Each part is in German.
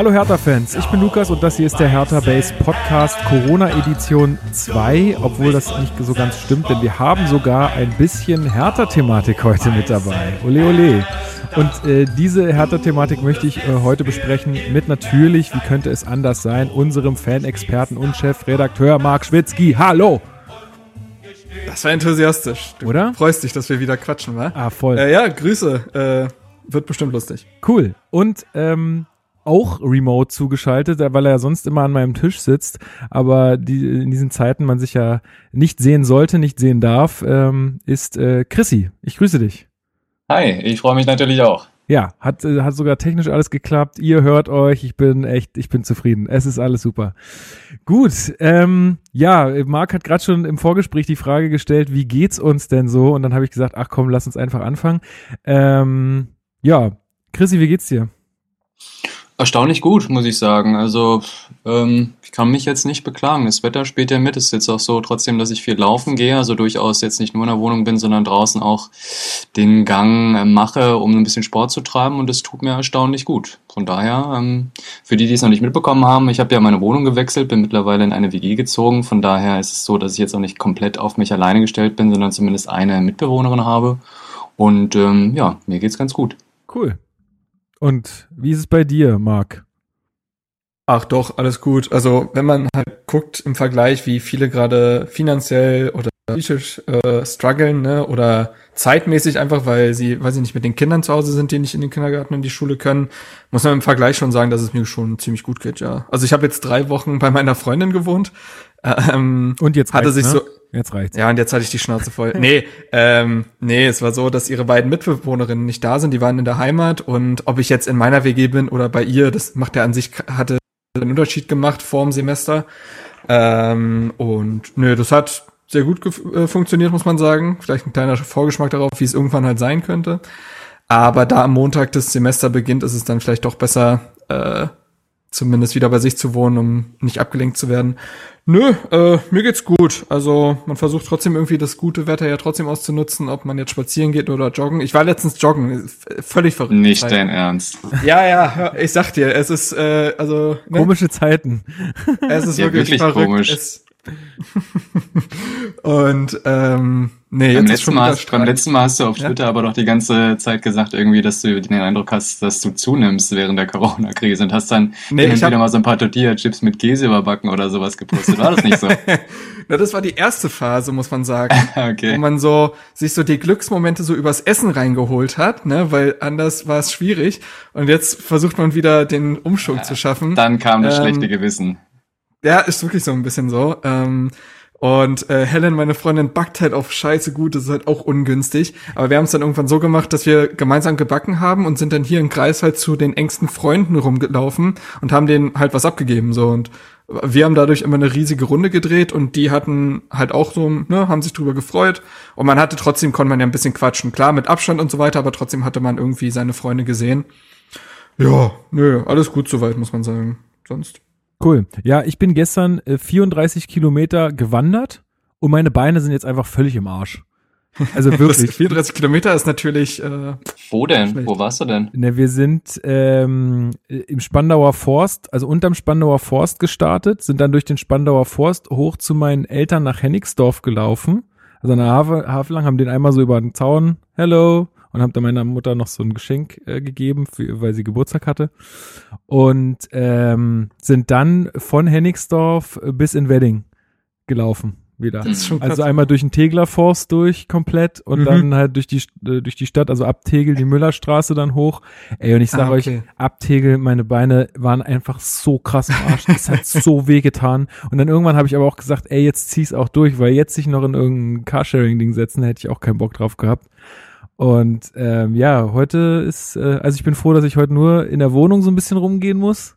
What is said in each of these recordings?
Hallo Hertha-Fans, ich bin Lukas und das hier ist der Hertha Base Podcast Corona Edition 2, obwohl das nicht so ganz stimmt, denn wir haben sogar ein bisschen Hertha-Thematik heute mit dabei. Ole ole. Und äh, diese Hertha-Thematik möchte ich äh, heute besprechen mit natürlich, wie könnte es anders sein, unserem Fanexperten und Chefredakteur Marc Schwitzky. Hallo! Das war enthusiastisch. Du Oder? freust dich, dass wir wieder quatschen, wa? Ah, voll. Äh, ja, Grüße. Äh, wird bestimmt lustig. Cool. Und ähm, auch remote zugeschaltet, weil er ja sonst immer an meinem Tisch sitzt, aber die, in diesen Zeiten man sich ja nicht sehen sollte, nicht sehen darf, ähm, ist äh, Chrissy. Ich grüße dich. Hi, ich freue mich natürlich auch. Ja, hat, äh, hat sogar technisch alles geklappt. Ihr hört euch. Ich bin echt, ich bin zufrieden. Es ist alles super. Gut, ähm, ja, Marc hat gerade schon im Vorgespräch die Frage gestellt, wie geht's uns denn so? Und dann habe ich gesagt, ach komm, lass uns einfach anfangen. Ähm, ja, Chrissy, wie geht's dir? Erstaunlich gut, muss ich sagen. Also ähm, ich kann mich jetzt nicht beklagen. Das Wetter spielt ja mit. Es ist jetzt auch so trotzdem, dass ich viel laufen gehe. Also durchaus jetzt nicht nur in der Wohnung bin, sondern draußen auch den Gang äh, mache, um ein bisschen Sport zu treiben. Und das tut mir erstaunlich gut. Von daher, ähm, für die, die es noch nicht mitbekommen haben, ich habe ja meine Wohnung gewechselt, bin mittlerweile in eine WG gezogen. Von daher ist es so, dass ich jetzt auch nicht komplett auf mich alleine gestellt bin, sondern zumindest eine Mitbewohnerin habe. Und ähm, ja, mir geht's ganz gut. Cool. Und wie ist es bei dir, Marc? Ach doch, alles gut. Also wenn man halt guckt im Vergleich, wie viele gerade finanziell oder psychisch äh, strugglen, ne, oder zeitmäßig einfach, weil sie, weil sie nicht mit den Kindern zu Hause sind, die nicht in den Kindergarten und die Schule können, muss man im Vergleich schon sagen, dass es mir schon ziemlich gut geht, ja. Also ich habe jetzt drei Wochen bei meiner Freundin gewohnt. Ähm, und jetzt hatte sich ne? so Jetzt reicht's. Ja, und jetzt hatte ich die Schnauze voll. nee, ähm, nee, es war so, dass ihre beiden Mitbewohnerinnen nicht da sind, die waren in der Heimat und ob ich jetzt in meiner WG bin oder bei ihr, das macht ja an sich, hatte einen Unterschied gemacht vor dem Semester. Ähm, und nö, das hat sehr gut äh, funktioniert, muss man sagen. Vielleicht ein kleiner Vorgeschmack darauf, wie es irgendwann halt sein könnte. Aber da am Montag das Semester beginnt, ist es dann vielleicht doch besser, äh, zumindest wieder bei sich zu wohnen, um nicht abgelenkt zu werden. Nö, äh, mir geht's gut. Also man versucht trotzdem irgendwie das gute Wetter ja trotzdem auszunutzen, ob man jetzt spazieren geht oder joggen. Ich war letztens joggen, völlig verrückt. Nicht dein Ernst. Ja, ja, ich sag dir, es ist äh, also ne? komische Zeiten. Es ist ja, wirklich, wirklich verrückt. komisch. Es, und ähm, nee, beim letzten, schon Mal beim letzten Mal hast du auf Ja? Twitter aber doch die ganze Zeit gesagt, irgendwie, dass du den Eindruck hast, dass du zunimmst während der Corona-Krise und hast dann Nee, ich wieder mal so ein paar Tortilla-Chips mit Käse überbacken oder sowas gepostet. War das nicht so? Na, das war die erste Phase, muss man sagen. wo okay. man so sich so die Glücksmomente so übers Essen reingeholt hat, ne, weil anders war es schwierig. Und jetzt versucht man wieder den Umschwung zu schaffen. Dann kam das Ähm, schlechte Gewissen. Ja, ist wirklich so ein bisschen so. Ähm, und äh, Helen, meine Freundin, backt halt auf scheiße gut, das ist halt auch ungünstig. Aber wir haben es dann irgendwann so gemacht, dass wir gemeinsam gebacken haben und sind dann hier im Kreis halt zu den engsten Freunden rumgelaufen und haben denen halt was abgegeben. so Und wir haben dadurch immer eine riesige Runde gedreht und die hatten halt auch so, ne, haben sich drüber gefreut. Und man hatte trotzdem, konnte man ja ein bisschen quatschen. Klar, mit Abstand und so weiter, aber trotzdem hatte man irgendwie seine Freunde gesehen. Ja, nö, alles gut soweit, muss man sagen. Sonst. Cool. Ja, ich bin gestern äh, 34 Kilometer gewandert und meine Beine sind jetzt einfach völlig im Arsch. Also wirklich. 34 Kilometer ist natürlich äh, Wo denn? schlecht. Wo warst du denn? Ne, wir sind ähm, im Spandauer Forst, also unterm Spandauer Forst gestartet, sind dann durch den Spandauer Forst hoch zu meinen Eltern nach Hennigsdorf gelaufen. Also an der Havel, Havel lang, haben den einmal so über den Zaun, hello, und haben dann meiner Mutter noch so ein Geschenk äh, gegeben, für, weil sie Geburtstag hatte. Und ähm, sind dann von Hennigsdorf bis in Wedding gelaufen wieder. Das ist schon. Also einmal durch den Tegler Forst durch komplett und Mhm. dann halt durch die äh, durch die Stadt, also ab Tegel die Müllerstraße dann hoch. Ey, und ich sag Ah, euch, okay. ab Tegel, meine Beine waren einfach so krass im Arsch. Das hat so weh getan. Und dann irgendwann habe ich aber auch gesagt, ey, jetzt zieh's auch durch, weil jetzt sich noch in irgendein Carsharing-Ding setzen, hätte ich auch keinen Bock drauf gehabt. Und ähm, ja, heute ist, äh, also ich bin froh, dass ich heute nur in der Wohnung so ein bisschen rumgehen muss.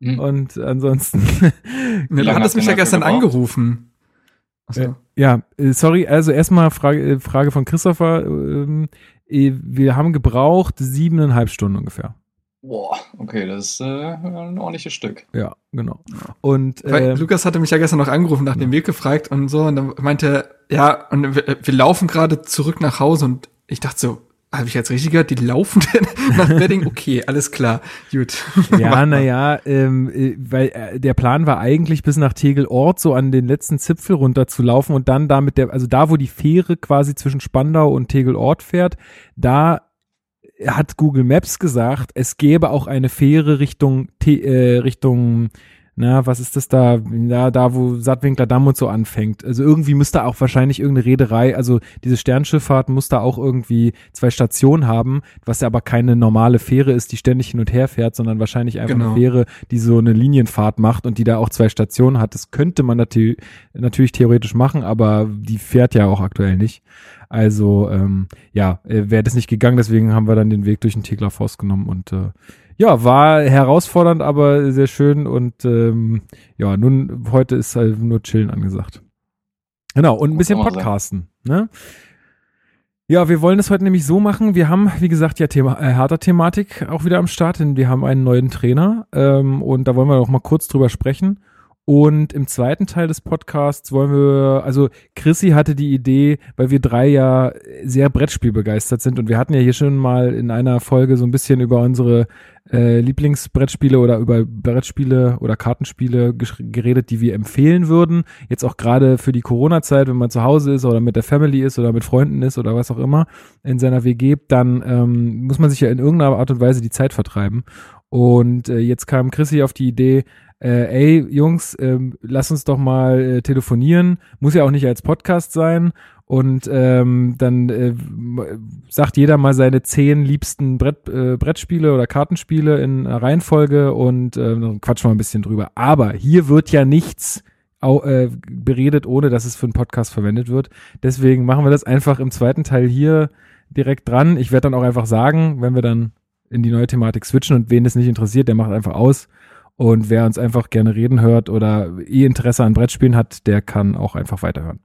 Hm. Und ansonsten Ne, du hattest hast mich ja gestern gebraucht? angerufen. Achso. Äh, ja, äh, sorry, also erstmal Frage, äh, Frage von Christopher. Ähm, äh, wir haben gebraucht siebeneinhalb Stunden ungefähr. Boah, okay, das ist äh, ein ordentliches Stück. Ja, genau. Und Weil äh, Lukas hatte mich ja gestern noch angerufen, nach dem Weg gefragt und so. Und dann meinte er, ja, und wir, wir laufen gerade zurück nach Hause und ich dachte so, habe ich jetzt richtig gehört, die laufen nach Wedding? Okay, alles klar, gut. Ja, naja, ähm, äh, weil äh, der Plan war eigentlich bis nach Tegel-Ort so an den letzten Zipfel runter zu laufen und dann da mit der, also da, wo die Fähre quasi zwischen Spandau und Tegel-Ort fährt, da hat Google Maps gesagt, es gäbe auch eine Fähre Richtung, äh, Richtung na, was ist das da, ja, da, wo Sattwinkler Damm und so anfängt. Also irgendwie müsste auch wahrscheinlich irgendeine Reederei, also diese Sternschifffahrt muss da auch irgendwie zwei Stationen haben, was ja aber keine normale Fähre ist, die ständig hin und her fährt, sondern wahrscheinlich einfach genau. eine Fähre, die so eine Linienfahrt macht und die da auch zwei Stationen hat. Das könnte man natürlich, natürlich theoretisch machen, aber die fährt ja auch aktuell nicht. Also ähm, ja, äh, wäre das nicht gegangen, deswegen haben wir dann den Weg durch den Tegler Forst genommen und äh, ja, war herausfordernd, aber sehr schön und ähm, ja, nun heute ist halt nur chillen angesagt. Genau, und ein bisschen Podcasten, ne? Ja, wir wollen es heute nämlich so machen. Wir haben, wie gesagt, ja Thema, äh, harter Thematik auch wieder am Start, denn wir haben einen neuen Trainer ähm, und da wollen wir noch mal kurz drüber sprechen. Und im zweiten Teil des Podcasts wollen wir, also Chrissy hatte die Idee, weil wir drei ja sehr Brettspielbegeistert sind und wir hatten ja hier schon mal in einer Folge so ein bisschen über unsere äh, Lieblingsbrettspiele oder über Brettspiele oder Kartenspiele geredet, die wir empfehlen würden. Jetzt auch gerade für die Corona-Zeit, wenn man zu Hause ist oder mit der Family ist oder mit Freunden ist oder was auch immer in seiner WG, dann ähm, muss man sich ja in irgendeiner Art und Weise die Zeit vertreiben. Und äh, jetzt kam Chrissy auf die Idee, äh, ey Jungs, ähm, lass uns doch mal äh, telefonieren. Muss ja auch nicht als Podcast sein. Und ähm, dann äh, sagt jeder mal seine zehn liebsten Brett, äh, Brettspiele oder Kartenspiele in Reihenfolge und äh, dann quatschen wir ein bisschen drüber. Aber hier wird ja nichts äh, beredet, ohne dass es für einen Podcast verwendet wird. Deswegen machen wir das einfach im zweiten Teil hier direkt dran. Ich werde dann auch einfach sagen, wenn wir dann in die neue Thematik switchen und wen es nicht interessiert, der macht einfach aus. Und wer uns einfach gerne reden hört oder eh Interesse an Brettspielen hat, der kann auch einfach weiterhören.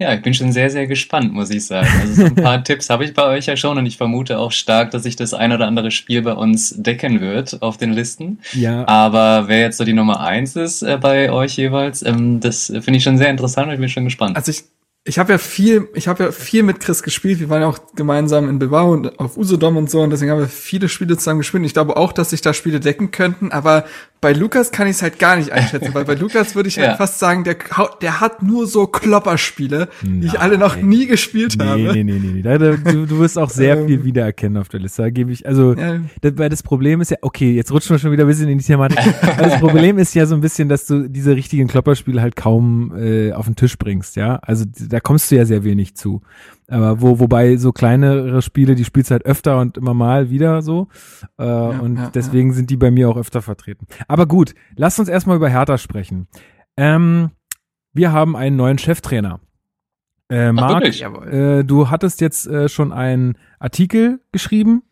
Ja, ich bin schon sehr, sehr gespannt, muss ich sagen. Also so ein paar Tipps habe ich bei euch ja schon und ich vermute auch stark, dass sich das ein oder andere Spiel bei uns decken wird auf den Listen. Ja. Aber wer jetzt so die Nummer eins ist äh, bei euch jeweils, ähm, das finde ich schon sehr interessant und ich bin schon gespannt. Also ich ich habe ja viel, ich habe ja viel mit Chris gespielt. Wir waren ja auch gemeinsam in Bilbao und auf Usedom und so und deswegen haben wir viele Spiele zusammen gespielt. Ich glaube auch, dass sich da Spiele decken könnten, aber bei Lukas kann ich es halt gar nicht einschätzen, weil bei Lukas würde ich halt ja. fast sagen, der, der hat nur so Klopperspiele, Nein. die ich alle noch nie gespielt nee, habe. Nee, nee, nee, nee. Du, du wirst auch sehr ähm. viel wiedererkennen auf der Liste. Da gebe ich, also, ja. das, weil das Problem ist ja, okay, jetzt rutschen wir schon wieder ein bisschen in die Thematik. das Problem ist ja so ein bisschen, dass du diese richtigen Klopperspiele halt kaum äh, auf den Tisch bringst, ja. Also da kommst du ja sehr wenig zu. Aber wo, wobei so kleinere Spiele, die spielst halt öfter und immer mal wieder so. Äh, ja, und ja, deswegen ja. sind die bei mir auch öfter vertreten. Aber gut, lasst uns erstmal über Hertha sprechen. Ähm, wir haben einen neuen Cheftrainer. Äh, Marc, äh, du hattest jetzt äh, schon einen Artikel geschrieben.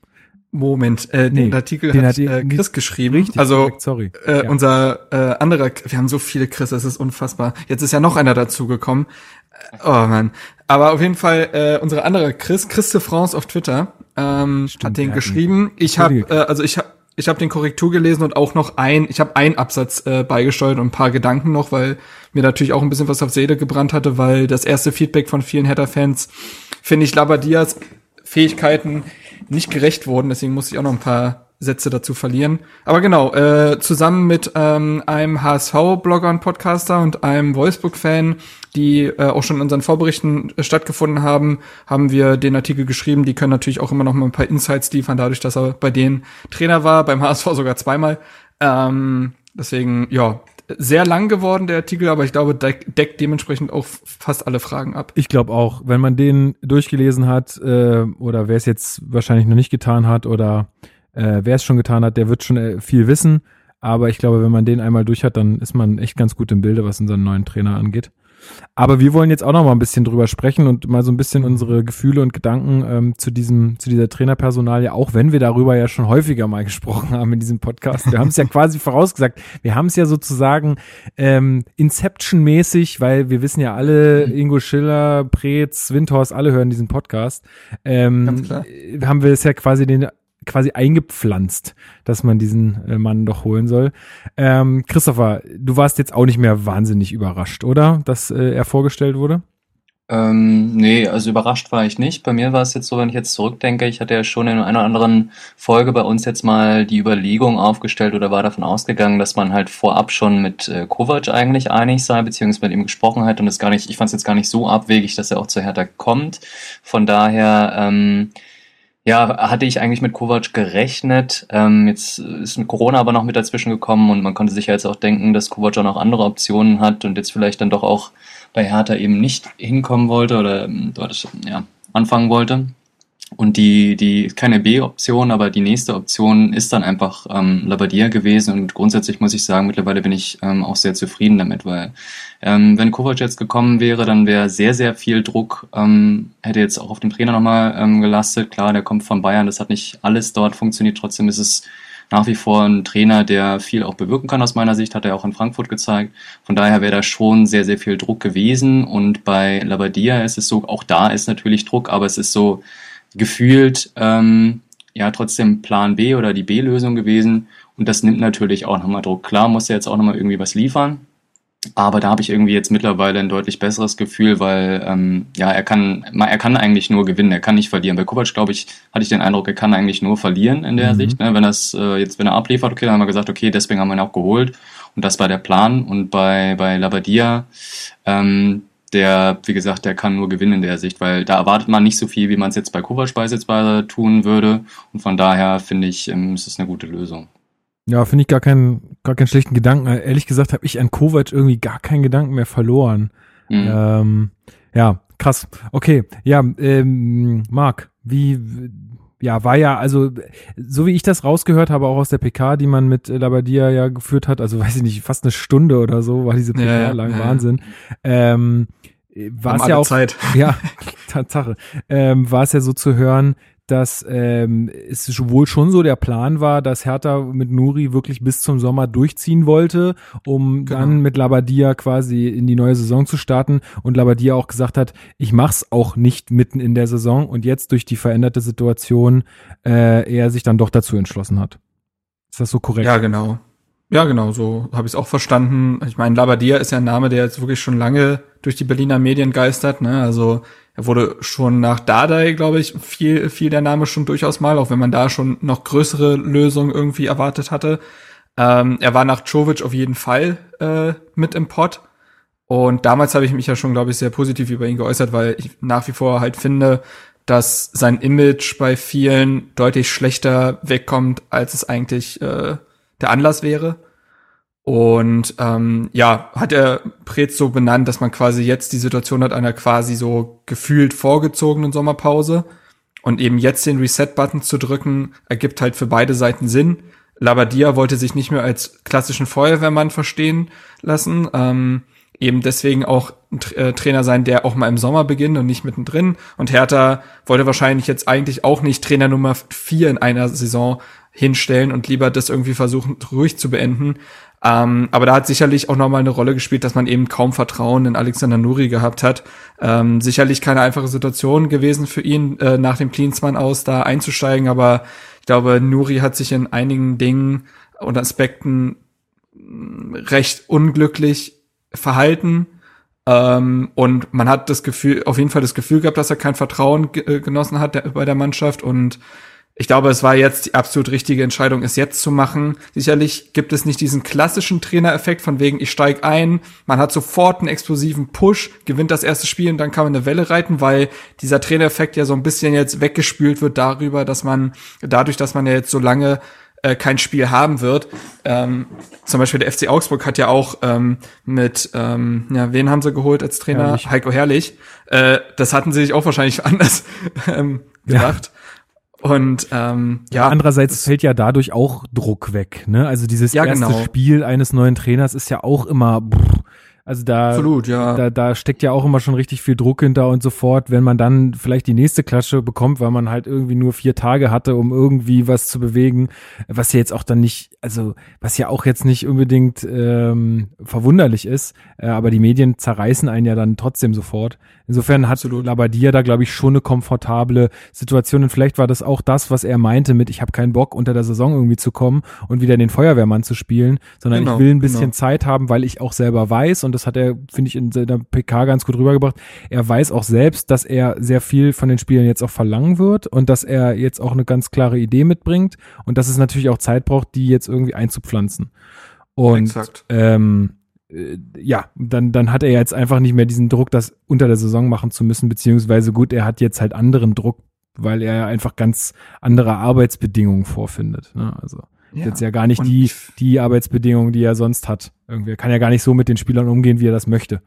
Moment, äh, nee, den Artikel den hat, hat äh, Chris geschrieben. Richtig, also korrekt, sorry. Äh, ja. unser äh, anderer, wir haben so viele Chris, das ist unfassbar. Jetzt ist ja noch einer dazugekommen. Oh man. Aber auf jeden Fall, äh, unsere andere Chris, Christe France auf Twitter, ähm, Stimmt, hat den ja, geschrieben. Ich habe, äh, also ich habe ich habe den Korrektur gelesen und auch noch ein, ich habe einen Absatz äh, beigesteuert und ein paar Gedanken noch, weil mir natürlich auch ein bisschen was auf Seele gebrannt hatte, weil das erste Feedback von vielen Hatter-Fans, finde ich, Labadias Fähigkeiten nicht gerecht wurden. Deswegen muss ich auch noch ein paar Sätze dazu verlieren. Aber genau, äh, zusammen mit ähm, einem HSV-Blogger und Podcaster und einem Wolfsburg-Fan, die äh, auch schon in unseren Vorberichten äh, stattgefunden haben, haben wir den Artikel geschrieben. Die können natürlich auch immer noch mal ein paar Insights liefern, dadurch, dass er bei denen Trainer war, beim HSV sogar zweimal. Ähm, deswegen, ja, sehr lang geworden, der Artikel, aber ich glaube, deck, deckt dementsprechend auch fast alle Fragen ab. Ich glaube auch, wenn man den durchgelesen hat, äh, oder wer es jetzt wahrscheinlich noch nicht getan hat, oder äh, wer es schon getan hat, der wird schon äh, viel wissen. Aber ich glaube, wenn man den einmal durch hat, dann ist man echt ganz gut im Bilde, was unseren neuen Trainer angeht. Aber wir wollen jetzt auch noch mal ein bisschen drüber sprechen und mal so ein bisschen unsere Gefühle und Gedanken ähm, zu diesem, zu dieser Trainerpersonalie, auch wenn wir darüber ja schon häufiger mal gesprochen haben in diesem Podcast. Wir haben es ja quasi vorausgesagt. Wir haben es ja sozusagen ähm, Inception-mäßig, weil wir wissen ja alle. Ingo Schiller, Preetz, Windhorst, alle hören diesen Podcast. Ähm, Ganz klar. Haben wir es ja quasi den quasi eingepflanzt, dass man diesen äh, Mann doch holen soll. Ähm, Christopher, du warst jetzt auch nicht mehr wahnsinnig überrascht, oder? Dass äh, er vorgestellt wurde? Ähm, nee, also überrascht war ich nicht. Bei mir war es jetzt so, wenn ich jetzt zurückdenke, ich hatte ja schon in einer anderen Folge bei uns jetzt mal die Überlegung aufgestellt oder war davon ausgegangen, dass man halt vorab schon mit äh, Kovac eigentlich einig sei, beziehungsweise mit ihm gesprochen hat und es gar nicht, ich fand es jetzt gar nicht so abwegig, dass er auch zu Hertha kommt. Von daher, ähm, ja, hatte ich eigentlich mit Kovac gerechnet. Ähm, jetzt ist Corona aber noch mit dazwischen gekommen und man konnte sich ja jetzt auch denken, dass Kovac auch noch andere Optionen hat und jetzt vielleicht dann doch auch bei Hertha eben nicht hinkommen wollte oder ähm, dort ja, anfangen wollte. Und die, die, keine B-Option, aber die nächste Option ist dann einfach ähm, Labadia gewesen. Und grundsätzlich muss ich sagen, mittlerweile bin ich ähm, auch sehr zufrieden damit, weil ähm, wenn Kovac jetzt gekommen wäre, dann wäre sehr, sehr viel Druck, ähm, hätte jetzt auch auf den Trainer nochmal ähm, gelastet. Klar, der kommt von Bayern, das hat nicht alles dort funktioniert. Trotzdem ist es nach wie vor ein Trainer, der viel auch bewirken kann aus meiner Sicht, hat er auch in Frankfurt gezeigt. Von daher wäre da schon sehr, sehr viel Druck gewesen. Und bei Labadia ist es so, auch da ist natürlich Druck, aber es ist so gefühlt, ähm, ja, trotzdem Plan B oder die B-Lösung gewesen. Und das nimmt natürlich auch nochmal Druck. Klar muss er jetzt auch nochmal irgendwie was liefern. Aber da habe ich irgendwie jetzt mittlerweile ein deutlich besseres Gefühl, weil ähm, ja er kann, er kann eigentlich nur gewinnen, er kann nicht verlieren. Bei Kovac glaube ich hatte ich den Eindruck, er kann eigentlich nur verlieren in der mhm. Sicht. Ne? Wenn das äh, jetzt wenn er abliefert, okay, dann haben wir gesagt, okay, deswegen haben wir ihn auch geholt und das war der Plan. Und bei bei Labadia, ähm, der wie gesagt, der kann nur gewinnen in der Sicht, weil da erwartet man nicht so viel, wie man es jetzt bei Kovac beispielsweise tun würde. Und von daher finde ich, ähm, ist es eine gute Lösung. Ja, finde ich gar keinen, gar keinen schlechten Gedanken. Äh, ehrlich gesagt habe ich an Kovac irgendwie gar keinen Gedanken mehr verloren. Mhm. Ähm, ja, krass. Okay, ja, ähm, Marc, wie, ja, war ja, also, so wie ich das rausgehört habe, auch aus der PK, die man mit Labadia ja geführt hat, also weiß ich nicht, fast eine Stunde oder so war diese PK ja, lang, ja, Wahnsinn. Ähm, war es ja auch, Zeit. ja, Tatsache, ähm, war es ja so zu hören, dass ähm, es wohl schon so der Plan war, dass Hertha mit Nuri wirklich bis zum Sommer durchziehen wollte, um genau. dann mit Labadia quasi in die neue Saison zu starten und Labadia auch gesagt hat, ich mach's auch nicht mitten in der Saison und jetzt durch die veränderte Situation äh, er sich dann doch dazu entschlossen hat. Ist das so korrekt? Ja, genau. Ja, genau, so habe ich es auch verstanden. Ich meine, Labadia ist ja ein Name, der jetzt wirklich schon lange durch die Berliner Medien geistert. Ne? Also er wurde schon nach Dardai, glaube ich, viel, viel der Name schon durchaus mal, auch wenn man da schon noch größere Lösungen irgendwie erwartet hatte. Ähm, er war nach Jovic auf jeden Fall äh, mit im Pod. Und damals habe ich mich ja schon, glaube ich, sehr positiv über ihn geäußert, weil ich nach wie vor halt finde, dass sein Image bei vielen deutlich schlechter wegkommt, als es eigentlich äh, der Anlass wäre. Und ähm, ja, hat er Preetz so benannt, dass man quasi jetzt die Situation hat einer quasi so gefühlt vorgezogenen Sommerpause. Und eben jetzt den Reset-Button zu drücken, ergibt halt für beide Seiten Sinn. Labadia wollte sich nicht mehr als klassischen Feuerwehrmann verstehen lassen. Ähm, eben deswegen auch ein äh, Trainer sein, der auch mal im Sommer beginnt und nicht mittendrin. Und Hertha wollte wahrscheinlich jetzt eigentlich auch nicht Trainer Nummer vier in einer Saison hinstellen und lieber das irgendwie versuchen, ruhig zu beenden. Ähm, aber da hat sicherlich auch nochmal eine Rolle gespielt, dass man eben kaum Vertrauen in Alexander Nuri gehabt hat. Ähm, sicherlich keine einfache Situation gewesen für ihn, äh, nach dem Klinsmann aus da einzusteigen, aber ich glaube, Nuri hat sich in einigen Dingen und Aspekten mm, recht unglücklich verhalten. Ähm, und man hat das Gefühl, auf jeden Fall das Gefühl gehabt, dass er kein Vertrauen äh, genossen hat der, bei der Mannschaft und ich glaube, es war jetzt die absolut richtige Entscheidung, es jetzt zu machen. Sicherlich gibt es nicht diesen klassischen Trainereffekt von wegen, ich steig ein, man hat sofort einen explosiven Push, gewinnt das erste Spiel und dann kann man eine Welle reiten, weil dieser Trainereffekt ja so ein bisschen jetzt weggespült wird darüber, dass man, dadurch, dass man ja jetzt so lange äh, kein Spiel haben wird. Ähm, zum Beispiel der FC Augsburg hat ja auch ähm, mit, ähm, ja, wen haben sie geholt als Trainer? Herrlich. Heiko Herrlich. Äh, das hatten sie sich auch wahrscheinlich anders ähm, gedacht. Ja. Und ähm, ja. Andererseits fällt ja dadurch auch Druck weg. Ne? Also dieses ja, erste genau. Spiel eines neuen Trainers ist ja auch immer. Brr, also da, Absolut, ja. da, da steckt ja auch immer schon richtig viel Druck hinter und sofort, wenn man dann vielleicht die nächste Klatsche bekommt, weil man halt irgendwie nur vier Tage hatte, um irgendwie was zu bewegen, was ja jetzt auch dann nicht, also was ja auch jetzt nicht unbedingt ähm, verwunderlich ist, äh, aber die Medien zerreißen einen ja dann trotzdem sofort. Insofern hat Absolut. Labadia da, glaube ich, schon eine komfortable Situation. Und vielleicht war das auch das, was er meinte mit, ich habe keinen Bock, unter der Saison irgendwie zu kommen und wieder den Feuerwehrmann zu spielen, sondern genau, ich will ein bisschen genau. Zeit haben, weil ich auch selber weiß und das hat er, finde ich, in seiner PK ganz gut rübergebracht. Er weiß auch selbst, dass er sehr viel von den Spielern jetzt auch verlangen wird und dass er jetzt auch eine ganz klare Idee mitbringt und dass es natürlich auch Zeit braucht, die jetzt irgendwie einzupflanzen. Und Exakt. ähm, äh, ja, dann, dann hat er jetzt einfach nicht mehr diesen Druck, das unter der Saison machen zu müssen, beziehungsweise gut, er hat jetzt halt anderen Druck, weil er einfach ganz andere Arbeitsbedingungen vorfindet. Ne? Also ja. jetzt ja gar nicht die, die Arbeitsbedingungen, die er sonst hat. Irgendwie er kann ja gar nicht so mit den Spielern umgehen, wie er das möchte.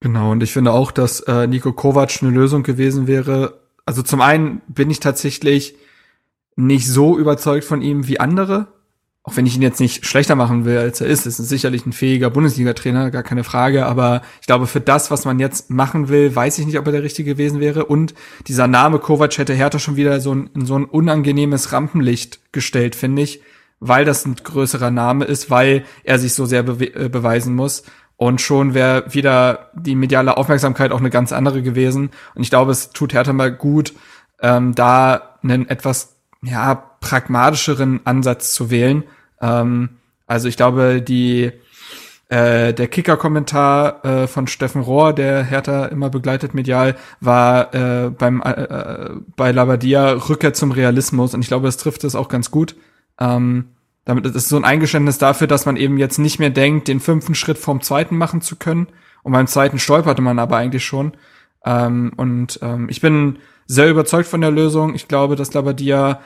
Genau, und ich finde auch, dass äh, Nico Kovac eine Lösung gewesen wäre. Also zum einen bin ich tatsächlich nicht so überzeugt von ihm wie andere auch wenn ich ihn jetzt nicht schlechter machen will, als er ist, ist sicherlich ein fähiger Bundesliga-Trainer, gar keine Frage, aber ich glaube, für das, was man jetzt machen will, weiß ich nicht, ob er der Richtige gewesen wäre. Und dieser Name Kovac hätte Hertha schon wieder so ein, in so ein unangenehmes Rampenlicht gestellt, finde ich, weil das ein größerer Name ist, weil er sich so sehr be äh, beweisen muss. Und schon wäre wieder die mediale Aufmerksamkeit auch eine ganz andere gewesen. Und ich glaube, es tut Hertha mal gut, ähm, da einen etwas ja, pragmatischeren Ansatz zu wählen. Ähm, also ich glaube, die äh, der Kicker-Kommentar äh, von Steffen Rohr, der Hertha immer begleitet medial, war äh, beim äh, bei Labadia Rückkehr zum Realismus und ich glaube, das trifft es auch ganz gut. Ähm, damit ist so ein Eingeständnis dafür, dass man eben jetzt nicht mehr denkt, den fünften Schritt vom zweiten machen zu können. Und beim zweiten stolperte man aber eigentlich schon. Ähm, und ähm, ich bin sehr überzeugt von der Lösung. Ich glaube, dass Labadia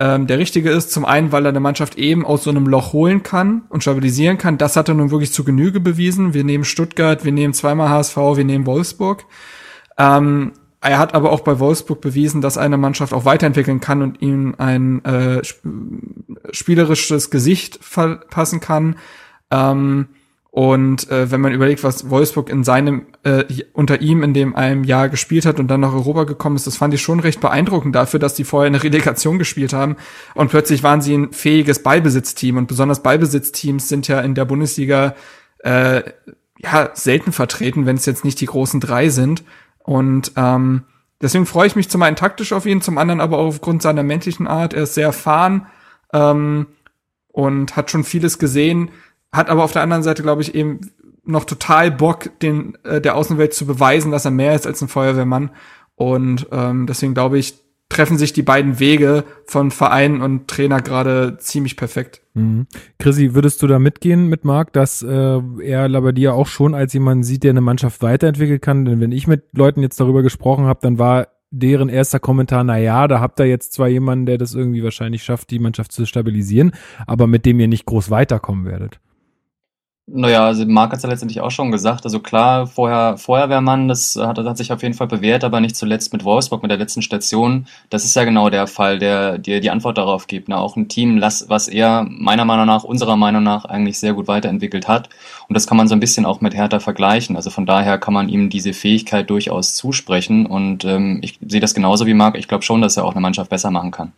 ähm, der richtige ist. Zum einen, weil er eine Mannschaft eben aus so einem Loch holen kann und stabilisieren kann. Das hat er nun wirklich zu Genüge bewiesen. Wir nehmen Stuttgart, wir nehmen zweimal HSV, wir nehmen Wolfsburg. Ähm, er hat aber auch bei Wolfsburg bewiesen, dass eine Mannschaft auch weiterentwickeln kann und ihm ein äh, spielerisches Gesicht verpassen kann. Ähm, und äh, wenn man überlegt, was Wolfsburg in seinem äh, unter ihm in dem einem Jahr gespielt hat und dann nach Europa gekommen ist, das fand ich schon recht beeindruckend dafür, dass die vorher eine Relegation gespielt haben. Und plötzlich waren sie ein fähiges Ballbesitzteam. Und besonders Ballbesitzteams sind ja in der Bundesliga äh, ja selten vertreten, wenn es jetzt nicht die großen drei sind. Und ähm, deswegen freue ich mich zum einen taktisch auf ihn, zum anderen aber auch aufgrund seiner menschlichen Art. Er ist sehr erfahren ähm, und hat schon vieles gesehen hat aber auf der anderen Seite, glaube ich, eben noch total Bock, den äh, der Außenwelt zu beweisen, dass er mehr ist als ein Feuerwehrmann. Und ähm, deswegen glaube ich, treffen sich die beiden Wege von Verein und Trainer gerade ziemlich perfekt. Mhm. Chrissy, würdest du da mitgehen mit Marc, dass äh, er Labadia auch schon als jemand sieht, der eine Mannschaft weiterentwickeln kann? Denn wenn ich mit Leuten jetzt darüber gesprochen habe, dann war deren erster Kommentar, na ja, da habt ihr jetzt zwar jemanden, der das irgendwie wahrscheinlich schafft, die Mannschaft zu stabilisieren, aber mit dem ihr nicht groß weiterkommen werdet. Naja, also Marc hat es ja letztendlich auch schon gesagt. Also klar, vorher Feuerwehrmann, das hat, hat sich auf jeden Fall bewährt, aber nicht zuletzt mit Wolfsburg, mit der letzten Station. Das ist ja genau der Fall, der dir die Antwort darauf gibt. Ne? Auch ein Team, was er meiner Meinung nach, unserer Meinung nach eigentlich sehr gut weiterentwickelt hat. Und das kann man so ein bisschen auch mit Hertha vergleichen. Also von daher kann man ihm diese Fähigkeit durchaus zusprechen. Und ähm, ich sehe das genauso wie Marc. Ich glaube schon, dass er auch eine Mannschaft besser machen kann.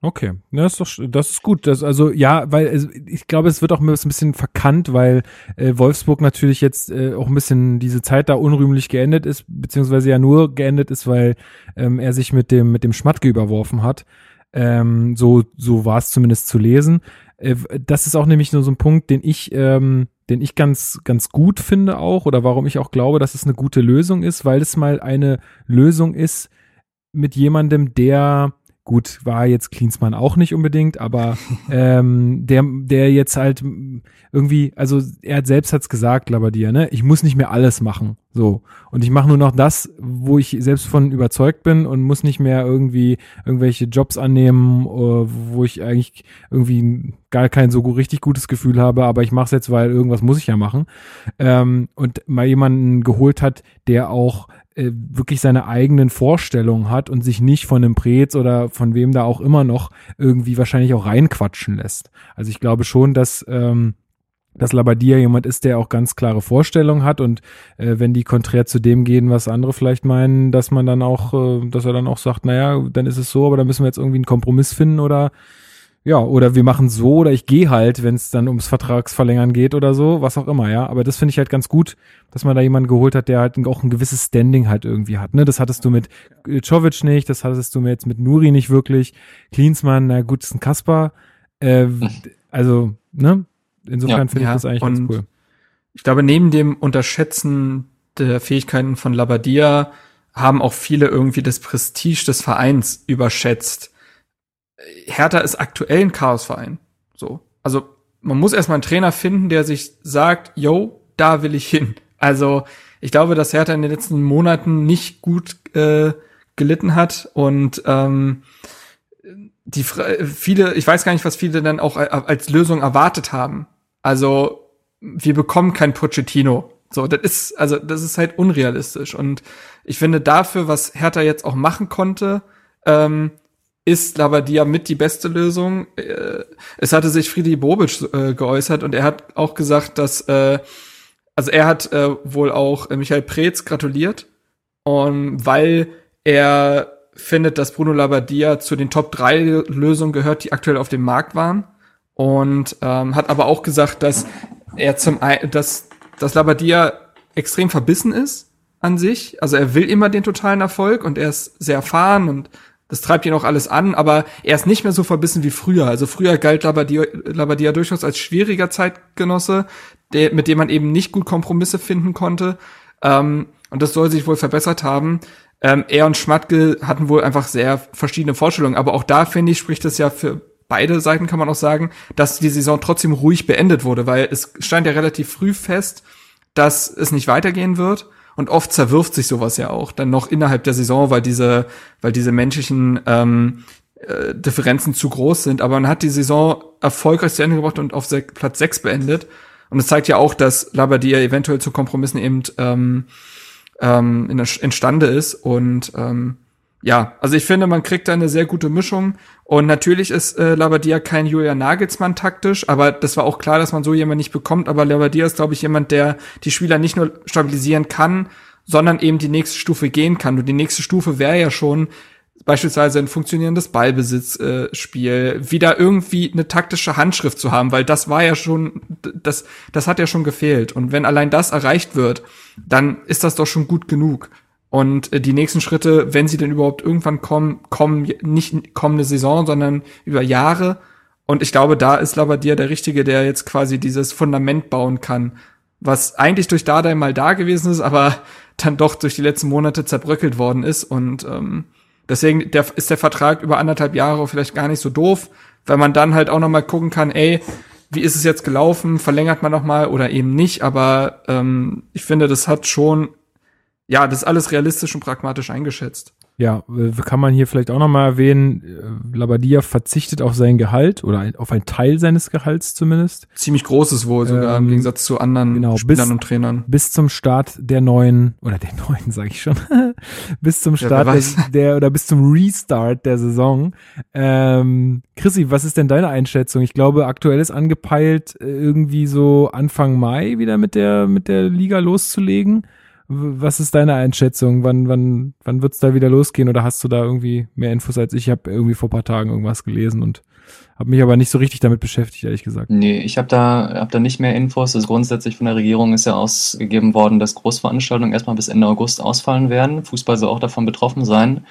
Okay, das ist doch, das ist gut. Das, also ja, weil ich glaube, es wird auch ein bisschen verkannt, weil äh, Wolfsburg natürlich jetzt äh, auch ein bisschen diese Zeit da unrühmlich geendet ist, beziehungsweise ja nur geendet ist, weil ähm, er sich mit dem mit dem Schmatke überworfen hat. Ähm, so so war es zumindest zu lesen. Äh, das ist auch nämlich nur so ein Punkt, den ich ähm, den ich ganz ganz gut finde auch oder warum ich auch glaube, dass es eine gute Lösung ist, weil es mal eine Lösung ist mit jemandem, der Gut, war jetzt Klinsmann auch nicht unbedingt, aber ähm, der, der jetzt halt irgendwie, also er hat selbst hat's gesagt, Labadia, ne? Ich muss nicht mehr alles machen. So. Und ich mache nur noch das, wo ich selbst von überzeugt bin und muss nicht mehr irgendwie irgendwelche Jobs annehmen, äh, wo ich eigentlich irgendwie gar kein so richtig gutes Gefühl habe, aber ich mache es jetzt, weil irgendwas muss ich ja machen. Ähm, und mal jemanden geholt hat, der auch äh, wirklich seine eigenen Vorstellungen hat und sich nicht von einem Prez oder von wem da auch immer noch irgendwie wahrscheinlich auch reinquatschen lässt. Also ich glaube schon, dass ähm, dass Labadia jemand ist, der auch ganz klare Vorstellungen hat und äh, wenn die konträr zu dem gehen, was andere vielleicht meinen, dass man dann auch, äh, dass er dann auch sagt, naja, dann ist es so, aber dann müssen wir jetzt irgendwie einen Kompromiss finden oder ja, oder wir machen so oder ich gehe halt, wenn es dann ums Vertragsverlängern geht oder so, was auch immer, ja. Aber das finde ich halt ganz gut, dass man da jemanden geholt hat, der halt auch ein gewisses Standing halt irgendwie hat. Ne? Das hattest du mit Czovic nicht, das hattest du jetzt mit Nuri nicht wirklich. Klinsmann, na gut, ist ein Kasper. Äh, also, ne? Insofern ja, finde ich ja, das eigentlich ganz cool ich glaube, neben dem Unterschätzen der Fähigkeiten von Labadia haben auch viele irgendwie das Prestige des Vereins überschätzt. Hertha ist aktuell ein Chaosverein. So. Also, man muss erstmal einen Trainer finden, der sich sagt, yo, da will ich hin. Also, ich glaube, dass Hertha in den letzten Monaten nicht gut äh, gelitten hat und ähm, die viele, ich weiß gar nicht, was viele dann auch als Lösung erwartet haben. Also wir bekommen kein Pochettino. So, das ist also das ist halt unrealistisch und ich finde dafür, was Hertha jetzt auch machen konnte, ähm, ist Labadia mit die beste Lösung. Äh, es hatte sich Friedrich Bobic äh, geäußert und er hat auch gesagt, dass äh, also er hat äh, wohl auch Michael Preetz gratuliert und weil er findet, dass Bruno Labbadia zu den Top 3 Lösungen gehört, die aktuell auf dem Markt waren. Und ähm, hat aber auch gesagt, dass er zum dass, dass Labbadia extrem verbissen ist an sich. Also er will immer den totalen Erfolg und er ist sehr erfahren und das treibt ihn auch alles an, aber er ist nicht mehr so verbissen wie früher. Also früher galt Labadia, durchaus als schwieriger Zeitgenosse, der, mit dem man eben nicht gut Kompromisse finden konnte. Ähm, und das soll sich wohl verbessert haben. Ähm, er und Schmatke hatten wohl einfach sehr verschiedene Vorstellungen, aber auch da finde ich, spricht es ja für beide Seiten, kann man auch sagen, dass die Saison trotzdem ruhig beendet wurde, weil es stand ja relativ früh fest, dass es nicht weitergehen wird. Und oft zerwirft sich sowas ja auch dann noch innerhalb der Saison, weil diese, weil diese menschlichen ähm, äh, Differenzen zu groß sind. Aber man hat die Saison erfolgreich zu Ende gebracht und auf Platz 6 beendet. Und es zeigt ja auch, dass Labadia eventuell zu Kompromissen eben ähm, ähm, in, entstande ist. Und ähm, ja, also ich finde, man kriegt da eine sehr gute Mischung. Und natürlich ist äh, Labadia kein Julian Nagelsmann taktisch, aber das war auch klar, dass man so jemanden nicht bekommt. Aber Labadia ist, glaube ich, jemand, der die Spieler nicht nur stabilisieren kann, sondern eben die nächste Stufe gehen kann. Und die nächste Stufe wäre ja schon beispielsweise ein funktionierendes Ballbesitzspiel, äh, wieder irgendwie eine taktische Handschrift zu haben, weil das war ja schon, das, das hat ja schon gefehlt. Und wenn allein das erreicht wird, dann ist das doch schon gut genug. Und äh, die nächsten Schritte, wenn sie denn überhaupt irgendwann kommen, kommen nicht kommende Saison, sondern über Jahre. Und ich glaube, da ist Labadia der Richtige, der jetzt quasi dieses Fundament bauen kann, was eigentlich durch Dardai mal da gewesen ist, aber dann doch durch die letzten Monate zerbröckelt worden ist. Und ähm, Deswegen der, ist der Vertrag über anderthalb Jahre vielleicht gar nicht so doof, weil man dann halt auch noch mal gucken kann, ey, wie ist es jetzt gelaufen? Verlängert man noch mal oder eben nicht? Aber ähm, ich finde, das hat schon, ja, das ist alles realistisch und pragmatisch eingeschätzt. Ja, kann man hier vielleicht auch nochmal erwähnen, äh, Labadia verzichtet auf sein Gehalt oder auf einen Teil seines Gehalts zumindest. Ziemlich großes wohl sogar ähm, im Gegensatz zu anderen genau, Spielern bis, und Trainern. Bis zum Start der neuen, oder der neuen sage ich schon, bis zum Start ja, der, der, oder bis zum Restart der Saison. Ähm, Chrissy, was ist denn deine Einschätzung? Ich glaube, aktuell ist angepeilt, äh, irgendwie so Anfang Mai wieder mit der, mit der Liga loszulegen. Was ist deine Einschätzung? Wann, wann, wann wird's da wieder losgehen? Oder hast du da irgendwie mehr Infos als ich? Ich habe irgendwie vor paar Tagen irgendwas gelesen und habe mich aber nicht so richtig damit beschäftigt, ehrlich gesagt. Nee, ich habe da, hab da nicht mehr Infos. Also grundsätzlich von der Regierung ist ja ausgegeben worden, dass Großveranstaltungen erstmal bis Ende August ausfallen werden. Fußball soll auch davon betroffen sein.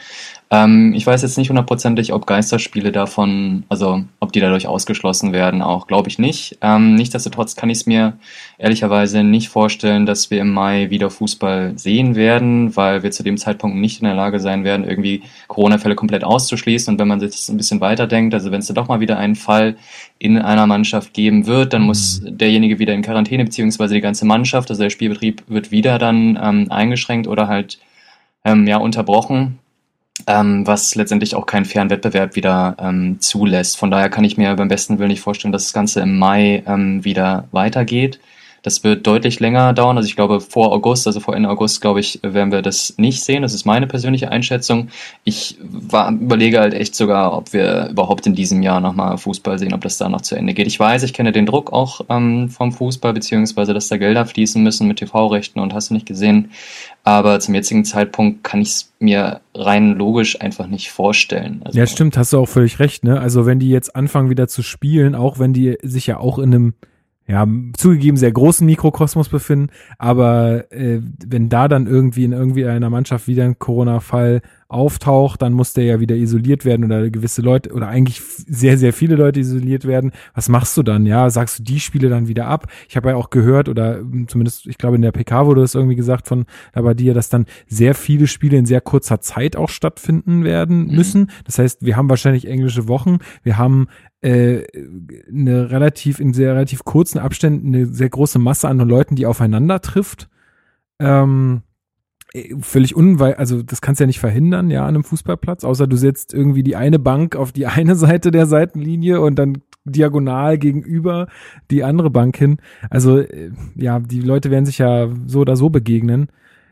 Ähm, ich weiß jetzt nicht hundertprozentig, ob Geisterspiele davon, also ob die dadurch ausgeschlossen werden, auch glaube ich nicht. Ähm, nichtsdestotrotz kann ich es mir ehrlicherweise nicht vorstellen, dass wir im Mai wieder Fußball sehen werden, weil wir zu dem Zeitpunkt nicht in der Lage sein werden, irgendwie Corona-Fälle komplett auszuschließen. Und wenn man sich das ein bisschen weiterdenkt, also wenn es da doch mal wieder einen Fall in einer Mannschaft geben wird, dann muss mhm. derjenige wieder in Quarantäne, beziehungsweise die ganze Mannschaft, also der Spielbetrieb wird wieder dann ähm, eingeschränkt oder halt ähm, ja, unterbrochen ähm, was letztendlich auch keinen fairen Wettbewerb wieder ähm, zulässt. Von daher kann ich mir beim besten Willen nicht vorstellen, dass das Ganze im Mai ähm, wieder weitergeht. Das wird deutlich länger dauern. Also ich glaube, vor August, also vor Ende August, glaube ich, werden wir das nicht sehen. Das ist meine persönliche Einschätzung. Ich war, überlege halt echt sogar, ob wir überhaupt in diesem Jahr nochmal Fußball sehen, ob das da noch zu Ende geht. Ich weiß, ich kenne den Druck auch ähm, vom Fußball, beziehungsweise, dass da Gelder fließen müssen mit TV-Rechten und hast du nicht gesehen. Aber zum jetzigen Zeitpunkt kann ich es mir rein logisch einfach nicht vorstellen. Also ja, stimmt, hast du auch völlig recht, ne? Also wenn die jetzt anfangen wieder zu spielen, auch wenn die sich ja auch in einem ja, zugegeben sehr großen Mikrokosmos befinden, aber äh, wenn da dann irgendwie in irgendwie einer Mannschaft wieder ein Corona-Fall auftaucht, dann muss der ja wieder isoliert werden oder gewisse Leute oder eigentlich sehr, sehr viele Leute isoliert werden. Was machst du dann? Ja, sagst du die Spiele dann wieder ab? Ich habe ja auch gehört oder zumindest, ich glaube in der PK wurde das irgendwie gesagt von dir, dass dann sehr viele Spiele in sehr kurzer Zeit auch stattfinden werden mhm. müssen. Das heißt, wir haben wahrscheinlich englische Wochen, wir haben äh, eine relativ in sehr relativ kurzen Abständen eine sehr große Masse an Leuten, die aufeinander trifft. Ähm, völlig unweit, also das kannst du ja nicht verhindern, ja, an einem Fußballplatz, außer du setzt irgendwie die eine Bank auf die eine Seite der Seitenlinie und dann diagonal gegenüber die andere Bank hin. Also äh, ja, die Leute werden sich ja so oder so begegnen.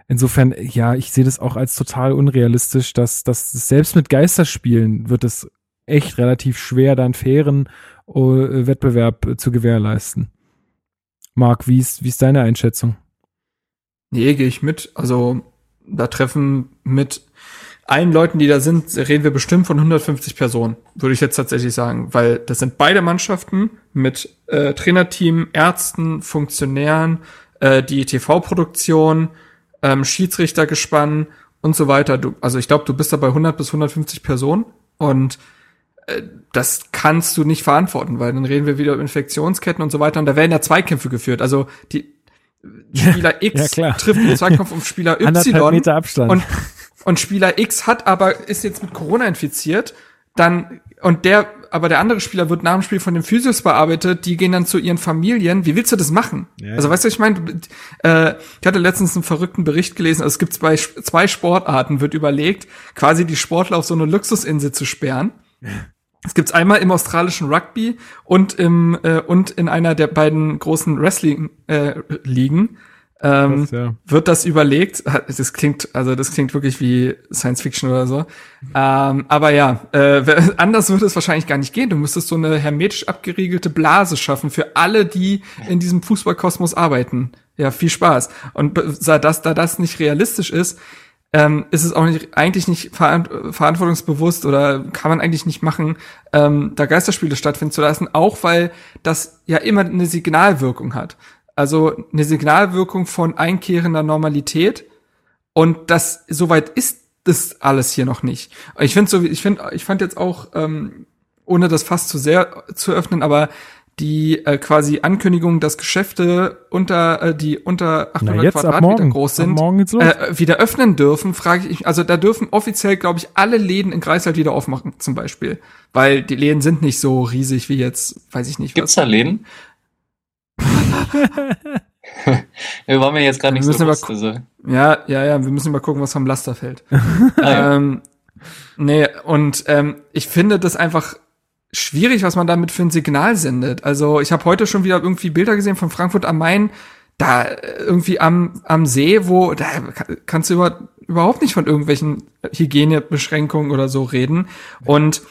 Insofern, ja, ich sehe das auch als total unrealistisch, dass, dass selbst mit Geisterspielen wird es echt relativ schwer, dann fairen uh, Wettbewerb zu gewährleisten. Marc, wie ist, wie ist deine Einschätzung? Nee, gehe ich mit. Also da treffen mit allen Leuten, die da sind, reden wir bestimmt von 150 Personen, würde ich jetzt tatsächlich sagen, weil das sind beide Mannschaften mit äh, Trainerteam, Ärzten, Funktionären, äh, die TV-Produktion, ähm, Schiedsrichtergespann und so weiter. Du, also ich glaube, du bist da bei 100 bis 150 Personen und äh, das kannst du nicht verantworten, weil dann reden wir wieder über Infektionsketten und so weiter und da werden ja Zweikämpfe geführt. Also die Spieler X ja, trifft im Zweikampf auf Spieler Y Meter Abstand. Und, und Spieler X hat aber ist jetzt mit Corona infiziert, dann und der aber der andere Spieler wird nach dem Spiel von den Physios bearbeitet, die gehen dann zu ihren Familien. Wie willst du das machen? Ja, also weißt du, ich meine, äh, ich hatte letztens einen verrückten Bericht gelesen, also es gibt zwei, zwei Sportarten, wird überlegt, quasi die Sportler auf so eine Luxusinsel zu sperren. Es gibt's einmal im australischen Rugby und im äh, und in einer der beiden großen Wrestling äh, Ligen ähm, das, ja. wird das überlegt. Das klingt also das klingt wirklich wie Science Fiction oder so. Ähm, aber ja, äh, anders würde es wahrscheinlich gar nicht gehen. Du müsstest so eine hermetisch abgeriegelte Blase schaffen für alle, die in diesem Fußballkosmos arbeiten. Ja, viel Spaß. Und da das, da das nicht realistisch ist, ähm, ist es auch nicht, eigentlich nicht verantwortungsbewusst oder kann man eigentlich nicht machen, ähm, da Geisterspiele stattfinden zu lassen, auch weil das ja immer eine Signalwirkung hat. Also eine Signalwirkung von einkehrender Normalität und das soweit ist das alles hier noch nicht. Ich finde so, ich finde, ich fand jetzt auch, ähm, ohne das fast zu sehr zu öffnen, aber die äh, quasi Ankündigung, dass Geschäfte unter äh, die unter 800 Na, Quadratmeter groß sind, äh, wieder öffnen dürfen, frage ich, also da dürfen offiziell, glaube ich, alle Läden in Greifswald wieder aufmachen, zum Beispiel, weil die Läden sind nicht so riesig wie jetzt, weiß ich nicht. Gibt's was. da Läden? wir waren mir jetzt gerade nicht so bewusst, also. Ja, ja, ja, wir müssen mal gucken, was vom Laster fällt. ah, ähm, nee, und ähm, ich finde das einfach schwierig, was man damit für ein Signal sendet. Also ich habe heute schon wieder irgendwie Bilder gesehen von Frankfurt am Main, da äh, irgendwie am, am See, wo da kannst du über, überhaupt nicht von irgendwelchen Hygienebeschränkungen oder so reden. Und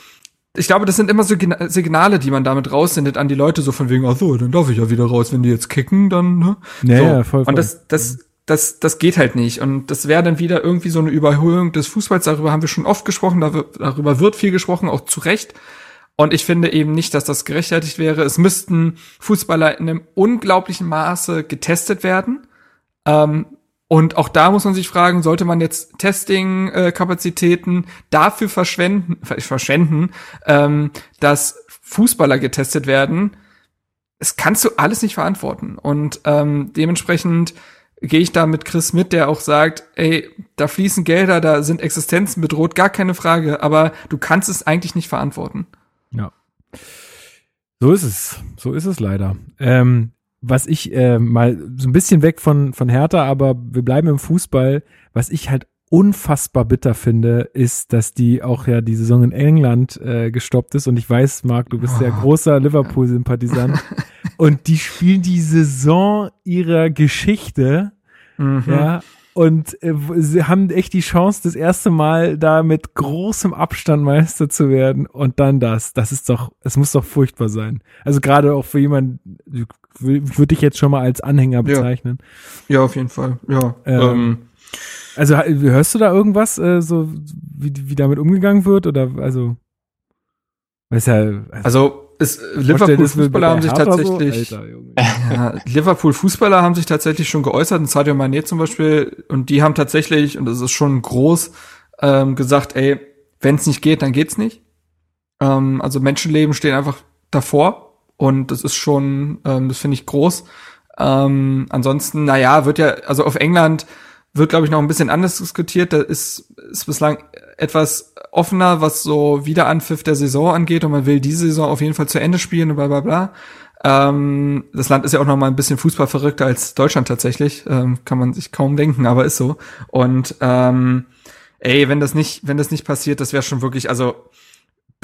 ich glaube, das sind immer so Signale, die man damit raussendet an die Leute, so von wegen, ach so, dann darf ich ja wieder raus, wenn die jetzt kicken, dann, ne? Ja, so. ja voll, voll. Und das, das, das, das geht halt nicht. Und das wäre dann wieder irgendwie so eine Überhöhung des Fußballs. Darüber haben wir schon oft gesprochen, darüber wird viel gesprochen, auch zu Recht. Und ich finde eben nicht, dass das gerechtfertigt wäre. Es müssten Fußballer in einem unglaublichen Maße getestet werden. Ähm, und auch da muss man sich fragen, sollte man jetzt Testing-Kapazitäten dafür verschwenden, verschwenden ähm, dass Fußballer getestet werden? Das kannst du alles nicht verantworten. Und ähm, dementsprechend gehe ich da mit Chris mit, der auch sagt, ey, da fließen Gelder, da sind Existenzen bedroht, gar keine Frage, aber du kannst es eigentlich nicht verantworten. Ja. So ist es. So ist es leider. Ähm, was ich äh, mal so ein bisschen weg von, von Hertha, aber wir bleiben im Fußball. Was ich halt unfassbar bitter finde, ist, dass die auch ja die Saison in England äh, gestoppt ist. Und ich weiß, Marc, du bist oh. ja großer Liverpool-Sympathisant. und die spielen die Saison ihrer Geschichte. Mhm. Ja, und äh, sie haben echt die Chance, das erste Mal da mit großem Abstand Meister zu werden und dann das. Das ist doch, es muss doch furchtbar sein. Also gerade auch für jemanden, würde ich jetzt schon mal als Anhänger bezeichnen. Ja, ja auf jeden Fall. Ja. Ähm, ähm. Also hörst du da irgendwas, äh, so wie, wie damit umgegangen wird oder also? Weiß ja, also, also ist, Liverpool Fußballer haben sich tatsächlich so? Alter, ja, Liverpool Fußballer haben sich tatsächlich schon geäußert, und Sadio Mané zum Beispiel, und die haben tatsächlich, und das ist schon groß, ähm, gesagt, ey, wenn es nicht geht, dann geht's nicht. Ähm, also Menschenleben stehen einfach davor und das ist schon, ähm, das finde ich groß. Ähm, ansonsten, naja, wird ja, also auf England wird, glaube ich, noch ein bisschen anders diskutiert. Da ist, ist bislang etwas offener, was so Wiederanpfiff der Saison angeht und man will diese Saison auf jeden Fall zu Ende spielen und bla bla bla. Ähm, das Land ist ja auch noch mal ein bisschen fußballverrückter als Deutschland tatsächlich. Ähm, kann man sich kaum denken, aber ist so. Und ähm, ey, wenn das nicht, wenn das nicht passiert, das wäre schon wirklich, also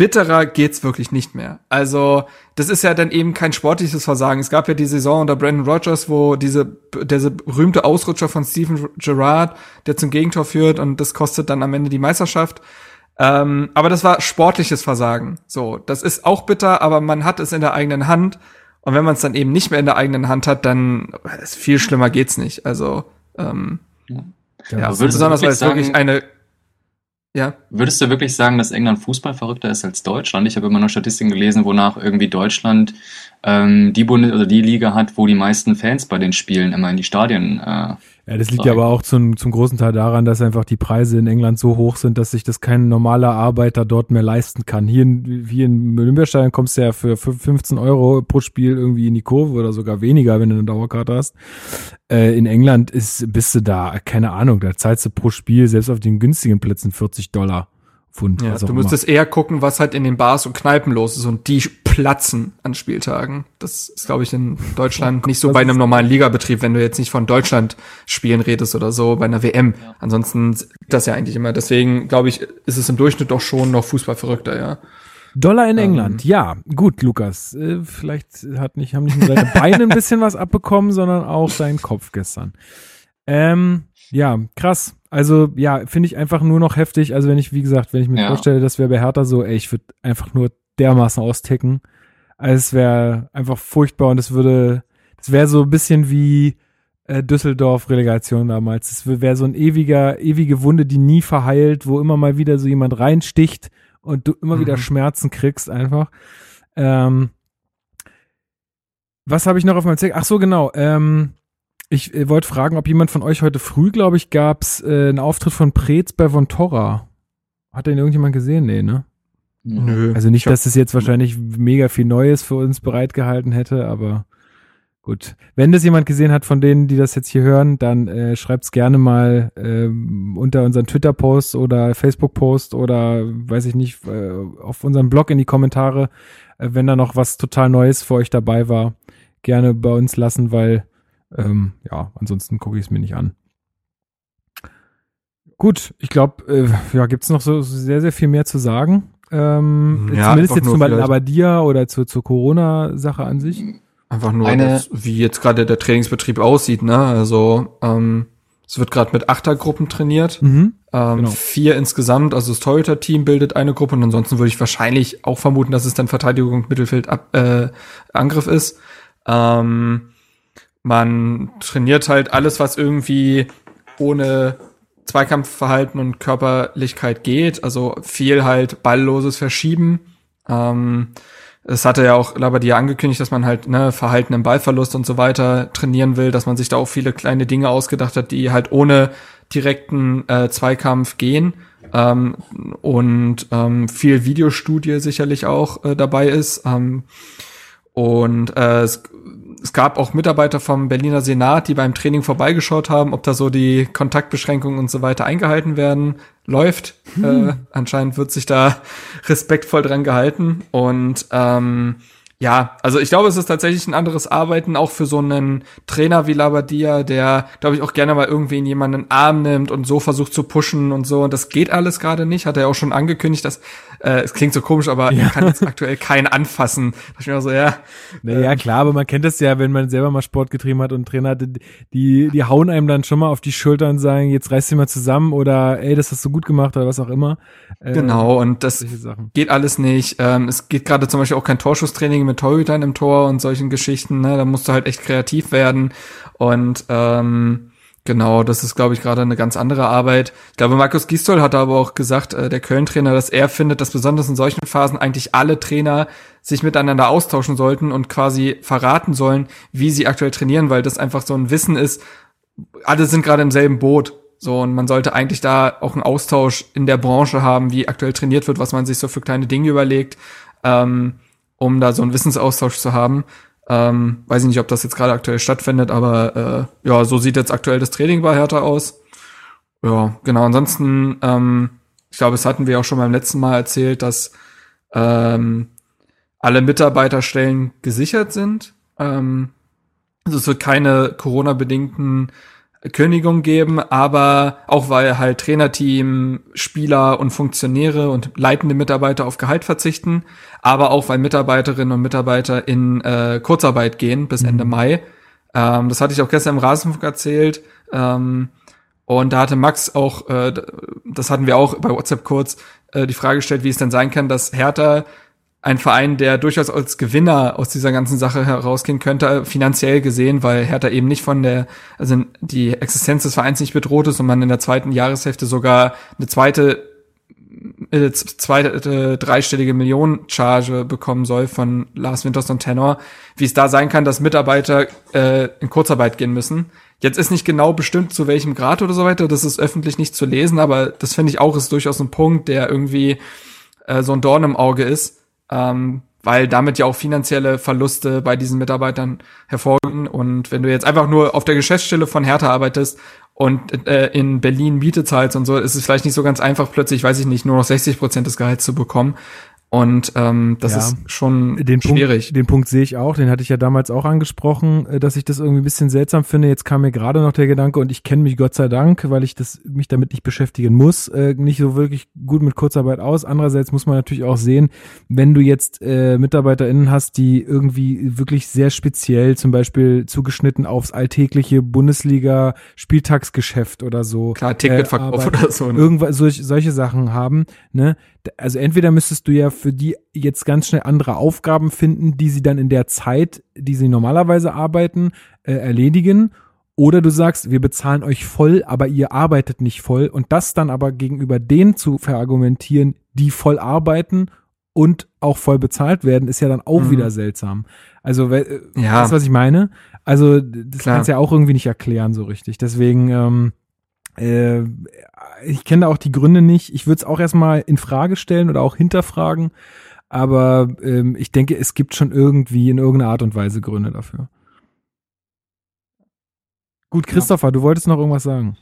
bitterer geht's wirklich nicht mehr. Also, das ist ja dann eben kein sportliches Versagen. Es gab ja die Saison unter Brandon Rogers, wo diese, diese berühmte Ausrutscher von Steven Gerrard, der zum Gegentor führt und das kostet dann am Ende die Meisterschaft. Ähm, aber das war sportliches Versagen. So, das ist auch bitter, aber man hat es in der eigenen Hand. Und wenn man es dann eben nicht mehr in der eigenen Hand hat, dann viel schlimmer geht's nicht. Also, ähm, ja, ja besonders weil es wirklich eine ja. Würdest du wirklich sagen, dass England Fußball verrückter ist als Deutschland? Ich habe immer noch Statistiken gelesen, wonach irgendwie Deutschland ähm, die Bundes oder die Liga hat, wo die meisten Fans bei den Spielen immer in die Stadien äh, ja, das liegt ja aber auch zum, zum großen Teil daran, dass einfach die Preise in England so hoch sind, dass sich das kein normaler Arbeiter dort mehr leisten kann. Hier in, hier in Olympiastadion kommst du ja für 15 Euro pro Spiel irgendwie in die Kurve oder sogar weniger, wenn du eine Dauerkarte hast. Äh, in England ist, bist du da, keine Ahnung, da zahlst du pro Spiel selbst auf den günstigen Plätzen 40 Dollar. Pfund. Ja, du müsstest immer. eher gucken, was halt in den Bars und Kneipen los ist und die platzen an Spieltagen. Das ist, glaube ich, in Deutschland nicht so bei einem normalen Ligabetrieb, wenn du jetzt nicht von Deutschland spielen redest oder so, bei einer WM. Ja. Ansonsten das ja eigentlich immer. Deswegen, glaube ich, ist es im Durchschnitt doch schon noch Fußballverrückter, ja. Dollar in ähm. England, ja, gut, Lukas. Äh, vielleicht hat nicht, haben nicht nur deine Beine ein bisschen was abbekommen, sondern auch dein Kopf gestern. Ähm, ja, krass. Also ja, finde ich einfach nur noch heftig. Also wenn ich, wie gesagt, wenn ich mir ja. vorstelle, das wäre bei Hertha so, ey, ich würde einfach nur dermaßen austicken. Also es wäre einfach furchtbar und es würde, es wäre so ein bisschen wie äh, Düsseldorf-Relegation damals. Es wäre so ein ewiger, ewige Wunde, die nie verheilt, wo immer mal wieder so jemand reinsticht und du immer mhm. wieder Schmerzen kriegst einfach. Ähm, was habe ich noch auf meinem Zettel? Ach so, genau. Ähm, ich äh, wollte fragen, ob jemand von euch heute früh, glaube ich, gab's äh, einen Auftritt von Preetz bei Vontora. Hat den irgendjemand gesehen? Nee, ne? Nö. Also nicht, dass es jetzt wahrscheinlich mega viel Neues für uns bereitgehalten hätte, aber gut. Wenn das jemand gesehen hat von denen, die das jetzt hier hören, dann äh, schreibt's gerne mal ähm, unter unseren Twitter-Post oder Facebook-Post oder weiß ich nicht, äh, auf unserem Blog in die Kommentare, äh, wenn da noch was total Neues für euch dabei war. Gerne bei uns lassen, weil ähm, ja, ansonsten gucke ich es mir nicht an. Gut, ich glaube, äh, ja, gibt's noch so sehr, sehr viel mehr zu sagen. Ähm, ja, zumindest jetzt zum Beispiel Abadia oder zur, zur Corona-Sache an sich. Einfach nur, Eine, das, wie jetzt gerade der Trainingsbetrieb aussieht, ne? Also ähm, es wird gerade mit Achtergruppen trainiert. Mhm, ähm, genau. Vier insgesamt, also das Torhüter-Team bildet eine Gruppe und ansonsten würde ich wahrscheinlich auch vermuten, dass es dann Verteidigung, Mittelfeld, Ab äh, Angriff ist. Ähm, man trainiert halt alles, was irgendwie ohne Zweikampfverhalten und Körperlichkeit geht. Also viel halt ballloses Verschieben. Ähm, es hatte ja auch Labadia angekündigt, dass man halt ne, Verhalten im Ballverlust und so weiter trainieren will, dass man sich da auch viele kleine Dinge ausgedacht hat, die halt ohne direkten äh, Zweikampf gehen. Ähm, und ähm, viel Videostudie sicherlich auch äh, dabei ist. Ähm, und äh, es es gab auch Mitarbeiter vom Berliner Senat, die beim Training vorbeigeschaut haben, ob da so die Kontaktbeschränkungen und so weiter eingehalten werden. Läuft. Hm. Äh, anscheinend wird sich da respektvoll dran gehalten. Und ähm, ja, also ich glaube, es ist tatsächlich ein anderes Arbeiten, auch für so einen Trainer wie Labadia, der, glaube ich, auch gerne mal irgendwie in jemanden Arm nimmt und so versucht zu pushen und so. Und das geht alles gerade nicht. Hat er auch schon angekündigt, dass äh, es klingt so komisch, aber ja. er kann jetzt aktuell keinen anfassen. Da ich mir so, ja. Naja, ähm, klar, aber man kennt das ja, wenn man selber mal Sport getrieben hat und Trainer hatte, die, die hauen einem dann schon mal auf die Schulter und sagen, jetzt reiß dich mal zusammen oder ey, das hast du gut gemacht oder was auch immer. Äh, genau, und das geht alles nicht. Ähm, es geht gerade zum Beispiel auch kein Torschusstraining mit Torhütern im Tor und solchen Geschichten. Ne? Da musst du halt echt kreativ werden. Und ähm, Genau, das ist, glaube ich, gerade eine ganz andere Arbeit. Ich glaube, Markus Gistol hat aber auch gesagt, äh, der Köln-Trainer, dass er findet, dass besonders in solchen Phasen eigentlich alle Trainer sich miteinander austauschen sollten und quasi verraten sollen, wie sie aktuell trainieren, weil das einfach so ein Wissen ist, alle sind gerade im selben Boot. So, und man sollte eigentlich da auch einen Austausch in der Branche haben, wie aktuell trainiert wird, was man sich so für kleine Dinge überlegt, ähm, um da so einen Wissensaustausch zu haben. Ähm, weiß ich nicht, ob das jetzt gerade aktuell stattfindet, aber äh, ja, so sieht jetzt aktuell das Training bei Hertha aus. Ja, genau. Ansonsten, ähm, ich glaube, es hatten wir auch schon beim letzten Mal erzählt, dass ähm, alle Mitarbeiterstellen gesichert sind. Ähm, also es wird keine Corona-bedingten Kündigung geben, aber auch weil halt Trainerteam, Spieler und Funktionäre und leitende Mitarbeiter auf Gehalt verzichten, aber auch weil Mitarbeiterinnen und Mitarbeiter in äh, Kurzarbeit gehen bis Ende mhm. Mai. Ähm, das hatte ich auch gestern im Rasenfunk erzählt. Ähm, und da hatte Max auch, äh, das hatten wir auch bei WhatsApp kurz, äh, die Frage gestellt, wie es denn sein kann, dass Hertha ein Verein, der durchaus als Gewinner aus dieser ganzen Sache herausgehen könnte, finanziell gesehen, weil Hertha eben nicht von der, also die Existenz des Vereins nicht bedroht ist und man in der zweiten Jahreshälfte sogar eine zweite, äh, zweite äh, dreistellige Millionencharge bekommen soll von Lars Winters und Tenor, wie es da sein kann, dass Mitarbeiter äh, in Kurzarbeit gehen müssen. Jetzt ist nicht genau bestimmt, zu welchem Grad oder so weiter, das ist öffentlich nicht zu lesen, aber das finde ich auch ist durchaus ein Punkt, der irgendwie äh, so ein Dorn im Auge ist ähm, weil damit ja auch finanzielle Verluste bei diesen Mitarbeitern hervorgehen. Und wenn du jetzt einfach nur auf der Geschäftsstelle von Hertha arbeitest und äh, in Berlin Miete zahlst und so, ist es vielleicht nicht so ganz einfach, plötzlich, weiß ich nicht, nur noch 60 Prozent des Gehalts zu bekommen. Und ähm, das ja, ist schon den schwierig. Punkt, den Punkt sehe ich auch, den hatte ich ja damals auch angesprochen, äh, dass ich das irgendwie ein bisschen seltsam finde. Jetzt kam mir gerade noch der Gedanke und ich kenne mich Gott sei Dank, weil ich das mich damit nicht beschäftigen muss, äh, nicht so wirklich gut mit Kurzarbeit aus. Andererseits muss man natürlich auch sehen, wenn du jetzt äh, MitarbeiterInnen hast, die irgendwie wirklich sehr speziell, zum Beispiel zugeschnitten aufs alltägliche Bundesliga-Spieltagsgeschäft oder so. Klar, Ticketverkauf äh, oder so. Ne? Irgendwas, solche, solche Sachen haben, ne? Also entweder müsstest du ja für die jetzt ganz schnell andere Aufgaben finden, die sie dann in der Zeit, die sie normalerweise arbeiten, äh, erledigen. Oder du sagst, wir bezahlen euch voll, aber ihr arbeitet nicht voll. Und das dann aber gegenüber denen zu verargumentieren, die voll arbeiten und auch voll bezahlt werden, ist ja dann auch mhm. wieder seltsam. Also, äh, ja. weißt du, was ich meine? Also, das Klar. kannst du ja auch irgendwie nicht erklären so richtig. Deswegen, ähm, äh, ich kenne da auch die Gründe nicht. Ich würde es auch erstmal in Frage stellen oder auch hinterfragen. Aber ähm, ich denke, es gibt schon irgendwie in irgendeiner Art und Weise Gründe dafür. Gut, Christopher, ja. du wolltest noch irgendwas sagen.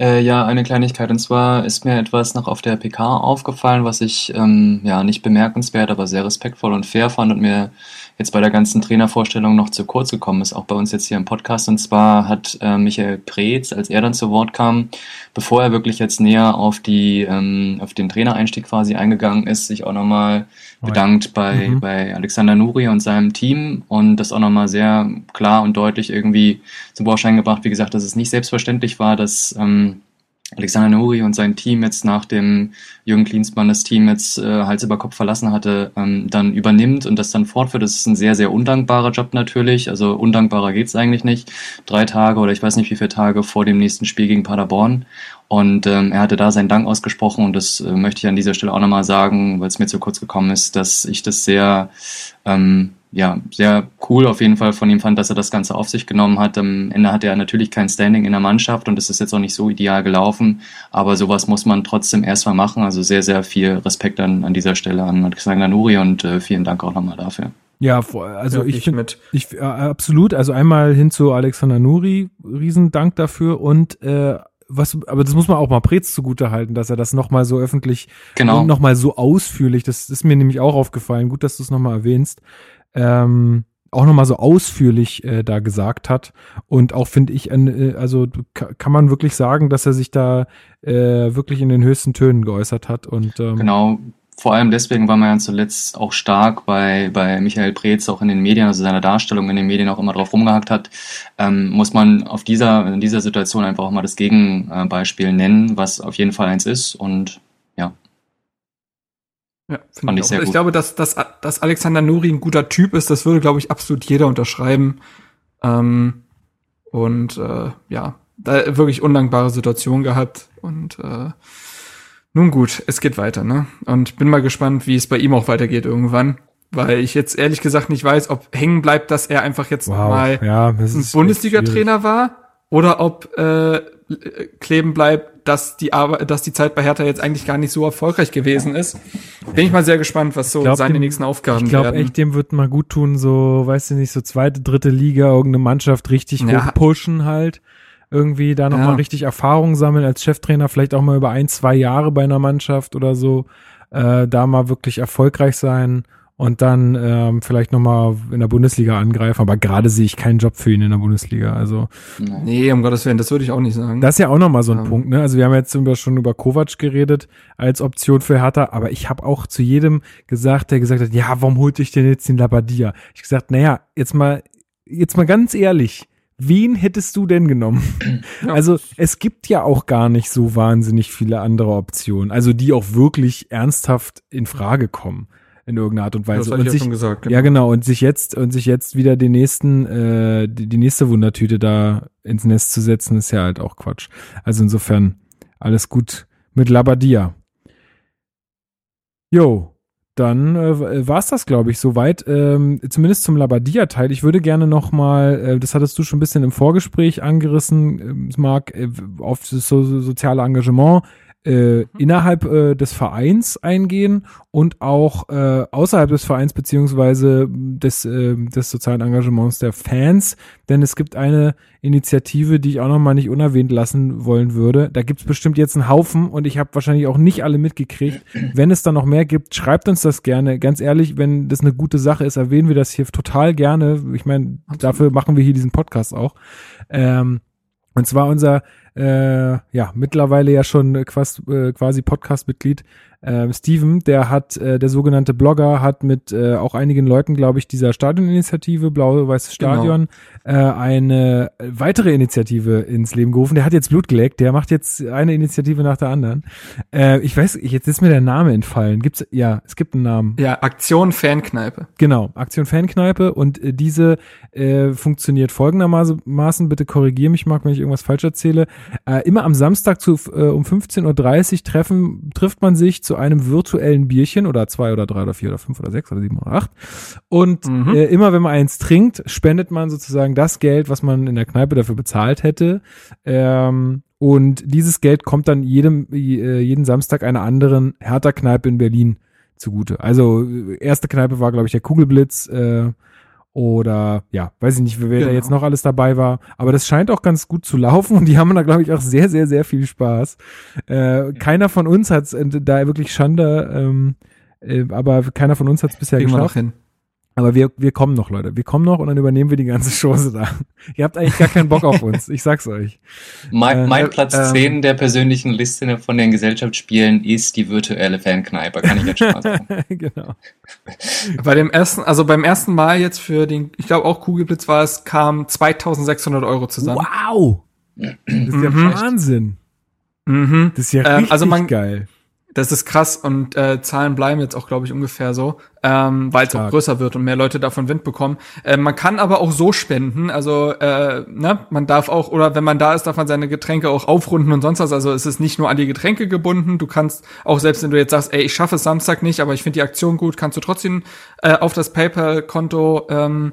Äh, ja, eine Kleinigkeit. Und zwar ist mir etwas noch auf der PK aufgefallen, was ich ähm, ja nicht bemerkenswert, aber sehr respektvoll und fair fand und mir jetzt bei der ganzen Trainervorstellung noch zu kurz gekommen ist, auch bei uns jetzt hier im Podcast. Und zwar hat äh, Michael Preetz, als er dann zu Wort kam, bevor er wirklich jetzt näher auf die ähm, auf den Trainereinstieg quasi eingegangen ist, sich auch nochmal bedankt bei, mhm. bei Alexander Nuri und seinem Team und das auch nochmal sehr klar und deutlich irgendwie zum Vorschein gebracht, wie gesagt, dass es nicht selbstverständlich war, dass ähm, Alexander Nuri und sein Team jetzt nach dem Jürgen Klinsmann das Team jetzt äh, Hals über Kopf verlassen hatte, ähm, dann übernimmt und das dann fortführt. Das ist ein sehr, sehr undankbarer Job natürlich. Also undankbarer geht's eigentlich nicht. Drei Tage oder ich weiß nicht wie viele Tage vor dem nächsten Spiel gegen Paderborn. Und ähm, er hatte da seinen Dank ausgesprochen und das äh, möchte ich an dieser Stelle auch nochmal sagen, weil es mir zu kurz gekommen ist, dass ich das sehr ähm, ja, sehr cool auf jeden Fall von ihm fand, dass er das Ganze auf sich genommen hat. Am Ende hat er natürlich kein Standing in der Mannschaft und es ist jetzt auch nicht so ideal gelaufen, aber sowas muss man trotzdem erstmal machen. Also sehr, sehr viel Respekt an, an dieser Stelle an Alexander Nuri und äh, vielen Dank auch nochmal dafür. Ja, also ja, ich finde ich äh, absolut, also einmal hin zu Alexander Nuri, Riesendank dafür und äh, was, aber das muss man auch mal Prez zugute halten, dass er das nochmal so öffentlich genau. und nochmal so ausführlich, das ist mir nämlich auch aufgefallen, gut, dass du es nochmal erwähnst, ähm, auch nochmal so ausführlich äh, da gesagt hat. Und auch finde ich, äh, also kann man wirklich sagen, dass er sich da äh, wirklich in den höchsten Tönen geäußert hat. Und ähm, genau, vor allem deswegen war man ja zuletzt auch stark bei, bei Michael Preetz auch in den Medien, also seiner Darstellung in den Medien auch immer drauf rumgehackt hat, ähm, muss man auf dieser, in dieser Situation einfach auch mal das Gegenbeispiel nennen, was auf jeden Fall eins ist und ja. Fand ich, ich sehr gut. Ich glaube, dass, dass, dass Alexander Nuri ein guter Typ ist, das würde, glaube ich, absolut jeder unterschreiben. Ähm, und äh, ja, da wirklich undankbare Situation gehabt. Und äh, nun gut, es geht weiter, ne? Und bin mal gespannt, wie es bei ihm auch weitergeht irgendwann. Weil ich jetzt ehrlich gesagt nicht weiß, ob hängen bleibt, dass er einfach jetzt wow. mal ja, ein Bundesliga-Trainer war oder ob äh, kleben bleibt, dass die Arbeit, dass die Zeit bei Hertha jetzt eigentlich gar nicht so erfolgreich gewesen ist. Bin ich mal sehr gespannt, was so glaub, seine dem, nächsten Aufgaben ich glaub, werden. Ich glaube echt, dem wird mal gut tun, so, weißt du nicht, so zweite, dritte Liga, irgendeine Mannschaft richtig ja. hoch pushen halt. Irgendwie da nochmal ja. richtig Erfahrung sammeln als Cheftrainer, vielleicht auch mal über ein, zwei Jahre bei einer Mannschaft oder so, äh, da mal wirklich erfolgreich sein und dann ähm, vielleicht nochmal in der Bundesliga angreifen. Aber gerade sehe ich keinen Job für ihn in der Bundesliga. Also Nee, um Gottes Willen, das würde ich auch nicht sagen. Das ist ja auch nochmal so ein ja. Punkt, ne? Also wir haben jetzt schon über Kovac geredet als Option für Hertha, aber ich habe auch zu jedem gesagt, der gesagt hat, ja, warum holt ich denn jetzt den Labadia? Ich gesagt, naja, jetzt mal, jetzt mal ganz ehrlich, wen hättest du denn genommen? Ja. Also es gibt ja auch gar nicht so wahnsinnig viele andere Optionen, also die auch wirklich ernsthaft in Frage kommen in irgendeiner Art und Weise. Das und ich sich, ja schon gesagt. Genau. Ja, genau. Und sich jetzt und sich jetzt wieder den nächsten, äh, die, die nächste Wundertüte da ins Nest zu setzen, ist ja halt auch Quatsch. Also insofern alles gut mit Labadia. Jo, dann äh, war es das, glaube ich, soweit. Ähm, zumindest zum Labadia-Teil. Ich würde gerne noch mal, äh, das hattest du schon ein bisschen im Vorgespräch angerissen, äh, Marc, äh, auf das so, so soziale Engagement äh, mhm. innerhalb äh, des Vereins eingehen und auch äh, außerhalb des Vereins beziehungsweise des, äh, des sozialen Engagements der Fans. Denn es gibt eine Initiative, die ich auch nochmal nicht unerwähnt lassen wollen würde. Da gibt es bestimmt jetzt einen Haufen und ich habe wahrscheinlich auch nicht alle mitgekriegt. Wenn es da noch mehr gibt, schreibt uns das gerne. Ganz ehrlich, wenn das eine gute Sache ist, erwähnen wir das hier total gerne. Ich meine, dafür machen wir hier diesen Podcast auch. Ähm, und zwar unser äh, ja, mittlerweile ja schon quasi, äh, quasi Podcast-Mitglied, äh, Steven, der hat, äh, der sogenannte Blogger, hat mit äh, auch einigen Leuten, glaube ich, dieser Stadioninitiative, Blau-Weißes genau. Stadion, genau. äh, eine weitere Initiative ins Leben gerufen. Der hat jetzt Blut geleckt, der macht jetzt eine Initiative nach der anderen. Äh, ich weiß, jetzt ist mir der Name entfallen. Gibt's, ja, es gibt einen Namen. Ja, Aktion Fankneipe. Genau, Aktion Fankneipe und äh, diese äh, funktioniert folgendermaßen, bitte korrigiere mich, Marc, wenn ich irgendwas falsch erzähle. Äh, immer am Samstag zu, äh, um 15.30 Uhr treffen, trifft man sich zu einem virtuellen Bierchen oder zwei oder drei oder vier oder fünf oder sechs oder sieben oder acht. Und mhm. äh, immer wenn man eins trinkt, spendet man sozusagen das Geld, was man in der Kneipe dafür bezahlt hätte. Ähm, und dieses Geld kommt dann jedem, äh, jeden Samstag einer anderen Hertha-Kneipe in Berlin zugute. Also erste Kneipe war, glaube ich, der Kugelblitz. Äh, oder ja, weiß ich nicht, wer genau. da jetzt noch alles dabei war. Aber das scheint auch ganz gut zu laufen und die haben da, glaube ich, auch sehr, sehr, sehr viel Spaß. Äh, keiner von uns hat äh, da wirklich Schande, ähm, äh, aber keiner von uns hat es bisher Kriegen geschafft. Aber wir, wir kommen noch, Leute. Wir kommen noch und dann übernehmen wir die ganze Chose da. Ihr habt eigentlich gar keinen Bock auf uns. Ich sag's euch. Mein, äh, mein Platz äh, 10 der persönlichen Liste von den Gesellschaftsspielen ist die virtuelle Fankneipe. Kann ich jetzt schon mal sagen. genau. Bei dem ersten, also beim ersten Mal jetzt für den, ich glaube auch Kugelblitz war es, kam 2600 Euro zusammen. Wow! Das ist ja mhm. Wahnsinn. Mhm. Das ist ja richtig ähm, also man, geil. Das ist krass und äh, Zahlen bleiben jetzt auch, glaube ich, ungefähr so, ähm, weil es auch größer wird und mehr Leute davon Wind bekommen. Äh, man kann aber auch so spenden, also äh, ne, man darf auch, oder wenn man da ist, darf man seine Getränke auch aufrunden und sonst was. Also es ist nicht nur an die Getränke gebunden. Du kannst auch, selbst wenn du jetzt sagst, ey, ich schaffe es Samstag nicht, aber ich finde die Aktion gut, kannst du trotzdem äh, auf das PayPal-Konto ähm,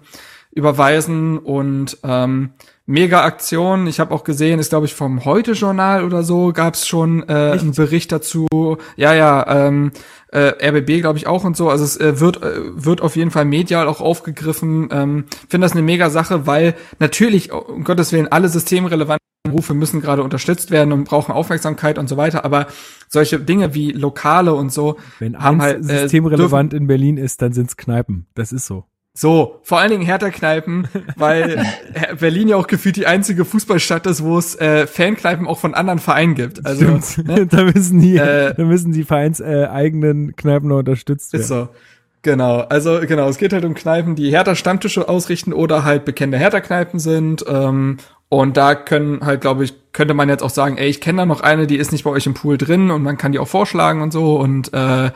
überweisen und ähm, mega Aktion. Ich habe auch gesehen, ist glaube ich vom Heute-Journal oder so, gab es schon äh, einen Bericht dazu. Ja, ja, ähm, äh, RBB glaube ich auch und so. Also es äh, wird äh, wird auf jeden Fall medial auch aufgegriffen. Ähm, Finde das eine mega Sache, weil natürlich um Gottes willen alle systemrelevanten Rufe müssen gerade unterstützt werden und brauchen Aufmerksamkeit und so weiter. Aber solche Dinge wie Lokale und so Wenn haben halt äh, systemrelevant in Berlin ist, dann sind's Kneipen. Das ist so. So, vor allen Dingen Hertha-Kneipen, weil Berlin ja auch gefühlt die einzige Fußballstadt ist, wo es äh, Fankneipen auch von anderen Vereinen gibt. Also ne? da müssen die, äh, da müssen die Vereins äh, eigenen Kneipen noch unterstützt werden. Ist so. Genau, also genau, es geht halt um Kneipen, die Hertha-Stammtische ausrichten oder halt bekannte Hertha-Kneipen sind. Ähm, und da können halt, glaube ich, könnte man jetzt auch sagen, ey, ich kenne da noch eine, die ist nicht bei euch im Pool drin und man kann die auch vorschlagen und so und äh,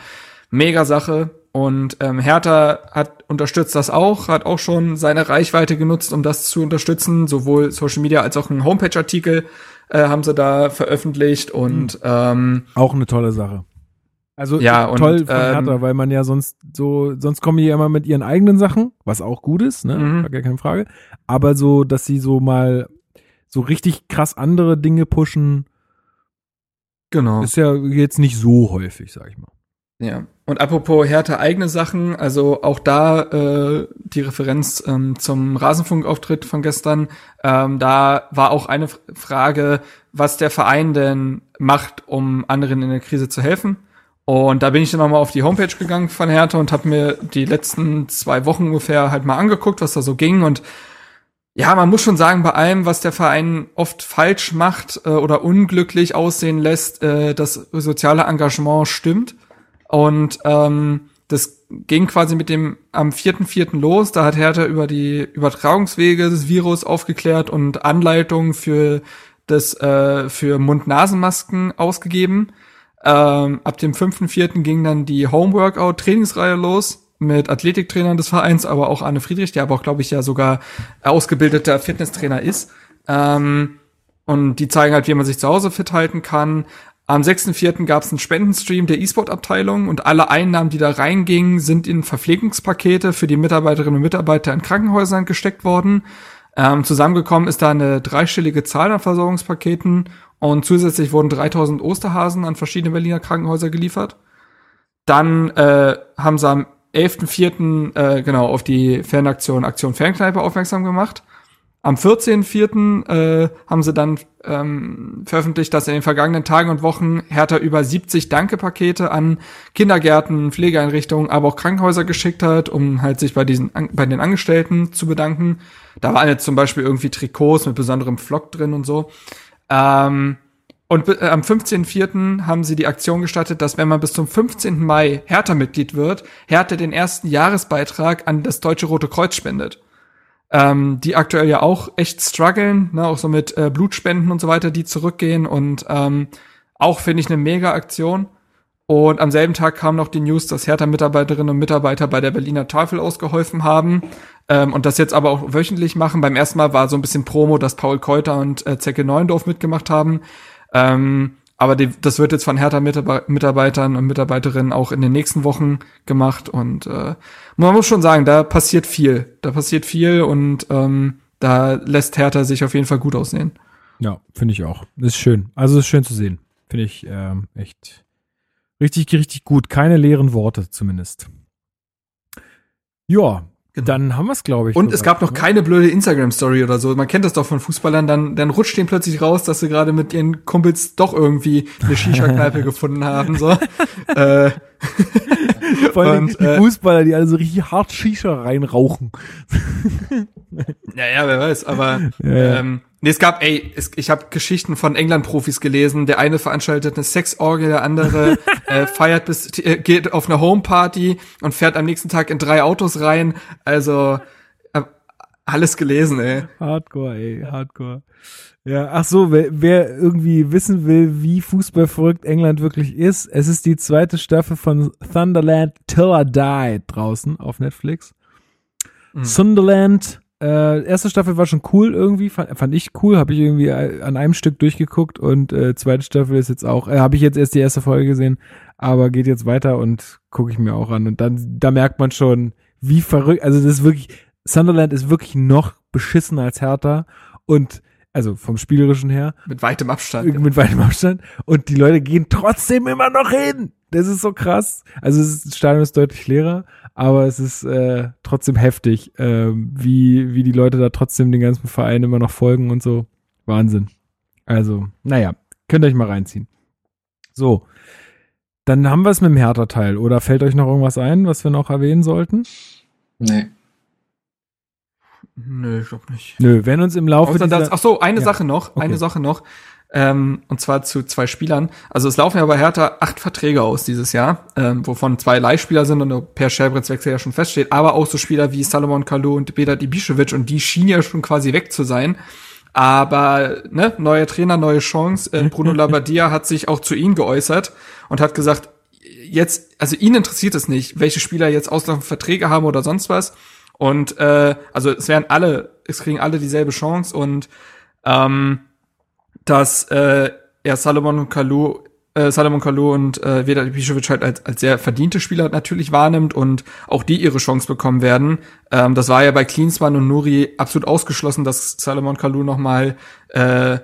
mega Sache. Und ähm, Hertha hat unterstützt das auch, hat auch schon seine Reichweite genutzt, um das zu unterstützen. Sowohl Social Media als auch ein Homepage-Artikel äh, haben sie da veröffentlicht und mhm. ähm, auch eine tolle Sache. Also ja, toll und, von Hertha, ähm, weil man ja sonst so, sonst kommen die ja immer mit ihren eigenen Sachen, was auch gut ist, ne? Mhm. Gar keine Frage. Aber so, dass sie so mal so richtig krass andere Dinge pushen, Genau. ist ja jetzt nicht so häufig, sag ich mal. Ja. Und apropos Hertha eigene Sachen, also auch da äh, die Referenz ähm, zum Rasenfunkauftritt von gestern, ähm, da war auch eine Frage, was der Verein denn macht, um anderen in der Krise zu helfen. Und da bin ich dann nochmal auf die Homepage gegangen von Hertha und habe mir die letzten zwei Wochen ungefähr halt mal angeguckt, was da so ging. Und ja, man muss schon sagen, bei allem, was der Verein oft falsch macht äh, oder unglücklich aussehen lässt, äh, das soziale Engagement stimmt. Und ähm, das ging quasi mit dem am 4.4. los. Da hat Hertha über die Übertragungswege des Virus aufgeklärt und Anleitungen für das äh, für Mund-Nasen-Masken ausgegeben. Ähm, ab dem 5.4. ging dann die Homeworkout-Trainingsreihe los mit Athletiktrainern des Vereins, aber auch Anne Friedrich, der aber auch, glaube ich, ja sogar ausgebildeter Fitnesstrainer ist. Ähm, und die zeigen halt, wie man sich zu Hause fit halten kann. Am 6.4. gab es einen Spendenstream der E-Sport-Abteilung und alle Einnahmen, die da reingingen, sind in Verpflegungspakete für die Mitarbeiterinnen und Mitarbeiter in Krankenhäusern gesteckt worden. Ähm, zusammengekommen ist da eine dreistellige Zahl an Versorgungspaketen und zusätzlich wurden 3000 Osterhasen an verschiedene Berliner Krankenhäuser geliefert. Dann äh, haben sie am 11.04. Äh, genau auf die Fanaktion Aktion Fankneipe aufmerksam gemacht. Am 14.04. Äh, haben sie dann ähm, veröffentlicht, dass in den vergangenen Tagen und Wochen Hertha über 70 Danke-Pakete an Kindergärten, Pflegeeinrichtungen, aber auch Krankenhäuser geschickt hat, um halt sich bei diesen bei den Angestellten zu bedanken. Da waren jetzt zum Beispiel irgendwie Trikots mit besonderem Flock drin und so. Ähm, und äh, am 15.04. haben sie die Aktion gestartet, dass wenn man bis zum 15. Mai Hertha-Mitglied wird, Hertha den ersten Jahresbeitrag an das Deutsche Rote Kreuz spendet. Ähm, die aktuell ja auch echt strugglen, ne, auch so mit äh, Blutspenden und so weiter, die zurückgehen und ähm, auch finde ich eine mega Aktion. Und am selben Tag kam noch die News, dass Hertha-Mitarbeiterinnen und Mitarbeiter bei der Berliner Tafel ausgeholfen haben ähm, und das jetzt aber auch wöchentlich machen. Beim ersten Mal war so ein bisschen Promo, dass Paul Keuter und äh, Zecke Neuendorf mitgemacht haben. Ähm, aber die, das wird jetzt von Hertha-Mitarbeitern und Mitarbeiterinnen auch in den nächsten Wochen gemacht. Und äh, man muss schon sagen, da passiert viel. Da passiert viel und ähm, da lässt Hertha sich auf jeden Fall gut aussehen. Ja, finde ich auch. Ist schön. Also ist schön zu sehen. Finde ich ähm, echt richtig, richtig gut. Keine leeren Worte zumindest. Ja, Genau. dann haben wir es, glaube ich. Und es soweit, gab noch ne? keine blöde Instagram-Story oder so. Man kennt das doch von Fußballern, dann, dann rutscht denen plötzlich raus, dass sie gerade mit ihren Kumpels doch irgendwie eine Shisha-Kneipe gefunden haben. So. äh, Vor allem und, die äh, Fußballer, die alle so richtig hart Shisha reinrauchen. Naja, wer weiß, aber Ja, ja. ähm, nee, es gab, ey, es, ich habe Geschichten von England-Profis gelesen. Der eine veranstaltet eine Sexorgie, der andere äh, feiert bis äh, geht auf eine Homeparty und fährt am nächsten Tag in drei Autos rein. Also äh, alles gelesen, ey. Hardcore, ey, Hardcore. Ja, ach so, wer, wer irgendwie wissen will, wie fußballverrückt England wirklich ist, es ist die zweite Staffel von Thunderland Till I Die draußen auf Netflix. Mhm. Sunderland, äh, erste Staffel war schon cool irgendwie, fand, fand ich cool, habe ich irgendwie an einem Stück durchgeguckt und äh, zweite Staffel ist jetzt auch, äh, habe ich jetzt erst die erste Folge gesehen, aber geht jetzt weiter und gucke ich mir auch an und dann, da merkt man schon, wie verrückt, also das ist wirklich, Sunderland ist wirklich noch beschissener als Hertha und also vom spielerischen her, Mit weitem Abstand. mit weitem Abstand. Und die Leute gehen trotzdem immer noch hin. Das ist so krass. Also das Stadion ist deutlich leerer, aber es ist äh, trotzdem heftig, äh, wie, wie die Leute da trotzdem den ganzen Verein immer noch folgen und so. Wahnsinn. Also, naja, könnt ihr euch mal reinziehen. So. Dann haben wir es mit dem Hertha-Teil. Oder fällt euch noch irgendwas ein, was wir noch erwähnen sollten? Nee. Nö, ich glaub nicht. Nö, wenn uns im Laufe Außer dieser, das, ach so, eine Ja. Sache noch, Okay. eine Sache noch. Ähm, und zwar zu zwei Spielern. Also es laufen ja bei Hertha acht Verträge aus dieses Jahr, ähm, wovon zwei Leihspieler sind und Per Scherbritz Wechsel ja schon feststeht, aber auch so Spieler wie Salomon Kalou und Bedat Ibišević und die schienen ja schon quasi weg zu sein. Aber ne, neuer Trainer, neue Chance. Äh, Bruno Labbadia hat sich auch zu ihnen geäußert und hat gesagt, jetzt, also ihn interessiert es nicht, welche Spieler jetzt auslaufende Verträge haben oder sonst was. Und äh, also es werden alle, es kriegen alle dieselbe Chance und ähm, dass äh, er Salomon und Kalou äh, Salomon Kalou und äh, Vedat Ibišević halt als, als sehr verdiente Spieler natürlich wahrnimmt und auch die ihre Chance bekommen werden. Ähm, das war ja bei Klinsmann und Nuri absolut ausgeschlossen, dass Salomon Kalou noch mal äh,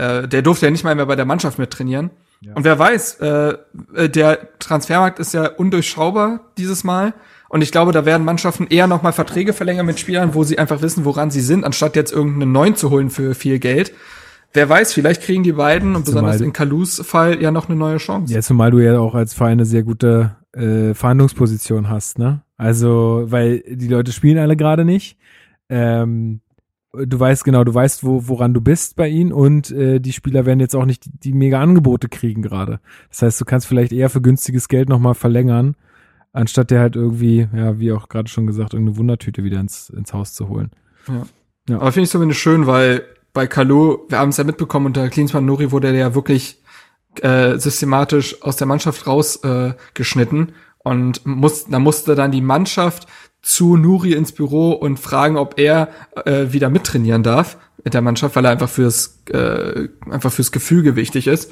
äh, der durfte ja nicht mal mehr bei der Mannschaft mit trainieren. Ja. Und wer weiß, äh, äh, der Transfermarkt ist ja undurchschaubar dieses Mal. Und ich glaube, da werden Mannschaften eher noch mal Verträge verlängern mit Spielern, wo sie einfach wissen, woran sie sind, anstatt jetzt irgendeinen neuen zu holen für viel Geld. Wer weiß, vielleicht kriegen die beiden und zumal besonders in Kalus Fall ja noch eine neue Chance. Ja, zumal du ja auch als Verein eine sehr gute äh, Verhandlungsposition hast, ne? Also, weil die Leute spielen alle gerade nicht. Ähm, du weißt genau, du weißt, wo, woran du bist bei ihnen und äh, die Spieler werden jetzt auch nicht die, die mega Angebote kriegen gerade. Das heißt, du kannst vielleicht eher für günstiges Geld nochmal verlängern, anstatt dir halt irgendwie, ja, wie auch gerade schon gesagt, irgendeine Wundertüte wieder ins, ins Haus zu holen. Ja. ja. Aber finde ich zumindest schön, weil bei Kalu, wir haben es ja mitbekommen, unter Klinsmann Nuri wurde der ja wirklich äh, systematisch aus der Mannschaft rausgeschnitten äh, und muss, da musste dann die Mannschaft zu Nuri ins Büro und fragen, ob er äh, wieder mittrainieren darf mit der Mannschaft, weil er einfach fürs äh, einfach fürs Gefüge wichtig ist.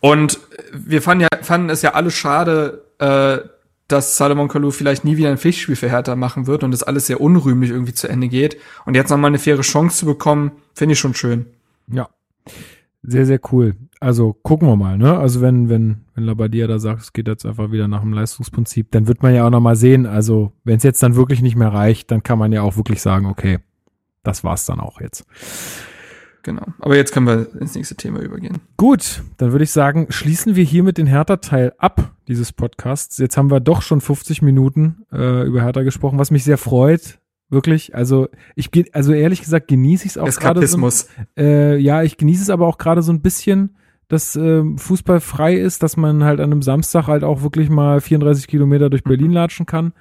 Und wir fanden ja fanden es ja alle schade, äh, dass Salomon Kalou vielleicht nie wieder ein Pflichtspiel für Hertha machen wird und das alles sehr unrühmlich irgendwie zu Ende geht. Und jetzt nochmal eine faire Chance zu bekommen, finde ich schon schön. Ja. Sehr, sehr cool. Also gucken wir mal, ne? Also wenn, wenn, wenn Labadia da sagt, es geht jetzt einfach wieder nach dem Leistungsprinzip, dann wird man ja auch nochmal sehen, also wenn es jetzt dann wirklich nicht mehr reicht, dann kann man ja auch wirklich sagen, okay, das war's dann auch jetzt. Genau. Aber jetzt können wir ins nächste Thema übergehen. Gut, dann würde ich sagen, schließen wir hiermit den Hertha-Teil ab dieses Podcasts. Jetzt haben wir doch schon 50 Minuten äh, über Hertha gesprochen, was mich sehr freut. Wirklich, also ich also ehrlich gesagt genieße ich es auch gerade so. Äh, ja, ich genieße es aber auch gerade so ein bisschen, dass äh, Fußball frei ist, dass man halt an einem Samstag halt auch wirklich mal 34 Kilometer durch Berlin latschen kann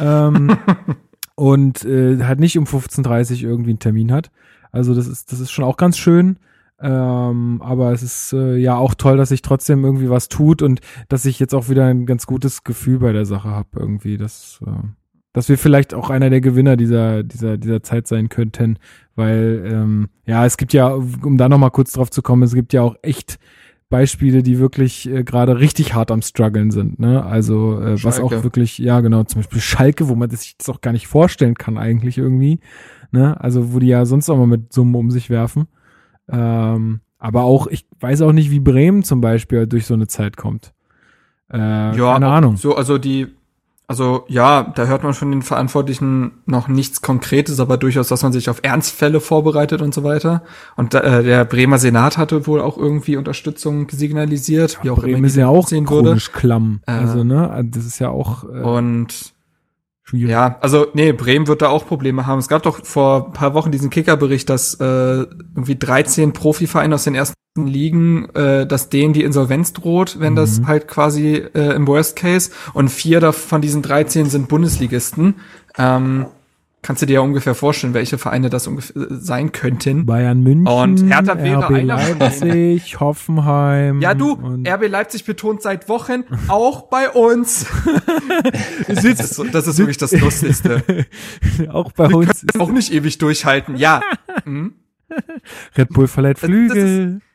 ähm, und äh, halt nicht um 15:30 irgendwie einen Termin hat. Also das ist das ist schon auch ganz schön. Ähm, aber es ist äh, ja auch toll, dass sich trotzdem irgendwie was tut und dass ich jetzt auch wieder ein ganz gutes Gefühl bei der Sache habe irgendwie. Das äh, dass wir vielleicht auch einer der Gewinner dieser, dieser, dieser Zeit sein könnten, weil ähm, ja, es gibt ja, um da nochmal kurz drauf zu kommen, es gibt ja auch echt Beispiele, die wirklich äh, gerade richtig hart am struggeln sind, ne? Also äh, was auch wirklich, ja genau, zum Beispiel Schalke, wo man sich das auch gar nicht vorstellen kann eigentlich irgendwie, ne? Also wo die ja sonst auch mal mit Summen um sich werfen. Ähm, aber auch, ich weiß auch nicht, wie Bremen zum Beispiel durch so eine Zeit kommt. Äh, ja, keine Ahnung. So, also die also ja, da hört man von den Verantwortlichen noch nichts Konkretes, aber durchaus, dass man sich auf Ernstfälle vorbereitet und so weiter. Und äh, der Bremer Senat hatte wohl auch irgendwie Unterstützung signalisiert, ja, wie auch Bremen immer ist ja auch sehen würde. klamm. Äh, also ne, das ist ja auch äh, und schwierig. Ja, also nee, Bremen wird da auch Probleme haben. Es gab doch vor ein paar Wochen diesen Kickerbericht, dass äh, irgendwie 13 Profivereine aus den ersten Ligen, äh, dass denen die Insolvenz droht, wenn mhm. das halt quasi äh, im Worst Case und vier von diesen 13 sind Bundesligisten. Ähm, kannst du dir ja ungefähr vorstellen, welche Vereine das ungefähr sein könnten. Bayern München, und Hertha wäre RB Leipzig, Hoffenheim. Ja, du, RB Leipzig betont seit Wochen auch bei uns. das, ist, das ist wirklich das Lustigste. auch bei uns. Auch nicht ewig durchhalten, ja. Hm? Red Bull verleiht Flügel. Das, das,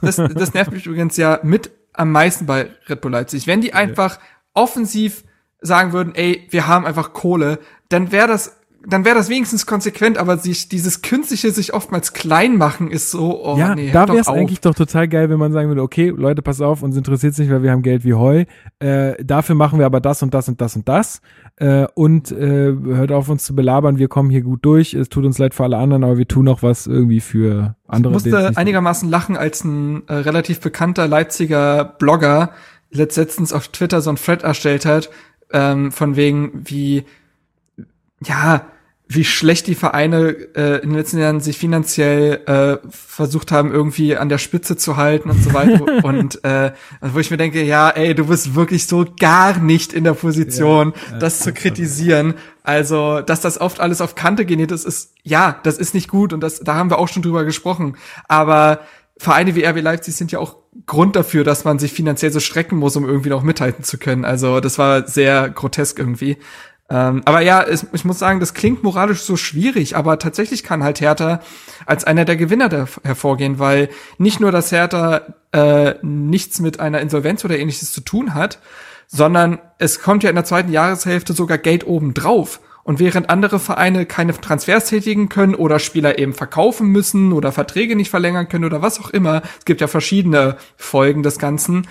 das nervt mich übrigens ja mit am meisten bei Red Bull Leipzig. Wenn die einfach offensiv sagen würden, ey, wir haben einfach Kohle, dann wäre das dann wäre das wenigstens konsequent, aber sich dieses künstliche sich oftmals klein machen ist so, oh ja, nee, da wäre es eigentlich doch total geil, wenn man sagen würde, okay, Leute, pass auf, uns interessiert nicht, weil wir haben Geld wie Heu. Äh, dafür machen wir aber das und das und das und das. Äh, und äh, hört auf uns zu belabern, wir kommen hier gut durch. Es tut uns leid für alle anderen, aber wir tun auch was irgendwie für andere. Ich musste einigermaßen lachen, als ein äh, relativ bekannter Leipziger Blogger letztens auf Twitter so ein Thread erstellt hat, ähm, von wegen wie ja, wie schlecht die Vereine äh, in den letzten Jahren sich finanziell äh, versucht haben, irgendwie an der Spitze zu halten und so weiter. und äh, wo ich mir denke, ja, ey, du bist wirklich so gar nicht in der Position, ja, das zu kritisieren. Also, dass das oft alles auf Kante genäht ist, ist, ja, das ist nicht gut und das, da haben wir auch schon drüber gesprochen. Aber Vereine wie RB Leipzig sind ja auch Grund dafür, dass man sich finanziell so strecken muss, um irgendwie noch mithalten zu können. Also, das war sehr grotesk irgendwie. Ähm, aber ja, es, ich muss sagen, das klingt moralisch so schwierig, aber tatsächlich kann halt Hertha als einer der Gewinner der, hervorgehen, weil nicht nur, dass Hertha äh, nichts mit einer Insolvenz oder ähnliches zu tun hat, sondern es kommt ja in der zweiten Jahreshälfte sogar Geld oben drauf. Und während andere Vereine keine Transfers tätigen können oder Spieler eben verkaufen müssen oder Verträge nicht verlängern können oder was auch immer, es gibt ja verschiedene Folgen des Ganzen,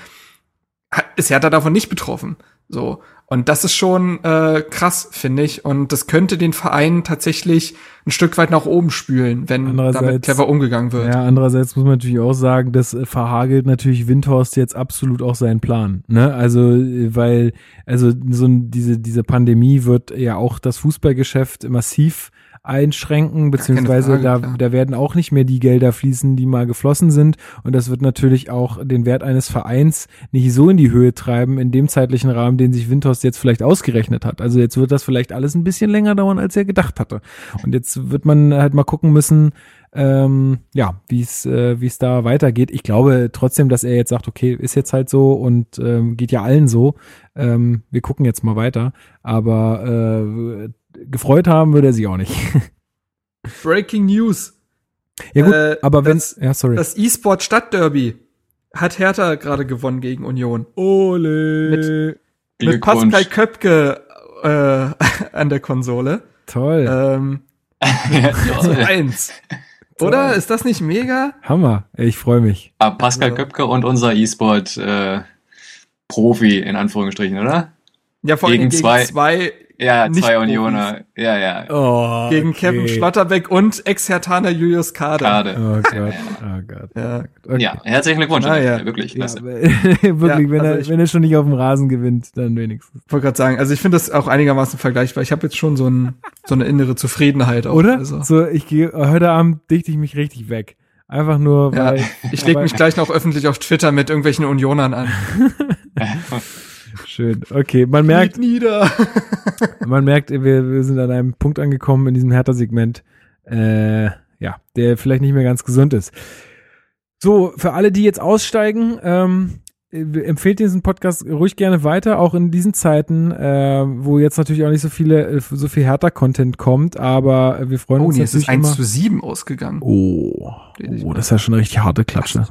ist Hertha davon nicht betroffen. So. Und das ist schon äh, krass, finde ich. Und das könnte den Verein tatsächlich ein Stück weit nach oben spülen, wenn damit clever umgegangen wird. Ja, andererseits muss man natürlich auch sagen, das äh, verhagelt natürlich Windhorst jetzt absolut auch seinen Plan. Ne? Also, weil, also so diese, diese Pandemie wird ja auch das Fußballgeschäft massiv einschränken, beziehungsweise Frage, da, da werden auch nicht mehr die Gelder fließen, die mal geflossen sind. Und das wird natürlich auch den Wert eines Vereins nicht so in die Höhe treiben, in dem zeitlichen Rahmen, den sich Windhorst jetzt vielleicht ausgerechnet hat. Also jetzt wird das vielleicht alles ein bisschen länger dauern, als er gedacht hatte. Und jetzt wird man halt mal gucken müssen, ähm, ja, wie es äh, wie es da weitergeht. Ich glaube trotzdem, dass er jetzt sagt, okay, ist jetzt halt so und ähm, geht ja allen so. Ähm, wir gucken jetzt mal weiter. Aber äh, gefreut haben würde er sich auch nicht. Breaking News. Ja gut, äh, aber wenn ja sorry. Das E-Sport Stadtderby hat Hertha gerade gewonnen gegen Union. Ole. Mit, mit Pascal Köpke äh, an der Konsole. Toll. Ähm, zu eins. Oder? Ist das nicht mega? Hammer. Ich freue mich. Ah, Pascal. Köpke und unser E-Sport äh, Profi in Anführungsstrichen, oder? Ja, vor allem gegen, gegen zwei, zwei ja, zwei Unioner. Ja, ja. Oh, Gegen okay. Kevin Schlotterbeck und Ex-Hertaner Julius Kade. Kade. Oh Gott. Oh Gott. Ja, okay. ja herzlichen Glückwunsch. Ah, ja. Wirklich. Ja, wirklich, ja, wenn, also er, wenn er schon nicht auf dem Rasen gewinnt, dann wenigstens. Ich wollte gerade sagen, also ich finde das auch einigermaßen vergleichbar. Ich habe jetzt schon so, ein, so eine innere Zufriedenheit. Auch, Oder? Also. So, ich gehe heute Abend dichte ich mich richtig weg. Einfach nur, weil. Ja, ich lege mich gleich noch öffentlich auf Twitter mit irgendwelchen Unionern an. Schön. Okay, man merkt. nieder. man merkt, wir, wir sind an einem Punkt angekommen in diesem Hertha-Segment, äh, ja, der vielleicht nicht mehr ganz gesund ist. So, für alle, die jetzt aussteigen, ähm, empfehlt diesen Podcast ruhig gerne weiter, auch in diesen Zeiten, äh, wo jetzt natürlich auch nicht so viele, so viel härter Content kommt, aber wir freuen oh, uns nee. Oh, es ist 1 zu 7 ausgegangen. Oh, oh das ist ja schon eine richtig harte Klatsche.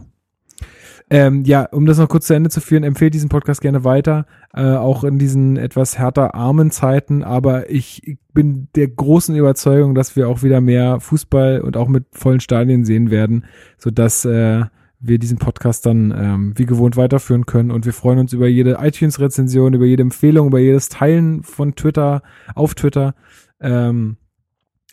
Ähm, ja, um das noch kurz zu Ende zu führen, empfehlt diesen Podcast gerne weiter, äh, auch in diesen etwas härter armen Zeiten. Aber ich bin der großen Überzeugung, dass wir auch wieder mehr Fußball und auch mit vollen Stadien sehen werden, so dass äh, wir diesen Podcast dann ähm, wie gewohnt weiterführen können. Und wir freuen uns über jede iTunes-Rezension, über jede Empfehlung, über jedes Teilen von Twitter auf Twitter. Ähm,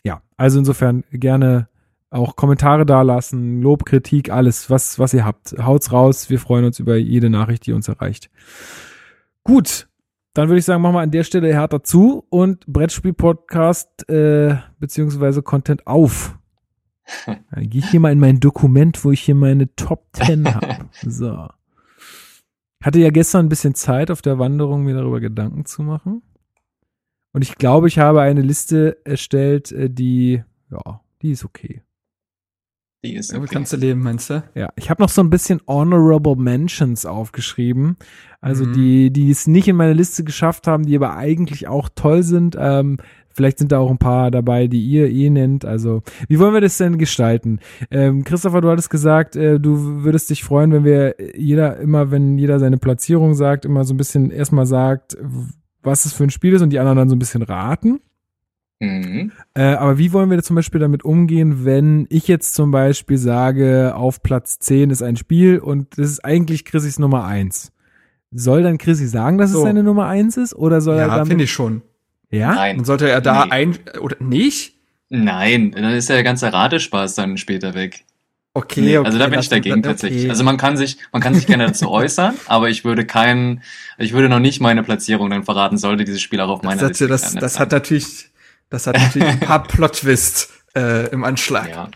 ja, also insofern gerne auch Kommentare dalassen, Lob, Kritik, alles, was, was ihr habt. Haut's raus. Wir freuen uns über jede Nachricht, die uns erreicht. Gut. Dann würde ich sagen, machen wir an der Stelle härter zu und Brettspiel-Podcast äh, beziehungsweise Content auf. Dann gehe ich hier mal in mein Dokument, wo ich hier meine Top 10 habe. So. Hatte ja gestern ein bisschen Zeit auf der Wanderung, mir darüber Gedanken zu machen. Und ich glaube, ich habe eine Liste erstellt, äh, die, ja, die ist okay. Die ist okay. kannst du leben, meinst du? Ja, ich habe noch so ein bisschen Honorable Mentions aufgeschrieben. Also mhm. die, die es nicht in meine Liste geschafft haben, die aber eigentlich auch toll sind. Ähm, vielleicht sind da auch ein paar dabei, die ihr eh nennt. Also, wie wollen wir das denn gestalten? Ähm, Christopher, du hattest gesagt, äh, du würdest dich freuen, wenn wir jeder immer, wenn jeder seine Platzierung sagt, immer so ein bisschen erstmal sagt, was es für ein Spiel ist und die anderen dann so ein bisschen raten. Mhm. Äh, aber wie wollen wir zum Beispiel damit umgehen, wenn ich jetzt zum Beispiel sage, auf Platz 10 ist ein Spiel und das ist eigentlich Chrissys Nummer 1. Soll dann Chrissy sagen, dass so. es seine Nummer 1 ist? Oder soll ja, er Ja, finde ich schon. Ja? Nein. Dann sollte er da nee. ein, oder nicht? Nein, dann ist ja der ganze Ratespaß dann später weg. Okay, okay. Also da bin ich dagegen okay. tatsächlich. Also man kann sich, man kann sich gerne dazu äußern, aber ich würde keinen, ich würde noch nicht meine Platzierung dann verraten, sollte dieses Spiel auch auf meiner das, Liste Das, das hat natürlich, das hat natürlich ein paar Plot-Twist äh, im Anschlag. Ja.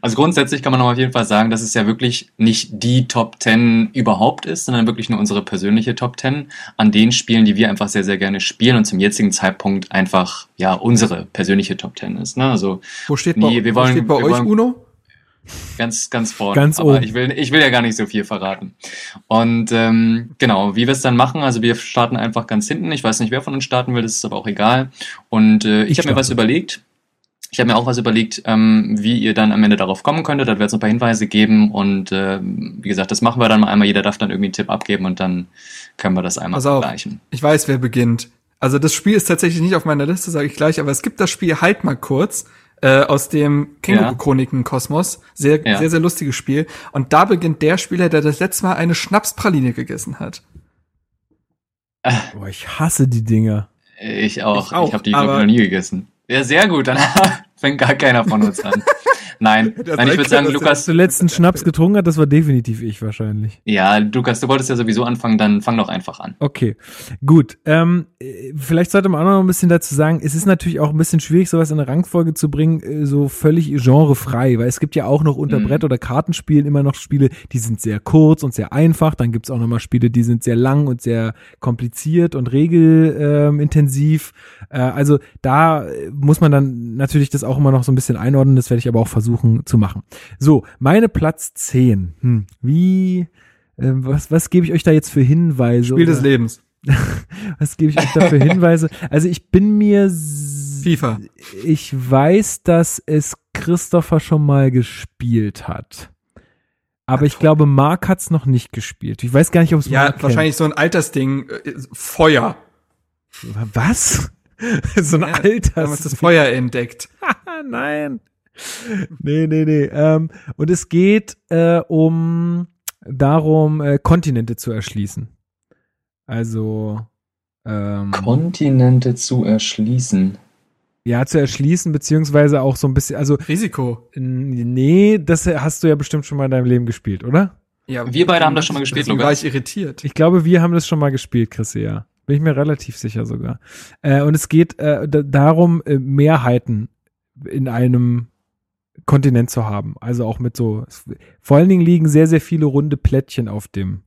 Also grundsätzlich kann man auf jeden Fall sagen, dass es ja wirklich nicht die Top 10 überhaupt ist, sondern wirklich nur unsere persönliche Top 10 an den Spielen, die wir einfach sehr, sehr gerne spielen und zum jetzigen Zeitpunkt einfach, ja, unsere persönliche Top 10 ist. Ne? Also, wo steht, nie, bei, wir wollen, wo steht bei euch, wollen, Uno? Ganz, ganz vorne. Ganz Aber oben. ich will, ich will ja gar nicht so viel verraten. Und ähm, genau, wie wir es dann machen, also wir starten einfach ganz hinten. Ich weiß nicht, wer von uns starten will, das ist aber auch egal. Und äh, ich, Ich habe mir was überlegt. Ich habe mir auch was überlegt, ähm, wie ihr dann am Ende darauf kommen könntet. Da wird es ein paar Hinweise geben und äh, wie gesagt, das machen wir dann mal einmal. Jeder darf dann irgendwie einen Tipp abgeben und dann können wir das einmal Pass auf. vergleichen. Ich weiß, wer beginnt. Also das Spiel ist tatsächlich nicht auf meiner Liste, sage ich gleich, aber es gibt das Spiel Halt mal kurz äh, aus dem Känguru-Chroniken-Kosmos. Sehr, Ja. sehr, sehr lustiges Spiel. Und da beginnt der Spieler, der das letzte Mal eine Schnapspraline gegessen hat. Boah, ich hasse die Dinger. Ich auch. Ich Ich, auch, habe die glaub ich, noch nie gegessen. Ja, sehr gut. Dann fängt gar keiner von uns an. Nein, Nein ich würde sagen, Lukas, Zuletzt einen Schnaps getrunken hat, das war definitiv ich wahrscheinlich. ja, Lukas, du wolltest ja sowieso anfangen, dann fang doch einfach an. Okay, gut. Ähm, äh, vielleicht sollte man auch noch ein bisschen dazu sagen, es ist natürlich auch ein bisschen schwierig, sowas in eine Rangfolge zu bringen, äh, so völlig genrefrei, weil es gibt ja auch noch unter Mhm. Brett- oder Kartenspielen immer noch Spiele, die sind sehr kurz und sehr einfach. Dann gibt's auch noch mal Spiele, die sind sehr lang und sehr kompliziert und regelintensiv. Intensiv. äh, also da äh, muss man dann natürlich das auch immer noch so ein bisschen einordnen, das werde ich aber auch versuchen zu machen. So, meine Platz 10. Hm, wie, äh, was, was gebe ich euch da jetzt für Hinweise? Spiel des oder- Lebens. was gebe ich euch da für Hinweise? Also ich bin mir, FIFA. ich weiß, dass es Christopher schon mal gespielt hat. Aber ich glaube, Mark hat's noch nicht gespielt. Ich weiß gar nicht, ob es Ja, Mark wahrscheinlich so ein Altersding. Äh, Feuer. kennt. Was? so ein Ja, Alters. Damals das Feuer entdeckt. Ah, Nein. Nee, nee, nee. Ähm, und es geht äh, um darum, äh, Kontinente zu erschließen. Also ähm, Kontinente zu erschließen. ja, zu erschließen, beziehungsweise auch so ein bisschen, also Risiko. nee, das hast du ja bestimmt schon mal in deinem Leben gespielt, oder? Ja, Wir beide haben das schon mal gespielt, deswegen war ich irritiert. Ich glaube, wir haben das schon mal gespielt, Chris, ja. Bin ich mir relativ sicher sogar. Äh, und es geht äh, da- darum, äh, Mehrheiten in einem Kontinent zu haben. Also auch mit so, es, vor allen Dingen liegen sehr, sehr viele runde Plättchen auf dem,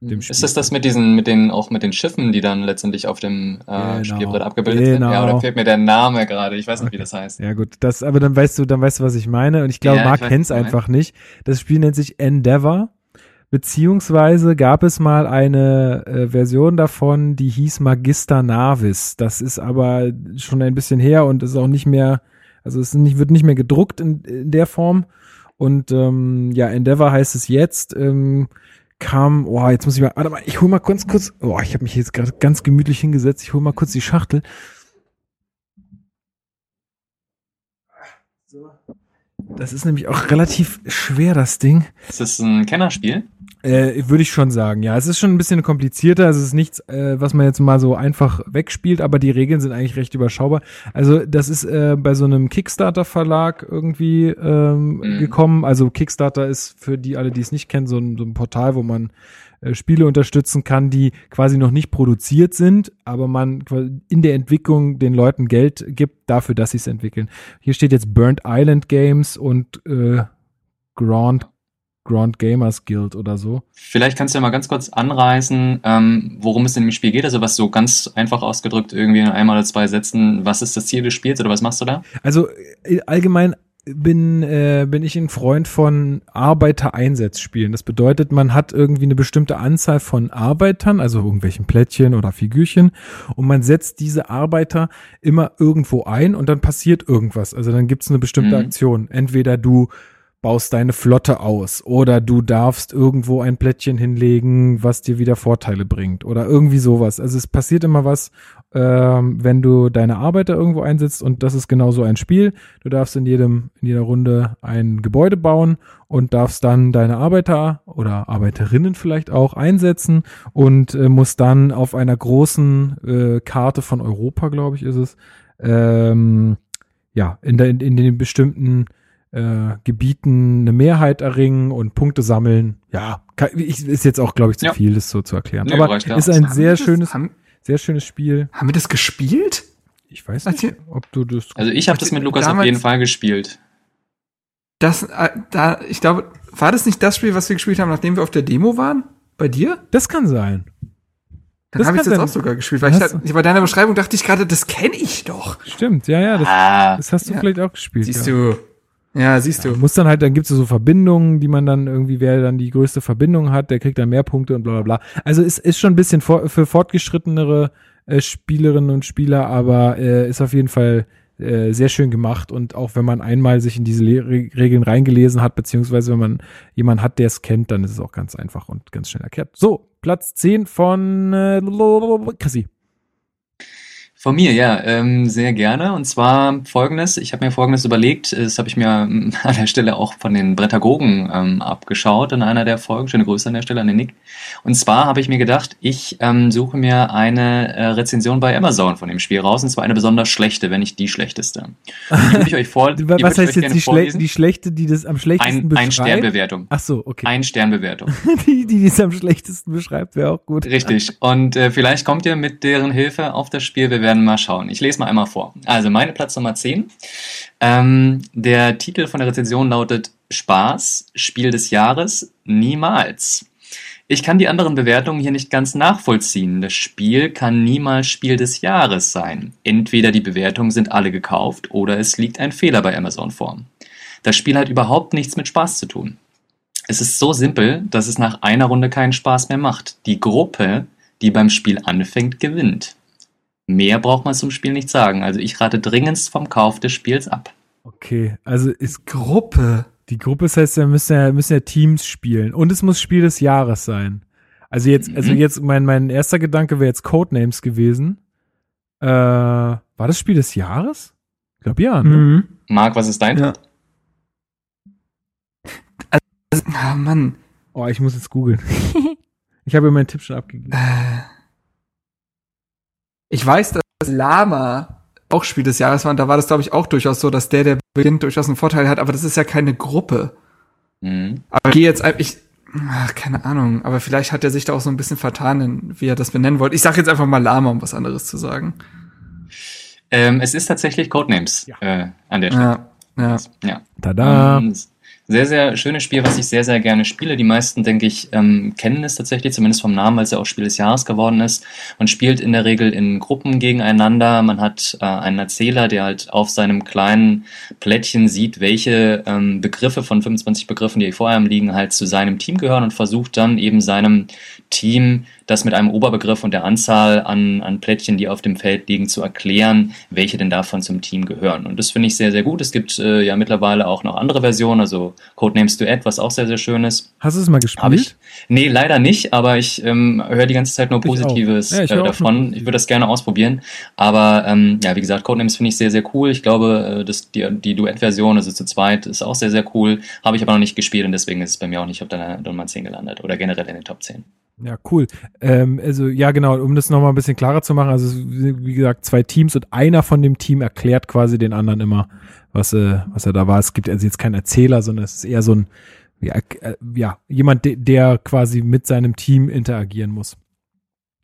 dem Spiel. Ist das das mit diesen, mit den, auch mit den Schiffen, die dann letztendlich auf dem äh, Genau. Spielbrett abgebildet sind? Ja, Genau. oder fehlt mir der Name gerade? Ich weiß nicht, wie das heißt. Ja gut, das, aber dann weißt du, dann weißt du, was ich meine. Und ich glaube, Ja, kennt's was du einfach nicht. Das Spiel nennt sich Endeavor. Beziehungsweise gab es mal eine äh, Version davon, die hieß Magister Navis. Das ist aber schon ein bisschen her und ist auch nicht mehr, also es nicht, wird nicht mehr gedruckt in, in der Form. Und ähm, ja, Endeavor heißt es jetzt. Ähm, kam, oh, jetzt muss ich mal, warte mal, ich hol mal kurz, kurz, oh, ich habe mich jetzt gerade ganz gemütlich hingesetzt. Ich hol mal kurz die Schachtel. Das ist nämlich auch relativ schwer, das Ding. Ist das ein Kennerspiel? Äh, Würde ich schon sagen, ja. Es ist schon ein bisschen komplizierter. Es ist nichts, äh, was man jetzt mal so einfach wegspielt, aber die Regeln sind eigentlich recht überschaubar. Also das ist äh, bei so einem Kickstarter-Verlag irgendwie ähm, Mhm. gekommen. Also Kickstarter ist für die alle, die es nicht kennen, so ein, so ein Portal, wo man äh, Spiele unterstützen kann, die quasi noch nicht produziert sind, aber man in der Entwicklung den Leuten Geld gibt dafür, dass sie es entwickeln. Hier steht jetzt Burnt Island Games und äh, Grand Grand Gamers Guild oder so. Vielleicht kannst du ja mal ganz kurz anreißen, ähm, worum es in dem Spiel geht. Also was so ganz einfach ausgedrückt irgendwie in einmal oder zwei Sätzen. Was ist das Ziel des Spiels oder was machst du da? Also äh, allgemein bin äh, bin ich ein Freund von Arbeitereinsatzspielen. Das bedeutet, man hat irgendwie eine bestimmte Anzahl von Arbeitern, also irgendwelchen Plättchen oder Figürchen, und man setzt diese Arbeiter immer irgendwo ein und dann passiert irgendwas. Also dann gibt's eine bestimmte Mhm. Aktion. Entweder du baust deine Flotte aus oder du darfst irgendwo ein Plättchen hinlegen, was dir wieder Vorteile bringt oder irgendwie sowas. Also es passiert immer was, ähm, wenn du deine Arbeiter irgendwo einsetzt und das ist genau so ein Spiel. Du darfst in jedem in jeder Runde ein Gebäude bauen und darfst dann deine Arbeiter oder Arbeiterinnen vielleicht auch einsetzen und äh, musst dann auf einer großen äh, Karte von Europa, glaube ich, ist es, ähm, ja, in, der, in, in den bestimmten äh, Gebieten eine Mehrheit erringen und Punkte sammeln. Ja, kann, ich, ist jetzt auch, glaube ich, zu Ja. viel, das so zu erklären. Nö, Aber reicht ja ist ein Haben sehr das- schönes, Haben, sehr schönes Spiel. haben wir das gespielt? Ich weiß nicht, ob du das. Also ich habe das mit Lukas auf jeden Fall gespielt. Das, äh, da, ich glaube, war das nicht das Spiel, was wir gespielt haben, nachdem wir auf der Demo waren? Bei dir? Das kann sein. Dann Das habe ich sein. auch sogar gespielt, weil ich, da, bei deiner Beschreibung dachte ich gerade, das kenne ich doch. Stimmt, ja, ja, das, Ah, das hast du Ja. vielleicht auch gespielt. Siehst ja. du. Ja, siehst Ja, du. muss dann halt, dann gibt's so Verbindungen, die man dann irgendwie, wer dann die größte Verbindung hat, der kriegt dann mehr Punkte und bla bla bla. Also es ist schon ein bisschen for, für fortgeschrittenere äh, Spielerinnen und Spieler, aber äh, ist auf jeden Fall äh, sehr schön gemacht und auch wenn man einmal sich in diese Le Re Regeln reingelesen hat, beziehungsweise wenn man jemanden hat, der es kennt, dann ist es auch ganz einfach und ganz schnell erklärt. So, Platz 10 von äh, Chrissy. Von mir, ja, ähm, sehr gerne. Und zwar folgendes, ich habe mir folgendes überlegt, das habe ich mir ähm, an der Stelle auch von den Brettagogen ähm, abgeschaut in einer der Folgen. Schöne Grüße an der Stelle an den Nick. Und zwar habe ich mir gedacht, ich ähm, suche mir eine äh, Rezension bei Amazon von dem Spiel raus, und zwar eine besonders schlechte, wenn nicht die schlechteste. Und ich euch vor, Was heißt jetzt die, Schle die schlechte, die das am schlechtesten Ein, ein beschreibt? Sternbewertung. Ach so, okay. Ein Sternbewertung. die, die es am schlechtesten beschreibt, wäre auch gut. Richtig. Und äh, vielleicht kommt ihr mit deren Hilfe auf das Spiel. Wir werden mal schauen. Ich lese mal einmal vor. Also meine Platz Nummer 10. Ähm, der Titel von der Rezension lautet Spaß, Spiel des Jahres, niemals. Ich kann die anderen Bewertungen hier nicht ganz nachvollziehen. Das Spiel kann niemals Spiel des Jahres sein. Entweder die Bewertungen sind alle gekauft oder es liegt ein Fehler bei Amazon vor. Das Spiel hat überhaupt nichts mit Spaß zu tun. Es ist so simpel, dass es nach einer Runde keinen Spaß mehr macht. Die Gruppe, die beim Spiel anfängt, gewinnt. Mehr braucht man zum Spiel nicht sagen. Also ich rate dringendst vom Kauf des Spiels ab. Okay, also ist Gruppe. die Gruppe, das heißt, da müssen ja, müssen ja Teams spielen und es muss Spiel des Jahres sein. Also jetzt, Mhm. also jetzt, mein, mein erster Gedanke wäre jetzt Codenames gewesen. Äh, war das Spiel des Jahres? Ich glaube ja, ne? Mhm. Marc, was ist dein? Ja. Also, ah, Mann. Oh, ich muss jetzt googeln. ich habe ja meinen Tipp schon abgegeben. Äh, Ich weiß, dass Lama auch Spiel des Jahres war und da war das, glaube ich, auch durchaus so, dass der, der beginnt, durchaus einen Vorteil hat, aber das ist ja keine Gruppe. Mhm. Aber ich gehe jetzt einfach, ich, ach, keine Ahnung, aber vielleicht hat er sich da auch so ein bisschen vertan, in, wie er das benennen wollte. Ich sage jetzt einfach mal Lama, um was anderes zu sagen. Ähm, es ist tatsächlich Codenames Ja. äh, an der Stelle. Ja, ja. Ja. Tada. Ähm, sehr, sehr schönes Spiel, was ich sehr, sehr gerne spiele. Die meisten, denke ich, ähm, kennen es tatsächlich, zumindest vom Namen, weil es ja auch Spiel des Jahres geworden ist. Man spielt in der Regel in Gruppen gegeneinander. Man hat äh, einen Erzähler, der halt auf seinem kleinen Plättchen sieht, welche ähm, Begriffe von 25 Begriffen, die vor einem liegen, halt zu seinem Team gehören und versucht dann eben seinem Team das mit einem Oberbegriff und der Anzahl an, an Plättchen, die auf dem Feld liegen, zu erklären, welche denn davon zum Team gehören. Und das finde ich sehr, sehr gut. Es gibt äh, ja mittlerweile auch noch andere Versionen, also Codenames Duet, was auch sehr, sehr schön ist. Hast du es mal gespielt? Ich? Nee, leider nicht, aber ich ähm, höre die ganze Zeit nur Ich. Positives Ja, ich äh, davon. Ich würde das gerne ausprobieren. Aber ähm, ja, wie gesagt, Codenames finde ich sehr, sehr cool. Ich glaube, äh, das, die, die Duett-Version, also zu zweit, ist auch sehr, sehr cool. Habe ich aber noch nicht gespielt und deswegen ist es bei mir auch nicht auf deiner Nummer 10 gelandet oder generell in den Top 10. Ja, cool. Ähm, also ja, genau, um das nochmal ein bisschen klarer zu machen, also wie gesagt, zwei Teams und einer von dem Team erklärt quasi den anderen immer, was, äh, was er da war. Es gibt also jetzt keinen Erzähler, sondern es ist eher so ein, ja, äh, ja jemand, de der quasi mit seinem Team interagieren muss.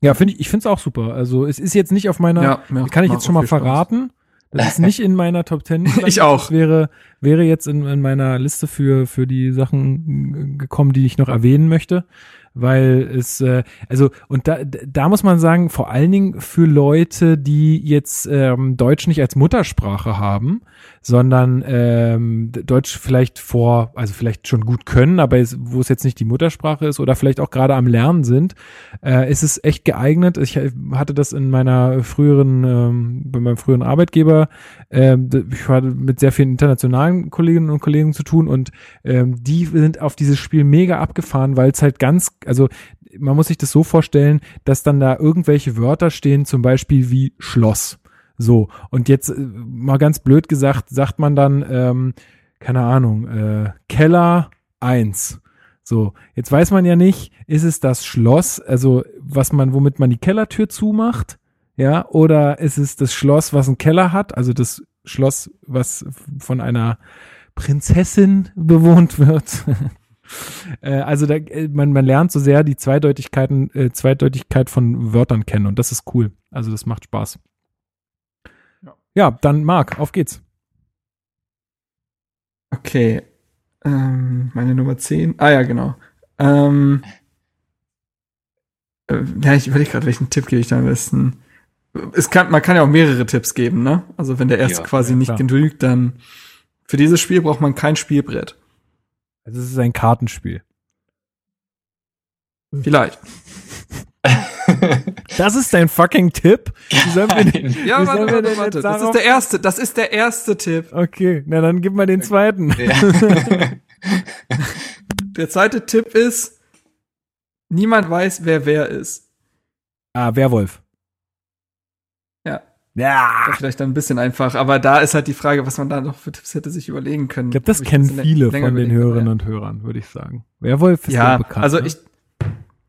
Ja, finde ich, ich finde es auch super. Also es ist jetzt nicht auf meiner, Ja, ja, kann ich jetzt schon mal verraten. Das ist nicht in meiner Top Ten. Ich auch. Das wäre, wäre jetzt in, in meiner Liste für, für die Sachen äh, gekommen, die ich noch erwähnen möchte. Weil es, äh, also, und da, da muss man sagen, vor allen Dingen für Leute, die jetzt ähm, Deutsch nicht als Muttersprache haben, sondern ähm, Deutsch vielleicht vor, also vielleicht schon gut können, aber es, wo es jetzt nicht die Muttersprache ist oder vielleicht auch gerade am Lernen sind, äh, ist es echt geeignet. Ich hatte das in meiner früheren, ähm, bei meinem früheren Arbeitgeber, ähm, ich hatte mit sehr vielen internationalen Kolleginnen und Kollegen zu tun und ähm, die sind auf dieses Spiel mega abgefahren, weil es halt ganz, also man muss sich das so vorstellen, dass dann da irgendwelche Wörter stehen, zum Beispiel wie Schloss. So, und jetzt äh, mal ganz blöd gesagt, sagt man dann, ähm, keine Ahnung, äh, Keller eins. So, jetzt weiß man ja nicht, ist es das Schloss, also was man, womit man die Kellertür zumacht, ja, oder ist es das Schloss, was einen Keller hat, also das Schloss, was von einer Prinzessin bewohnt wird. Äh, also da, äh, man, man lernt so sehr die Zweideutigkeiten, äh, Zweideutigkeit von Wörtern kennen und das ist cool. Also das macht Spaß. Ja. Dann Marc, auf geht's. Okay. Ähm, meine Nummer 10. Ah ja, genau. Ähm, äh, ja, ich überlege gerade, welchen Tipp gebe ich da am besten. Es kann, man kann ja auch mehrere Tipps geben, ne? Also wenn der erste Ja, quasi ja, nicht genügt, dann Für dieses Spiel braucht man kein Spielbrett. Also es ist ein Kartenspiel. Vielleicht. Das ist dein fucking Tipp? Wie sollen wir denn, Ja, wie warte, warte, warte. Das ist der erste, das ist der erste Tipp. Okay, na dann gib mal den zweiten. Der zweite Tipp ist, niemand weiß, wer wer ist. Ah, Werwolf. Ja. Ja. Ist vielleicht dann ein bisschen einfach, aber da ist halt die Frage, was man da noch für Tipps hätte sich überlegen können. Ich glaube, das Wo kennen viele von den Hörerinnen ja. und Hörern, würde ich sagen. Werwolf ist Ja, ja bekannt. also ne?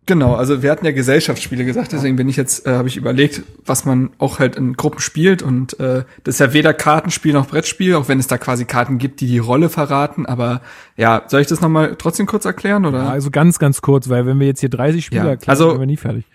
Genau, also wir hatten ja Gesellschaftsspiele gesagt, deswegen bin ich jetzt äh, habe ich überlegt, was man auch halt in Gruppen spielt und äh, das ist ja weder Kartenspiel noch Brettspiel, auch wenn es da quasi Karten gibt, die die Rolle verraten, aber ja, soll ich das noch mal trotzdem kurz erklären oder? Ja, also ganz, ganz kurz, weil wenn wir jetzt hier 30 Spiele Ja, erklären, also- sind wir nie fertig.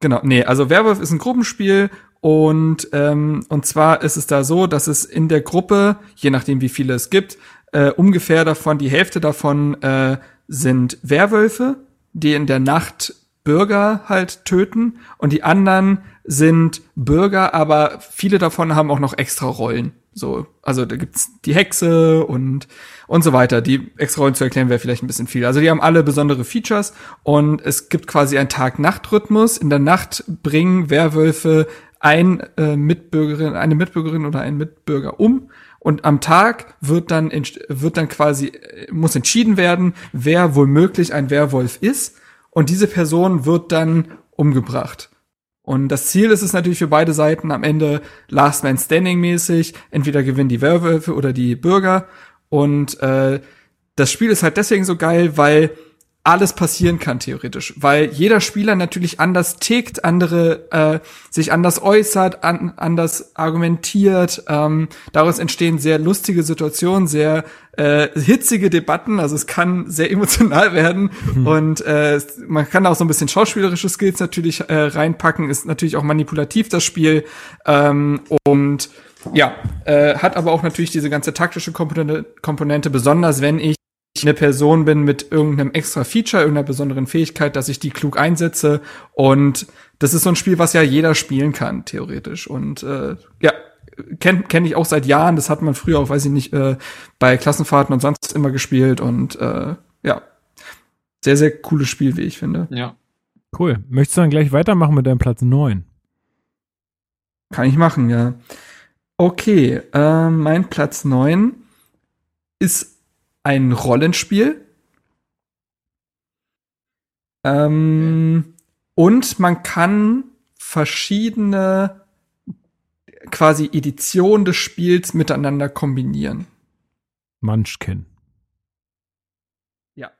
Genau, nee, also Werwolf ist ein Gruppenspiel und ähm, und zwar ist es da so, dass es in der Gruppe, je nachdem wie viele es gibt, äh, ungefähr davon, die Hälfte davon äh, sind Werwölfe, die in der Nacht Bürger halt töten und die anderen sind Bürger, aber viele davon haben auch noch extra Rollen. So, also da gibt's die Hexe und und so weiter. Die extra Rollen zu erklären wäre vielleicht ein bisschen viel. Also die haben alle besondere Features und es gibt quasi einen Tag-Nacht-Rhythmus. In der Nacht bringen Werwölfe ein äh, Mitbürgerin, eine Mitbürgerin oder einen Mitbürger um. Und am Tag wird dann, wird dann quasi, muss entschieden werden, wer womöglich ein Werwolf ist. Und diese Person wird dann umgebracht. Und das Ziel ist es natürlich für beide Seiten am Ende Last Man Standing mäßig. Entweder gewinnen die Werwölfe oder die Bürger. Und äh, das Spiel ist halt deswegen so geil, weil alles passieren kann theoretisch, weil jeder Spieler natürlich anders tickt, andere äh, sich anders äußert, an, anders argumentiert. Ähm, daraus entstehen sehr lustige Situationen, sehr äh, hitzige Debatten. Also es kann sehr emotional werden und äh, man kann auch so ein bisschen schauspielerische Skills natürlich äh, reinpacken. Ist natürlich auch manipulativ das Spiel ähm, und ja, äh, hat aber auch natürlich diese ganze taktische Komponente, Komponente, besonders wenn ich eine Person bin mit irgendeinem extra Feature, irgendeiner besonderen Fähigkeit, dass ich die klug einsetze. Und das ist so ein Spiel, was ja jeder spielen kann, theoretisch. Und äh, ja, kenne kenn ich auch seit Jahren. Das hat man früher auch, weiß ich nicht, äh, bei Klassenfahrten und sonst immer gespielt. Und äh, ja, sehr, sehr cooles Spiel, wie ich finde. ja. Cool. Möchtest du dann gleich weitermachen mit deinem Platz 9? Kann ich machen, ja. Okay, äh, mein Platz neun ist ein Rollenspiel. Ähm, und man kann verschiedene quasi Editionen des Spiels miteinander kombinieren. Munchkin. Ja.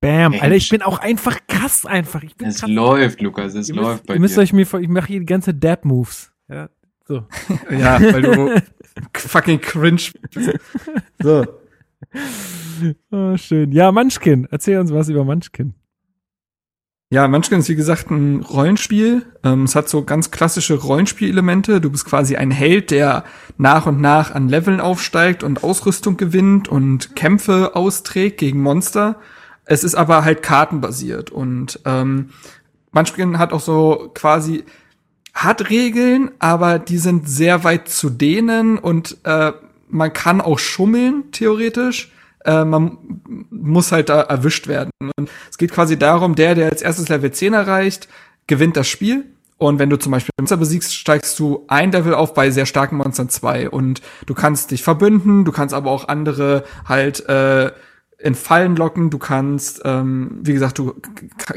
Bam. Mensch. Alter, ich bin auch einfach krass einfach. Ich bin Es krass. läuft, Lukas, es Ihr läuft müsst, bei ihr müsst dir. euch mir, vor- ich mache hier die ganze Dab-Moves. Ja, so. Ja, weil du fucking cringe bist. So. Oh, schön. Ja, Munchkin. Erzähl uns was über Munchkin. Ja, Munchkin ist wie gesagt ein Rollenspiel. Ähm, es hat so ganz klassische Rollenspielelemente. Du bist quasi ein Held, der nach und nach an Leveln aufsteigt und Ausrüstung gewinnt und Kämpfe austrägt gegen Monster. Es ist aber halt kartenbasiert und ähm, Munchkin hat auch so quasi hat Regeln, aber die sind sehr weit zu dehnen und äh, man kann auch schummeln theoretisch. Äh, man muss halt da erwischt werden. Und es geht quasi darum, der, der als erstes Level 10 erreicht, gewinnt das Spiel. Und wenn du zum Beispiel Monster besiegst, steigst du ein Level auf bei sehr starken Monstern 2. Und du kannst dich verbünden, du kannst aber auch andere halt äh, in Fallen locken, du kannst, ähm, wie gesagt, du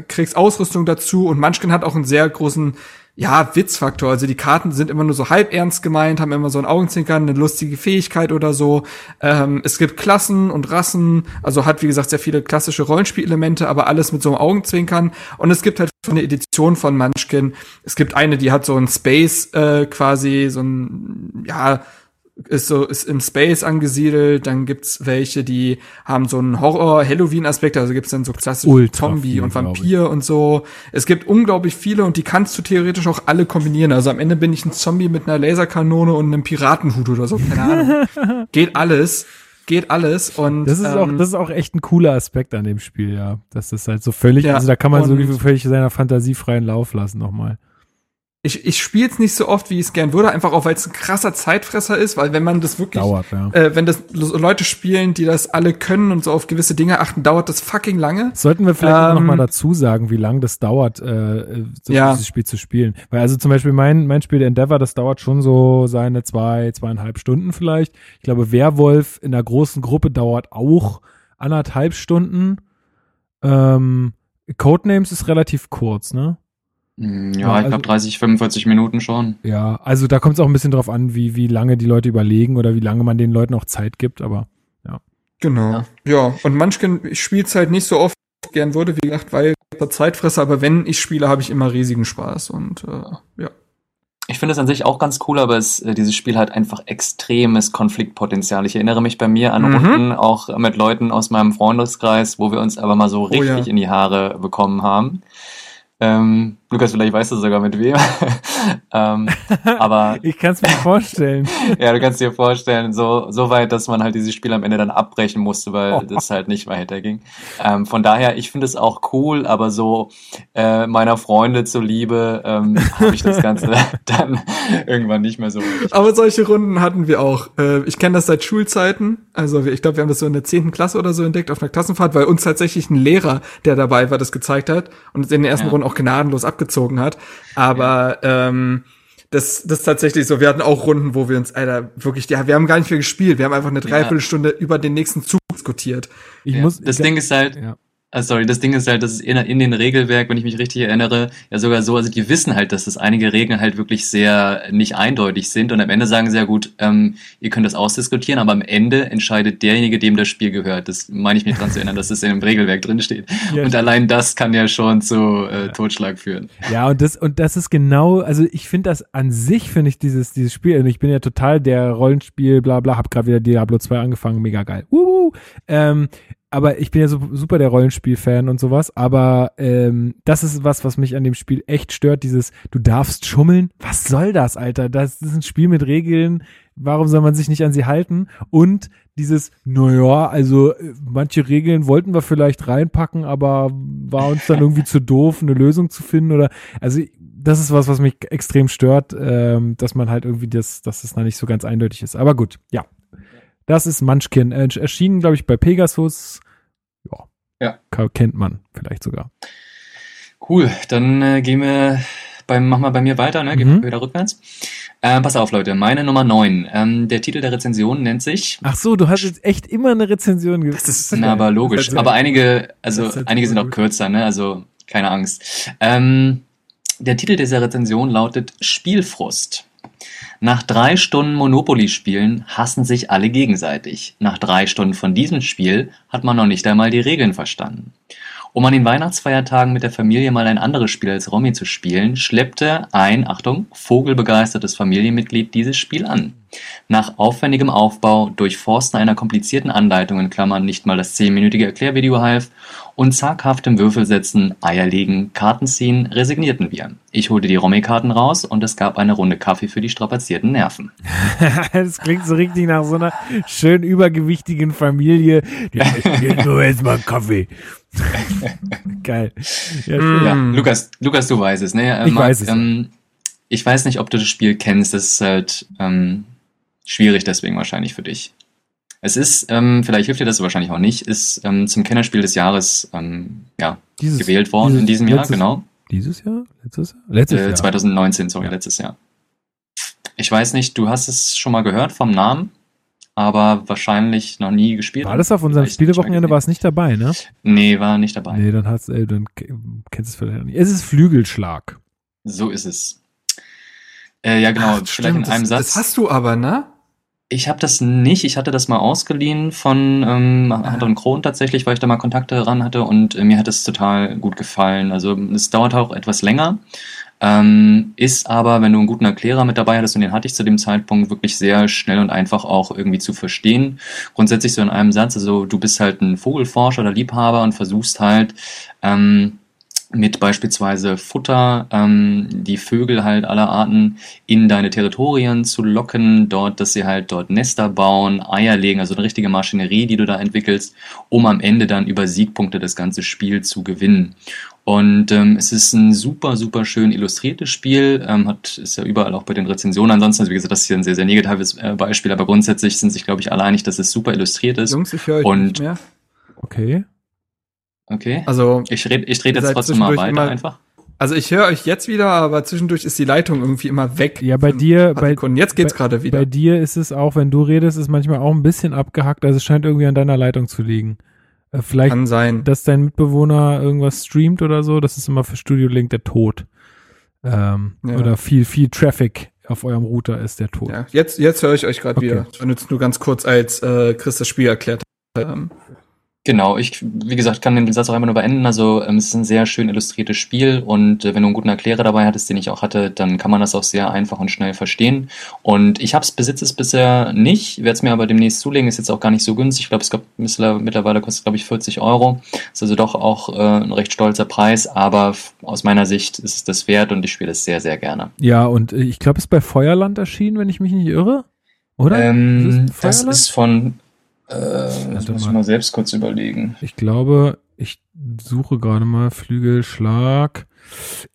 kriegst Ausrüstung dazu und Munchkin hat auch einen sehr großen, ja, Witzfaktor. Also die Karten sind immer nur so halb ernst gemeint, haben immer so ein Augenzwinkern, eine lustige Fähigkeit oder so. Ähm, es gibt Klassen und Rassen, also hat, wie gesagt, sehr viele klassische Rollenspielelemente, aber alles mit so einem Augenzwinkern. Und es gibt halt eine Edition von Munchkin. Es gibt eine, die hat so ein Space äh, quasi, so ein, ja, ist so ist im Space angesiedelt, dann gibt's welche, die haben so einen Horror-Halloween-Aspekt, also gibt's dann so klassische Ultra Zombie viel, und Vampir und so. Es gibt unglaublich viele und die kannst du theoretisch auch alle kombinieren. Also am Ende bin ich ein Zombie mit einer Laserkanone und einem Piratenhut oder so, keine Ahnung. geht alles, geht alles und Das ist auch, ähm, das ist auch echt ein cooler Aspekt an dem Spiel, ja. Das ist halt so völlig, Ja, also da kann man so völlig seiner Fantasie freien Lauf lassen nochmal. Ich, ich spiele es nicht so oft, wie ich es gern würde, einfach auch, weil es ein krasser Zeitfresser ist, weil wenn man das wirklich, Dauert, ja. äh, wenn das Leute spielen, die das alle können und so auf gewisse Dinge achten, dauert das fucking lange. Sollten wir vielleicht Ähm, noch mal dazu sagen, wie lang das dauert, äh, so Ja. dieses Spiel zu spielen. Weil also zum Beispiel mein, mein Spiel Endeavor, das dauert schon so seine zwei, zweieinhalb Stunden vielleicht. Ich glaube, Werwolf in einer großen Gruppe dauert auch anderthalb Stunden. Ähm, Codenames ist relativ kurz, ne? Hm, Ja, Ja, ich also- glaube 30, 45 Minuten schon. Ja, also da kommt es auch ein bisschen drauf an, wie, wie lange die Leute überlegen oder wie lange man den Leuten auch Zeit gibt, aber Genau. Ja. Ja, und manchmal, ich spiele es halt nicht so oft wie ich gern würde, wie gesagt, weil der Zeitfresser, aber wenn ich spiele, habe ich immer riesigen Spaß und äh, ja. Ich finde es an sich auch ganz cool, aber es, äh, dieses Spiel hat einfach extremes Konfliktpotenzial. Ich erinnere mich bei mir an Mhm. Runden, auch mit Leuten aus meinem Freundeskreis, wo wir uns aber mal so Oh richtig ja. in die Haare bekommen haben. Ähm, Lukas, vielleicht weißt du sogar mit wem. ähm, aber ich kann es mir vorstellen. ja, du kannst dir vorstellen, so, so weit, dass man halt dieses Spiel am Ende dann abbrechen musste, weil das halt nicht weiterging. Ähm, von daher, ich finde es auch cool, aber so äh, meiner Freunde zuliebe ähm, habe ich das Ganze dann irgendwann nicht mehr so. richtig Aber solche Runden hatten wir auch. Äh, ich kenne das seit Schulzeiten. Also ich glaube, wir haben das so in der zehnten Klasse oder so entdeckt auf einer Klassenfahrt, weil uns tatsächlich ein Lehrer, der dabei war, das gezeigt hat und uns in den ersten Ja. Runden auch gnadenlos abgezogen hat. Aber ähm, das, das ist tatsächlich so. Wir hatten auch Runden, wo wir uns, Alter, wirklich, ja, wir haben gar nicht mehr gespielt. Wir haben einfach eine Dreiviertelstunde über den nächsten Zug diskutiert. Ich Ja, muss, das ich, Ding ist halt, ja. Ah, sorry, das Ding ist halt, dass es in, in den Regelwerk, wenn ich mich richtig erinnere, ja sogar so, also die wissen halt, dass das einige Regeln halt wirklich sehr nicht eindeutig sind und am Ende sagen sie ja gut, ähm, ihr könnt das ausdiskutieren, aber am Ende entscheidet derjenige, dem das Spiel gehört. Das meine ich mich dran zu erinnern, dass das in dem Regelwerk drin steht. Ja, und allein das kann ja schon zu äh, Totschlag führen. Ja, und das, und das ist genau, also ich finde das an sich, finde ich dieses, dieses Spiel, also ich bin ja total der Rollenspiel, bla bla, hab gerade wieder Diablo 2 angefangen, mega geil. Wuhu. Ähm, aber ich bin ja so, super der Rollenspiel-Fan und sowas, aber ähm, das ist was, was mich an dem Spiel echt stört, dieses, du darfst schummeln, was soll das, Alter? Das ist ein Spiel mit Regeln, warum soll man sich nicht an sie halten? Und dieses, naja, also äh, manche Regeln wollten wir vielleicht reinpacken, aber war uns dann irgendwie zu doof, eine Lösung zu finden oder, also das ist was, was mich extrem stört, ähm, dass man halt irgendwie das, dass es da nicht so ganz eindeutig ist. Aber gut, ja. Das ist Munchkin. Erschienen, glaube ich, bei Pegasus. Ja. Ja. Kennt man vielleicht sogar. Cool, dann äh, gehen wir beim, machen wir bei mir weiter, ne? Gehen Mhm. wir wieder rückwärts. Äh, pass auf, Leute, meine Nummer 9. Ähm, der Titel der Rezension nennt sich Ach so, du hast jetzt echt immer eine Rezension ge- Das ist- Na, aber logisch. Halt aber einige, also einige sind auch kürzer, ne? Also keine Angst. Ähm, der Titel dieser Rezension lautet Spielfrust. Nach drei Stunden Monopoly-Spielen hassen sich alle gegenseitig. Nach drei Stunden von diesem Spiel hat man noch nicht einmal die Regeln verstanden. Um an den Weihnachtsfeiertagen mit der Familie mal ein anderes Spiel als Romy zu spielen, schleppte ein, Achtung, vogelbegeistertes Familienmitglied dieses Spiel an. Nach aufwendigem Aufbau, Durchforsten einer komplizierten Anleitung in Klammern nicht mal das 10-minütige Erklärvideo half und zaghaftem Würfelsetzen, Eierlegen, Karten ziehen, resignierten wir. Ich holte die Romy-Karten raus und es gab eine Runde Kaffee für die strapazierten Nerven. das klingt so richtig nach so einer schön übergewichtigen Familie. Ja, jetzt nur jetzt mal einen Kaffee. Geil. Ja, schön. Ja, Mm. Lukas, Lukas, du weißt es, ne? Äh, Ich Marc, weiß es. Ähm, ich weiß nicht, ob du das Spiel kennst. Das ist halt ähm, schwierig deswegen wahrscheinlich für dich. Es ist, ähm, vielleicht hilft dir das wahrscheinlich auch nicht, ist ähm, zum Kennerspiel des Jahres ähm, ja, Dieses, gewählt worden dieses in diesem Jahr, letztes- genau. Dieses Jahr? Letztes Jahr? Letztes Äh, Jahr. 2019, sorry, Ja. letztes Jahr. Ich weiß nicht, du hast es schon mal gehört vom Namen, aber wahrscheinlich noch nie gespielt. War das auf unserem Spielewochenende, war es nicht dabei, ne? Nee, war nicht dabei. Nee, dann hast äh, dann kennst du es vielleicht nicht. Es ist Flügelschlag. So ist es. Äh, ja, genau, Ach, vielleicht in stimmt, einem das, Satz. Das hast du aber, ne? Ich habe das nicht. Ich hatte das mal ausgeliehen von ähm, Anton Kron tatsächlich, weil ich da mal Kontakte ran hatte und äh, mir hat es total gut gefallen. Also es dauert auch etwas länger, ähm, ist aber, wenn du einen guten Erklärer mit dabei hattest und den hatte ich zu dem Zeitpunkt wirklich sehr schnell und einfach auch irgendwie zu verstehen. Grundsätzlich so in einem Satz, also du bist halt ein Vogelforscher oder Liebhaber und versuchst halt ähm, mit beispielsweise Futter ähm, die Vögel halt aller Arten in deine Territorien zu locken, dort, dass sie halt dort Nester bauen, Eier legen, also eine richtige Maschinerie, die du da entwickelst, um am Ende dann über Siegpunkte das ganze Spiel zu gewinnen. Und ähm, es ist ein super, super schön illustriertes Spiel, ähm, hat, ist ja überall auch bei den Rezensionen ansonsten, also wie gesagt, das ist hier ein sehr, sehr negatives äh, Beispiel, aber grundsätzlich sind sich, glaube ich, alle einig, dass es super illustriert ist. Jungs, ich höre euch Und- nicht mehr. Okay. Okay. Also, Ich rede ich red jetzt trotzdem mal weiter immer- einfach. also ich höre euch jetzt wieder, aber zwischendurch ist die Leitung irgendwie immer weg. Ja, bei dir, bei, Sekunden. Jetzt geht's gerade wieder. bei dir ist es auch, wenn du redest, ist manchmal auch ein bisschen abgehackt. Also es scheint irgendwie an deiner Leitung zu liegen. Äh, vielleicht, Kann sein. dass dein Mitbewohner irgendwas streamt oder so. Das ist immer für Studio Link der Tod. Ähm, Ja. Oder viel, viel Traffic auf eurem Router ist der Tod. Ja, jetzt, jetzt höre ich euch gerade Okay. wieder. Ich benutze nur ganz kurz, als äh, Chris das Spiel erklärt hat. Ähm, Genau, ich, wie gesagt, kann den Satz auch einfach nur beenden. Also ähm, es ist ein sehr schön illustriertes Spiel und äh, wenn du einen guten Erklärer dabei hattest, den ich auch hatte, dann kann man das auch sehr einfach und schnell verstehen. Und ich hab's, besitze es bisher nicht, werde es mir aber demnächst zulegen, ist jetzt auch gar nicht so günstig. Ich glaube, es gab mittlerweile kostet, glaube ich, 40 Euro. Ist also doch auch äh, ein recht stolzer Preis, aber aus meiner Sicht ist es das wert und ich spiele es sehr, sehr gerne. Ja, und äh, ich glaube, es ist bei Feuerland erschienen, wenn ich mich nicht irre. Oder? Ähm, Ist es das Feuerland? ist von, äh, das muss ich mal. mal selbst kurz überlegen. Ich glaube, ich suche gerade mal Flügelschlag.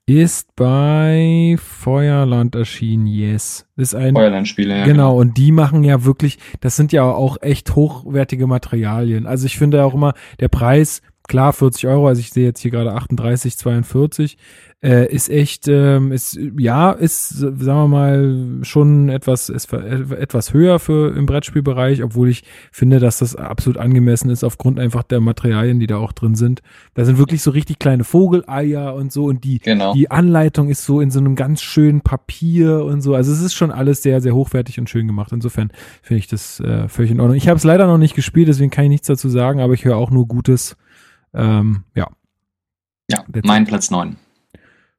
Ist bei Feuerland erschienen, yes. Ist ein Feuerlandspiele, ja. Genau, und die machen ja wirklich, das sind ja auch echt hochwertige Materialien. Also ich finde auch immer, der Preis, klar, 40 Euro, also ich sehe jetzt hier gerade 38, 42, äh, ist echt, ähm, ist, ja, ist, sagen wir mal, schon etwas, ist etwas höher für im Brettspielbereich, obwohl ich finde, dass das absolut angemessen ist aufgrund einfach der Materialien, die da auch drin sind. Da sind wirklich so richtig kleine Vogeleier und so und die, Genau. die Anleitung ist so in so einem ganz schönen Papier und so. Also es ist schon alles sehr, sehr hochwertig und schön gemacht. Insofern finde ich das äh, völlig in Ordnung. Ich habe es leider noch nicht gespielt, deswegen kann ich nichts dazu sagen, aber ich höre auch nur Gutes. Ähm, ja, Ja, mein Platz 9.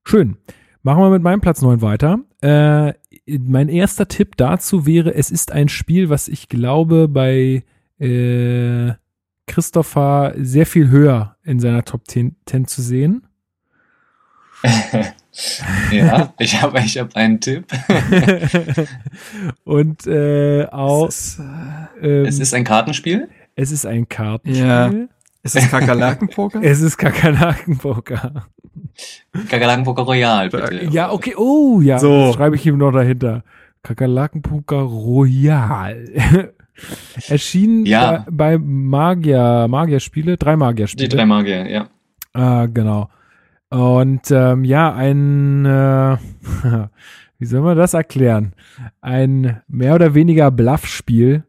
schön. Machen wir mit meinem Platz 9 weiter. Äh, mein erster Tipp dazu wäre, es ist ein Spiel, was ich glaube bei äh, Christopher sehr viel höher in seiner Top 10, 10 zu sehen. ja, ich habe ich hab einen Tipp. und äh, auch es ist, äh, ähm, Es ist ein Kartenspiel. es ist ein Kartenspiel. Ja. Ist es Kakerlakenpoker? Es ist Kakerlakenpoker. Kakerlakenpoker Royal, bitte. Ja, okay. Oh, ja. So. Das schreibe ich ihm noch dahinter. Kakerlakenpoker Royal. Erschienen Ja. bei, bei Magier, Magierspiele, drei Die Magierspiele. drei Magier, ja. Ah, genau. Und ähm, ja, ein, äh, wie soll man das erklären? Ein mehr oder weniger Bluffspiel,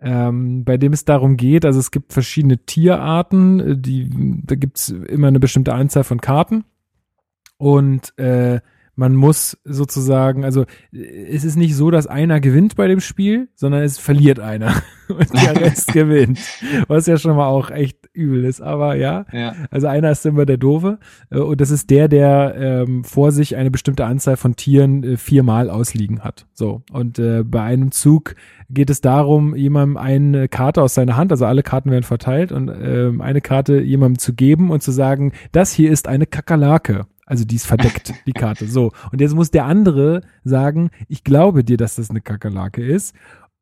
ähm, bei dem es darum geht, also es gibt verschiedene Tierarten, äh, die, da gibt's immer eine bestimmte Anzahl von Karten. Und äh, man muss sozusagen, also äh, es ist nicht so, dass einer gewinnt bei dem Spiel, sondern es verliert einer und der Rest gewinnt, was ja schon mal auch echt übel ist, aber ja, ja. also einer ist immer der Doofe äh, und das ist der, der ähm, vor sich eine bestimmte Anzahl von Tieren äh, viermal ausliegen hat. So und äh, bei einem Zug geht es darum, jemandem eine Karte aus seiner Hand, also alle Karten werden verteilt und ähm, eine Karte jemandem zu geben und zu sagen, das hier ist eine Kakerlake. Also die ist verdeckt, die Karte. So. Und jetzt muss der andere sagen, ich glaube dir, dass das eine Kakerlake ist.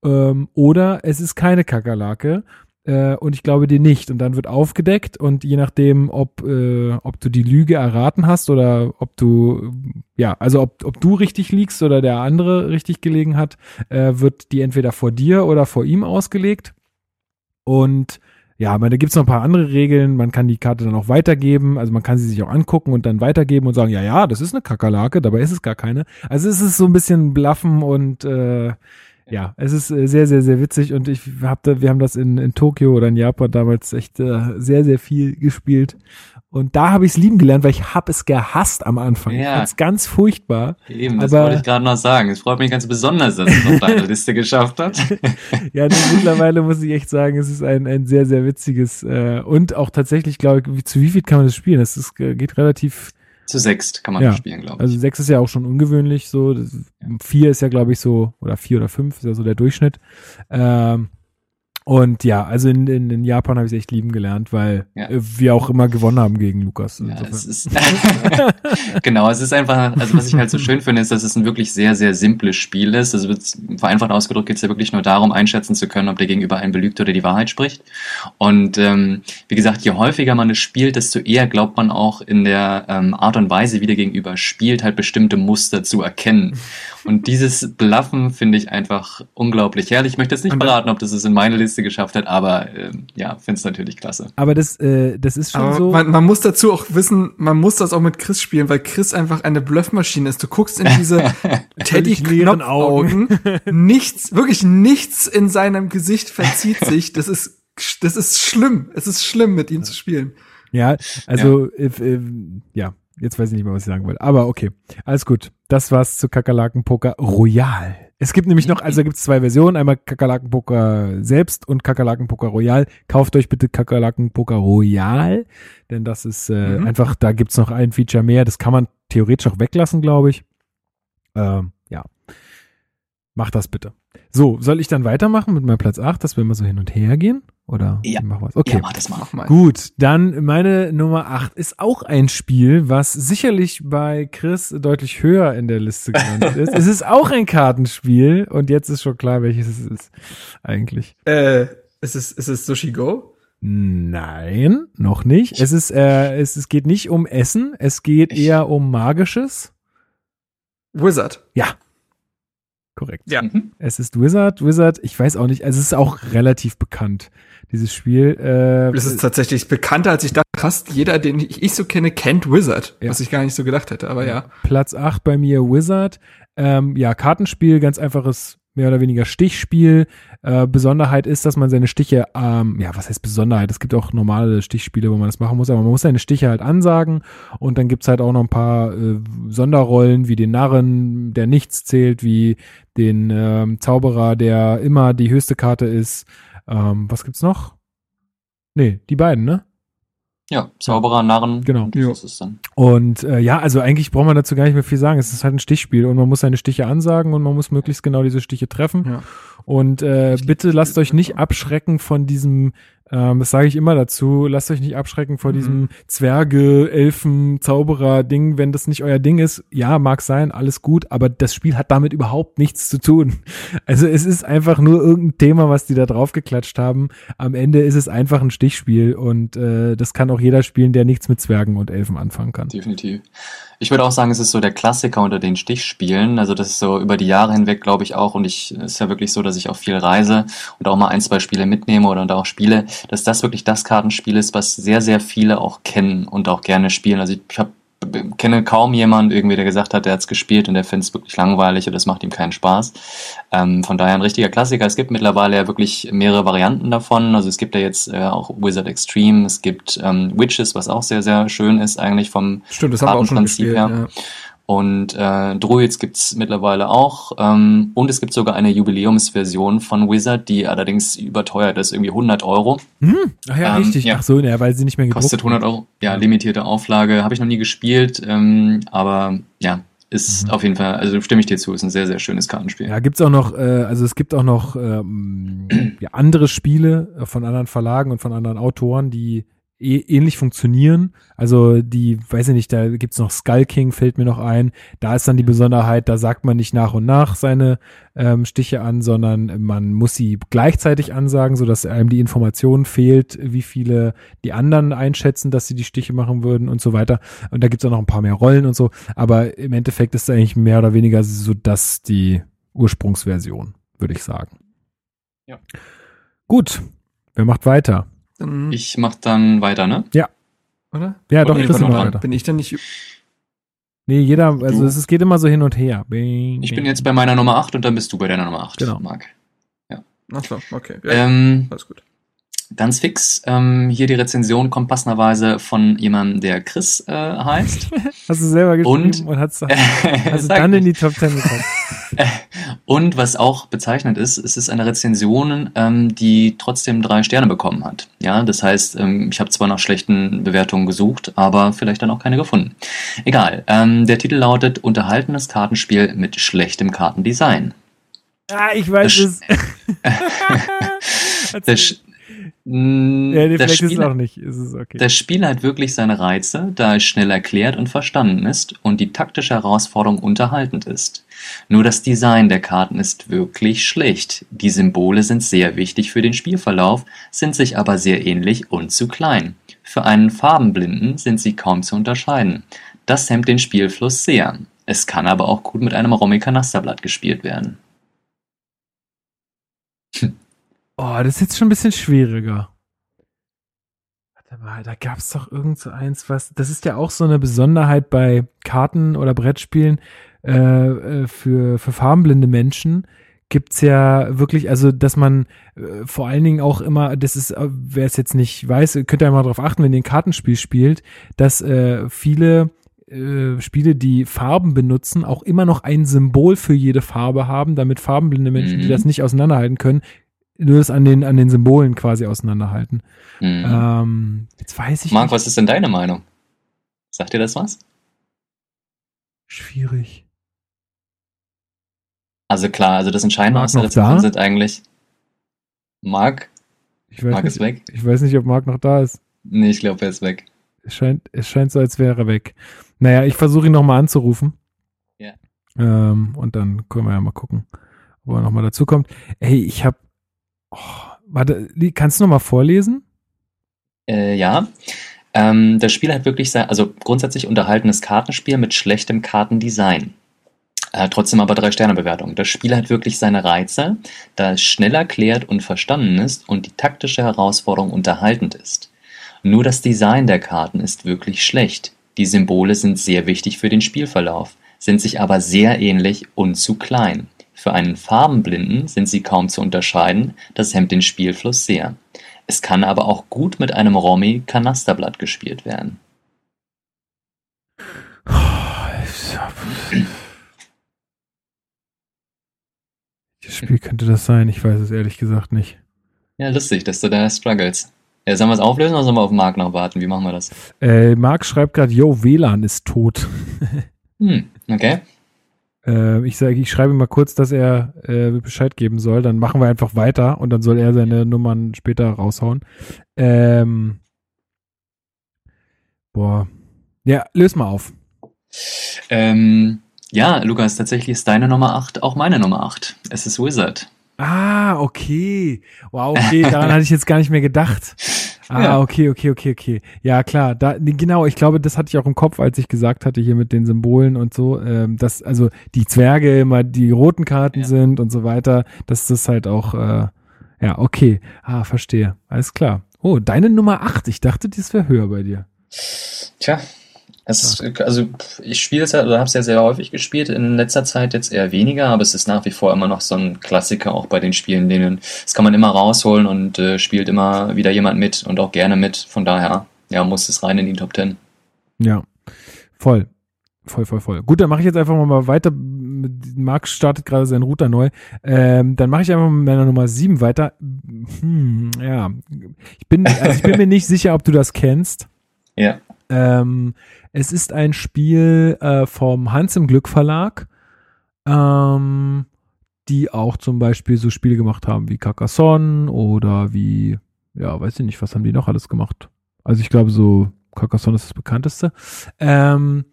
Ähm, oder es ist keine Kakerlake äh, und ich glaube dir nicht. Und dann wird aufgedeckt und je nachdem, ob, äh, ob du die Lüge erraten hast oder ob du, ja, also ob, ob du richtig liegst oder der andere richtig gelegen hat, äh, wird die entweder vor dir oder vor ihm ausgelegt. Und ja, aber da gibt's noch ein paar andere Regeln. Man kann die Karte dann auch weitergeben. Also man kann sie sich auch angucken und dann weitergeben und sagen, ja, ja, das ist eine Kakerlake, dabei ist es gar keine. Also es ist so ein bisschen Bluffen und äh, ja, es ist äh, sehr, sehr, sehr witzig und ich hab da, wir haben das in, in Tokio oder in Japan damals echt äh, sehr, sehr viel gespielt. Und da habe ich es lieben gelernt, weil ich habe es gehasst am Anfang. Ich Ja. fand's ganz furchtbar. Eben, das Aber- wollte ich gerade noch sagen. Es freut mich ganz besonders, dass es auf deine Liste geschafft hat. Ja, mittlerweile muss ich echt sagen, es ist ein, ein sehr, sehr witziges äh, und auch tatsächlich, glaube ich, zu wie viel kann man das spielen? Das ist, äh, geht relativ, Zu sechst kann man Ja. spielen, glaube ich. also sechs ist ja auch schon ungewöhnlich so. Das, vier ist ja, glaube ich, so, oder vier oder fünf ist ja so der Durchschnitt. Ähm, Und ja, also in, in, in Japan habe ich es echt lieben gelernt, weil Ja. äh, wir auch immer gewonnen haben gegen Lukas. Ja, es ist genau, es ist einfach, also was ich halt so schön finde, ist, dass es ein wirklich sehr, sehr simples Spiel ist. Also vereinfacht ausgedrückt geht es ja wirklich nur darum, einschätzen zu können, ob der Gegenüber einen belügt oder die Wahrheit spricht. Und ähm, wie gesagt, je häufiger man es spielt, desto eher glaubt man auch in der ähm, Art und Weise, wie der Gegenüber spielt, halt bestimmte Muster zu erkennen. Und dieses Bluffen finde ich einfach unglaublich herrlich. Ich möchte jetzt nicht Und- verraten, ob das es in meine Liste geschafft hat, aber ähm, ja, finde es natürlich klasse. Aber das, äh, das ist schon Aber so. man, man muss dazu auch wissen, man muss das auch mit Chris spielen, weil Chris einfach eine Bluffmaschine ist. Du guckst in diese Teddy Völlig leeren Knopfaugen, nichts, wirklich nichts in seinem Gesicht verzieht sich. Das ist, das ist schlimm. Es ist schlimm, mit ihm zu spielen. Ja, also äh, äh, ja, jetzt weiß ich nicht mehr, was ich sagen wollte. Aber okay, alles gut. Das war's zu Kakerlaken-Poker Royal. Es gibt nämlich noch, also da gibt es zwei Versionen, einmal Kakerlaken-Poker selbst und Kakerlaken-Poker Royal. Kauft euch bitte Kakerlaken-Poker Royal, denn das ist äh, Mhm. einfach, da gibt's noch ein Feature mehr. Das kann man theoretisch auch weglassen, glaube ich. Ähm, ja. Mach das bitte. So, soll ich dann weitermachen mit meinem Platz 8, dass wir immer so hin und her gehen? Oder Ja. machen wir's? Okay. Ja, mach das mal. Mach mal. Gut, dann meine Nummer 8 ist auch ein Spiel, was sicherlich bei Chris deutlich höher in der Liste gelandet ist. Es ist auch ein Kartenspiel und jetzt ist schon klar, welches es ist eigentlich. Äh, ist es, ist es Sushi Go? Nein, noch nicht. Es ist, äh, es, es geht nicht um Essen, es geht Ich- eher um Magisches. Wizard. Korrekt. Ja. Mhm. Es ist Wizard, Wizard, ich weiß auch nicht, also es ist auch relativ bekannt, dieses Spiel. Äh, Das ist tatsächlich bekannter, als ich dachte. Fast jeder, den ich, ich so kenne, kennt Wizard. Ja. Was ich gar nicht so gedacht hätte, aber ja. Platz 8 bei mir Wizard. Ähm, ja, Kartenspiel, ganz einfaches, mehr oder weniger Stichspiel. Äh, Besonderheit ist, dass man seine Stiche, ähm, ja, was heißt Besonderheit? Es gibt auch normale Stichspiele, wo man das machen muss, aber man muss seine Stiche halt ansagen und dann gibt's halt auch noch ein paar äh, Sonderrollen, wie den Narren, der nichts zählt, wie den ähm, Zauberer, der immer die höchste Karte ist. Ähm, was gibt's noch? Nee, die beiden, ne? Ja, Zauberer, Narren. Genau. Und. Das ist dann. Und äh, ja, also eigentlich braucht man dazu gar nicht mehr viel sagen. Es ist halt ein Stichspiel und man muss seine Stiche ansagen und man muss möglichst genau diese Stiche treffen. Ja. Und äh, bitte lasst euch nicht abschrecken von diesem, ähm, das sage ich immer dazu, lasst euch nicht abschrecken vor Mhm. diesem Zwerge, Elfen, Zauberer-Ding, wenn das nicht euer Ding ist. Ja, mag sein, alles gut, aber das Spiel hat damit überhaupt nichts zu tun. Also es ist einfach nur irgendein Thema, was die da draufgeklatscht haben. Am Ende ist es einfach ein Stichspiel und äh, das kann auch jeder spielen, der nichts mit Zwergen und Elfen anfangen kann. Definitiv. Ich würde auch sagen, es ist so der Klassiker unter den Stichspielen. Also das ist so über die Jahre hinweg, glaube ich auch. Und ich ist ja wirklich so, dass ich auch viel reise und auch mal ein, zwei Spiele mitnehme oder und auch spiele, dass das wirklich das Kartenspiel ist, was sehr, sehr viele auch kennen und auch gerne spielen. Also ich, ich hab, kenne kaum jemanden irgendwie, der gesagt hat, der hat's gespielt und der findet es wirklich langweilig oder das macht ihm keinen Spaß. Ähm, von daher ein richtiger Klassiker. Es gibt mittlerweile ja wirklich mehrere Varianten davon. Also es gibt ja jetzt äh, auch Wizard Extreme, es gibt ähm, Witches, was auch sehr, sehr schön ist eigentlich vom Stimmt, das haben wir auch schon gespielt. her. Ja. Und äh, Druids gibt's mittlerweile auch. Ähm, und es gibt sogar eine Jubiläumsversion von Wizard, die allerdings überteuert ist, irgendwie 100 Euro. Hm? Ach ja, Ähm, richtig. ja. Ach so, ne, weil sie nicht mehr gedruckt Kostet 100 Euro. Ja, limitierte Auflage. Habe ich noch nie gespielt. Ähm, aber ja, ist Mhm. auf jeden Fall, also stimme ich dir zu, ist ein sehr, sehr schönes Kartenspiel. Ja, gibt's auch noch, äh, also es gibt auch noch ähm, ja, andere Spiele äh, von anderen Verlagen und von anderen Autoren, die eh, ähnlich funktionieren. Also die, weiß ich nicht, da gibt's noch Skull King, fällt mir noch ein. Da ist dann die Besonderheit, da sagt man nicht nach und nach seine ähm, Stiche an, sondern man muss sie gleichzeitig ansagen, sodass einem die Information fehlt, wie viele die anderen einschätzen, dass sie die Stiche machen würden und so weiter. Und da gibt's auch noch ein paar mehr Rollen und so. Aber im Endeffekt ist es eigentlich mehr oder weniger so, dass die Ursprungsversion, würde ich sagen. Ja. Gut, wer macht weiter? Dann, Ich mach dann weiter, ne? oder? Ja, doch, Oder Chris ich bin macht noch weiter. Bin ich dann nicht Nee, jeder, also es, es geht immer so hin und her. Bing, Ich bin jetzt bei meiner Nummer 8 und dann bist du bei deiner Nummer 8, Genau. Marc. Ach so, okay. Ja, Ähm, alles gut. Ganz fix. Ähm, hier die Rezension kommt passenderweise von jemandem, der Chris äh, heißt. Hast du selber geschrieben Und- und, hast sag dann in die Top Ten gekommen. Und was auch bezeichnend ist, es ist eine Rezension, ähm, die trotzdem drei Sterne bekommen hat. Ja, das heißt, ähm, ich habe zwar nach schlechten Bewertungen gesucht, aber vielleicht dann auch keine gefunden. Egal. Ähm, der Titel lautet Unterhaltenes Kartenspiel mit schlechtem Kartendesign. Ah, ich weiß es. Mh, ja, nee, das, vielleicht ist es Spiel, auch nicht. Ist es okay. das Spiel hat wirklich seine Reize, da es schnell erklärt und verstanden ist und die taktische Herausforderung unterhaltend ist. Nur das Design der Karten ist wirklich schlecht. Die Symbole sind sehr wichtig für den Spielverlauf, sind sich aber sehr ähnlich und zu klein. Für einen Farbenblinden sind sie kaum zu unterscheiden. Das hemmt den Spielfluss sehr. Es kann aber auch gut mit einem Romy-Kanasterblatt gespielt werden. Oh, das ist jetzt schon ein bisschen schwieriger. Warte mal, da gab's doch irgend so eins, was. Das ist ja auch so eine Besonderheit bei Karten oder Brettspielen äh, äh, für, für farbenblinde Menschen. Gibt's ja wirklich, also dass man äh, vor allen Dingen auch immer, das ist, äh, wer es jetzt nicht weiß, könnt ihr mal drauf achten, wenn ihr ein Kartenspiel spielt, dass äh, viele äh, Spiele, die Farben benutzen, auch immer noch ein Symbol für jede Farbe haben, damit farbenblinde Menschen, die Mhm. das nicht auseinanderhalten können, nur das an den, an den Symbolen quasi auseinanderhalten. Mhm. Ähm, jetzt weiß ich Marc, nicht. was ist denn deine Meinung? Sagt dir das was? Schwierig. Also klar, also das Entscheidende aus der? Rezension sind eigentlich Marc, Ich weiß, Marc ist nicht, weg. ich weiß nicht, ob Marc noch da ist. Nee, ich glaube, er ist weg. Es scheint, es scheint so, als wäre er weg. Naja, ich versuche ihn nochmal anzurufen. Ja. Ähm, und dann können wir ja mal gucken, ob er nochmal dazu kommt. Ey, ich hab. Oh, warte, kannst du nochmal vorlesen? Äh, ja. Ähm, das Spiel hat wirklich sein, also grundsätzlich unterhaltenes Kartenspiel mit schlechtem Kartendesign. Äh, trotzdem aber drei Sterne Bewertung. Das Spiel hat wirklich seine Reize, da es schnell erklärt und verstanden ist und die taktische Herausforderung unterhaltend ist. Nur das Design der Karten ist wirklich schlecht. Die Symbole sind sehr wichtig für den Spielverlauf, sind sich aber sehr ähnlich und zu klein. Für einen Farbenblinden sind sie kaum zu unterscheiden, das hemmt den Spielfluss sehr. Es kann aber auch gut mit einem Romy Kanasterblatt gespielt werden. Welches Spiel könnte das sein? Ich weiß es ehrlich gesagt nicht. Ja, lustig, dass du da struggles. Ja, sollen wir es auflösen oder sollen wir auf Marc noch warten? Wie machen wir das? Äh, Marc schreibt gerade, yo, WLAN ist tot. Hm, okay. Äh, ich sage, ich schreibe ihm mal kurz, dass er äh, Bescheid geben soll. Dann machen wir einfach weiter und dann soll er seine Nummern später raushauen. Ähm, boah. Ja, löse mal auf. Ähm, ja, Lukas, tatsächlich ist deine Nummer 8 auch meine Nummer 8. Es ist Wizard. Ah, okay. Wow, okay, daran hatte ich jetzt gar nicht mehr gedacht. Ah, Ja. okay, okay, okay, okay. Ja, klar, da, nee, genau, ich glaube, das hatte ich auch im Kopf, als ich gesagt hatte, hier mit den Symbolen und so, ähm, dass also die Zwerge immer die roten Karten Ja. sind und so weiter, dass das halt auch, äh, ja, okay. Ah, verstehe. Alles klar. Oh, deine Nummer 8. Ich dachte, das wäre höher bei dir. Tja, es ist, also ich spiele es ja, oder habe es ja sehr häufig gespielt, in letzter Zeit jetzt eher weniger, aber es ist nach wie vor immer noch so ein Klassiker auch bei den Spielen, denen das kann man immer rausholen und äh, spielt immer wieder jemand mit und auch gerne mit. Von daher, ja, muss es rein in die Top 10. Ja, voll. Voll, voll, voll. Gut, dann mache ich jetzt einfach mal weiter. Marc startet gerade seinen Router neu. Ähm, dann mache ich einfach mit meiner Nummer 7 weiter. Hm, ja. Ich bin, also ich bin mir nicht sicher, ob du das kennst. Ja. Ähm, es ist ein Spiel äh, vom Hans im Glück Verlag, ähm, die auch zum Beispiel so Spiele gemacht haben wie Carcassonne oder wie, ja, weiß ich nicht, was haben die noch alles gemacht? Also ich glaube so Carcassonne ist das bekannteste. Ähm,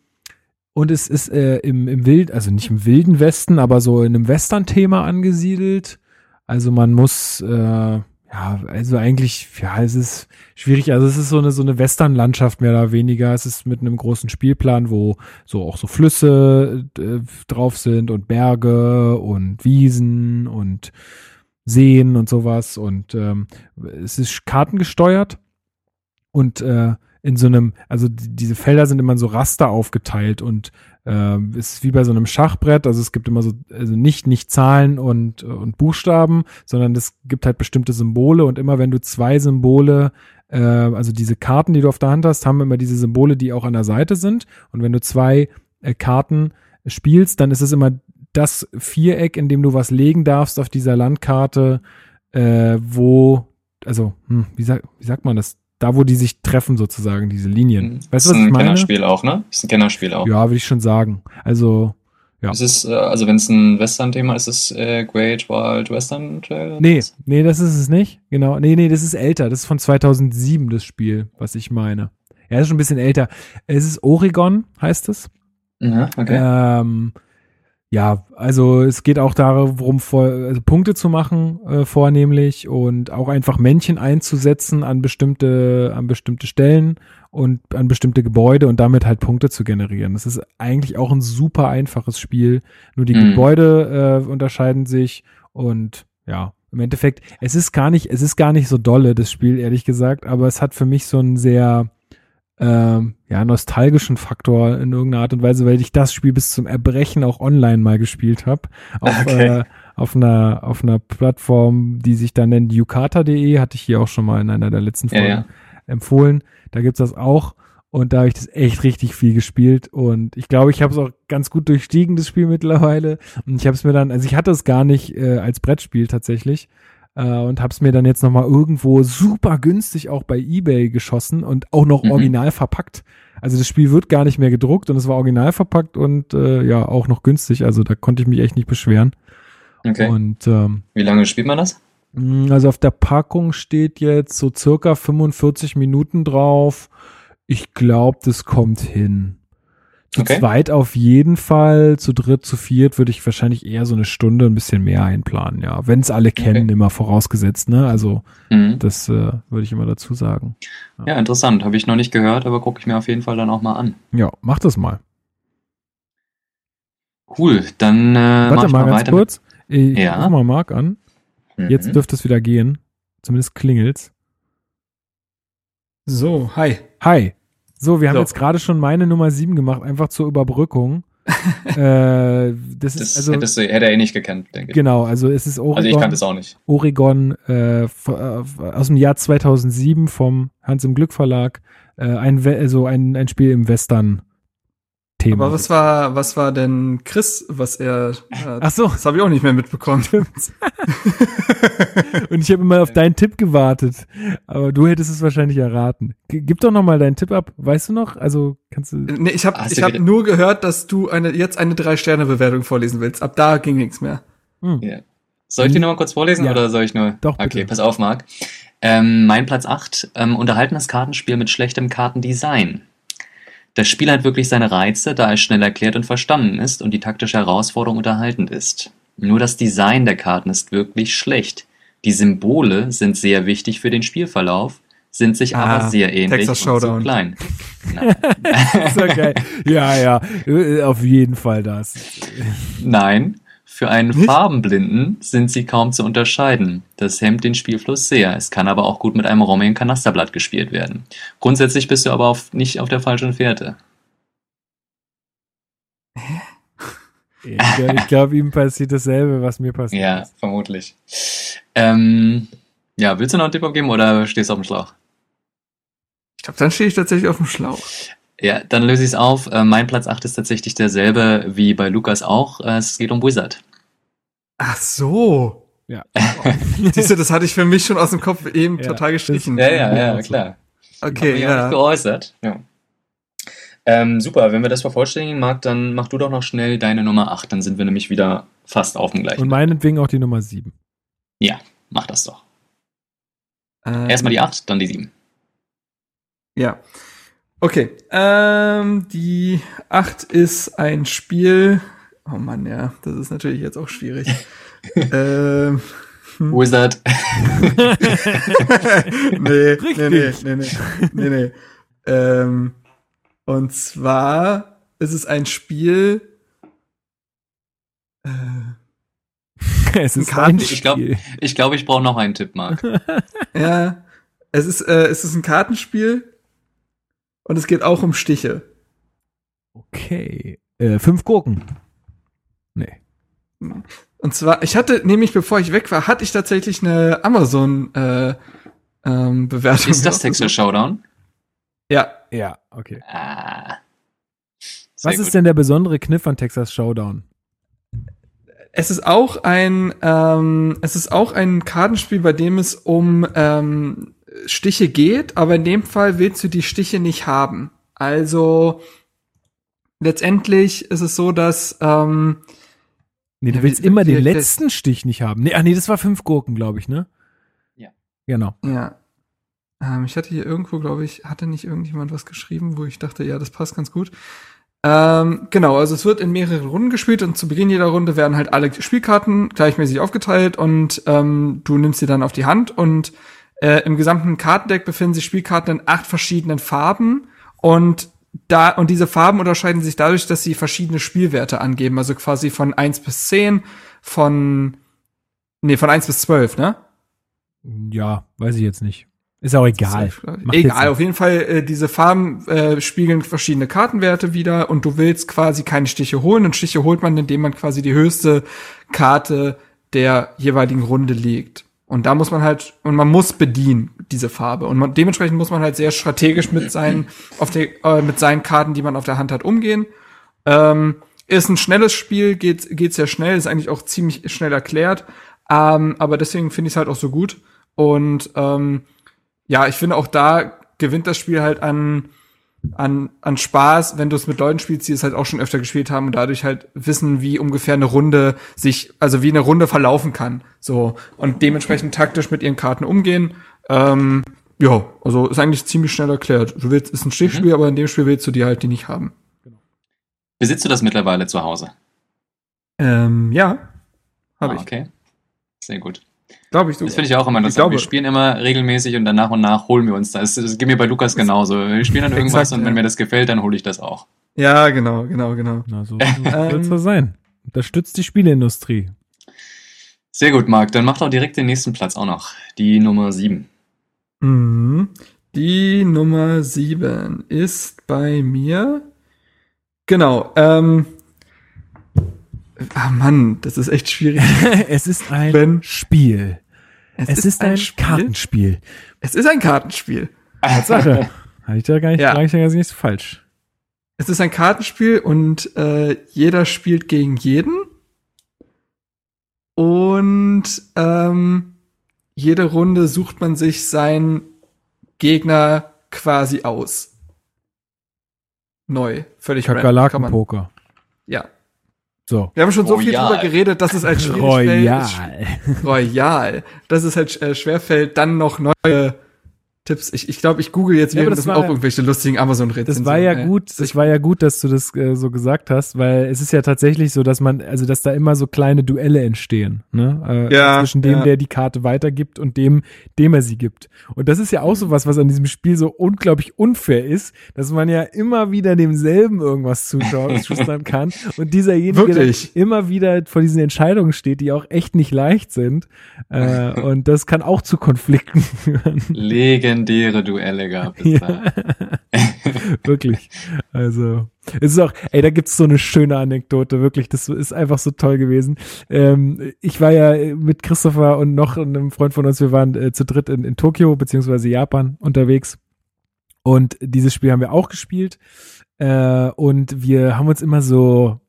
und es ist äh, im, im Wild, also nicht im wilden Westen, aber so in einem Western-Thema angesiedelt. Also man muss, äh, ja, also eigentlich, ja, es ist schwierig. Also es ist so eine so eine Western-Landschaft mehr oder weniger. Es ist mit einem großen Spielplan, wo so auch so Flüsse äh, drauf sind und Berge und Wiesen und Seen und sowas. Und ähm, es ist kartengesteuert und äh, in so einem, also die, diese Felder sind immer in so Raster aufgeteilt und äh, ist wie bei so einem Schachbrett, also es gibt immer so, also nicht, nicht Zahlen und, und Buchstaben, sondern es gibt halt bestimmte Symbole und immer wenn du zwei Symbole, äh, also diese Karten, die du auf der Hand hast, haben immer diese Symbole, die auch an der Seite sind und wenn du zwei äh, Karten spielst, dann ist es immer das Viereck, in dem du was legen darfst auf dieser Landkarte, äh, wo, also, hm, wie, sag, wie sagt man das? Da, wo die sich treffen, sozusagen, diese Linien. Weißt du, ist was ich ein meine? Kennerspiel auch, ne? Ist ein Kennerspiel auch. Ja, würde ich schon sagen. Also, Ja. Ist es, äh, also wenn es ein Western-Thema ist, ist es äh, Great Wild Western Trail? Nee, nee, das ist es nicht. Genau. Nee, nee, das ist älter. Das ist von 2007 das Spiel, was ich meine. Ja, das ist schon ein bisschen älter. Es ist Oregon, heißt es. Ja, okay. Ähm, ja, also es geht auch darum, vor, also Punkte zu machen äh, vornehmlich und auch einfach Männchen einzusetzen an bestimmte, an bestimmte Stellen und an bestimmte Gebäude und damit halt Punkte zu generieren. Das ist eigentlich auch ein super einfaches Spiel. Nur die Mhm. Gebäude äh, unterscheiden sich und ja, im Endeffekt, es ist gar nicht, es ist gar nicht so dolle, das Spiel, ehrlich gesagt, aber es hat für mich so einen sehr, ähm, ja, nostalgischen Faktor in irgendeiner Art und Weise, weil ich das Spiel bis zum Erbrechen auch online mal gespielt habe. Auf, Okay. äh, auf einer, auf einer Plattform, die sich dann nennt yukata.de, hatte ich hier auch schon mal in einer der letzten Ja, Folgen ja. empfohlen. Da gibt's das auch. Und da habe ich das echt richtig viel gespielt. Und ich glaube, ich habe es auch ganz gut durchstiegen, das Spiel mittlerweile. Und ich habe es mir dann, also ich hatte es gar nicht äh, als Brettspiel tatsächlich. Äh, und habe es mir dann jetzt nochmal irgendwo super günstig auch bei Ebay geschossen und auch noch Mhm. original verpackt. Also das Spiel wird gar nicht mehr gedruckt und es war original verpackt und äh, ja, auch noch günstig. Also da konnte ich mich echt nicht beschweren. okay. Und ähm, Wie lange spielt man das? Mm, Also auf der Packung steht jetzt so circa 45 Minuten drauf. Ich glaube, das kommt hin. Zu Okay. zweit auf jeden Fall, zu dritt, zu viert würde ich wahrscheinlich eher so eine Stunde ein bisschen mehr einplanen, ja. Wenn es alle kennen, Okay. immer vorausgesetzt, ne? Also Mhm. das äh, würde ich immer dazu sagen. Ja, interessant. Habe ich noch nicht gehört, aber gucke ich mir auf jeden Fall dann auch mal an. Ja, mach das mal. Cool, dann äh, mach Warte ich mal mal ganz weiter. kurz. Ich Ja. ruf mal Marc an. Mit, Jetzt Mhm. dürfte es wieder gehen. Zumindest klingelt's. So, hi. Hi. So, wir haben So. jetzt gerade schon meine Nummer 7 gemacht, einfach zur Überbrückung. äh, das, das ist also hättest du, hätte er eh nicht gekannt, denke ich. genau, also es ist Oregon, Also ich kannte es auch nicht. Oregon äh, äh, aus dem Jahr 2007 vom Hans im Glück Verlag, äh, ein also ein, ein Spiel im Western Thema. Aber was war, was war denn Chris, was er, äh, Ach so, das habe ich auch nicht mehr mitbekommen. und ich habe immer auf deinen Tipp gewartet, aber du hättest es wahrscheinlich erraten. G gib doch noch mal deinen Tipp ab, weißt du noch? Also kannst du nee, ich habe ich hab nur gehört, dass du eine, jetzt eine Drei-Sterne-Bewertung vorlesen willst. Ab da ging nichts mehr. hm. Ja. Soll ich die nochmal kurz vorlesen Ja. oder soll ich nur? Doch, bitte. Okay, pass auf, Marc. Ähm, mein Platz 8, ähm, unterhaltenes Kartenspiel mit schlechtem Kartendesign. Das Spiel hat wirklich seine Reize, da es schnell erklärt und verstanden ist und die taktische Herausforderung unterhaltend ist. Nur das Design der Karten ist wirklich schlecht. Die Symbole sind sehr wichtig für den Spielverlauf, sind sich Ah, aber sehr ähnlich Texas und zu Showdown. klein. Nein. Ja, ja, äh, auf jeden Fall das. Nein, für einen Nicht? Farbenblinden sind sie kaum zu unterscheiden. Das hemmt den Spielfluss sehr. Es kann aber auch gut mit einem rommigen Kanasterblatt gespielt werden. Grundsätzlich bist du aber auf, nicht auf der falschen Fährte. Ich, ich glaube, ihm passiert dasselbe, was mir passiert Ja, ist. vermutlich. Ähm, ja, willst du noch einen Tipp abgeben oder stehst du auf dem Schlauch? Ich glaube, dann stehe ich tatsächlich auf dem Schlauch. Ja, dann löse ich es auf. Äh, mein Platz 8 ist tatsächlich derselbe wie bei Lukas auch. Äh, es geht um Wizard. Ach so. Ja. Siehst du, das hatte ich für mich schon aus dem Kopf eben Ja, total gestrichen. Ja, ja, ja, also. klar. Okay, Hab ich auch nicht ja. geäußert. Ja. Ähm, super, wenn wir das vervollständigen, Marc, dann mach du doch noch schnell deine Nummer 8, dann sind wir nämlich wieder fast auf dem gleichen. Und meinetwegen auch die Nummer 7. ja, mach das doch. Ähm, Erstmal die 8, dann die 7. Ja. Okay. Ähm, die 8 ist ein Spiel. Oh Mann, ja, das ist natürlich jetzt auch schwierig. ähm, Wizard. nee, nee, nee, nee, nee, nee, nee. Ähm, und zwar ist es ein Spiel. Äh, es ist ein ich glaub- Spiel. Ich glaube, ich brauche noch einen Tipp, Marc. ja, es ist, äh, es ist ein Kartenspiel und es geht auch um Stiche. Okay. Äh, fünf Gurken. Nee. Und zwar, ich hatte nämlich, bevor ich weg war, hatte ich tatsächlich eine Amazon äh, ähm, Bewertung. Ist das Texas Showdown? Ja, Ja, okay. Ah. Sehr Was ist gut. denn der besondere Kniff an Texas Showdown? es ist auch ein, ähm, es ist auch ein Kartenspiel, bei dem es um ähm, Stiche geht, aber in dem Fall willst du die Stiche nicht haben. Also letztendlich ist es so, dass ähm, Nee, du willst immer den letzten Stich nicht haben. Nee, ach nee, das war fünf Gurken, glaube ich, ne? Ja. Genau. Ja. Ähm, ich hatte hier irgendwo, glaube ich, hatte nicht irgendjemand was geschrieben, wo ich dachte, ja, das passt ganz gut. Ähm, genau, also es wird in mehreren Runden gespielt und zu Beginn jeder Runde werden halt alle Spielkarten gleichmäßig aufgeteilt und ähm, du nimmst sie dann auf die Hand und äh, im gesamten Kartendeck befinden sich Spielkarten in acht verschiedenen Farben und da und diese Farben unterscheiden sich dadurch, dass sie verschiedene Spielwerte angeben, also quasi von 1 bis 10, von nee, von 1 bis 12, ne? Ja, weiß ich jetzt nicht. Ist auch egal. Jetzt Egal, auf jeden Fall, äh, diese Farben äh, spiegeln verschiedene Kartenwerte wieder und du willst quasi keine Stiche holen und Stiche holt man, indem man quasi die höchste Karte der jeweiligen Runde legt. Und da muss man halt, und man muss bedienen, diese Farbe. Und man, dementsprechend muss man halt sehr strategisch mit seinen, auf der, äh, mit seinen Karten, die man auf der Hand hat, umgehen. Ähm, ist ein schnelles Spiel, geht, geht sehr schnell, ist eigentlich auch ziemlich schnell erklärt. Ähm, aber deswegen finde ich es halt auch so gut. Und ähm, ja, ich finde auch da gewinnt das Spiel halt an, an, an Spaß, wenn du es mit Leuten spielst, die es halt auch schon öfter gespielt haben und dadurch halt wissen, wie ungefähr eine Runde sich, also wie eine Runde verlaufen kann. So. Und dementsprechend taktisch mit ihren Karten umgehen. Ähm, ja, also ist eigentlich ziemlich schnell erklärt. Du willst, ist ein Stichspiel, aber in dem Spiel willst du die halt die nicht haben. Besitzt du das mittlerweile zu Hause? Ähm, ja. Habe Ah, ich. okay. Sehr gut. Glaube ich sogar. Das finde ich auch immer Ich interessant. glaube- Wir spielen immer regelmäßig und dann nach und nach holen wir uns das. Das geht mir bei Lukas genauso. Wir spielen dann irgendwas Exakt, und wenn ja. mir das gefällt, dann hole ich das auch. Ja, genau, genau, genau. Na, so Ähm, soll es so sein. Unterstützt die Spieleindustrie. Sehr gut, Marc. Dann mach doch direkt den nächsten Platz auch noch. Die Nummer 7. Mhm. Die Nummer sieben ist bei mir. Genau. Ähm, ah Mann, das ist echt schwierig. es ist ein Wenn- Spiel. Es, ist, ein, Spiel. Kartenspiel. Es ist ein Kartenspiel. Tatsache. Habe ich da gar nicht, Ja. ich da gar nicht so falsch. Es ist ein Kartenspiel und äh, jeder spielt gegen jeden. Und ähm, jede Runde sucht man sich seinen Gegner quasi aus. Neu. Völlig Kakerlakenpoker. So. Wir haben schon so viel Royal. drüber geredet, dass es als schwierig Royal. fällt. Royal. Dass es halt äh, schwerfällt, dann noch neue Tipps. Ich, ich glaube, ich google jetzt Ja, währenddessen auch irgendwelche lustigen Amazon-Rezensionen. Das war ja ey. gut, das war ja gut, dass du das äh, so gesagt hast, weil es ist ja tatsächlich so, dass man, also dass da immer so kleine Duelle entstehen, ne? Äh, Ja, zwischen dem, ja. der die Karte weitergibt und dem, dem er sie gibt. Und das ist ja auch so was, was an diesem Spiel so unglaublich unfair ist, dass man ja immer wieder demselben irgendwas zuschauen schustern kann und dieserjenige immer wieder vor diesen Entscheidungen steht, die auch echt nicht leicht sind. Äh, und das kann auch zu Konflikten führen. Legendäre Duelle gab es da. wirklich. Also, es ist auch, ey, da gibt's so eine schöne Anekdote, wirklich. Das ist einfach so toll gewesen. Ähm, ich war ja mit Christopher und noch einem Freund von uns, wir waren äh, zu dritt in, in Tokio beziehungsweise Japan unterwegs. Und dieses Spiel haben wir auch gespielt. Äh, und wir haben uns immer so,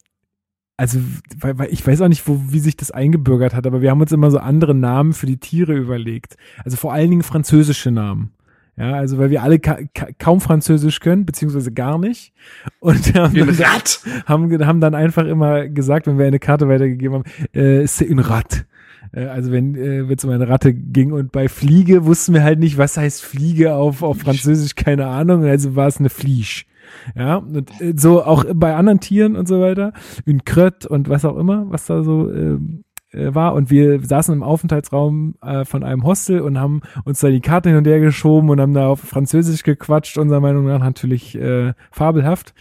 also, weil, weil ich weiß auch nicht, wo, wie sich das eingebürgert hat, aber wir haben uns immer so andere Namen für die Tiere überlegt. Also vor allen Dingen französische Namen. Ja, also weil wir alle ka ka kaum Französisch können, beziehungsweise gar nicht. Und haben, ein dann, Rat. haben, haben dann einfach immer gesagt, wenn wir eine Karte weitergegeben haben, äh, c'est une Rat. Äh, Also wenn äh, es um eine Ratte ging und bei Fliege wussten wir halt nicht, was heißt Fliege auf, auf Französisch, keine Ahnung, also war es eine Fliege. Ja, und äh, so auch bei anderen Tieren und so weiter, une Crötte und was auch immer, was da so ähm, äh, war. Und wir saßen im Aufenthaltsraum äh, von einem Hostel und haben uns da die Karte hin und her geschoben und haben da auf Französisch gequatscht, unserer Meinung nach natürlich äh, fabelhaft.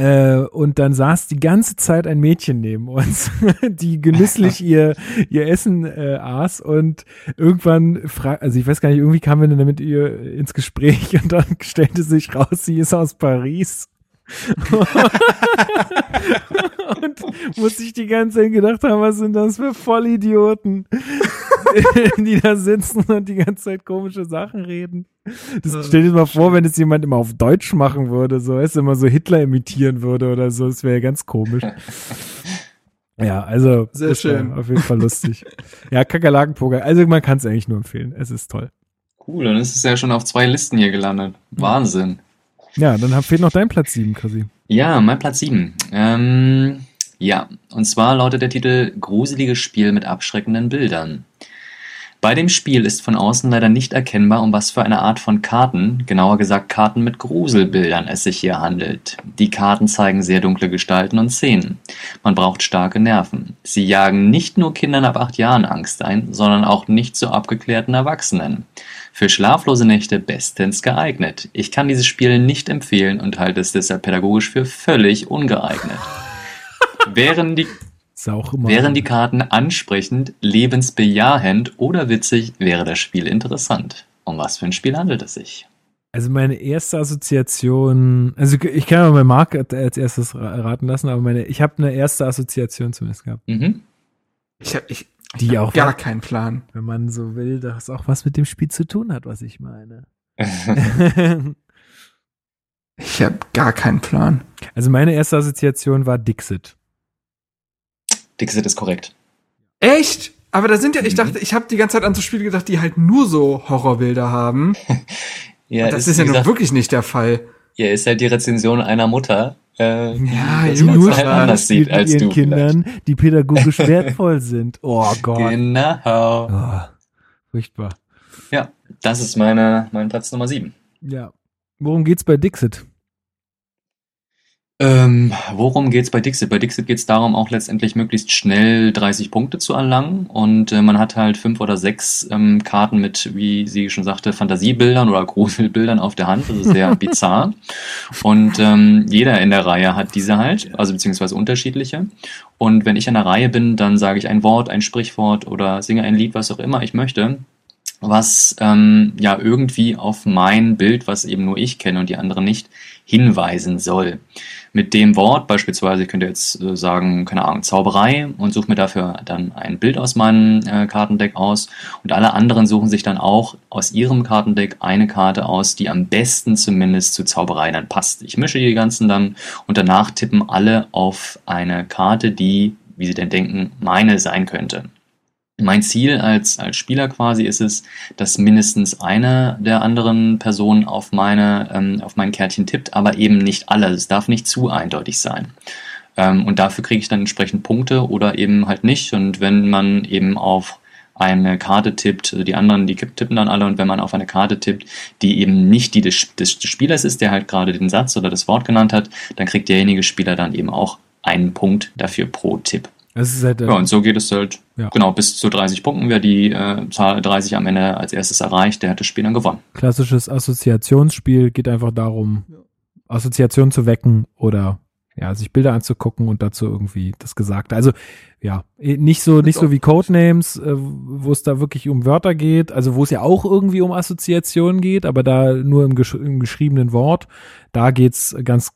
Äh, und dann saß die ganze Zeit ein Mädchen neben uns, die genüsslich ihr, ihr Essen äh, aß und irgendwann frag, also ich weiß gar nicht, irgendwie kamen wir dann mit ihr ins Gespräch und dann stellte sich raus, sie ist aus Paris. und muss ich die ganze Zeit gedacht haben, was sind das für Vollidioten, die da sitzen und die ganze Zeit komische Sachen reden. Das, stell dir mal vor, wenn es jemand immer auf Deutsch machen würde, so es immer so Hitler imitieren würde oder so, das wäre ja ganz komisch. Ja, also Sehr schön. auf jeden Fall lustig. Ja, Kakerlakenpoker, also man kann es eigentlich nur empfehlen. Es ist toll. Cool, dann ist es ja schon auf zwei Listen hier gelandet. Wahnsinn. Ja, dann fehlt noch dein Platz 7, Chrissy. Ja, mein Platz 7. Ähm, ja, und zwar lautet der Titel Gruseliges Spiel mit abschreckenden Bildern. Bei dem Spiel ist von außen leider nicht erkennbar, um was für eine Art von Karten, genauer gesagt Karten mit Gruselbildern, es sich hier handelt. Die Karten zeigen sehr dunkle Gestalten und Szenen. Man braucht starke Nerven. Sie jagen nicht nur Kindern ab acht Jahren Angst ein, sondern auch nicht so abgeklärten Erwachsenen. Für schlaflose Nächte bestens geeignet. Ich kann dieses Spiel nicht empfehlen und halte es deshalb pädagogisch für völlig ungeeignet. Wären die Wären die Karten ansprechend, lebensbejahend oder witzig, wäre das Spiel interessant. Um was für ein Spiel handelt es sich? Also meine erste Assoziation, also ich kann mal bei Marc als erstes raten lassen, aber meine, ich habe eine erste Assoziation zumindest gehabt. Mhm. Ich habe ich, die auch gar keinen Plan. Wenn man so will, dass auch was mit dem Spiel zu tun hat, was ich meine. ich habe gar keinen Plan. Also meine erste Assoziation war Dixit. Dixit ist korrekt. Echt? Aber da sind ja, ich mhm. dachte, ich habe die ganze Zeit an so Spiele gedacht, die halt nur so Horrorbilder haben. ja, das ist, ist ja nun wirklich nicht der Fall. Ja, ist halt die Rezension einer Mutter, äh, ja, die nur halt anders sieht als ihren du Kindern, vielleicht. die pädagogisch wertvoll sind. Oh Gott. Genau. Oh, furchtbar. Ja, das ist meine, mein Platz Nummer sieben. Ja. Worum geht's bei Dixit? Ähm, worum geht's bei Dixit? Bei Dixit geht's darum, auch letztendlich möglichst schnell 30 Punkte zu erlangen. Und äh, man hat halt fünf oder sechs ähm, Karten mit, wie sie schon sagte, Fantasiebildern oder Gruselbildern auf der Hand. Das ist sehr bizarr. Und ähm, jeder in der Reihe hat diese halt, also beziehungsweise unterschiedliche. Und wenn ich in der Reihe bin, dann sage ich ein Wort, ein Sprichwort oder singe ein Lied, was auch immer ich möchte was ähm, ja irgendwie auf mein Bild, was eben nur ich kenne und die anderen nicht, hinweisen soll mit dem Wort, beispielsweise, ich könnte jetzt äh, sagen, keine Ahnung, Zauberei und suche mir dafür dann ein Bild aus meinem äh, Kartendeck aus und alle anderen suchen sich dann auch aus ihrem Kartendeck eine Karte aus, die am besten zumindest zu Zauberei dann passt. Ich mische die ganzen dann und danach tippen alle auf eine Karte, die, wie sie denn denken, meine sein könnte. Mein Ziel als, als Spieler quasi ist es, dass mindestens eine der anderen Personen auf meine, ähm, auf mein Kärtchen tippt, aber eben nicht alle. Es darf nicht zu eindeutig sein. Ähm, und dafür kriege ich dann entsprechend Punkte oder eben halt nicht. Und wenn man eben auf eine Karte tippt, also die anderen, die tippen dann alle, und wenn man auf eine Karte tippt, die eben nicht die des, des Spielers ist, der halt gerade den Satz oder das Wort genannt hat, dann kriegt derjenige Spieler dann eben auch einen Punkt dafür pro Tipp. Halt, äh, ja, und so geht es halt, ja. genau, bis zu 30 Punkten. Wer die äh, Zahl 30 am Ende als erstes erreicht, der hat das Spiel dann gewonnen. Klassisches Assoziationsspiel geht einfach darum. Assoziationen zu wecken oder ja, sich Bilder anzugucken und dazu irgendwie das Gesagte. Also ja, eh, nicht so nicht so wie Codenames, äh, wo es da wirklich um Wörter geht, also wo es ja auch irgendwie um Assoziationen geht, aber da nur im, gesch im geschriebenen Wort. Da geht's ganz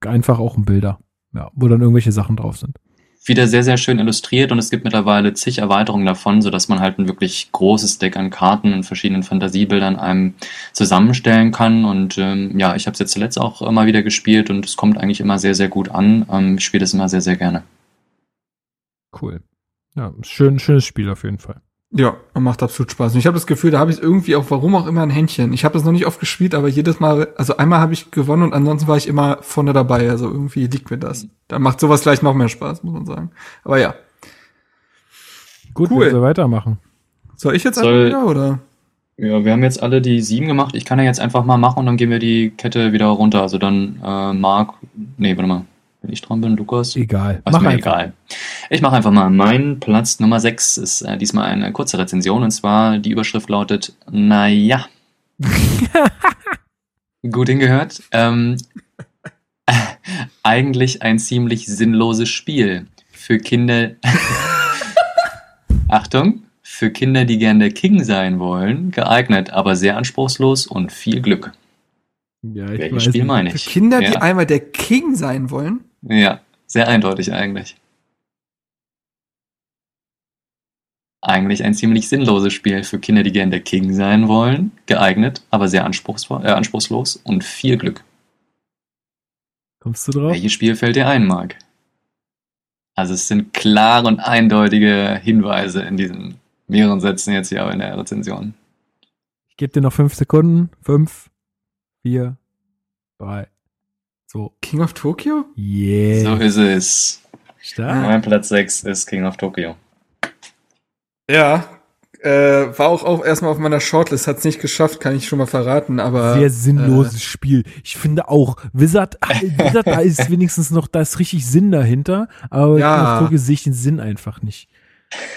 einfach auch um Bilder, ja, wo dann irgendwelche Sachen drauf sind wieder sehr, sehr schön illustriert und es gibt mittlerweile zig Erweiterungen davon, sodass man halt ein wirklich großes Deck an Karten und verschiedenen Fantasiebildern einem zusammenstellen kann. Und ähm, ja, ich habe es jetzt zuletzt auch immer wieder gespielt und es kommt eigentlich immer sehr, sehr gut an. Ähm, ich spiele das immer sehr, sehr gerne. Cool. Ja, schön, schönes Spiel auf jeden Fall. Ja, macht absolut Spaß. Und ich habe das Gefühl, da habe ich irgendwie auch, warum auch immer, ein Händchen. Ich habe das noch nicht oft gespielt, aber jedes Mal, also einmal habe ich gewonnen und ansonsten war ich immer vorne dabei. Also irgendwie liegt mir das. Da macht sowas gleich noch mehr Spaß, muss man sagen. Aber ja. Gut, cool. wir weitermachen. Soll ich jetzt Soll, wieder, oder? Ja, wir haben jetzt alle die sieben gemacht. Ich kann ja jetzt einfach mal machen und dann gehen wir die Kette wieder runter. Also dann äh, Mark, nee, warte mal. Wenn ich dran bin, Lukas. Egal. Was mach mir einfach. egal. Ich mache einfach mal. Mein Platz Nummer 6 ist äh, diesmal eine kurze Rezension und zwar die Überschrift lautet, naja. Gut hingehört. Ähm, äh, eigentlich ein ziemlich sinnloses Spiel. Für Kinder. Achtung! Für Kinder, die gern der King sein wollen, geeignet, aber sehr anspruchslos und viel Glück. Ja, ich Welches Spiel meine ich? Für Kinder, ja. die einmal der King sein wollen? Ja, sehr eindeutig eigentlich. Eigentlich ein ziemlich sinnloses Spiel für Kinder, die gern der King sein wollen. Geeignet, aber sehr anspruchsvoll, äh, anspruchslos und viel Glück. Kommst du drauf? Welches Spiel fällt dir ein, Marc? Also es sind klare und eindeutige Hinweise in diesen mehreren Sätzen jetzt hier in der Rezension. Ich gebe dir noch fünf Sekunden. Fünf, vier, drei. So. King of Tokyo? Yeah. So ist es. Stark. Mein Platz 6 ist King of Tokyo. Ja. Äh, war auch, auch erstmal auf meiner Shortlist, hat's nicht geschafft, kann ich schon mal verraten, aber. Sehr sinnloses Spiel. Ich finde auch, Wizard, Wizard, da ist wenigstens noch, da ist richtig Sinn dahinter, aber Ja. King of Tokyo sehe ich den Sinn einfach nicht.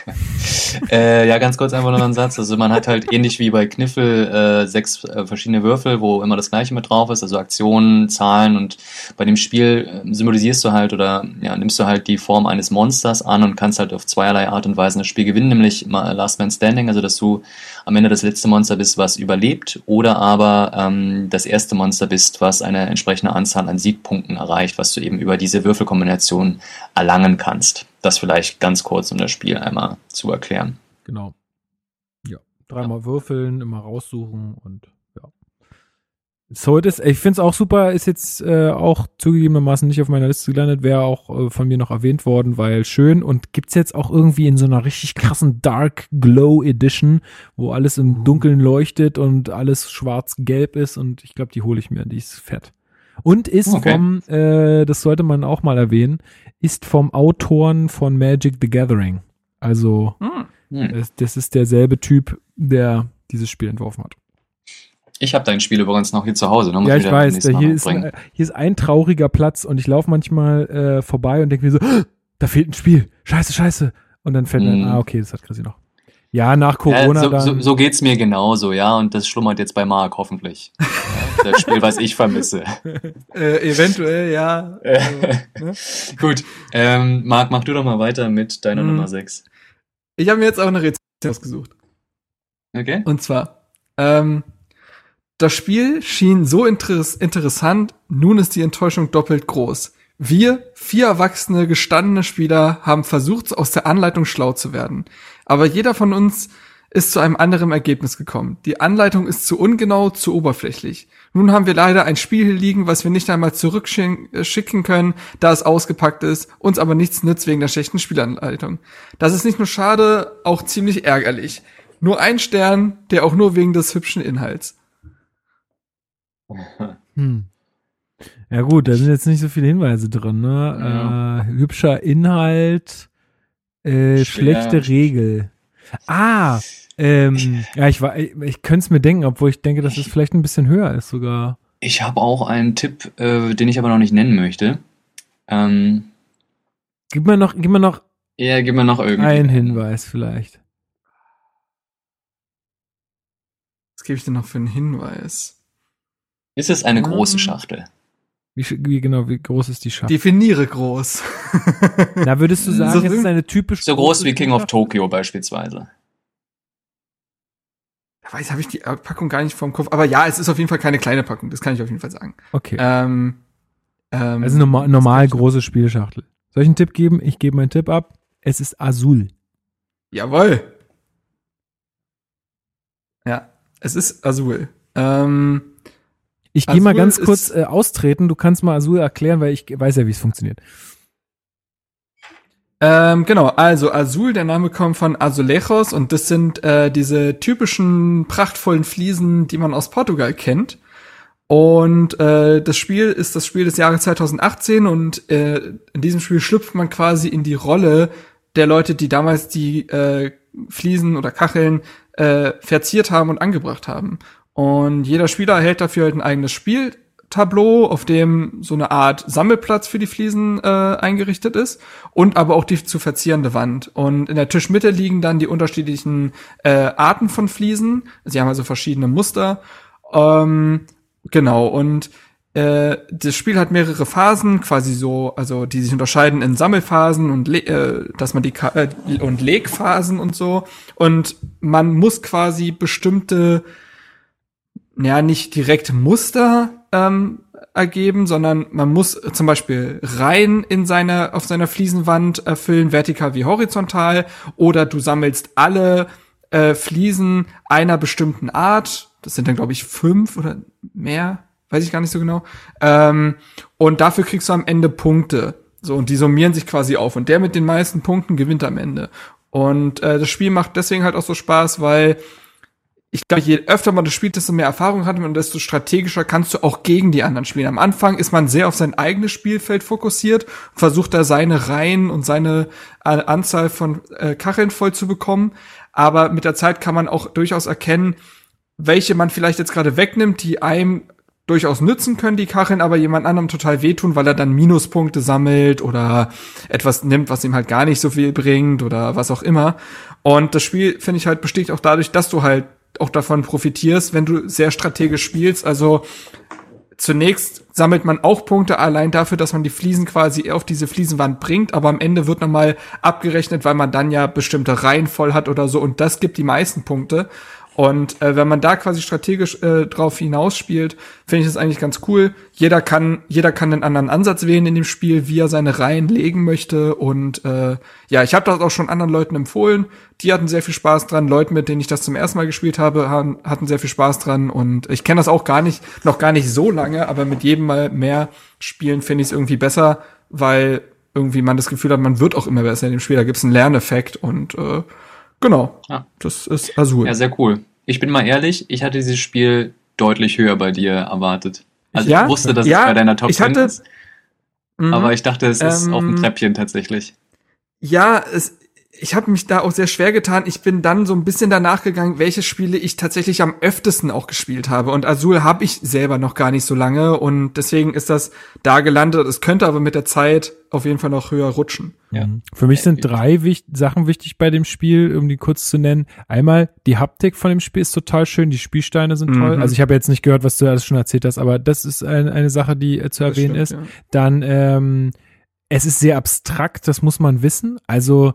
Äh, ja, ganz kurz einfach noch einen Satz. Also man hat halt ähnlich wie bei Kniffel äh, sechs äh, verschiedene Würfel, wo immer das gleiche mit drauf ist, also Aktionen, Zahlen und bei dem Spiel äh, symbolisierst du halt oder ja, nimmst du halt die Form eines Monsters an und kannst halt auf zweierlei Art und Weise das Spiel gewinnen, nämlich Last Man Standing, also dass du am Ende das letzte Monster bist, was überlebt, oder aber ähm, das erste Monster bist, was eine entsprechende Anzahl an Siegpunkten erreicht, was du eben über diese Würfelkombination erlangen kannst. Das vielleicht ganz kurz, um das Spiel einmal zu erklären. Genau. Ja. Dreimal würfeln, immer raussuchen und ja. So, das, ich finde es auch super, ist jetzt äh, auch zugegebenermaßen nicht auf meiner Liste gelandet, wäre auch äh, von mir noch erwähnt worden, weil schön und gibt's jetzt auch irgendwie in so einer richtig krassen Dark Glow Edition, wo alles im Dunkeln leuchtet und alles schwarz-gelb ist und ich glaube, die hole ich mir, die ist fett. Und ist Okay. vom, äh, das sollte man auch mal erwähnen, ist vom Autoren von Magic the Gathering. Also Hm. Hm. das, das ist derselbe Typ, der dieses Spiel entworfen hat. Ich habe dein Spiel übrigens noch hier zu Hause. Ne? Muss ja, ich weiß. Mal hier, ist hier ist ein trauriger Platz und ich laufe manchmal äh, vorbei und denke mir so, "Ah, da fehlt ein Spiel. Scheiße, scheiße. Und dann fällt mir, Mhm. ah, okay, das hat Chrissy noch. Ja, nach Ja, Corona so, dann. so, so geht's mir genauso, ja, und das schlummert jetzt bei Marc hoffentlich. Ja, das Spiel, was ich vermisse. Äh, eventuell, ja. Also, ne? Gut, ähm, Marc, mach du doch mal weiter mit deiner Mhm. Nummer 6. Ich habe mir jetzt auch eine Rezension ausgesucht. Okay? Und zwar, ähm, das Spiel schien so interess interessant, nun ist die Enttäuschung doppelt groß. Wir, vier erwachsene, gestandene Spieler, haben versucht, aus der Anleitung schlau zu werden. Aber jeder von uns ist zu einem anderen Ergebnis gekommen. Die Anleitung ist zu ungenau, zu oberflächlich. Nun haben wir leider ein Spiel hier liegen, was wir nicht einmal zurückschicken können, da es ausgepackt ist, uns aber nichts nützt wegen der schlechten Spielanleitung. Das ist nicht nur schade, auch ziemlich ärgerlich. Nur ein Stern, der auch nur wegen des hübschen Inhalts. hm. Ja gut, da sind jetzt nicht so viele Hinweise drin, ne? Ja. Äh, hübscher Inhalt, äh, schlechte Regel. Ah, ähm, ja, ich war, ich, ich könnte es mir denken, obwohl ich denke, dass es vielleicht ein bisschen höher ist sogar. Ich habe auch einen Tipp, äh, den ich aber noch nicht nennen möchte. Ähm, Gib mir noch, gib mir noch ja, gib mir noch irgendwie. einen Hinweis vielleicht. Was gebe ich denn noch für einen Hinweis? Ist es eine große Ähm. Schachtel? Wie, wie genau, wie groß ist die Schachtel? Definiere groß. Na, würdest du sagen, So es ist eine typisch So groß wie King of? Tokyo beispielsweise. Ich weiß, habe ich die Packung gar nicht vom Kopf. Aber ja, es ist auf jeden Fall keine kleine Packung. Das kann ich auf jeden Fall sagen. Okay. Ähm, ähm, also normal, normal große Spielschachtel. Soll ich einen Tipp geben? Ich gebe meinen Tipp ab. Es ist Azul. Jawohl. Ja, es ist Azul. Ähm, Ich gehe mal ganz kurz äh, austreten. Du kannst mal Azul erklären, weil ich weiß ja, wie es funktioniert. Ähm, genau, also Azul, der Name kommt von Azulejos und das sind äh, diese typischen prachtvollen Fliesen, die man aus Portugal kennt. Und äh, das Spiel ist das Spiel des Jahres 2018 und äh, in diesem Spiel schlüpft man quasi in die Rolle der Leute, die damals die äh, Fliesen oder Kacheln äh, verziert haben und angebracht haben. Und jeder Spieler erhält dafür halt ein eigenes Spieltableau, auf dem so eine Art Sammelplatz für die Fliesen äh, eingerichtet ist und aber auch die zu verzierende Wand. Und in der Tischmitte liegen dann die unterschiedlichen äh, Arten von Fliesen. Sie haben also verschiedene Muster. Ähm, genau, und äh, das Spiel hat mehrere Phasen, quasi so, also die sich unterscheiden in Sammelphasen und Le äh, dass man die Ka äh, und Legphasen und so. Und man muss quasi bestimmte, ja, nicht direkt Muster ähm, ergeben, sondern man muss zum Beispiel Reihen in seiner, auf seiner Fliesenwand erfüllen, vertikal wie horizontal, oder du sammelst alle äh, Fliesen einer bestimmten Art. Das sind dann, glaube ich, fünf oder mehr, weiß ich gar nicht so genau. Ähm, und dafür kriegst du am Ende Punkte. So, und die summieren sich quasi auf. Und der mit den meisten Punkten gewinnt am Ende. Und äh, das Spiel macht deswegen halt auch so Spaß, weil ich glaube, je öfter man das spielt, desto mehr Erfahrung hat man und desto strategischer kannst du auch gegen die anderen spielen. Am Anfang ist man sehr auf sein eigenes Spielfeld fokussiert, versucht da seine Reihen und seine äh, Anzahl von äh, Kacheln voll zu bekommen. Aber mit der Zeit kann man auch durchaus erkennen, welche man vielleicht jetzt gerade wegnimmt, die einem durchaus nützen können, die Kacheln, aber jemand anderem total wehtun, weil er dann Minuspunkte sammelt oder etwas nimmt, was ihm halt gar nicht so viel bringt oder was auch immer. Und das Spiel, finde ich halt, besteht auch dadurch, dass du halt auch davon profitierst, wenn du sehr strategisch spielst. Also zunächst sammelt man auch Punkte allein dafür, dass man die Fliesen quasi auf diese Fliesenwand bringt, aber am Ende wird nochmal abgerechnet, weil man dann ja bestimmte Reihen voll hat oder so und das gibt die meisten Punkte. Und äh, wenn man da quasi strategisch äh, drauf hinausspielt, finde ich das eigentlich ganz cool. Jeder kann, jeder kann einen anderen Ansatz wählen in dem Spiel, wie er seine Reihen legen möchte. Und äh, ja, ich habe das auch schon anderen Leuten empfohlen. Die hatten sehr viel Spaß dran. Leute, mit denen ich das zum ersten Mal gespielt habe, haben, hatten sehr viel Spaß dran. Und ich kenne das auch gar nicht, noch gar nicht so lange, aber mit jedem Mal mehr spielen finde ich es irgendwie besser, weil irgendwie man das Gefühl hat, man wird auch immer besser in dem Spiel. Da gibt es einen Lerneffekt und äh, Genau. Ja. Das ist Azul. Ja, sehr cool. Ich bin mal ehrlich, ich hatte dieses Spiel deutlich höher bei dir erwartet. Also ja? ich wusste, dass ja, es bei deiner Top ich hatte, ist. Aber ich dachte, es ist ähm, auf dem Treppchen tatsächlich. Ja, es, ich habe mich da auch sehr schwer getan. Ich bin dann so ein bisschen danach gegangen, welche Spiele ich tatsächlich am öftesten auch gespielt habe. Und Azul habe ich selber noch gar nicht so lange und deswegen ist das da gelandet. Es könnte aber mit der Zeit auf jeden Fall noch höher rutschen. Ja. Für mich sind drei wicht Sachen wichtig bei dem Spiel, um die kurz zu nennen. Einmal, die Haptik von dem Spiel ist total schön, die Spielsteine sind mhm. toll. Also ich habe jetzt nicht gehört, was du alles schon erzählt hast, aber das ist ein, eine Sache, die äh, zu erwähnen stimmt, ist. Ja. Dann, ähm, es ist sehr abstrakt, das muss man wissen. Also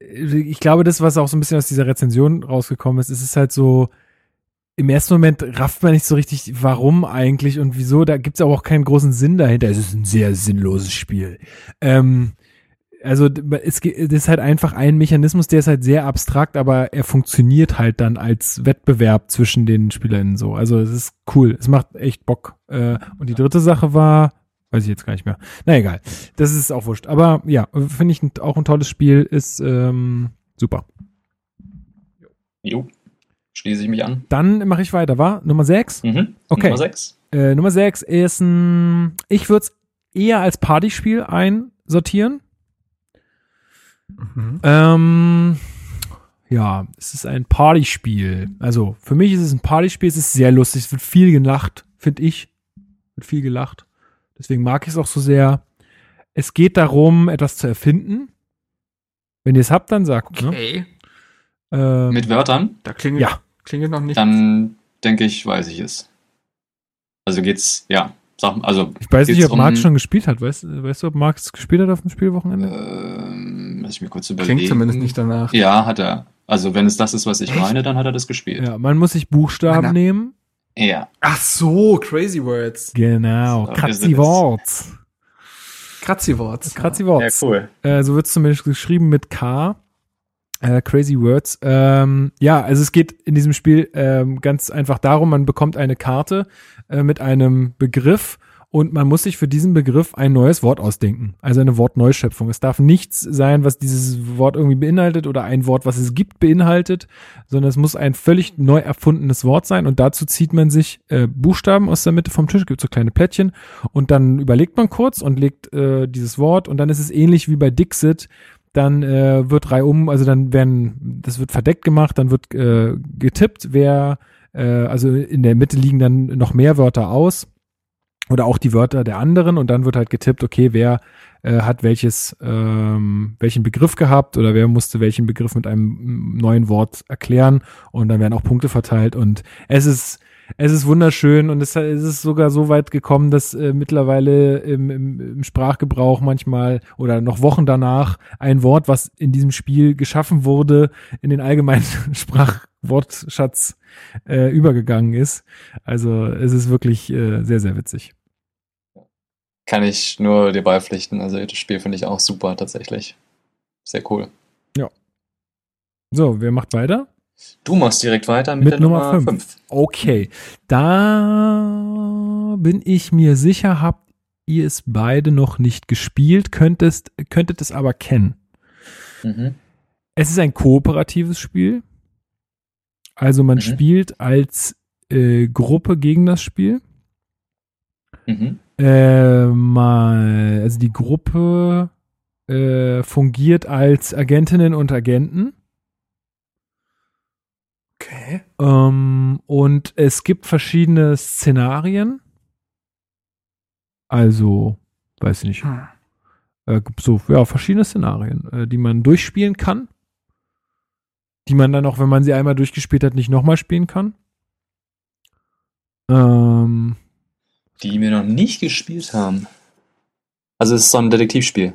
ich glaube, das, was auch so ein bisschen aus dieser Rezension rausgekommen ist, ist es halt so, im ersten Moment rafft man nicht so richtig, warum eigentlich und wieso. Da gibt es aber auch keinen großen Sinn dahinter. Es ist ein sehr sinnloses Spiel. Ähm, also es, ist halt einfach ein Mechanismus, der ist halt sehr abstrakt, aber er funktioniert halt dann als Wettbewerb zwischen den SpielerInnen so. Also es ist cool, es macht echt Bock. Äh, und die dritte Sache war, Weiß ich jetzt gar nicht mehr. Na egal. Das ist auch wurscht. Aber ja, finde ich auch ein tolles Spiel. Ist ähm, super. Jo. Schließe ich mich an. Dann mache ich weiter, war? Nummer 6? Mhm. Okay. Nummer 6. Äh, Nummer 6 ist ein. Ich würde es eher als Partyspiel einsortieren. Mhm. Ähm, ja, es ist ein Partyspiel. Also für mich ist es ein Partyspiel. Es ist sehr lustig. Es wird viel gelacht, finde ich. Wird viel gelacht. Deswegen mag ich es auch so sehr. Es geht darum, etwas zu erfinden. Wenn ihr es habt, dann sagt. Ne? Okay. Ne? Ähm, Mit Wörtern? Da klingelt, ja. klingelt noch nicht. Dann denke ich, weiß ich es. Also geht's, ja. Sag, also ich weiß nicht, ob um, Marc schon gespielt hat. Weißt, weißt du, ob Marc es gespielt hat auf dem Spielwochenende? Ähm, lass ich mir kurz überlegen. Klingt zumindest nicht danach. Ja, hat er. Also wenn es das ist, was ich Echt? meine, dann hat er das gespielt. Ja, man muss sich Buchstaben Meine, nehmen ja. Ach so, Crazy Words. Genau, so, Crazy Words. Crazy Words. Crazy Words. Ja, cool. Äh, so wird es zumindest geschrieben mit K. Äh, Crazy Words. Ähm, ja, also es geht in diesem Spiel ähm, ganz einfach darum, man bekommt eine Karte äh, mit einem Begriff und man muss sich für diesen Begriff ein neues Wort ausdenken. Also eine Wortneuschöpfung. Es darf nichts sein, was dieses Wort irgendwie beinhaltet oder ein Wort, was es gibt, beinhaltet, sondern es muss ein völlig neu erfundenes Wort sein. Und dazu zieht man sich äh, Buchstaben aus der Mitte vom Tisch, gibt so kleine Plättchen. Und dann überlegt man kurz und legt äh, dieses Wort. Und dann ist es ähnlich wie bei Dixit, dann äh, wird reihum, also dann werden, das wird verdeckt gemacht, dann wird äh, getippt, wer, äh, also in der Mitte liegen dann noch mehr Wörter aus oder auch die Wörter der anderen. Und dann wird halt getippt, okay, wer äh, hat welches, ähm, welchen Begriff gehabt oder wer musste welchen Begriff mit einem neuen Wort erklären. Und dann werden auch Punkte verteilt. Und es ist es ist wunderschön. Und es, ist sogar so weit gekommen, dass äh, mittlerweile im, im, im Sprachgebrauch manchmal oder noch Wochen danach ein Wort, was in diesem Spiel geschaffen wurde, in den allgemeinen Sprachwortschatz äh, übergegangen ist. Also es ist wirklich äh, sehr, sehr witzig kann ich nur dir beipflichten. Also das Spiel finde ich auch super tatsächlich. Sehr cool. Ja. So, wer macht weiter? Du machst direkt weiter mit, mit der Nummer 5. Okay. Da bin ich mir sicher, habt ihr es beide noch nicht gespielt, könntest, könntet es aber kennen. Mhm. Es ist ein kooperatives Spiel. Also man Mhm. spielt als äh, Gruppe gegen das Spiel. Mhm. Äh, mal, also die Gruppe äh, fungiert als Agentinnen und Agenten. Okay. Ähm, und es gibt verschiedene Szenarien. Also, weiß ich nicht, Hm. äh, gibt so ja, verschiedene Szenarien, äh, die man durchspielen kann. Die man dann auch, wenn man sie einmal durchgespielt hat, nicht nochmal spielen kann. Ähm, Die wir noch nicht gespielt haben. Also es ist so ein Detektivspiel.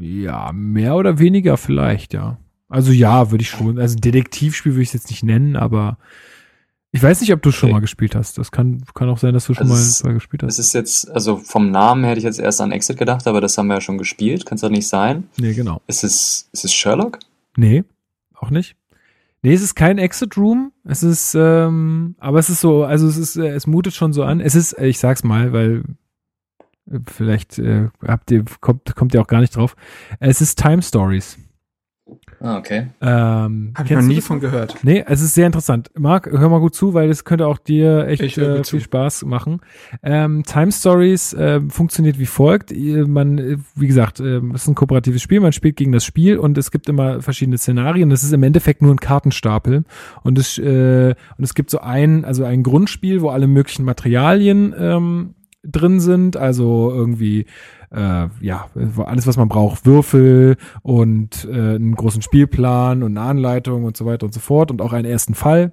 ja, mehr oder weniger vielleicht, ja. Also ja, würde ich schon. Also Detektivspiel würde ich es jetzt nicht nennen, aber ich weiß nicht, ob du es schon Okay. mal gespielt hast. Das kann, kann auch sein, dass du schon Also mal, es- mal gespielt Es hast. ist jetzt, also vom Namen hätte ich jetzt erst an Exit gedacht, aber das haben wir ja schon gespielt. Kann es doch nicht sein. Nee, genau. Ist es, ist es Sherlock? Nee, auch nicht. Nee, es ist kein Exit Room. Es ist, ähm, aber es ist so, also es ist, äh, es mutet schon so an. Es ist, äh, ich sag's mal, weil äh, vielleicht äh, habt ihr, kommt, kommt ihr auch gar nicht drauf. Es ist Time Stories. Ah, okay. Ähm, Habe ich noch nie das? von gehört. Nee, es ist sehr interessant. Marc, hör mal gut zu, weil es könnte auch dir echt äh, gut viel zu. Spaß machen. Ähm, Time Stories äh, funktioniert wie folgt. Man, äh, wie gesagt, äh, es ist ein kooperatives Spiel. Man spielt gegen das Spiel und es gibt immer verschiedene Szenarien. Das ist im Endeffekt nur ein Kartenstapel und es äh, und es gibt so ein, also ein Grundspiel, wo alle möglichen Materialien ähm, drin sind. Also irgendwie äh, ja, alles, was man braucht, Würfel und äh, einen großen Spielplan und eine Anleitung und so weiter und so fort und auch einen ersten Fall.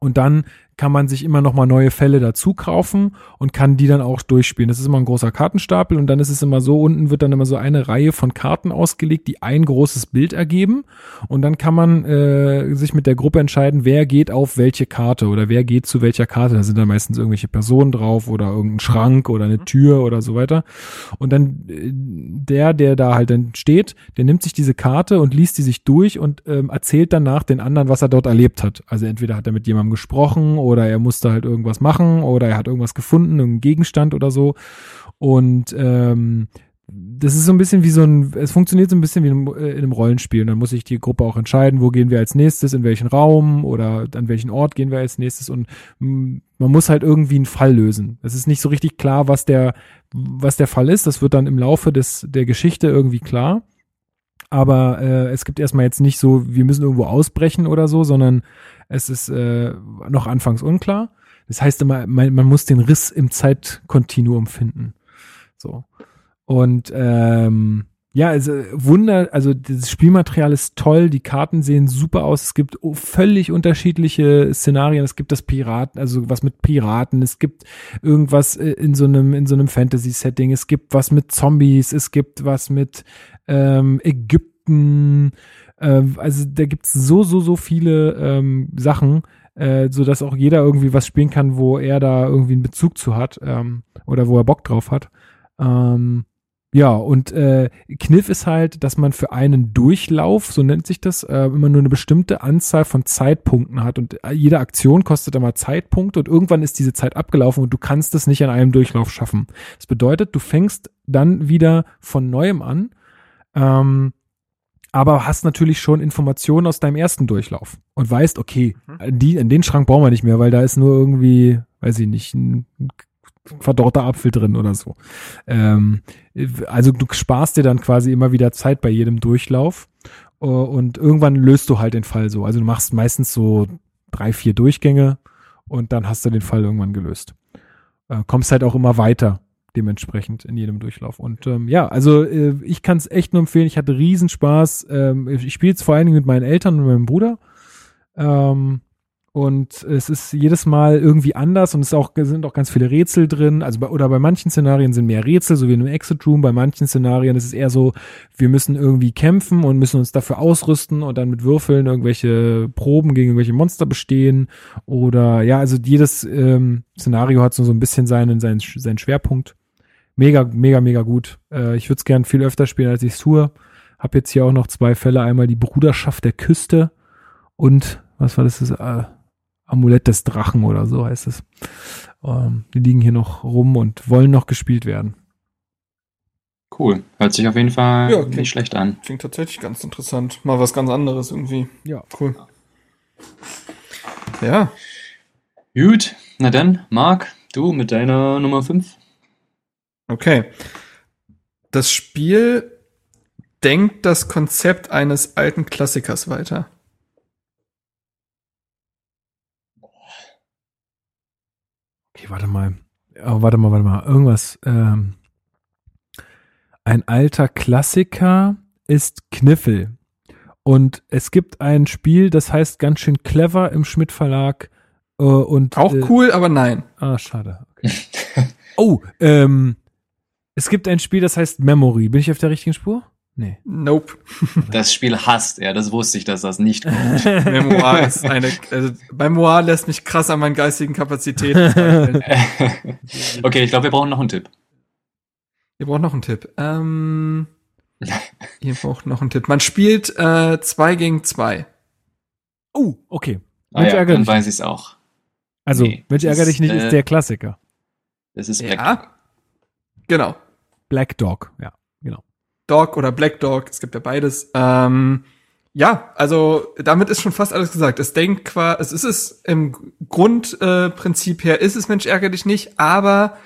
Und dann kann man sich immer noch mal neue Fälle dazu kaufen und kann die dann auch durchspielen. Das ist immer ein großer Kartenstapel und dann ist es immer so, unten wird dann immer so eine Reihe von Karten ausgelegt, die ein großes Bild ergeben. Und dann kann man äh, sich mit der Gruppe entscheiden, wer geht auf welche Karte oder wer geht zu welcher Karte. Da sind dann meistens irgendwelche Personen drauf oder irgendein Schrank oder eine Tür oder so weiter. Und dann äh, der, der da halt dann steht, der nimmt sich diese Karte und liest die sich durch und ähm, erzählt danach den anderen, was er dort erlebt hat. Also entweder hat er mit jemandem gesprochen oder er musste halt irgendwas machen oder er hat irgendwas gefunden, irgendeinen Gegenstand oder so. Und ähm, das ist so ein bisschen wie so ein, es funktioniert so ein bisschen wie in einem, äh, in einem Rollenspiel. Und dann muss sich die Gruppe auch entscheiden, wo gehen wir als nächstes, in welchen Raum oder an welchen Ort gehen wir als nächstes. Und mh, man muss halt irgendwie einen Fall lösen. Es ist nicht so richtig klar, was der, was der Fall ist. Das wird dann im Laufe des, der Geschichte irgendwie klar. Aber äh, es gibt erstmal jetzt nicht so, wir müssen irgendwo ausbrechen oder so, sondern es ist äh, noch anfangs unklar. Das heißt immer, man, man muss den Riss im Zeitkontinuum finden. So. Und ähm, ja, also Wunder, also das Spielmaterial ist toll, die Karten sehen super aus, es gibt völlig unterschiedliche Szenarien, es gibt das Piraten, also was mit Piraten, es gibt irgendwas äh, in so einem in so einem Fantasy Setting, es gibt was mit Zombies, es gibt was mit ähm, Ägypten, äh, also da gibt's so so so viele ähm, Sachen, äh, so dass auch jeder irgendwie was spielen kann, wo er da irgendwie einen Bezug zu hat ähm, oder wo er Bock drauf hat. Ähm, ja, und äh, Kniff ist halt, dass man für einen Durchlauf, so nennt sich das, äh, immer nur eine bestimmte Anzahl von Zeitpunkten hat. Und äh, jede Aktion kostet immer Zeitpunkte und irgendwann ist diese Zeit abgelaufen und du kannst es nicht an einem Durchlauf schaffen. Das bedeutet, du fängst dann wieder von neuem an, ähm, aber hast natürlich schon Informationen aus deinem ersten Durchlauf und weißt, okay, die, in den Schrank brauchen wir nicht mehr, weil da ist nur irgendwie, weiß ich nicht, ein verdorrter Apfel drin oder so. Ähm, also du sparst dir dann quasi immer wieder Zeit bei jedem Durchlauf äh, und irgendwann löst du halt den Fall so. Also du machst meistens so drei, vier Durchgänge und dann hast du den Fall irgendwann gelöst. Äh, kommst halt auch immer weiter dementsprechend in jedem Durchlauf. Und ähm, ja, also äh, ich kann es echt nur empfehlen. Ich hatte Riesenspaß. Ähm, ich spiele es vor allen Dingen mit meinen Eltern und meinem Bruder. Ähm, und es ist jedes Mal irgendwie anders und es auch, sind auch ganz viele Rätsel drin. Also bei, oder bei manchen Szenarien sind mehr Rätsel, so wie in einem Exit Room. Bei manchen Szenarien ist es eher so, wir müssen irgendwie kämpfen und müssen uns dafür ausrüsten und dann mit Würfeln irgendwelche Proben gegen irgendwelche Monster bestehen. Oder ja, also jedes ähm, Szenario hat so, so ein bisschen seinen, seinen, seinen Schwerpunkt. Mega, mega, mega gut. Äh, ich würde es gern viel öfter spielen, als ich es tue. Hab jetzt hier auch noch zwei Fälle. Einmal die Bruderschaft der Küste und was war das? das äh, Amulett des Drachen oder so heißt es. Ähm, die liegen hier noch rum und wollen noch gespielt werden. Cool. Hört sich auf jeden Fall Ja, okay. nicht schlecht an. Klingt tatsächlich ganz interessant. Mal was ganz anderes irgendwie. Ja. Cool. Ja. Gut, na dann, Marc, du mit deiner Nummer 5. Okay. Das Spiel denkt das Konzept eines alten Klassikers weiter. Okay, warte mal. Oh, warte mal, warte mal. Irgendwas. Ähm, ein alter Klassiker ist Kniffel. Und es gibt ein Spiel, das heißt ganz schön clever im Schmidt Verlag. Äh, und, Auch äh, cool, aber nein. Ah, schade. Okay. oh, ähm, es gibt ein Spiel, das heißt Memory. Bin ich auf der richtigen Spur? Nee. Nope. Das Spiel hasst er, das wusste ich, dass das nicht kommt. Memoir ist eine, also Memoir lässt mich krass an meinen geistigen Kapazitäten okay, ich glaube, wir brauchen noch einen Tipp. Ihr braucht noch einen Tipp. Ähm, ihr braucht noch einen Tipp. Man spielt äh, zwei gegen zwei. Oh, okay. Ah, Mensch, ja, dann dich. weiß ich es auch. Also, Nee, Mensch, das ärger dich nicht, ist, ist äh, der Klassiker. Das ist. Ja. Genau. Black Dog, ja, genau. Dog oder Black Dog, es gibt ja beides. Ähm, ja, also damit ist schon fast alles gesagt. Es denkt quasi, es ist es im Grundprinzip äh, her, ist es Mensch ärger dich nicht, aber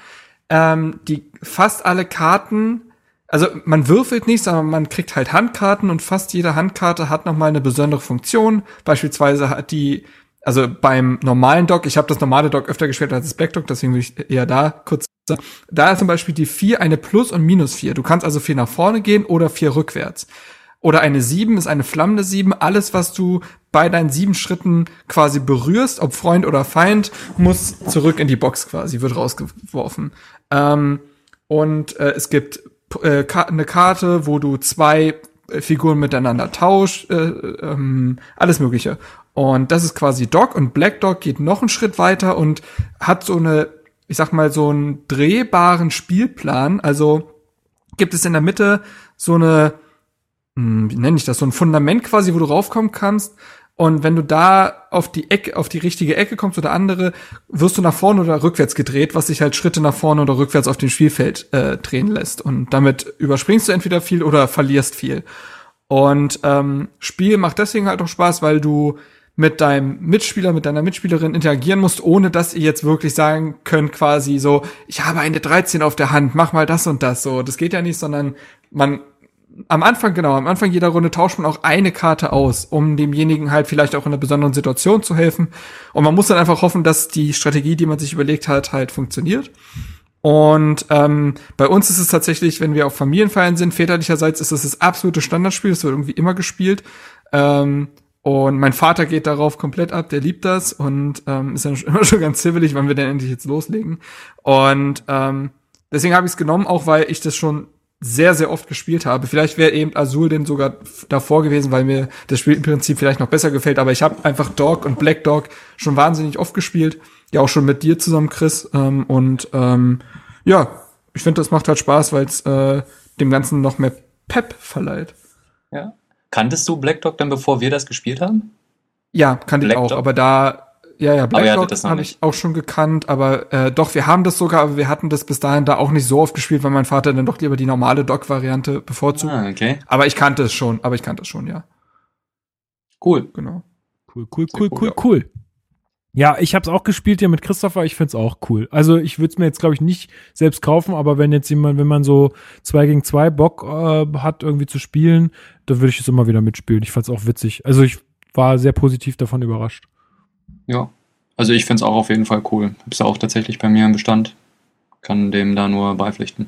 ähm, die fast alle Karten, also man würfelt nicht, sondern man kriegt halt Handkarten und fast jede Handkarte hat noch mal eine besondere Funktion. Beispielsweise hat die also beim normalen Dock, ich habe das normale Dock öfter gespielt als das Black Dock, deswegen will ich eher da kurz. Da ist zum Beispiel die 4 eine Plus- und Minus-4. Du kannst also 4 nach vorne gehen oder 4 rückwärts. Oder eine 7 ist eine flammende 7. Alles, was du bei deinen sieben Schritten quasi berührst, ob Freund oder Feind, muss zurück in die Box quasi, wird rausgeworfen. Ähm, und äh, es gibt äh, eine Karte, wo du zwei äh, Figuren miteinander tauscht, äh, ähm, alles Mögliche. Und das ist quasi Dog und Black Dog geht noch einen Schritt weiter und hat so eine, ich sag mal, so einen drehbaren Spielplan. Also gibt es in der Mitte so eine, hm, wie nenne ich das, so ein Fundament quasi, wo du raufkommen kannst. Und wenn du da auf die Ecke, auf die richtige Ecke kommst oder andere, wirst du nach vorne oder rückwärts gedreht, was sich halt Schritte nach vorne oder rückwärts auf dem Spielfeld äh, drehen lässt. Und damit überspringst du entweder viel oder verlierst viel. Und ähm, Spiel macht deswegen halt auch Spaß, weil du mit deinem Mitspieler, mit deiner Mitspielerin interagieren musst, ohne dass ihr jetzt wirklich sagen könnt, quasi so, ich habe eine 13 auf der Hand, mach mal das und das. So, das geht ja nicht, sondern man am Anfang, genau, am Anfang jeder Runde tauscht man auch eine Karte aus, um demjenigen halt vielleicht auch in einer besonderen Situation zu helfen. Und man muss dann einfach hoffen, dass die Strategie, die man sich überlegt hat, halt funktioniert. Und ähm, bei uns ist es tatsächlich, wenn wir auf Familienfeiern sind, väterlicherseits ist es das absolute Standardspiel, das wird irgendwie immer gespielt. Ähm, und mein Vater geht darauf komplett ab, der liebt das und ähm, ist dann immer schon ganz zibbelig, wann wir denn endlich jetzt loslegen. Und ähm, deswegen habe ich es genommen, auch weil ich das schon sehr, sehr oft gespielt habe. Vielleicht wäre eben Azul denn sogar davor gewesen, weil mir das Spielprinzip vielleicht noch besser gefällt. Aber ich habe einfach Dog und Black Dog schon wahnsinnig oft gespielt. Ja, auch schon mit dir zusammen, Chris. Ähm, und ähm, ja, ich finde, das macht halt Spaß, weil es äh, dem Ganzen noch mehr Pep verleiht. Ja. Kanntest du Black Dog dann, bevor wir das gespielt haben? Ja, kannte ich Black auch, Dog? aber da, ja, ja, Black Dog habe ich auch schon gekannt, aber äh, doch, wir haben das sogar, aber wir hatten das bis dahin da auch nicht so oft gespielt, weil mein Vater dann doch lieber die normale Dock-Variante bevorzugt. Ah, okay. Aber ich kannte es schon, aber ich kannte es schon, ja, Cool. genau. Cool, cool, Sehr cool, cool, cool, ja. cool. Ja, ich habe es auch gespielt hier mit Christopher. Ich find's auch cool. Also ich würde es mir jetzt glaube ich nicht selbst kaufen, aber wenn jetzt jemand, wenn man so zwei gegen zwei Bock äh, hat irgendwie zu spielen, dann würde ich es immer wieder mitspielen. Ich fand's auch witzig. Also ich war sehr positiv davon überrascht. Ja. Also ich finde es auch auf jeden Fall cool. Hab's auch tatsächlich bei mir im Bestand. Kann dem da nur beipflichten.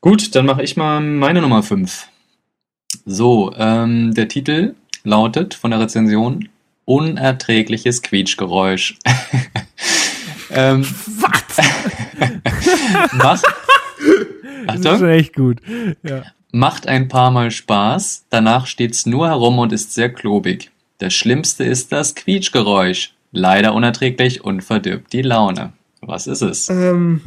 Gut, dann mache ich mal meine Nummer 5. So, ähm, der Titel lautet von der Rezension Unerträgliches Quietschgeräusch. ähm, Was? macht, Das ist Achtung, echt gut. Ja. macht ein paar Mal Spaß, danach steht's nur herum und ist sehr klobig. Das Schlimmste ist das Quietschgeräusch. Leider unerträglich und verdirbt die Laune. Was ist es? ähm,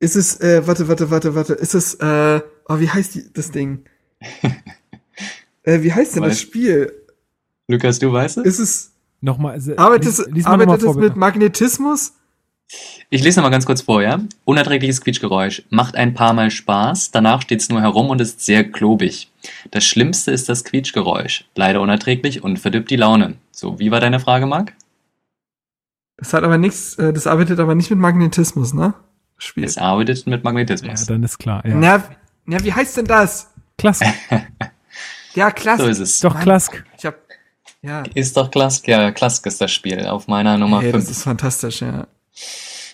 ist es, äh, warte, warte, warte, warte, ist es, äh, oh, wie heißt die, das Ding? äh, wie heißt denn das Weiß- Spiel? Lukas, du weißt es? Ist es, Nochmal. se- arbeitet lies- es, lies mal noch mal arbeitet es vor, mit. Magnetismus? Ich lese noch mal ganz kurz vor, ja? Unerträgliches Quietschgeräusch. Macht ein paar Mal Spaß, danach steht's nur herum und ist sehr klobig. Das Schlimmste ist das Quietschgeräusch. Leider unerträglich und verdirbt die Laune. So, wie war deine Frage, Marc? Das hat aber nichts, äh, das arbeitet aber nicht mit Magnetismus, ne? Spiel. Es arbeitet mit Magnetismus. Ja, dann ist klar, ja. Na, na wie heißt denn das? Klask. ja, Klask. So ist es. Doch, Klask. Ja. Ist doch Klask, ja, Klask ist das Spiel auf meiner Nummer 5. Hey, das ist fantastisch, ja.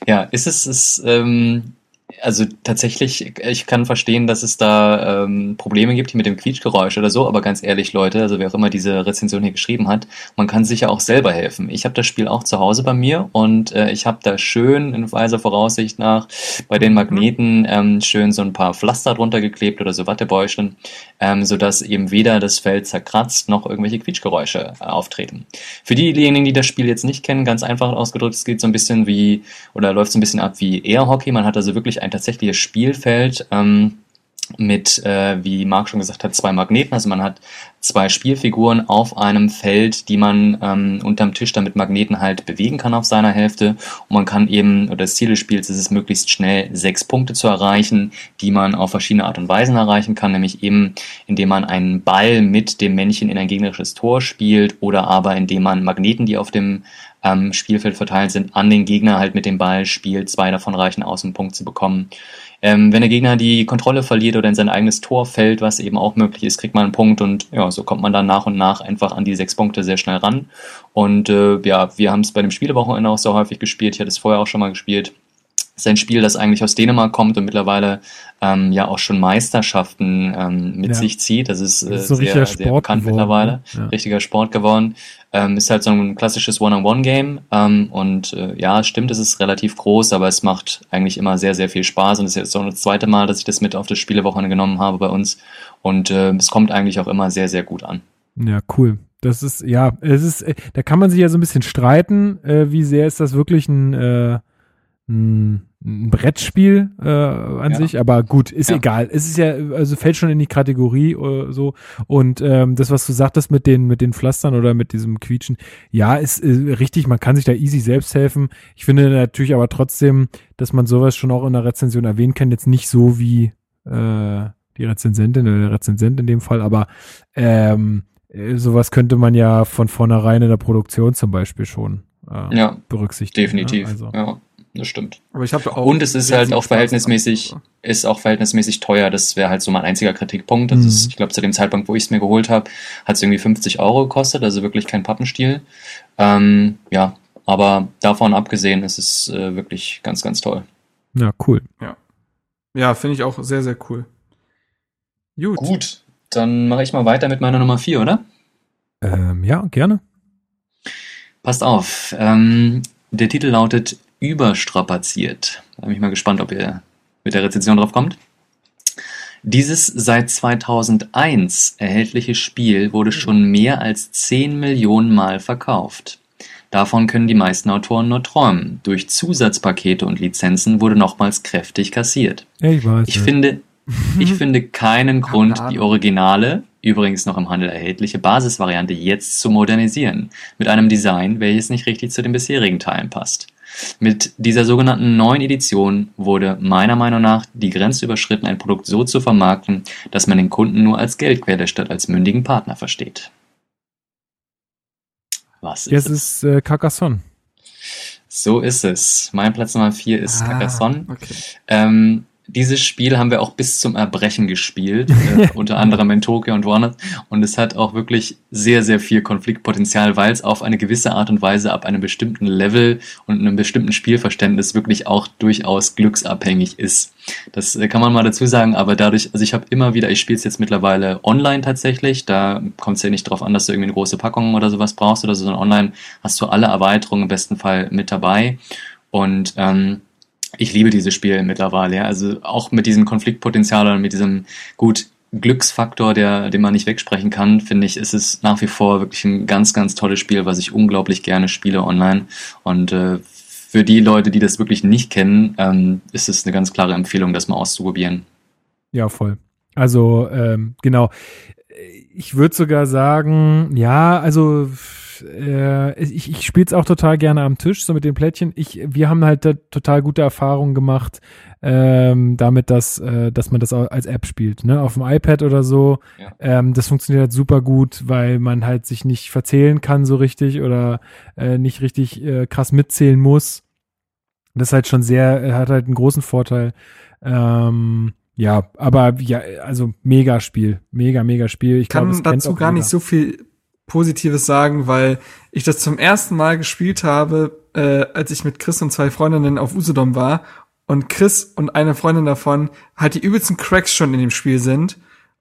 Ja, ist es, ist, ähm, also tatsächlich, ich kann verstehen, dass es da ähm, Probleme gibt mit dem Quietschgeräusch oder so, aber ganz ehrlich, Leute, also wer auch immer diese Rezension hier geschrieben hat, man kann sich ja auch selber helfen. Ich habe das Spiel auch zu Hause bei mir und äh, ich habe da schön in weiser Voraussicht nach bei den Magneten ähm, schön so ein paar Pflaster drunter geklebt oder so Wattebäuschen, ähm, sodass eben weder das Feld zerkratzt noch irgendwelche Quietschgeräusche äh, auftreten. Für diejenigen, die das Spiel jetzt nicht kennen, ganz einfach ausgedrückt, es geht so ein bisschen wie, oder läuft so ein bisschen ab wie Airhockey. Man hat also wirklich ein tatsächliches Spielfeld ähm, mit, äh, wie Marc schon gesagt hat, zwei Magneten. Also man hat zwei Spielfiguren auf einem Feld, die man ähm, unterm Tisch dann mit Magneten halt bewegen kann auf seiner Hälfte. Und man kann eben, oder das Ziel des Spiels ist es, möglichst schnell sechs Punkte zu erreichen, die man auf verschiedene Art und Weisen erreichen kann, nämlich eben indem man einen Ball mit dem Männchen in ein gegnerisches Tor spielt oder aber indem man Magneten, die auf dem ähm, Spielfeld verteilt sind, an den Gegner halt mit dem Ball spielt. Zwei davon reichen aus, einen Punkt zu bekommen. Ähm, wenn der Gegner die Kontrolle verliert oder in sein eigenes Tor fällt, was eben auch möglich ist, kriegt man einen Punkt und ja, so kommt man dann nach und nach einfach an die sechs Punkte sehr schnell ran. Und äh, ja, wir haben es bei dem Spielewochenende auch so häufig gespielt. Ich hatte es vorher auch schon mal gespielt. Ist ein Spiel, das eigentlich aus Dänemark kommt und mittlerweile ähm, ja auch schon Meisterschaften ähm, mit ja. sich zieht. Das ist, äh, das ist so sehr, sehr bekannt geworden, mittlerweile. Ne? Ja. Richtiger Sport geworden. Ähm, ist halt so ein klassisches One-on-One-Game. Ähm, und äh, ja, stimmt, es ist relativ groß, aber es macht eigentlich immer sehr, sehr viel Spaß. Und es ist jetzt so das zweite Mal, dass ich das mit auf das Spielewochenende genommen habe bei uns. Und äh, es kommt eigentlich auch immer sehr, sehr gut an. Ja, cool. Das ist, ja, es ist, äh, da kann man sich ja so ein bisschen streiten, äh, wie sehr ist das wirklich ein, äh, ein ein Brettspiel äh, an ja. sich, aber gut, ist ja. egal. Es ist ja, also fällt schon in die Kategorie äh, so. Und ähm, das, was du sagtest mit den, mit den Pflastern oder mit diesem Quietschen, ja, ist äh, richtig, man kann sich da easy selbst helfen. Ich finde natürlich aber trotzdem, dass man sowas schon auch in der Rezension erwähnen kann, jetzt nicht so wie äh, die Rezensentin oder der Rezensent in dem Fall, aber ähm, äh, sowas könnte man ja von vornherein in der Produktion zum Beispiel schon äh, ja, berücksichtigen. Ne? Definitiv. Ne? Also. Ja das stimmt. Aber ich habe auch. Und es ist halt auch verhältnismäßig, ist auch verhältnismäßig teuer. Das wäre halt so mein einziger Kritikpunkt. Das mhm. ist, ich glaube, zu dem Zeitpunkt, wo ich es mir geholt habe, hat es irgendwie 50 Euro gekostet, also wirklich kein Pappenstiel. Ähm, ja, aber davon abgesehen ist es äh, wirklich ganz, ganz toll. Ja, cool. Ja. Ja, finde ich auch sehr, sehr cool. Gut. Gut, dann mache ich mal weiter mit meiner Nummer 4, oder? Ähm, ja, gerne. Passt auf. Ähm, der Titel lautet überstrapaziert. Da bin ich mal gespannt, ob ihr mit der Rezension drauf kommt. Dieses seit 2001 erhältliche Spiel wurde schon mehr als 10 Millionen Mal verkauft. Davon können die meisten Autoren nur träumen. Durch Zusatzpakete und Lizenzen wurde nochmals kräftig kassiert. Ich weiß. Ich finde, ich finde keinen Grund, die Originale, übrigens noch im Handel erhältliche Basisvariante jetzt zu modernisieren. Mit einem Design, welches nicht richtig zu den bisherigen Teilen passt. Mit dieser sogenannten neuen Edition wurde meiner Meinung nach die Grenze überschritten, ein Produkt so zu vermarkten, dass man den Kunden nur als Geldquelle statt als mündigen Partner versteht. Was ist Jetzt es? ist äh, Carcassonne. So ist es. Mein Platz Nummer 4 ist ah, Carcassonne. Okay. Ähm, dieses Spiel haben wir auch bis zum Erbrechen gespielt, äh, unter anderem in Tokio und woanders. Und es hat auch wirklich sehr, sehr viel Konfliktpotenzial, weil es auf eine gewisse Art und Weise ab einem bestimmten Level und einem bestimmten Spielverständnis wirklich auch durchaus glücksabhängig ist. Das äh, kann man mal dazu sagen, aber dadurch, also ich habe immer wieder, ich spiele es jetzt mittlerweile online tatsächlich, da kommt es ja nicht darauf an, dass du irgendwie eine große Packung oder sowas brauchst oder so, sondern online hast du alle Erweiterungen im besten Fall mit dabei. Und ähm, ich liebe dieses Spiel mittlerweile, ja. Also auch mit diesem Konfliktpotenzial und mit diesem gut Glücksfaktor, der, den man nicht wegsprechen kann, finde ich, ist es nach wie vor wirklich ein ganz, ganz tolles Spiel, was ich unglaublich gerne spiele online. Und äh, für die Leute, die das wirklich nicht kennen, ähm, ist es eine ganz klare Empfehlung, das mal auszuprobieren. Ja, voll. Also, ähm, genau. Ich würde sogar sagen, ja, also äh, ich, ich spiele es auch total gerne am Tisch, so mit den Plättchen. Ich, wir haben halt total gute Erfahrungen gemacht ähm, damit, dass, äh, dass man das auch als App spielt, ne? Auf dem iPad oder so. Ja. Ähm, das funktioniert halt super gut, weil man halt sich nicht verzählen kann so richtig oder äh, nicht richtig äh, krass mitzählen muss. Das ist halt schon sehr, hat halt einen großen Vorteil. Ähm, ja, aber ja, also mega Spiel, mega, mega Spiel. Ich kann glaub, dazu gar nicht so viel Positives sagen, weil ich das zum ersten Mal gespielt habe, äh, als ich mit Chris und zwei Freundinnen auf Usedom war. Und Chris und eine Freundin davon halt die übelsten Cracks schon in dem Spiel sind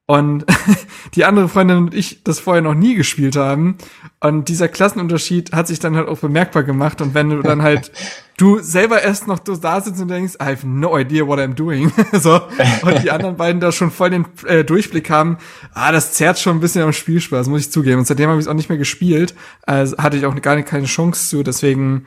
und die andere Freundin und ich das vorher noch nie gespielt haben. Und dieser Klassenunterschied hat sich dann halt auch bemerkbar gemacht. Und wenn du dann halt du selber erst noch da sitzt und denkst, I have no idea what I'm doing. so, und die anderen beiden da schon voll den äh, Durchblick haben, ah, das zerrt schon ein bisschen am Spielspaß, muss ich zugeben. Und seitdem habe ich es auch nicht mehr gespielt. Also hatte ich auch gar nicht, keine Chance zu. Deswegen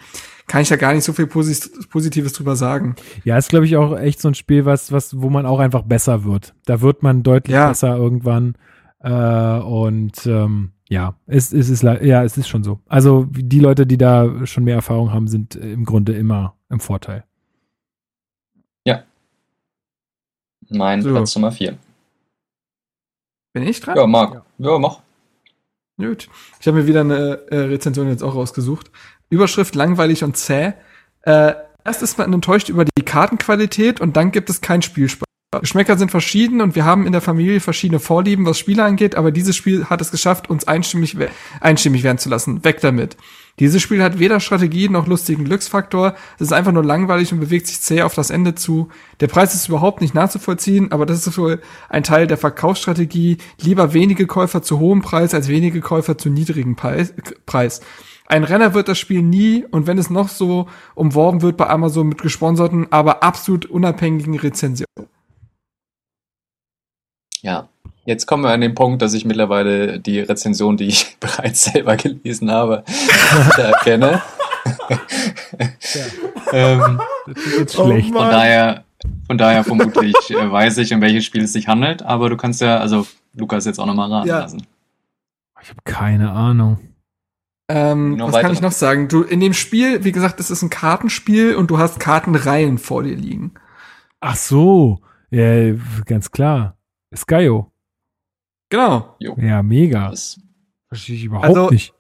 kann ich da gar nicht so viel Positives drüber sagen. Ja, ist glaube ich auch echt so ein Spiel, was, was, wo man auch einfach besser wird. Da wird man deutlich ja. besser irgendwann. Äh, und ähm, ja, es, es ist ja, es ist schon so. Also die Leute, die da schon mehr Erfahrung haben, sind im Grunde immer im Vorteil. Ja. Mein so. Platz Nummer vier. Bin ich dran? Ja, Marc. Ja, ja mach. Gut. Ich habe mir wieder eine äh, Rezension jetzt auch rausgesucht. Überschrift langweilig und zäh. Äh, erst ist man enttäuscht über die Kartenqualität und dann gibt es kein Spielspaß. Geschmäcker sind verschieden und wir haben in der Familie verschiedene Vorlieben, was Spiele angeht, aber dieses Spiel hat es geschafft, uns einstimmig, einstimmig werden zu lassen. Weg damit. Dieses Spiel hat weder Strategie noch lustigen Glücksfaktor. Es ist einfach nur langweilig und bewegt sich zäh auf das Ende zu. Der Preis ist überhaupt nicht nachzuvollziehen, aber das ist wohl ein Teil der Verkaufsstrategie. Lieber wenige Käufer zu hohem Preis als wenige Käufer zu niedrigem Preis. Ein Renner wird das Spiel nie und wenn es noch so umworben wird bei Amazon mit gesponserten, aber absolut unabhängigen Rezensionen. Ja, jetzt kommen wir an den Punkt, dass ich mittlerweile die Rezension, die ich bereits selber gelesen habe, erkenne. Ja. ähm, das ist jetzt schlecht. Oh von daher, von daher vermutlich äh, weiß ich, um welches Spiel es sich handelt, aber du kannst ja, also Lukas jetzt auch nochmal raten ja. lassen. Ich habe keine Ahnung. Ähm, was weiter. kann ich noch sagen? Du, in dem Spiel, wie gesagt, es ist ein Kartenspiel und du hast Kartenreihen vor dir liegen. Ach so. Ja, ganz klar. Skyo. Genau. Jo. Ja, mega. Verstehe ich überhaupt also, nicht.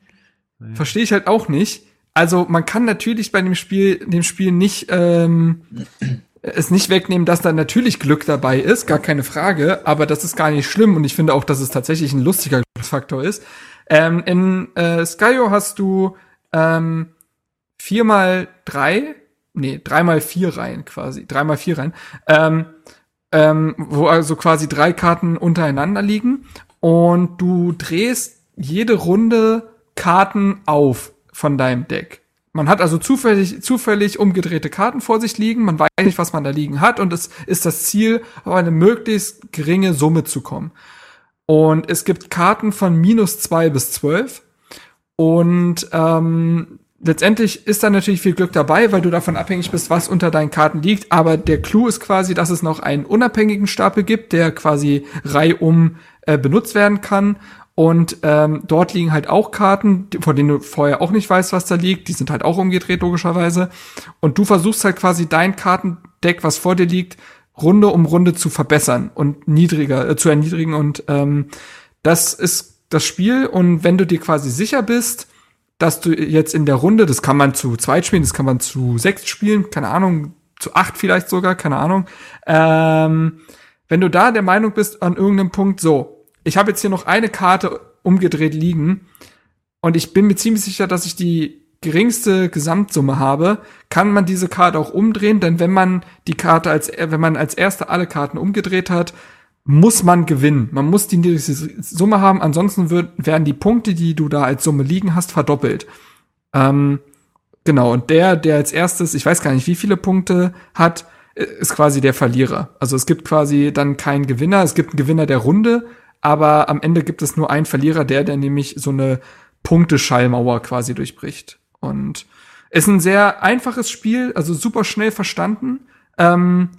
Verstehe ich halt auch nicht. Also man kann natürlich bei dem Spiel, dem Spiel nicht ähm, es nicht wegnehmen, dass da natürlich Glück dabei ist, gar keine Frage, aber das ist gar nicht schlimm und ich finde auch, dass es tatsächlich ein lustiger Glücksfaktor ist. Ähm, in äh, Skyo hast du ähm, vier mal drei, nee, dreimal vier Reihen quasi, dreimal vier Reihen, ähm, ähm, wo also quasi drei Karten untereinander liegen und du drehst jede Runde Karten auf von deinem Deck. Man hat also zufällig, zufällig umgedrehte Karten vor sich liegen, man weiß nicht, was man da liegen hat und es ist das Ziel, auf eine möglichst geringe Summe zu kommen. Und es gibt Karten von minus zwei bis zwölf. Und ähm, letztendlich ist da natürlich viel Glück dabei, weil du davon abhängig bist, was unter deinen Karten liegt. Aber der Clou ist quasi, dass es noch einen unabhängigen Stapel gibt, der quasi reihum äh, benutzt werden kann. Und ähm, dort liegen halt auch Karten, von denen du vorher auch nicht weißt, was da liegt. Die sind halt auch umgedreht, logischerweise. Und du versuchst halt quasi dein Kartendeck, was vor dir liegt, Runde um Runde zu verbessern und niedriger äh, zu erniedrigen und ähm, das ist das Spiel und wenn du dir quasi sicher bist, dass du jetzt in der Runde, das kann man zu zweit spielen, das kann man zu sechs spielen, keine Ahnung, zu acht vielleicht sogar, keine Ahnung. Ähm, wenn du da der Meinung bist an irgendeinem Punkt, so, ich habe jetzt hier noch eine Karte umgedreht liegen und ich bin mir ziemlich sicher, dass ich die geringste Gesamtsumme habe, kann man diese Karte auch umdrehen, denn wenn man die Karte als, wenn man als erste alle Karten umgedreht hat, muss man gewinnen. Man muss die niedrigste Summe haben, ansonsten wird, werden die Punkte, die du da als Summe liegen hast, verdoppelt. Ähm, genau, und der, der als erstes, ich weiß gar nicht, wie viele Punkte hat, ist quasi der Verlierer. Also es gibt quasi dann keinen Gewinner, es gibt einen Gewinner der Runde, aber am Ende gibt es nur einen Verlierer, der, der nämlich so eine Punkteschallmauer quasi durchbricht. Und ist ein sehr einfaches Spiel, also super schnell verstanden. Ähm,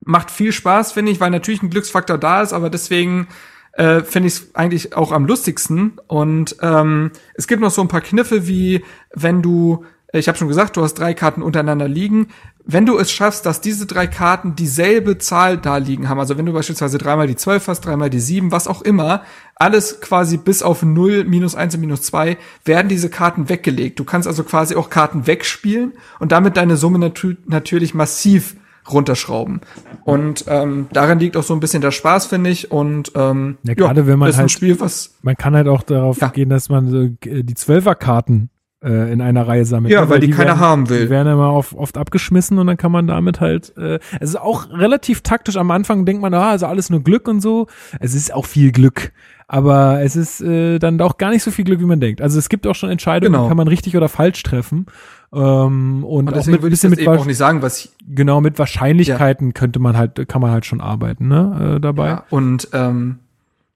macht viel Spaß, finde ich, weil natürlich ein Glücksfaktor da ist, aber deswegen äh, finde ich es eigentlich auch am lustigsten. Und ähm, es gibt noch so ein paar Kniffe, wie wenn du, ich habe schon gesagt, du hast drei Karten untereinander liegen. Wenn du es schaffst, dass diese drei Karten dieselbe Zahl da liegen haben, also wenn du beispielsweise dreimal die zwölf hast, dreimal die sieben, was auch immer, alles quasi bis auf null, minus eins und minus zwei, werden diese Karten weggelegt. Du kannst also quasi auch Karten wegspielen und damit deine Summe natü natürlich massiv runterschrauben. Und ähm, darin liegt auch so ein bisschen der Spaß, finde ich. Und ähm, Ja, gerade wenn man ist ein halt- Spiel, was Man kann halt auch darauf Ja. gehen, dass man äh, die Zwölferkarten äh, in einer Reihe sammelt. Ja, ne? weil die keiner werden, haben will. Die werden immer auf, oft abgeschmissen und dann kann man damit halt, äh, es ist auch relativ taktisch. Am Anfang denkt man, ah, also alles nur Glück und so. Es ist auch viel Glück. Aber es ist äh, dann auch gar nicht so viel Glück, wie man denkt. Also es gibt auch schon Entscheidungen, Genau. die kann man richtig oder falsch treffen. Ähm, und, und auch mit, ich bisschen das mit eben auch nicht sagen, was genau mit Wahrscheinlichkeiten könnte man halt, kann man halt schon arbeiten, ne, äh, dabei. Ja, und ähm,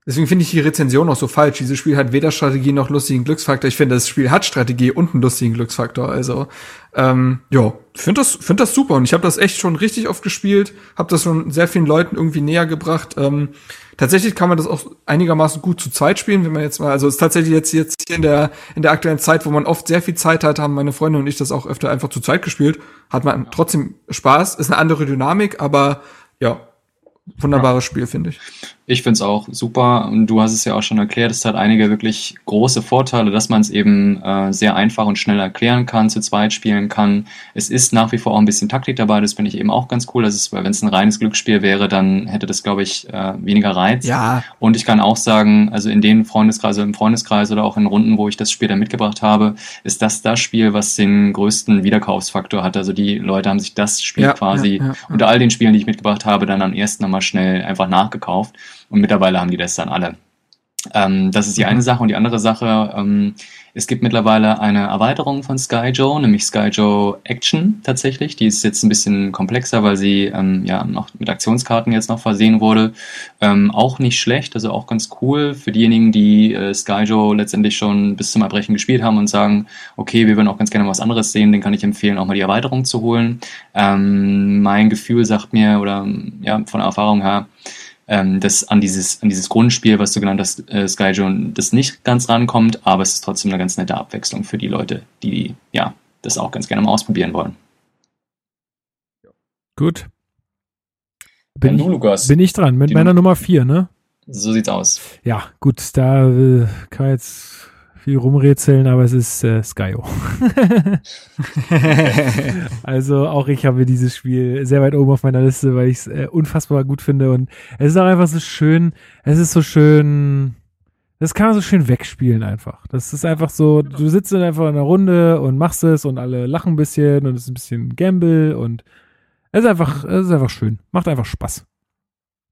deswegen finde ich die Rezension auch so falsch. Dieses Spiel hat weder Strategie noch lustigen Glücksfaktor. Ich finde, das Spiel hat Strategie und einen lustigen Glücksfaktor. Also, ähm, ja, finde das, finde das super. Und ich habe das echt schon richtig oft gespielt, habe das schon sehr vielen Leuten irgendwie näher gebracht. Ähm, tatsächlich kann man das auch einigermaßen gut zu zweit spielen, wenn man jetzt mal, also es ist tatsächlich jetzt, jetzt hier in der, in der aktuellen Zeit, wo man oft sehr viel Zeit hat, haben meine Freunde und ich das auch öfter einfach zu zweit gespielt. Hat man trotzdem Spaß, ist eine andere Dynamik, aber ja, wunderbares Spiel, finde ich. Ich find's auch super und du hast es ja auch schon erklärt, es hat einige wirklich große Vorteile, dass man es eben äh, sehr einfach und schnell erklären kann, zu zweit spielen kann. Es ist nach wie vor auch ein bisschen Taktik dabei, das finde ich eben auch ganz cool. Das ist, weil wenn es ein reines Glücksspiel wäre, dann hätte das, glaube ich, äh, weniger Reiz. Ja, Und ich kann auch sagen, also in den Freundeskreis, im Freundeskreis oder auch in Runden, wo ich das Spiel dann mitgebracht habe, ist das das Spiel, was den größten Wiederkaufsfaktor hat. Also die Leute haben sich das Spiel Ja, quasi ja, ja. unter all den Spielen, die ich mitgebracht habe, dann am ersten nochmal schnell einfach nachgekauft. Und mittlerweile haben die das dann alle. Ähm, das ist die Mhm. eine Sache. Und die andere Sache, ähm, es gibt mittlerweile eine Erweiterung von Skyjo, nämlich Skyjo Action tatsächlich. Die ist jetzt ein bisschen komplexer, weil sie ähm, ja noch mit Aktionskarten jetzt noch versehen wurde. Ähm, auch nicht schlecht, also auch ganz cool für diejenigen, die äh, Skyjo letztendlich schon bis zum Erbrechen gespielt haben und sagen, okay, wir würden auch ganz gerne mal was anderes sehen, den kann ich empfehlen, auch mal die Erweiterung zu holen. Ähm, mein Gefühl sagt mir, oder ja, von der Erfahrung her, ähm, dass an dieses, an dieses Grundspiel, was du genannt hast, äh, Skyjo, das nicht ganz rankommt, aber es ist trotzdem eine ganz nette Abwechslung für die Leute, die ja das auch ganz gerne mal ausprobieren wollen. Gut. Bin du, ich, Lukas. bin ich dran mit Die meiner Num- Nummer vier, ne? so sieht's aus. Ja, gut, da äh, kann man jetzt viel rumrätseln, aber es ist äh, Skyo. also auch ich habe dieses Spiel sehr weit oben auf meiner Liste, weil ich es äh, unfassbar gut finde und es ist auch einfach so schön, es ist so schön, das kann man so schön wegspielen einfach. Das ist einfach so, du sitzt dann einfach in einer Runde und machst es und alle lachen ein bisschen und es ist ein bisschen Gamble und es ist einfach, es ist einfach schön. Macht einfach Spaß.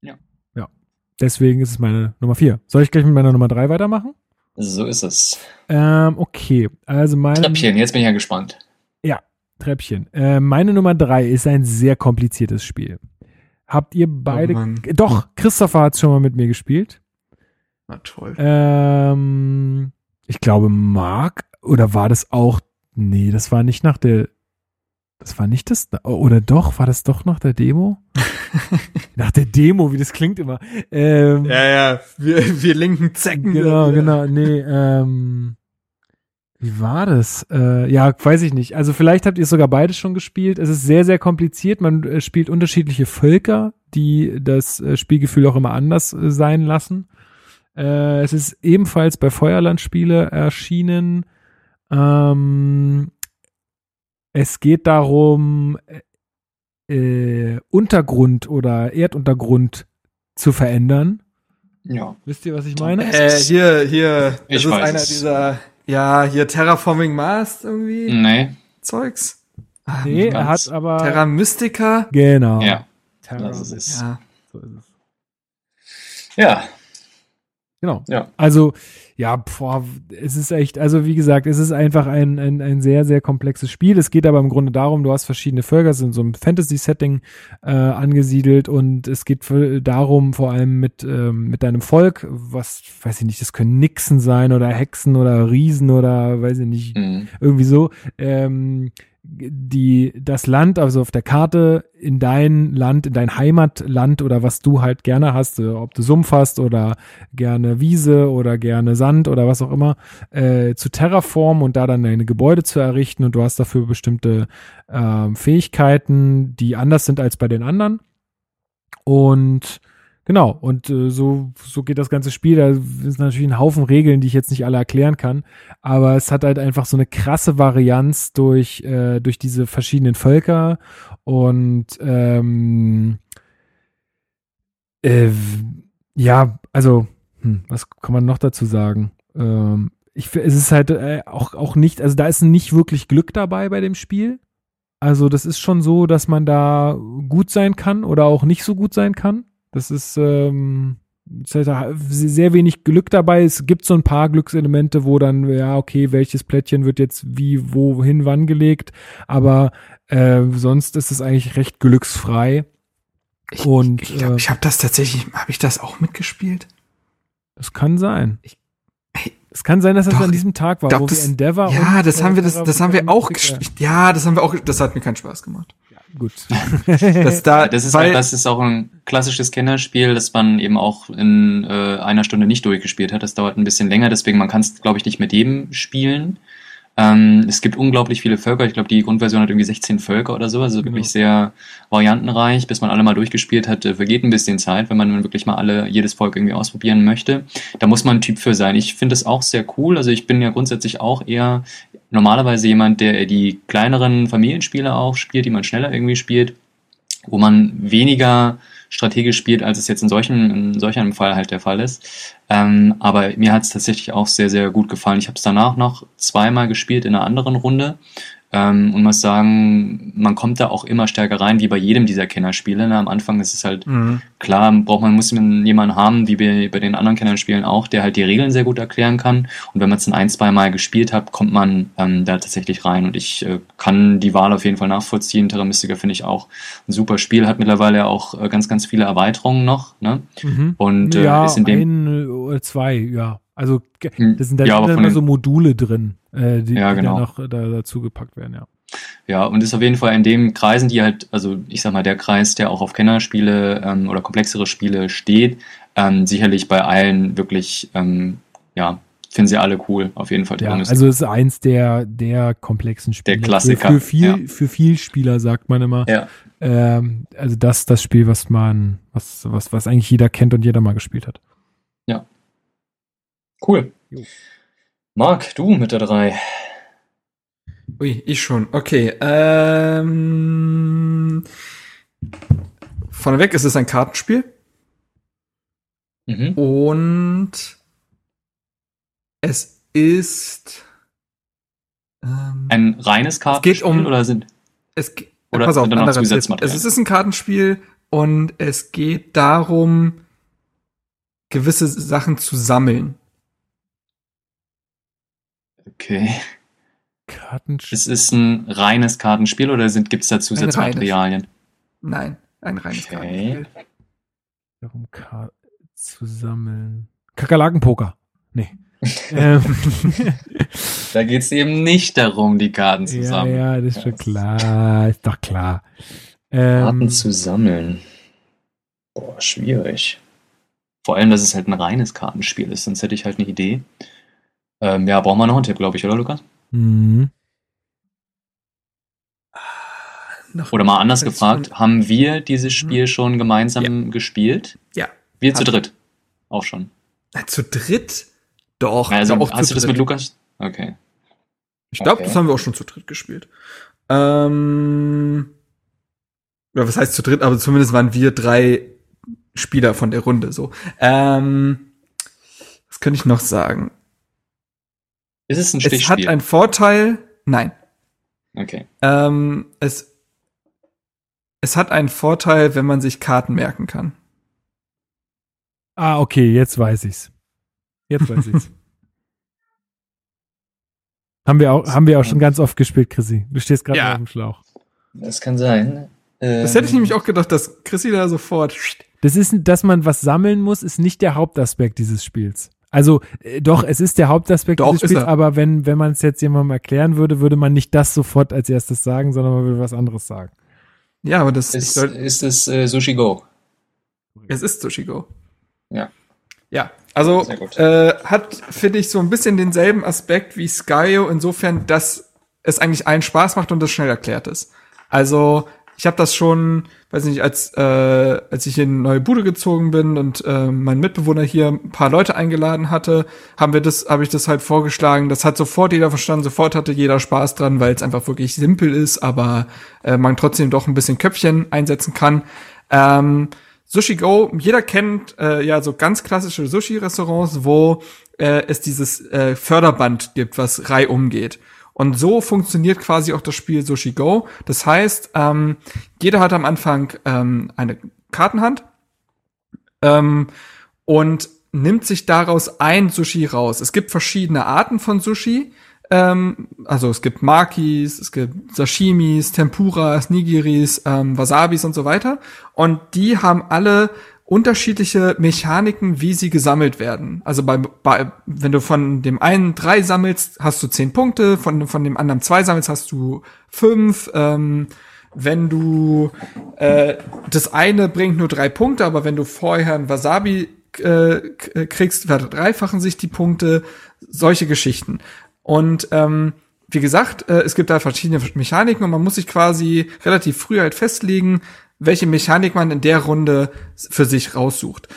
Ja. Ja. Deswegen ist es meine Nummer vier. Soll ich gleich mit meiner Nummer drei weitermachen? So ist es. Ähm, okay. Also meine Treppchen, jetzt bin ich ja gespannt. Treppchen. Äh, meine Nummer drei ist ein sehr kompliziertes Spiel. Habt ihr beide? Oh. Doch, Christopher hat schon mal mit mir gespielt. Na toll. Ähm, ich glaube, Mark, oder war das auch, nee, das war nicht nach der, das war nicht das, oder doch, war das doch nach der Demo? nach der Demo, wie das klingt immer. Ähm, Ja, ja, wir, wir linken Zecken. genau, genau, nee, ähm, wie war das? Äh, ja, weiß ich nicht. Also vielleicht habt ihr sogar beides schon gespielt. Es ist sehr, sehr kompliziert. Man äh, spielt unterschiedliche Völker, die das äh, Spielgefühl auch immer anders äh, sein lassen. Es ist ebenfalls bei Feuerlandspiele erschienen. Ähm, es geht darum, äh, Untergrund oder Erduntergrund zu verändern. Ja. Wisst ihr, was ich meine? Äh, hier, hier, das Ich ist weiß einer es. dieser, ja, hier Terraforming Mars irgendwie Nee. Zeugs. Ah, Nee, er hat aber. Terra Mystica. genau. Ja. Terra. Das ist es. Ja. So ist es. Ja. Genau. Ja. Also, ja, boah, es ist echt, also wie gesagt, es ist einfach ein, ein, ein sehr, sehr komplexes Spiel. Es geht aber im Grunde darum, du hast verschiedene Völker, sind in so einem Fantasy-Setting äh, angesiedelt und es geht für, darum, vor allem mit, ähm, mit deinem Volk, was, weiß ich nicht, das können Nixen sein oder Hexen oder Riesen oder weiß ich nicht, Mhm. irgendwie so, ähm, die das Land, also auf der Karte in dein Land, in dein Heimatland oder was du halt gerne hast, äh, ob du Sumpf hast oder gerne Wiese oder gerne Sand oder was auch immer, äh, zu terraformen und da dann deine Gebäude zu errichten und du hast dafür bestimmte äh, Fähigkeiten, die anders sind als bei den anderen. Und Genau, und äh, so, so geht das ganze Spiel. Da sind natürlich ein Haufen Regeln, die ich jetzt nicht alle erklären kann. Aber es hat halt einfach so eine krasse Varianz durch, äh, durch diese verschiedenen Völker. Und ähm, äh, ja, also, hm, was kann man noch dazu sagen? Ähm, ich, es ist halt äh, auch, auch nicht, also da ist nicht wirklich Glück dabei bei dem Spiel. Also das ist schon so, dass man da gut sein kann oder auch nicht so gut sein kann. Das ist, ähm, sehr wenig Glück dabei. Es gibt so ein paar Glückselemente, wo dann, ja, okay, welches Plättchen wird jetzt wie, wohin, wann gelegt. Aber äh, sonst ist es eigentlich recht glücksfrei. Ich, Und ich, ich glaube, äh, ich habe das tatsächlich, habe ich das auch mitgespielt? Das kann sein. Ich, es kann sein, dass das Doch, an diesem Tag war, wo das, wir Endeavor Ja, das haben wir das, das haben wir auch gespielt. Ja, das haben wir auch, das hat mir keinen Spaß gemacht gut. das, da, das, ist weil, auch, das ist auch ein klassisches Kennerspiel, das man eben auch in äh, einer Stunde nicht durchgespielt hat. Das dauert ein bisschen länger, deswegen man kann es, glaube ich, nicht mit jedem spielen. Ähm, es gibt unglaublich viele Völker. Ich glaube, die Grundversion hat irgendwie 16 Völker oder so. Also genau. wirklich sehr variantenreich. Bis man alle mal durchgespielt hat, äh, vergeht ein bisschen Zeit, wenn man wirklich mal alle, jedes Volk irgendwie ausprobieren möchte. Da muss man ein Typ für sein. Ich finde es auch sehr cool. Also ich bin ja grundsätzlich auch eher normalerweise jemand, der die kleineren Familienspiele auch spielt, die man schneller irgendwie spielt, wo man weniger strategisch spielt, als es jetzt in solchen, in solch einem Fall halt der Fall ist. Ähm, aber mir hat es tatsächlich auch sehr, sehr gut gefallen. Ich habe es danach noch zweimal gespielt in einer anderen Runde ähm, und muss sagen, man kommt da auch immer stärker rein, wie bei jedem dieser Kennerspiele. Ne? Am Anfang ist es halt mhm. klar, braucht man, muss man jemanden haben, wie bei, bei den anderen Kennernspielen auch, der halt die Regeln sehr gut erklären kann. Und wenn man es dann ein, zwei Mal gespielt hat, kommt man ähm, da tatsächlich rein. Und ich äh, kann die Wahl auf jeden Fall nachvollziehen. Terra Mystica finde ich auch ein super Spiel, hat mittlerweile auch äh, ganz, ganz viele Erweiterungen noch. Ne? Mhm. Und äh, ja, ist in dem. Ein oder zwei, ja. Also hm. das sind da ja, sind immer so Module drin, äh, die, ja, genau. die noch da, dazu gepackt werden, ja. Ja, und ist auf jeden Fall in den Kreisen, die halt, also ich sag mal, der Kreis, der auch auf Kennerspiele ähm, oder komplexere Spiele steht, ähm, sicherlich bei allen wirklich, ähm, ja, finden sie alle cool, auf jeden Fall. Ja, also es ist eins der, der komplexen Spiele. Der Klassiker. Für, für viel, ja. für viel Spieler sagt man immer. Ja. Ähm, also das, das Spiel, was man, was, was, was eigentlich jeder kennt und jeder mal gespielt hat. Ja, Cool. Jo. Marc, du mit der 3. Ui, ich schon. Okay. Ähm, vorneweg ist es ein Kartenspiel. Mhm. Und es ist ähm, ein reines Kartenspiel es geht um, oder sind es oder pass auf, noch Zusatzmaterial? Es ist ein Kartenspiel und es geht darum gewisse Sachen zu sammeln. Okay. Kartenspiel. Es ist ein reines Kartenspiel oder gibt es da Zusatzmaterialien? Nein, ein reines okay. Kartenspiel. Darum Karten zu sammeln. Kakerlakenpoker. Nee. ähm. Da geht es eben nicht darum, die Karten zu ja, sammeln. Ja, das ist schon klar. Ist doch klar. Ähm, Karten zu sammeln. Boah, schwierig. Vor allem, dass es halt ein reines Kartenspiel ist, sonst hätte ich halt eine Idee. Ähm, ja, brauchen wir noch einen Tipp, glaube ich, oder Lukas? Mhm. Oder mal anders gefragt, haben wir dieses mhm. Spiel schon gemeinsam ja. gespielt? Ja. Wir zu dritt. Auch schon. Na, zu dritt? Doch. Also, auch hast du das mit Lukas? Okay. Ich glaube, okay. das haben wir auch schon zu dritt gespielt. Ähm, ja, was heißt zu dritt? Aber zumindest waren wir drei Spieler von der Runde so. Ähm, was könnte ich noch sagen? Ist es ein Stichspiel? Es hat einen Vorteil. Nein. Okay. Ähm, es, es hat einen Vorteil, wenn man sich Karten merken kann. Ah, okay, jetzt weiß ich's. Jetzt weiß ich's. haben wir auch, haben wir auch schon ganz oft gespielt, Chrissy. Du stehst gerade ja. auf dem Schlauch. Das kann sein. Das hätte ich nämlich auch gedacht, dass Chrissy da sofort. Das ist, dass man was sammeln muss, ist nicht der Hauptaspekt dieses Spiels. Also äh, doch, es ist der Hauptaspekt Doch, des Spiels, er. aber wenn, wenn man es jetzt jemandem erklären würde, würde man nicht das sofort als erstes sagen, sondern man würde was anderes sagen. Ja, aber das Ist, soll, ist es äh, Sushi Go? es ist Sushi Go. Ja. Ja, also äh, hat, finde ich, so ein bisschen denselben Aspekt wie Skyo, insofern, dass es eigentlich allen Spaß macht und das schnell erklärt ist. Also, ich habe das schon, weiß nicht, als, äh, als ich in eine neue Bude gezogen bin und äh, mein Mitbewohner hier ein paar Leute eingeladen hatte, haben wir das, habe ich das halt vorgeschlagen. Das hat sofort jeder verstanden, sofort hatte jeder Spaß dran, weil es einfach wirklich simpel ist, aber äh, man trotzdem doch ein bisschen Köpfchen einsetzen kann. Ähm, Sushi Go, jeder kennt äh, ja so ganz klassische Sushi-Restaurants, wo äh, es dieses äh, Förderband gibt, was reihum geht. Und so funktioniert quasi auch das Spiel Sushi Go. Das heißt, ähm, jeder hat am Anfang ähm, eine Kartenhand ähm, und nimmt sich daraus ein Sushi raus. Es gibt verschiedene Arten von Sushi. Ähm, also es gibt Makis, es gibt Sashimis, Tempuras, Nigiris, ähm, Wasabis und so weiter. Und die haben alle unterschiedliche Mechaniken, wie sie gesammelt werden. Also bei, bei wenn du von dem einen drei sammelst, hast du zehn Punkte, von, von dem anderen zwei sammelst, hast du fünf. Ähm, wenn du äh, das eine bringt nur drei Punkte, aber wenn du vorher ein Wasabi äh, k- kriegst, verdreifachen sich die Punkte, solche Geschichten. Und ähm, wie gesagt, äh, es gibt da verschiedene Mechaniken und man muss sich quasi relativ früh halt festlegen, welche Mechanik man in der Runde für sich raussucht.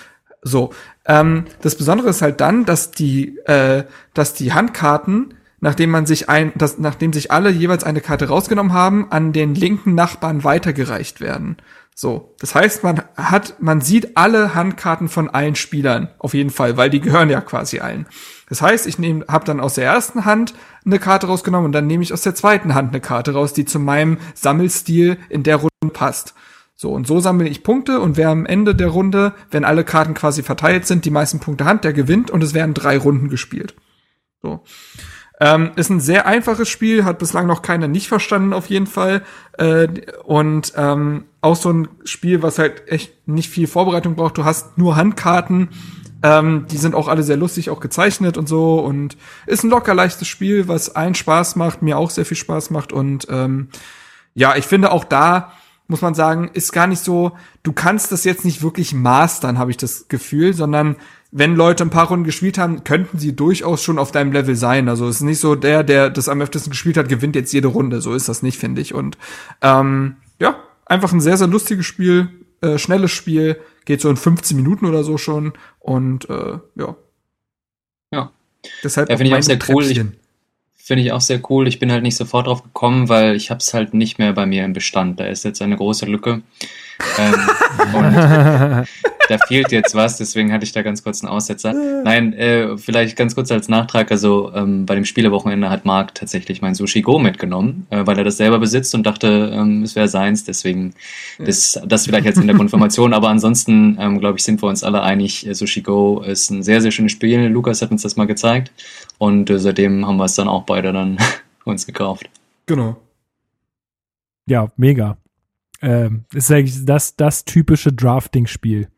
So, ähm, das Besondere ist halt dann, dass die, äh, dass die Handkarten, nachdem man sich ein, dass, nachdem sich alle jeweils eine Karte rausgenommen haben, an den linken Nachbarn weitergereicht werden. So, das heißt, man hat, man sieht alle Handkarten von allen Spielern auf jeden Fall, weil die gehören ja quasi allen. Das heißt, ich nehme, habe dann aus der ersten Hand eine Karte rausgenommen und dann nehme ich aus der zweiten Hand eine Karte raus, die zu meinem Sammelstil in der Runde passt. So, und so sammle ich Punkte und wer am Ende der Runde, wenn alle Karten quasi verteilt sind, die meisten Punkte hat, der gewinnt und es werden drei Runden gespielt. So. Ähm, ist ein sehr einfaches Spiel, hat bislang noch keiner nicht verstanden auf jeden Fall. Äh, und ähm, auch so ein Spiel, was halt echt nicht viel Vorbereitung braucht. Du hast nur Handkarten, ähm, die sind auch alle sehr lustig, auch gezeichnet und so. Und ist ein locker leichtes Spiel, was allen Spaß macht, mir auch sehr viel Spaß macht. Und ähm, ja, ich finde auch da muss man sagen, ist gar nicht so, du kannst das jetzt nicht wirklich mastern, habe ich das Gefühl, sondern wenn Leute ein paar Runden gespielt haben, könnten sie durchaus schon auf deinem Level sein. Also es ist nicht so, der, der das am öftesten gespielt hat, gewinnt jetzt jede Runde. So ist das nicht, finde ich. Und ähm, ja, einfach ein sehr, sehr lustiges Spiel, äh, schnelles Spiel, geht so in 15 Minuten oder so schon. Und äh, ja. Ja. Deshalb Ja, finde ich auch sehr cool. Finde ich auch sehr cool. Ich bin halt nicht sofort drauf gekommen, weil ich habe es halt nicht mehr bei mir im Bestand. Da ist jetzt eine große Lücke. Ähm, und da fehlt jetzt was, deswegen hatte ich da ganz kurz einen Aussetzer. Nein, äh, vielleicht ganz kurz als Nachtrag, also ähm, bei dem Spielewochenende hat Marc tatsächlich mein Sushi Go mitgenommen, äh, weil er das selber besitzt und dachte, ähm, es wäre seins, deswegen das, das vielleicht als Hintergrundinformation, aber ansonsten, ähm, glaube ich, sind wir uns alle einig, äh, Sushi Go ist ein sehr, sehr schönes Spiel. Lukas hat uns das mal gezeigt und äh, seitdem haben wir es dann auch beide dann uns gekauft. Genau. Ja, mega. Ähm, ist eigentlich das, das typische Drafting-Spiel.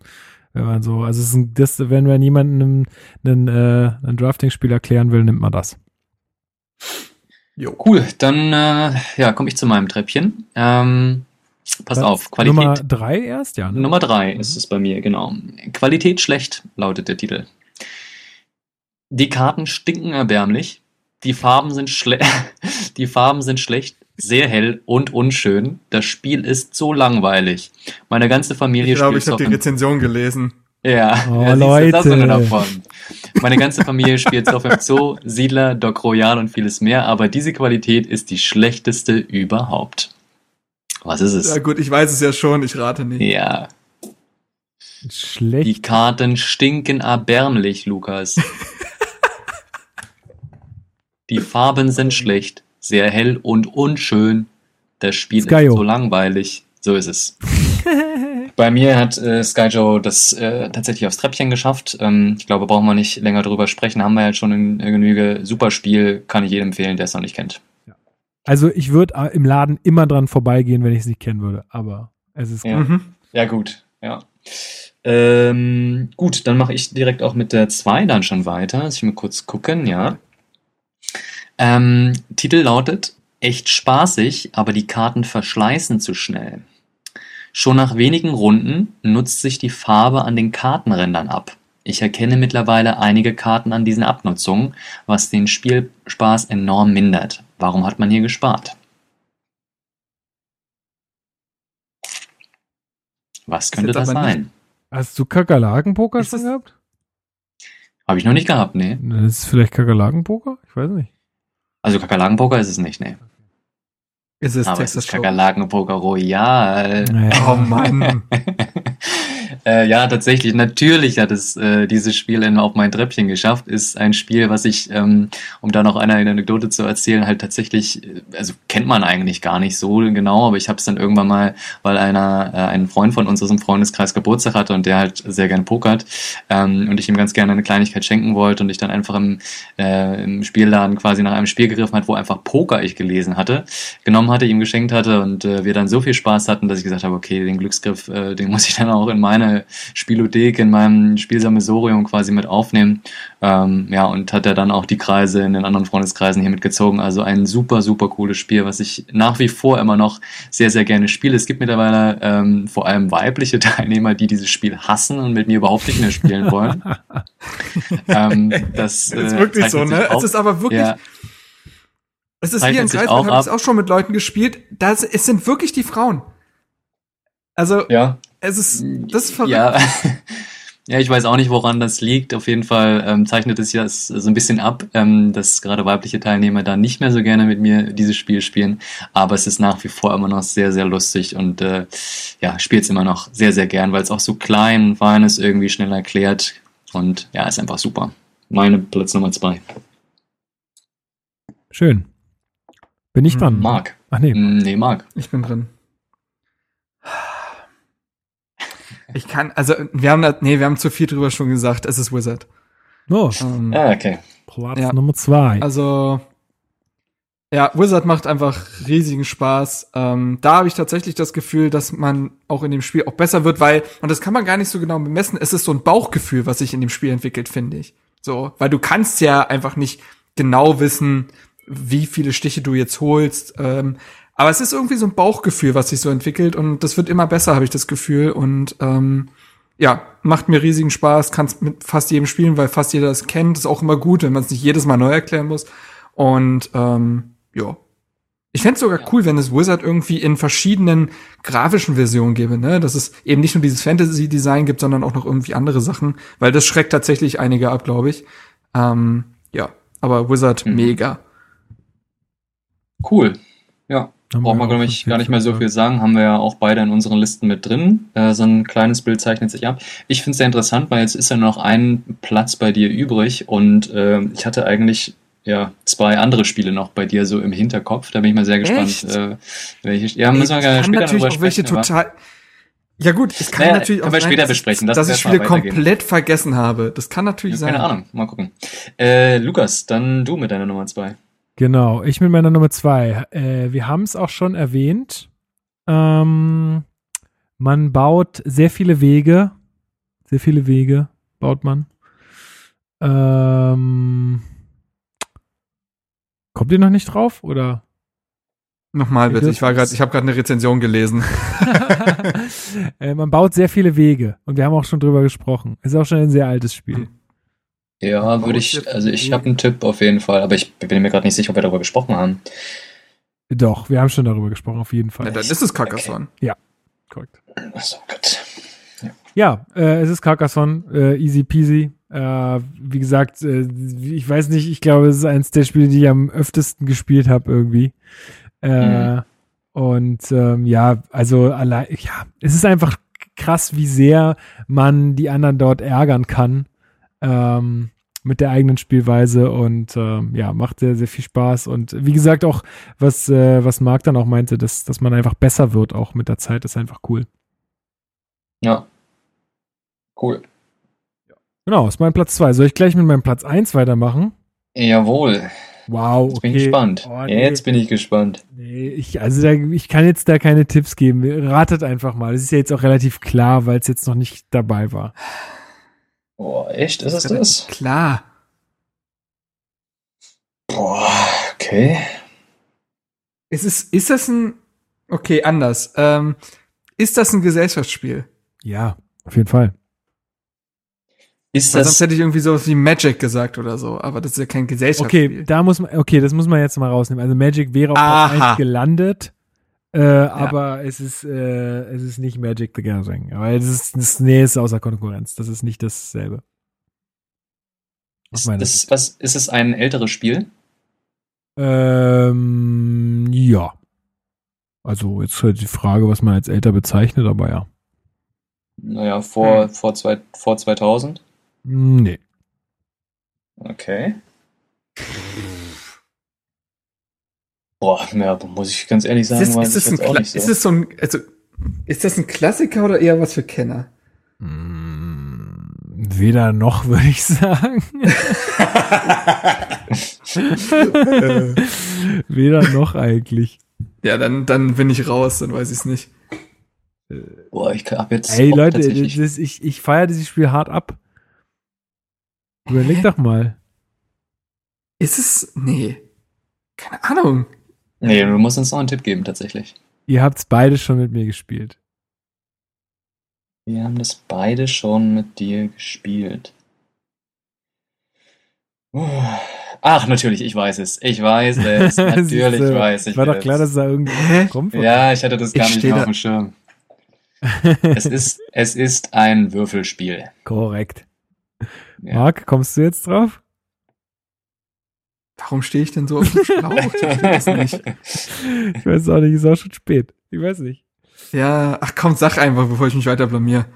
Wenn man so, also es ist ein, das, wenn man jemandem einen, äh, ein Drafting-Spiel erklären will, nimmt man das. Jo. Cool, dann äh, ja, komme ich zu meinem Treppchen. Ähm, pass Was? auf, Qualität. Nummer drei erst, ja. Ne? Nummer drei ist es bei mir, genau. Qualität schlecht lautet der Titel. Die Karten stinken erbärmlich. Die Farben sind schle die Farben sind schlecht, sehr hell und unschön. Das Spiel ist so langweilig. Meine ganze Familie Ich glaube, ich spielt habe die Rezension gelesen. ja, Oh, ja du, Leute. eine davon. Meine ganze Familie spielt Soft im Zoo, Siedler, Doc Royal und vieles mehr, aber diese Qualität ist die schlechteste überhaupt. Was ist es? Ja gut, ich weiß es ja schon, ich rate nicht. Ja, Schlecht. die Karten stinken erbärmlich, Lukas. Die Farben sind schlecht, sehr hell und unschön. Das Spiel Skyo. ist so langweilig. So ist es. Bei mir hat äh, Skyjo das äh, tatsächlich aufs Treppchen geschafft. Ähm, ich glaube, brauchen wir nicht länger drüber sprechen. Haben wir jetzt schon in, in Genüge. Super Spiel, kann ich jedem empfehlen, der es noch nicht kennt. Also ich würde äh, im Laden immer dran vorbeigehen, wenn ich es nicht kennen würde. Aber es ist Ja. Mhm. Ja, gut. Ja. Ähm, gut, dann mache ich direkt auch mit der 2 dann schon weiter. Lass ich mal kurz gucken, ja. Ähm, Titel lautet Echt spaßig, aber die Karten verschleißen zu schnell. Schon nach wenigen Runden nutzt sich die Farbe an den Kartenrändern ab. Ich erkenne mittlerweile einige Karten an diesen Abnutzungen, was den Spielspaß enorm mindert. Warum hat man hier gespart? Was könnte das sein? Hast du Kakerlakenpoker schon gehabt? Habe ich noch nicht gehabt, nee. Das ist vielleicht Kakerlakenpoker? Ich weiß nicht. Also Kakerlakenpoker ist es nicht, nee. Ist es Aber Texas es ist? Kakerlakenpoker Royal. Oh Mann. äh, ja, tatsächlich, natürlich hat es äh, dieses Spiel auf mein Treppchen geschafft. Ist ein Spiel, was ich, ähm, um da noch eine Anekdote zu erzählen, halt tatsächlich, äh, also kennt man eigentlich gar nicht so genau, aber ich habe es dann irgendwann mal, weil einer, äh, ein Freund von uns aus dem Freundeskreis Geburtstag hatte und der halt sehr gerne pokert ähm, und ich ihm ganz gerne eine Kleinigkeit schenken wollte und ich dann einfach im, äh, im Spielladen quasi nach einem Spiel gegriffen hat, wo einfach Poker ich gelesen hatte, genommen hatte, ihm geschenkt hatte und äh, wir dann so viel Spaß hatten, dass ich gesagt habe, okay, den Glücksgriff, äh, den muss ich dann auch in meine Spielothek, in meinem Spielsammelsorium quasi mit aufnehmen. Ähm, ja, und hat er dann auch die Kreise in den anderen Freundeskreisen hier mitgezogen. Also ein super, super cooles Spiel, was ich nach wie vor immer noch sehr, sehr gerne spiele. Es gibt mittlerweile ähm, vor allem weibliche Teilnehmer, die dieses Spiel hassen und mit mir überhaupt nicht mehr spielen wollen. ähm, das, Das ist äh, wirklich so, ne? auch- Es ist aber wirklich, ja, es ist wie ein Kreis, auch ich habe es auch schon mit Leuten gespielt. Das, es sind wirklich die Frauen. Also, ja, es ist, das ist verrückt. Ja. ja, ich weiß auch nicht, woran das liegt. Auf jeden Fall ähm, zeichnet es ja so ein bisschen ab, ähm, dass gerade weibliche Teilnehmer da nicht mehr so gerne mit mir dieses Spiel spielen. Aber es ist nach wie vor immer noch sehr, sehr lustig und äh, ja, spielt es immer noch sehr, sehr gern, weil es auch so klein und fein ist, irgendwie schnell erklärt. Und ja, ist einfach super. Meine Platz Nummer zwei. Schön. Bin ich dran? Marc. Ach nee. Hm, Nee, Marc. Ich bin drin. Ich kann, also, wir haben da, nee, wir haben zu viel drüber schon gesagt. Es ist Wizard. Oh, Ähm, Ah, okay. Platz Ja. Nummer zwei. Also, ja, Wizard macht einfach riesigen Spaß. Ähm, da habe ich tatsächlich das Gefühl, dass man auch in dem Spiel auch besser wird, weil, und das kann man gar nicht so genau bemessen, es ist so ein Bauchgefühl, was sich in dem Spiel entwickelt, finde ich. So, weil du kannst ja einfach nicht genau wissen, wie viele Stiche du jetzt holst. Ähm, aber es ist irgendwie so ein Bauchgefühl, was sich so entwickelt und das wird immer besser, habe ich das Gefühl. Und ähm, ja, macht mir riesigen Spaß, kann's mit fast jedem spielen, weil fast jeder das kennt. Ist auch immer gut, wenn man es nicht jedes Mal neu erklären muss. Und ähm, ja. Ich fänd's sogar cool, wenn es Wizard irgendwie in verschiedenen grafischen Versionen gäbe, ne? Dass es eben nicht nur dieses Fantasy-Design gibt, sondern auch noch irgendwie andere Sachen, weil das schreckt tatsächlich einige ab, glaube ich. Ähm, ja, aber Wizard Mhm. mega. Cool. Ja. Haben Braucht man, glaube ich, gar nicht mehr so viel sagen. Haben wir ja auch beide in unseren Listen mit drin. Äh, so ein kleines Bild zeichnet sich ab. Ich finde es sehr interessant, weil jetzt ist ja noch ein Platz bei dir übrig und äh, ich hatte eigentlich ja zwei andere Spiele noch bei dir so im Hinterkopf. Da bin ich mal sehr gespannt. Äh, welche, ja, müssen wir ich gerne kann später natürlich drüber auch welche total. Ja gut, es kann Naja, natürlich auch sein, später dass, besprechen. Dass uns ich Spiele komplett vergessen habe. Das kann natürlich Ja, sein. keine Ahnung, mal gucken. Äh, Lukas, dann du mit deiner Nummer zwei. Genau, ich mit meiner Nummer zwei. Äh, wir haben es auch schon erwähnt. Ähm, man baut sehr viele Wege. Sehr viele Wege baut man. Ähm, kommt ihr noch nicht drauf? Oder? Nochmal bitte, ich war gerade, ich habe gerade eine Rezension gelesen. äh, man baut sehr viele Wege. Und wir haben auch schon drüber gesprochen. Ist auch schon ein sehr altes Spiel. Ja, würde ich, also ich die- habe einen Tipp auf jeden Fall, aber ich bin mir gerade nicht sicher, ob wir darüber gesprochen haben. Doch, wir haben schon darüber gesprochen, auf jeden Fall. Ja, dann ist es Carcassonne. Korrekt. Achso, Gott. Ja, äh, es ist Carcassonne, äh, easy peasy. Äh, wie gesagt, äh, ich weiß nicht, ich glaube, es ist eines der Spiele, die ich am öftesten gespielt habe irgendwie. Äh, Und ähm, ja, also allein, ja, es ist einfach krass, wie sehr man die anderen dort ärgern kann ähm, mit der eigenen Spielweise und ähm, ja, macht sehr, sehr viel Spaß. Und wie gesagt, auch was, äh, was Marc dann auch meinte, dass, dass man einfach besser wird, auch mit der Zeit, ist einfach cool. Ja. Cool. Genau, ist mein Platz zwei. Soll ich gleich mit meinem Platz eins weitermachen? Jawohl. Wow, Jetzt okay. bin ich gespannt. Oh, nee. Jetzt bin ich gespannt. Nee, ich, also da, ich kann jetzt da keine Tipps geben. Ratet einfach mal. Das ist ja jetzt auch relativ klar, weil es jetzt noch nicht dabei war. Boah, echt? Ist es das? Klar. Boah, okay. Ist es, ist das ein, okay, anders. Ähm, ist das ein Gesellschaftsspiel? Ja, auf jeden Fall. Ist Weil sonst das, hätte ich irgendwie sowas wie Magic gesagt oder so, aber das ist ja kein Gesellschaftsspiel. Okay, da muss man, okay, das muss man jetzt mal rausnehmen. Also Magic wäre auf Platz Aha. 1 gelandet, äh, aber es ist, äh, es ist nicht Magic the Gathering. Aber es ist, das, nee, es ist außer Konkurrenz. Das ist nicht dasselbe. Ist, das, was, ist es ein älteres Spiel? Ähm, ja. Also jetzt halt die Frage, was man als älter bezeichnet, aber ja. Naja, vor, Hm. vor, zwei, vor 2000? Hm, Nee. Okay. Boah, ja, muss ich ganz ehrlich sagen, Ist ist, das ein, Kla- nicht so. ist das so ein, also, ist das ein Klassiker oder eher was für Kenner? Hm, Weder noch, würde ich sagen. Weder noch eigentlich. Ja, dann, dann bin ich raus, dann weiß ich es nicht. Boah, ich hab jetzt Ey Leute, das, ich, ich feiere dieses Spiel hart ab. Überleg Hä? doch mal. Ist es, nee. Keine Ahnung. Nee, du musst uns noch einen Tipp geben, tatsächlich. Ihr habt's beide schon mit mir gespielt. Wir haben das beide schon mit dir gespielt. Ach, natürlich, ich weiß es. Ich weiß es. Natürlich du, weiß ich War doch es. klar, dass da irgendwie kommt. Ja, ich hatte das gar Ich nicht mehr auf dem Schirm. Es ist, es ist ein Würfelspiel. Korrekt. Ja. Marc, kommst du jetzt drauf? Warum stehe ich denn so auf dem Schlauch? Ich weiß nicht. Ich weiß auch nicht, ist auch schon spät. Ich weiß nicht. Ja, ach komm, sag einfach, bevor ich mich weiter blamier.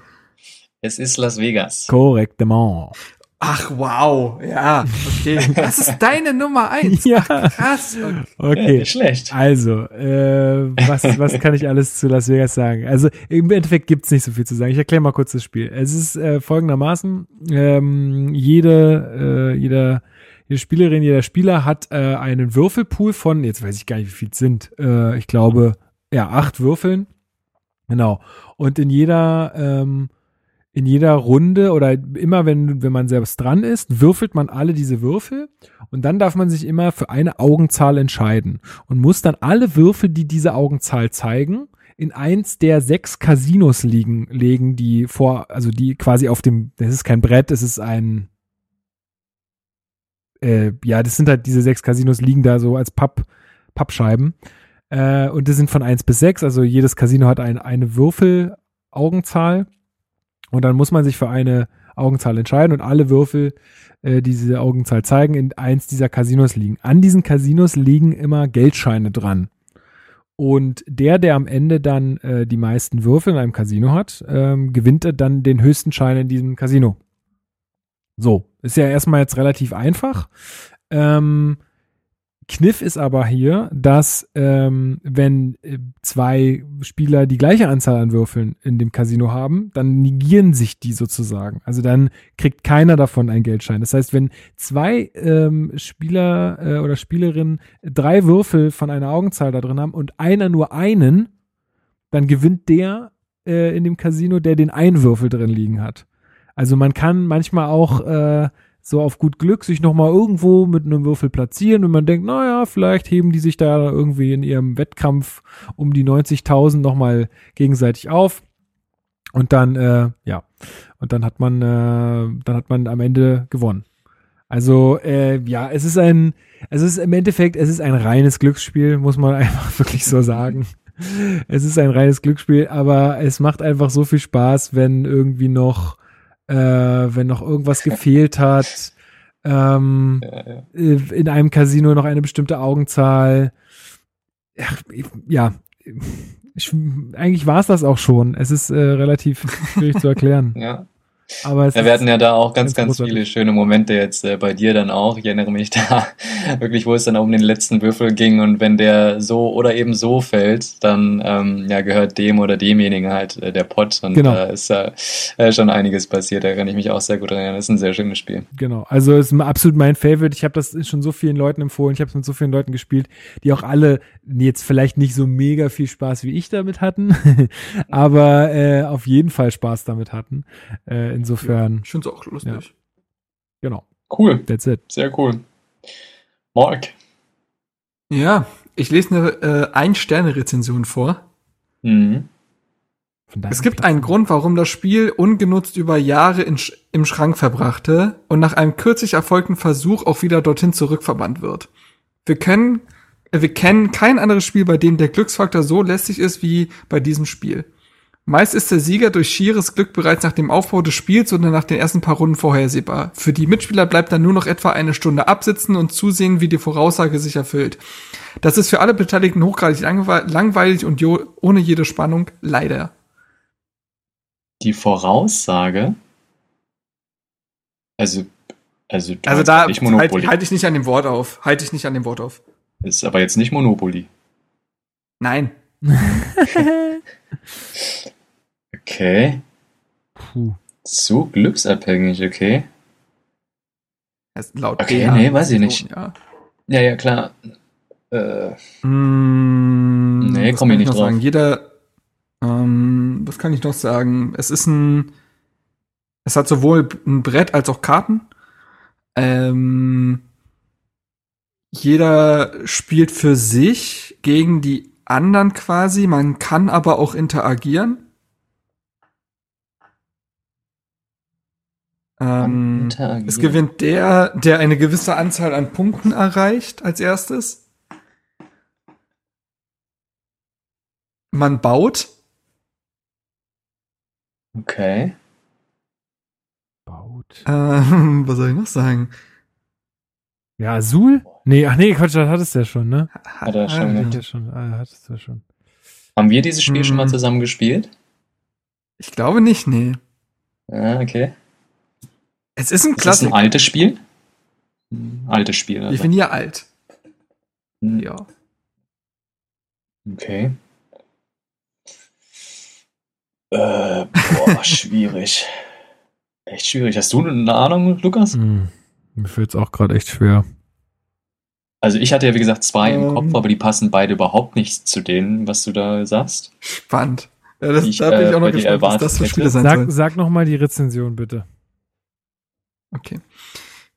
Es ist Las Vegas. Korrektement. Ach, wow. Ja, okay. Das ist deine Nummer eins. Ja. Krass. Okay. Ja, Okay. nicht schlecht. Also, äh, was, was kann ich alles zu Las Vegas sagen? Also, im Endeffekt gibt's nicht so viel zu sagen. Ich erkläre mal kurz das Spiel. Es ist äh, folgendermaßen, ähm, jede, äh, jeder, jede Spielerin, jeder Spieler hat äh, einen Würfelpool von, jetzt weiß ich gar nicht, wie viel es sind. Äh, ich glaube, ja, acht Würfeln. Genau. Und in jeder, ähm, in jeder Runde oder immer wenn, wenn man selbst dran ist, würfelt man alle diese Würfel und dann darf man sich immer für eine Augenzahl entscheiden und muss dann alle Würfel, die diese Augenzahl zeigen, in eins der sechs Casinos liegen, legen, die vor, also die quasi auf dem, das ist kein Brett, es ist ein, äh, ja, das sind halt diese sechs Casinos liegen da so als Papp, Pappscheiben. Äh, und das sind von eins bis sechs, also jedes Casino hat ein, eine Würfel-Augenzahl. Und dann muss man sich für eine Augenzahl entscheiden und alle Würfel, äh, die diese Augenzahl zeigen, in eins dieser Casinos liegen. An diesen Casinos liegen immer Geldscheine dran. Und der, der am Ende dann äh, die meisten Würfel in einem Casino hat, ähm, gewinnt dann den höchsten Schein in diesem Casino. So, ist ja erstmal jetzt relativ einfach. Ähm, Kniff ist aber hier, dass ähm, wenn äh, zwei Spieler die gleiche Anzahl an Würfeln in dem Casino haben, dann negieren sich die sozusagen. Also dann kriegt keiner davon einen Geldschein. Das heißt, wenn zwei ähm, Spieler äh, oder Spielerinnen drei Würfel von einer Augenzahl da drin haben und einer nur einen, dann gewinnt der äh, in dem Casino, der den einen Würfel drin liegen hat. Also man kann manchmal auch äh, so auf gut Glück sich nochmal irgendwo mit einem Würfel platzieren und man denkt, naja, vielleicht heben die sich da irgendwie in ihrem Wettkampf um die 90.000 nochmal gegenseitig auf. Und dann, äh, ja, und dann hat man, äh, dann hat man am Ende gewonnen. Also, äh, ja, es ist ein, es ist im Endeffekt, es ist ein reines Glücksspiel, muss man einfach wirklich so sagen. Es ist ein reines Glücksspiel, aber es macht einfach so viel Spaß, wenn irgendwie noch äh, wenn noch irgendwas gefehlt hat, ähm, Ja, ja. äh, in einem Casino noch eine bestimmte Augenzahl. Ja, ich, eigentlich war es das auch schon. Es ist äh, relativ schwierig zu erklären. ja. Aber es Ja, wir hatten ja da auch ganz, ganz ganz viele schöne Momente jetzt äh, bei dir dann auch. Ich erinnere mich da wirklich, wo es dann um den letzten Würfel ging und wenn der so oder eben so fällt, dann ähm, ja gehört dem oder demjenigen halt äh, der Pott und Genau. da ist äh, schon einiges passiert. Da kann ich mich auch sehr gut erinnern. Das ist ein sehr schönes Spiel. Genau, also es ist absolut mein Favorite. Ich habe das schon so vielen Leuten empfohlen. Ich habe es mit so vielen Leuten gespielt, die auch alle jetzt vielleicht nicht so mega viel Spaß wie ich damit hatten, aber äh, auf jeden Fall Spaß damit hatten. Äh, insofern, Ich finde es auch lustig. genau, Cool, that's it. sehr cool. Mark. Ja, ich lese eine äh, Ein-Sterne-Rezension vor. Mhm. Es gibt einen Grund, warum das Spiel ungenutzt über Jahre in, Sch- im Schrank verbrachte und nach einem kürzlich erfolgten Versuch auch wieder dorthin zurückverbannt wird. Wir können, äh, wir kennen kein anderes Spiel, bei dem der Glücksfaktor so lästig ist wie bei diesem Spiel. Meist ist der Sieger durch schieres Glück bereits nach dem Aufbau des Spiels oder nach den ersten paar Runden vorhersehbar. Für die Mitspieler bleibt dann nur noch etwa eine Stunde absitzen und zusehen, wie die Voraussage sich erfüllt. Das ist für alle Beteiligten hochgradig langwe- langweilig und ohne jede Spannung, leider. Die Voraussage. Also, also, du Also da nicht halte Monopoly. halt ich nicht an dem Wort auf. Halte ich nicht an dem Wort auf. Ist aber jetzt nicht Monopoly. Nein. Okay. Puh. So glücksabhängig, okay. Das ist laut Okay, der nee, weiß ich so, nicht. Ja. Ja, ja, klar. Äh, Mm, Nee, was komm kann ich nicht noch drauf. Sagen? Jeder, ähm, was kann ich noch sagen? Es ist ein, es hat sowohl ein Brett als auch Karten. Ähm, jeder spielt für sich gegen die anderen quasi. Man kann aber auch interagieren. Ähm, es gewinnt der, der eine gewisse Anzahl an Punkten erreicht als erstes. Man baut. Okay. Baut. Ähm, was soll ich noch sagen? Ja, Azul? Nee, ach nee, Quatsch, das hattest du ja schon, ne? Hat er schon, Ah? Hat ja schon, ah, hattest du ja schon. Haben wir dieses Spiel schon mal Hm. zusammen gespielt? Ich glaube nicht, nee. Ah, okay. Es ist ein Ist das ein Klassiker. altes Spiel? Hm, Altes Spiel, also. Definier alt. Hm, Ja. Okay. Äh, boah, schwierig. Echt schwierig. Hast du eine Ahnung, Lukas? Hm. Mir fällt's auch gerade echt schwer. Also ich hatte ja wie gesagt zwei im Ähm. Kopf, aber die passen beide überhaupt nicht zu denen, was du da sagst. Spannend. Ja, das, Ich, da bin ich äh, auch noch gespannt, was das für. Spiele sein Sag, sollen. sag noch mal die Rezension, bitte. Okay.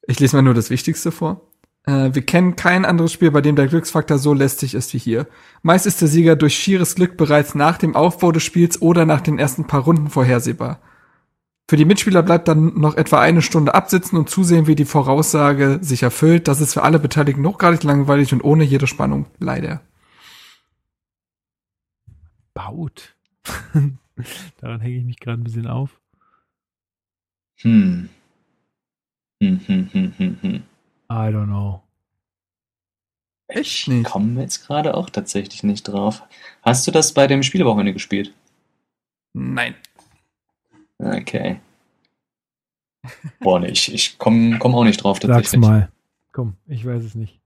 Ich lese mal nur das Wichtigste vor. Äh, wir kennen kein anderes Spiel, bei dem der Glücksfaktor so lästig ist wie hier. Meist ist der Sieger durch schieres Glück bereits nach dem Aufbau des Spiels oder nach den ersten paar Runden vorhersehbar. Für die Mitspieler bleibt dann noch etwa eine Stunde absitzen und zusehen, wie die Voraussage sich erfüllt. Das ist für alle Beteiligten hochgradig langweilig und ohne jede Spannung. Leider. Baut. Daran hänge ich mich gerade ein bisschen auf. Hm. I don't know. Echt Ich nicht. komme jetzt gerade auch tatsächlich nicht drauf. Hast du das bei dem Spielewochenende gespielt? Nein. Okay. Boah, nee, ich, ich komme komm auch nicht drauf Sag's tatsächlich. mal. Komm, ich weiß es nicht.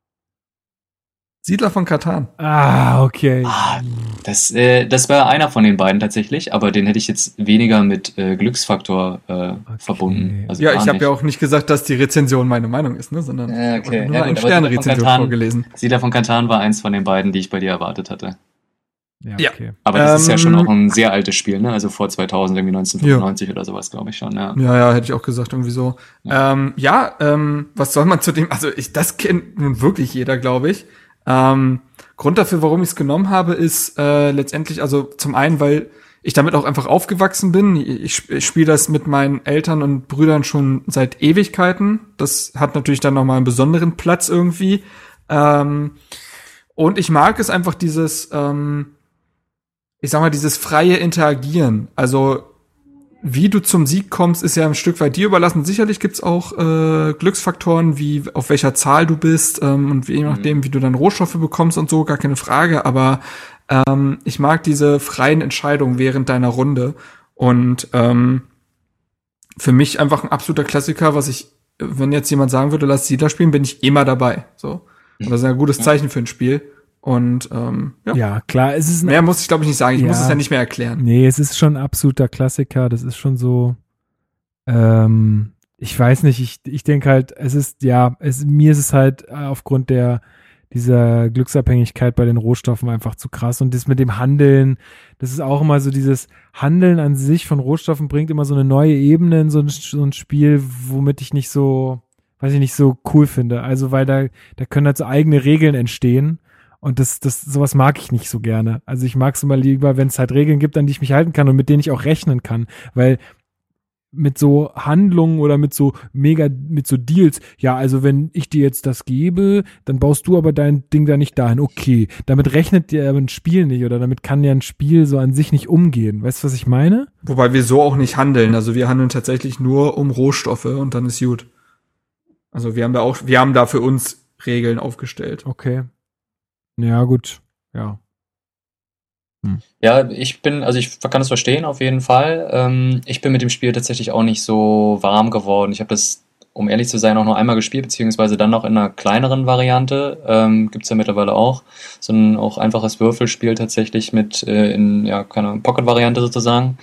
Siedler von Katan. Ah, okay. Ah, Das, äh, das war einer von den beiden tatsächlich, aber den hätte ich jetzt weniger mit äh, Glücksfaktor äh, verbunden. Also Ja, ich habe ja auch nicht gesagt, dass die Rezension meine Meinung ist, ne, sondern Ja, ich okay. habe nur Ja, eine Catan- vorgelesen. Siedler von Katan war eins von den beiden, die ich bei dir erwartet hatte. Ja, Ja. okay. Aber das ist ja Ähm, schon auch ein sehr altes Spiel, ne? Also vor 2000, irgendwie 1995 oder sowas, glaube ich schon, ja. Ja, ja, hätte ich auch gesagt, irgendwie so. Ja, ähm, ja ähm, was soll man zu dem, also ich, das kennt nun wirklich jeder, glaube ich. Ähm, Grund dafür, warum ich es genommen habe, ist äh, letztendlich, also zum einen, weil ich damit auch einfach aufgewachsen bin. Ich, ich spiele das mit meinen Eltern und Brüdern schon seit Ewigkeiten. Das hat natürlich dann noch mal einen besonderen Platz irgendwie. Ähm, und ich mag es einfach dieses, ähm, ich sag mal, dieses freie Interagieren. Also wie du zum Sieg kommst, ist ja ein Stück weit dir überlassen. Sicherlich gibt's auch äh, Glücksfaktoren, wie auf welcher Zahl du bist ähm, und je nachdem, wie du dann Rohstoffe bekommst und so, gar keine Frage. Aber ähm, ich mag diese freien Entscheidungen während deiner Runde. Und ähm, für mich einfach ein absoluter Klassiker, was ich, wenn jetzt jemand sagen würde, lass Siedler spielen, bin ich immer dabei. So. Und das ist ein gutes Zeichen für ein Spiel. Und ähm, ja. Ja, klar, es ist mehr muss ich glaube ich nicht sagen. Ich Ja. muss es ja nicht mehr erklären. Nee, es ist schon ein absoluter Klassiker. Das ist schon so. Ähm, ich weiß nicht, ich, ich denke halt, es ist, ja, es, mir ist es halt äh, aufgrund der dieser Glücksabhängigkeit bei den Rohstoffen einfach zu krass. Und das mit dem Handeln, das ist auch immer so dieses Handeln an sich von Rohstoffen bringt immer so eine neue Ebene in so ein, so ein Spiel, womit ich nicht so, weiß ich nicht, so cool finde. Also, weil da, da können halt so eigene Regeln entstehen. Und das, das, sowas mag ich nicht so gerne. Also ich mag es immer lieber, wenn es halt Regeln gibt, an die ich mich halten kann und mit denen ich auch rechnen kann. Weil mit so Handlungen oder mit so mega, mit so Deals, ja, also wenn ich dir jetzt das gebe, dann baust du aber dein Ding da nicht dahin. Okay, damit rechnet dir aber ein Spiel nicht oder damit kann ja ein Spiel so an sich nicht umgehen. Weißt du, was ich meine? Wobei wir so auch nicht handeln. Also wir handeln tatsächlich nur um Rohstoffe und dann ist gut. Also wir haben da auch, wir haben da für uns Regeln aufgestellt. Okay. Ja, gut. Ja. Ja, ich bin, also ich kann es verstehen auf jeden Fall. Ähm, ich bin mit dem Spiel tatsächlich auch nicht so warm geworden. Ich habe das, um ehrlich zu sein, auch nur einmal gespielt, beziehungsweise dann noch in einer kleineren Variante. Ähm, Gibt es ja mittlerweile auch. So ein auch einfaches Würfelspiel tatsächlich mit äh, in, ja, keine Pocket-Variante sozusagen.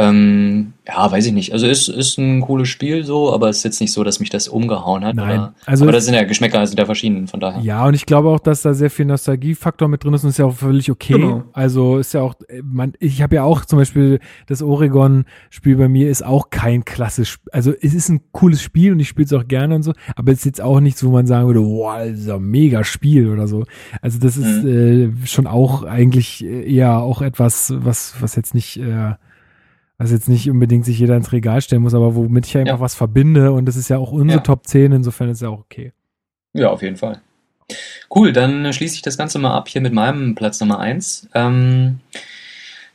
Ähm, ja, weiß ich nicht. Also ist, ist ein cooles Spiel so, aber es ist jetzt nicht so, dass mich das umgehauen hat. Nein. Oder, Also aber das sind ja Geschmäcker, also der verschiedenen, von daher. Ja, und ich glaube auch, dass da sehr viel Nostalgiefaktor mit drin ist und ist ja auch völlig okay. Genau. Also ist ja auch, äh, man, ich habe ja auch zum Beispiel das Oregon-Spiel bei mir ist auch kein klassisch, also es ist ein cooles Spiel und ich spiele es auch gerne und so, aber es ist jetzt auch nichts, wo man sagen würde, wow, das ist ein mega Spiel oder so. Also das ist äh, schon auch eigentlich eher auch etwas, was, was jetzt nicht, äh, was jetzt nicht unbedingt sich jeder ins Regal stellen muss, aber womit ich einfach Ja. was verbinde und das ist ja auch unsere Ja. Top 10, insofern ist ja auch okay. Ja, auf jeden Fall. Cool, dann schließe ich das Ganze mal ab hier mit meinem Platz Nummer eins. Ähm,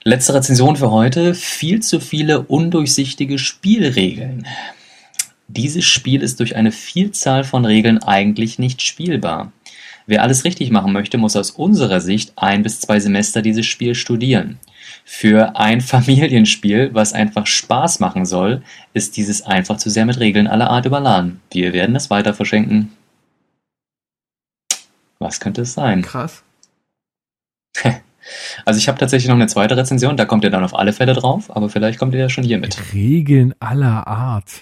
letzte Rezension für heute. Viel zu viele undurchsichtige Spielregeln. Dieses Spiel ist durch eine Vielzahl von Regeln eigentlich nicht spielbar. Wer alles richtig machen möchte, muss aus unserer Sicht ein bis zwei Semester dieses Spiel studieren. Für ein Familienspiel, was einfach Spaß machen soll, ist dieses einfach zu sehr mit Regeln aller Art überladen. Wir werden es weiter verschenken. Was könnte es sein? Krass. Also ich habe tatsächlich noch eine zweite Rezension, da kommt ihr dann auf alle Fälle drauf, aber vielleicht kommt ihr ja schon hier mit. Regeln aller Art.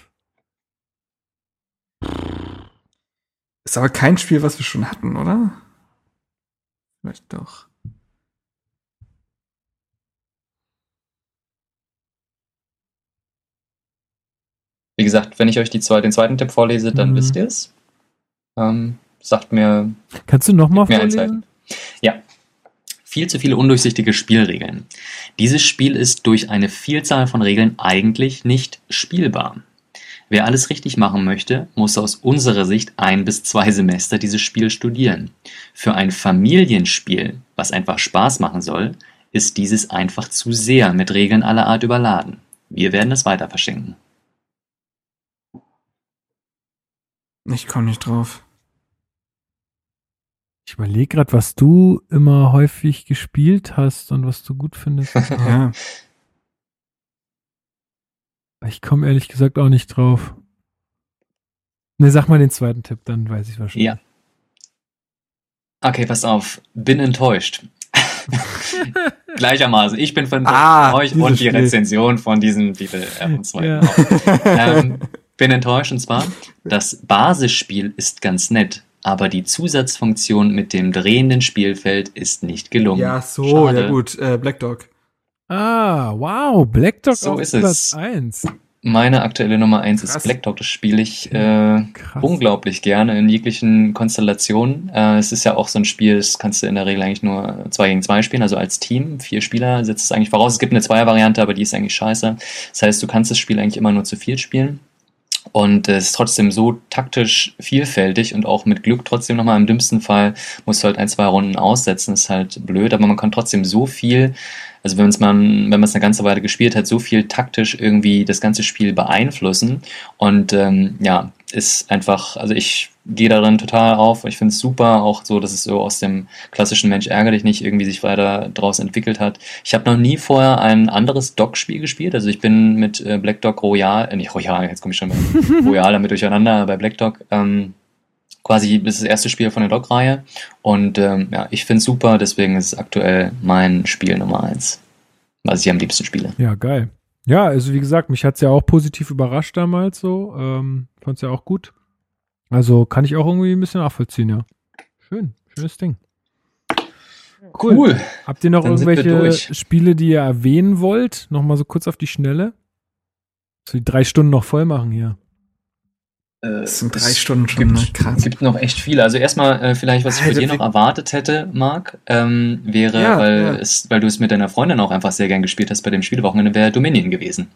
Ist aber kein Spiel, was wir schon hatten, oder? Vielleicht doch. Wie gesagt, wenn ich euch zwei, den zweiten Tipp vorlese, dann Mhm. wisst ihr es. Ähm, sagt mir Kannst du noch mal mehr vorlesen? Ja. Viel zu viele undurchsichtige Spielregeln. Dieses Spiel ist durch eine Vielzahl von Regeln eigentlich nicht spielbar. Wer alles richtig machen möchte, muss aus unserer Sicht ein bis zwei Semester dieses Spiel studieren. Für ein Familienspiel, was einfach Spaß machen soll, ist dieses einfach zu sehr mit Regeln aller Art überladen. Wir werden es weiter verschenken. Ich komme nicht drauf. Ich überlege gerade, was du immer häufig gespielt hast und was du gut findest. Ja. ich komme ehrlich gesagt auch nicht drauf. Ne, sag mal den zweiten Tipp, dann weiß ich wahrscheinlich. Ja. Okay, pass auf. Bin enttäuscht. Gleichermaßen. Ich bin von Ah, euch und die Spiel. Rezension von diesem Titel. Äh, zwar Ja. auch. ähm, bin enttäuscht und zwar, das Basisspiel ist ganz nett, aber die Zusatzfunktion mit dem drehenden Spielfeld ist nicht gelungen. ja, so, Schade. ja gut. Äh, Black Dog. Ah, wow, Black Dog So auf ist Platz es. 1. Meine aktuelle Nummer eins Krass. ist Black Dog. Das spiele ich äh, unglaublich gerne in jeglichen Konstellationen. Äh, es ist ja auch so ein Spiel, das kannst du in der Regel eigentlich nur zwei gegen zwei spielen, also als Team. Vier Spieler setzt es eigentlich voraus. Es gibt eine Zweier-Variante, aber die ist eigentlich scheiße. Das heißt, du kannst das Spiel eigentlich immer nur zu viert spielen. Und es ist trotzdem so taktisch vielfältig und auch mit Glück trotzdem nochmal im dümmsten Fall musst du halt ein, zwei Runden aussetzen, ist halt blöd, aber man kann trotzdem so viel, also wenn man wenn es eine ganze Weile gespielt hat, so viel taktisch irgendwie das ganze Spiel beeinflussen. Und ähm, ja, ist einfach, also ich gehe darin total auf. Ich finde es super, auch so, dass es so aus dem klassischen Mensch ärgere dich nicht irgendwie sich weiter draus entwickelt hat. Ich habe noch nie vorher ein anderes Dog-Spiel gespielt. Also ich bin mit äh, Black Dog Royal, äh, nicht Royal, jetzt komme ich schon bei Royal damit durcheinander, bei Black Dog, ähm, quasi ist das erste Spiel von der Dog-Reihe. Und ähm, ja, ich finde es super, deswegen ist es aktuell mein Spiel Nummer eins, was ich am liebsten spiele. Ja, geil. Ja, also wie gesagt, mich hat's ja auch positiv überrascht damals so. Ähm, fand's ja auch gut. Also kann ich auch irgendwie ein bisschen nachvollziehen, ja. Schön, schönes Ding. Cool. cool. Habt ihr noch Dann irgendwelche Spiele, die ihr erwähnen wollt? Nochmal so kurz auf die Schnelle. So die drei Stunden noch voll machen hier. Äh, das sind drei Stunden schon. Gibt, ne? Krass. gibt noch echt viele. Also erstmal äh, vielleicht, was ich von dir noch erwartet hätte, Marc, ähm, wäre, ja, weil, ja. Es, weil du es mit deiner Freundin auch einfach sehr gern gespielt hast bei dem Spielwochenende, wäre Dominion gewesen.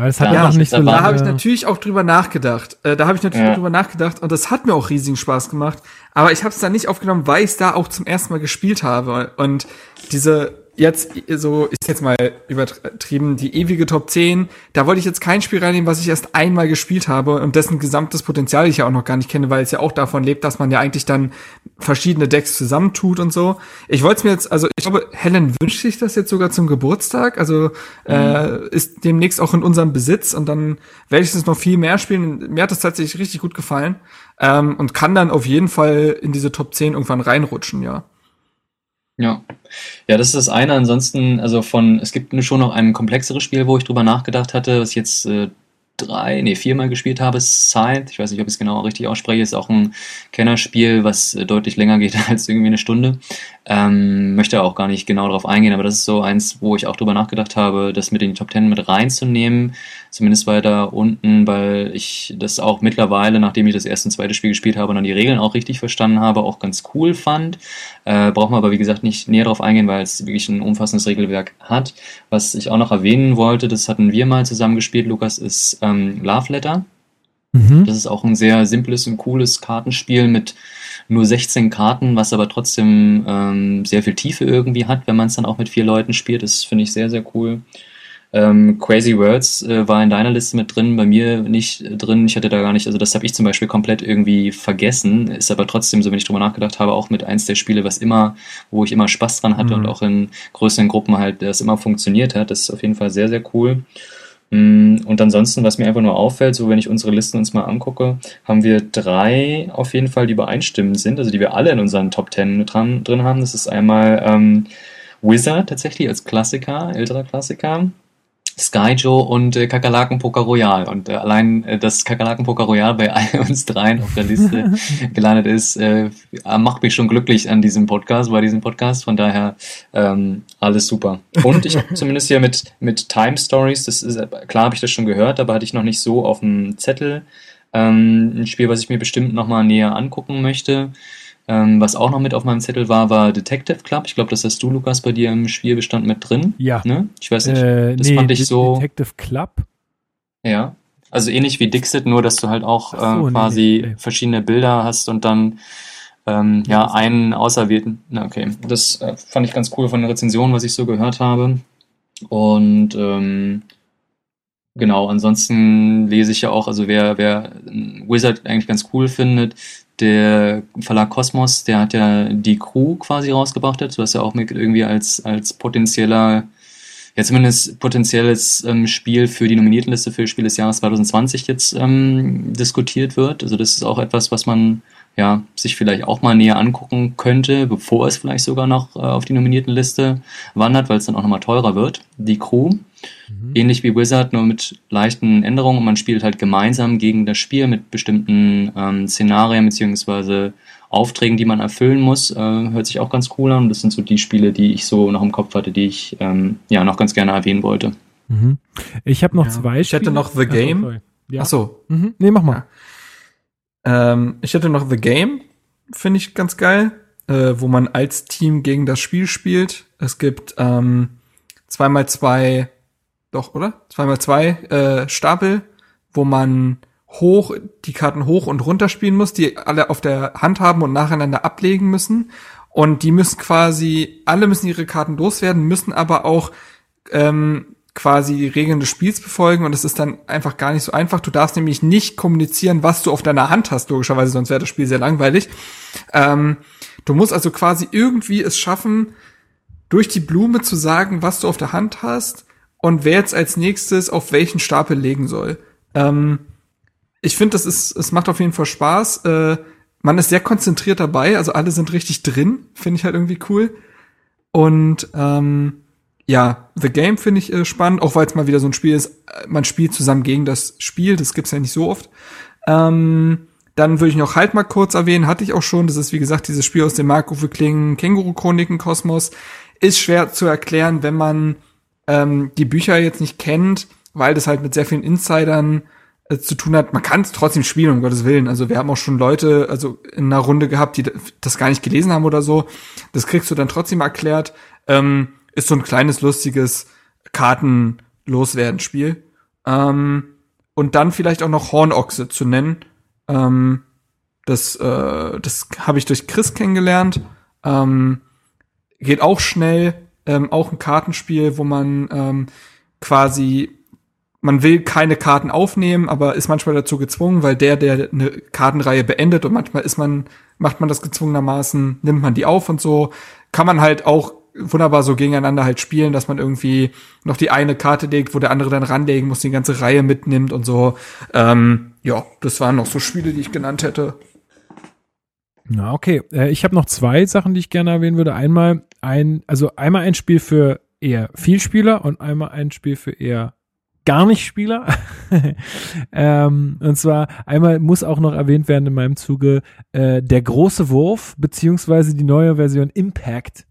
Ja, das hat da ja auch nicht so lange. Da habe ich natürlich auch drüber nachgedacht. Äh, da habe ich natürlich ja. drüber nachgedacht und das hat mir auch riesigen Spaß gemacht. Aber ich habe es da nicht aufgenommen, weil ich da auch zum ersten Mal gespielt habe. Und diese jetzt so, ist jetzt mal übertrieben, die ewige Top 10, da wollte ich jetzt kein Spiel reinnehmen, was ich erst einmal gespielt habe und dessen gesamtes Potenzial ich ja auch noch gar nicht kenne, weil es ja auch davon lebt, dass man ja eigentlich dann verschiedene Decks zusammentut und so. Ich wollte es mir jetzt, also ich glaube, Helen wünscht sich das jetzt sogar zum Geburtstag, also mhm. äh, ist demnächst auch in unserem Besitz und dann werde ich es noch viel mehr spielen. Mir hat das tatsächlich richtig gut gefallen ähm, und kann dann auf jeden Fall in diese Top 10 irgendwann reinrutschen, ja. Ja. Ja, das ist das eine. Ansonsten, also von, es gibt schon noch ein komplexeres Spiel, wo ich drüber nachgedacht hatte, was ich jetzt äh, drei, nee, viermal gespielt habe. Scythe, ich weiß nicht, ob ich es genau richtig ausspreche, ist auch ein Kennerspiel, was äh, deutlich länger geht als irgendwie eine Stunde. Ähm, möchte auch gar nicht genau darauf eingehen, aber das ist so eins, wo ich auch drüber nachgedacht habe, das mit in die Top Ten mit reinzunehmen, zumindest weiter unten, weil ich das auch mittlerweile, nachdem ich das erste und zweite Spiel gespielt habe und dann die Regeln auch richtig verstanden habe, auch ganz cool fand. Äh, braucht man aber wie gesagt nicht näher darauf eingehen, weil es wirklich ein umfassendes Regelwerk hat. Was ich auch noch erwähnen wollte, das hatten wir mal zusammen gespielt, Lukas, ist ähm, Love Letter. Mhm. Das ist auch ein sehr simples und cooles Kartenspiel mit nur 16 Karten, was aber trotzdem ähm, sehr viel Tiefe irgendwie hat, wenn man es dann auch mit vier Leuten spielt. Das finde ich sehr, sehr cool. Ähm, Crazy Words äh, war in deiner Liste mit drin, bei mir nicht drin. Ich hatte da gar nicht, also das habe ich zum Beispiel komplett irgendwie vergessen. Ist aber trotzdem, so wenn ich drüber nachgedacht habe, auch mit eins der Spiele, was immer, wo ich immer Spaß dran hatte mhm. und auch in größeren Gruppen halt, das immer funktioniert hat. Das ist auf jeden Fall sehr, sehr cool. Mm, und ansonsten, was mir einfach nur auffällt, so wenn ich unsere Listen uns mal angucke, haben wir drei auf jeden Fall, die übereinstimmend sind, also die wir alle in unseren Top Ten dran, drin haben. Das ist einmal ähm, Wizard tatsächlich als Klassiker, älterer Klassiker. Skyjo und äh, Kakerlaken Poker Royal. Und äh, allein, äh, dass Kakerlaken Poker Royal bei all uns dreien auf der Liste gelandet ist, äh, macht mich schon glücklich an diesem Podcast, bei diesem Podcast. Von daher ähm, alles super. Und ich zumindest hier mit, mit Time Stories, das ist, klar habe ich das schon gehört, aber hatte ich noch nicht so auf dem Zettel. Ähm, ein Spiel, was ich mir bestimmt nochmal näher angucken möchte. Ähm, was auch noch mit auf meinem Zettel war, war Detective Club. Ich glaube, das hast du, Lukas, bei dir im Spielbestand mit drin. Ja. Ne? Ich weiß nicht. Äh, das nee, fand ich so. Detective Club? Ja. Also ähnlich wie Dixit, nur dass du halt auch so, äh, quasi nee, nee. verschiedene Bilder hast und dann ähm, ja einen auserwählten. Na, okay. Das äh, fand ich ganz cool von der Rezension, was ich so gehört habe. Und ähm, genau, ansonsten lese ich ja auch, also wer, wer Wizard eigentlich ganz cool findet, der Verlag Kosmos, der hat ja die Crew quasi rausgebracht dazu, was ja auch mit irgendwie als, als potenzieller, ja zumindest potenzielles ähm, Spiel für die Nominiertenliste für Spiel des Jahres 2020 jetzt ähm, diskutiert wird. Also das ist auch etwas, was man ja, sich vielleicht auch mal näher angucken könnte, bevor es vielleicht sogar noch äh, auf die Nominiertenliste wandert, weil es dann auch nochmal teurer wird, die Crew. Mhm. Ähnlich wie Wizard, nur mit leichten Änderungen. Man spielt halt gemeinsam gegen das Spiel mit bestimmten ähm, Szenarien beziehungsweise Aufträgen, die man erfüllen muss. Äh, hört sich auch ganz cool an. Das sind so die Spiele, die ich so noch im Kopf hatte, die ich ähm, ja noch ganz gerne erwähnen wollte. Mhm. Ich habe noch ja. zwei Spiele. Ich hätte noch The Game. Ach, ja. Ach so. Mhm. Nee, mach mal. Ja. Ähm, ich hätte noch The Game. Finde ich ganz geil. Äh, wo man als Team gegen das Spiel spielt. Es gibt ähm, zweimal zwei doch, oder? Zweimal zwei äh, Stapel, wo man hoch, die Karten hoch und runter spielen muss, die alle auf der Hand haben und nacheinander ablegen müssen. Und die müssen quasi, alle müssen ihre Karten loswerden, müssen aber auch ähm, quasi die Regeln des Spiels befolgen und es ist dann einfach gar nicht so einfach. Du darfst nämlich nicht kommunizieren, was du auf deiner Hand hast, logischerweise, sonst wäre das Spiel sehr langweilig. Ähm, du musst also quasi irgendwie es schaffen, durch die Blume zu sagen, was du auf der Hand hast und wer jetzt als nächstes auf welchen Stapel legen soll. Ähm, ich finde, das ist, es macht auf jeden Fall Spaß. Äh, man ist sehr konzentriert dabei, also alle sind richtig drin, finde ich halt irgendwie cool. Und ähm, ja, The Game finde ich äh, spannend, auch weil es mal wieder so ein Spiel ist, äh, man spielt zusammen gegen das Spiel, das gibt's ja nicht so oft. Ähm, dann würde ich noch halt mal kurz erwähnen, hatte ich auch schon, das ist wie gesagt dieses Spiel aus dem Mark-Uwe Klingen Känguru-Chroniken-Kosmos. Ist schwer zu erklären, wenn man ähm, die Bücher jetzt nicht kennt, weil das halt mit sehr vielen Insidern äh, zu tun hat. Man kann es trotzdem spielen, um Gottes Willen. Also wir haben auch schon Leute, also in einer Runde gehabt, die das gar nicht gelesen haben oder so. Das kriegst du dann trotzdem erklärt. Ähm, ist so ein kleines, lustiges Karten-Loswerden-Spiel. Ähm, und dann vielleicht auch noch Hornochse zu nennen. Ähm, das äh, das habe ich durch Chris kennengelernt. Ähm, geht auch schnell. Ähm, auch ein Kartenspiel, wo man ähm, quasi man will keine Karten aufnehmen, aber ist manchmal dazu gezwungen, weil der, der eine Kartenreihe beendet und manchmal ist man, macht man das gezwungenermaßen, nimmt man die auf und so, kann man halt auch wunderbar so gegeneinander halt spielen, dass man irgendwie noch die eine Karte legt, wo der andere dann ranlegen muss, die ganze Reihe mitnimmt und so. Ähm, ja, das waren noch so Spiele, die ich genannt hätte. Na, okay. Äh, ich habe noch zwei Sachen, die ich gerne erwähnen würde. Einmal ein, also einmal ein Spiel für eher Vielspieler und einmal ein Spiel für eher gar nicht Spieler. ähm, und zwar einmal muss auch noch erwähnt werden in meinem Zuge äh, der große Wurf beziehungsweise die neue Version Impact.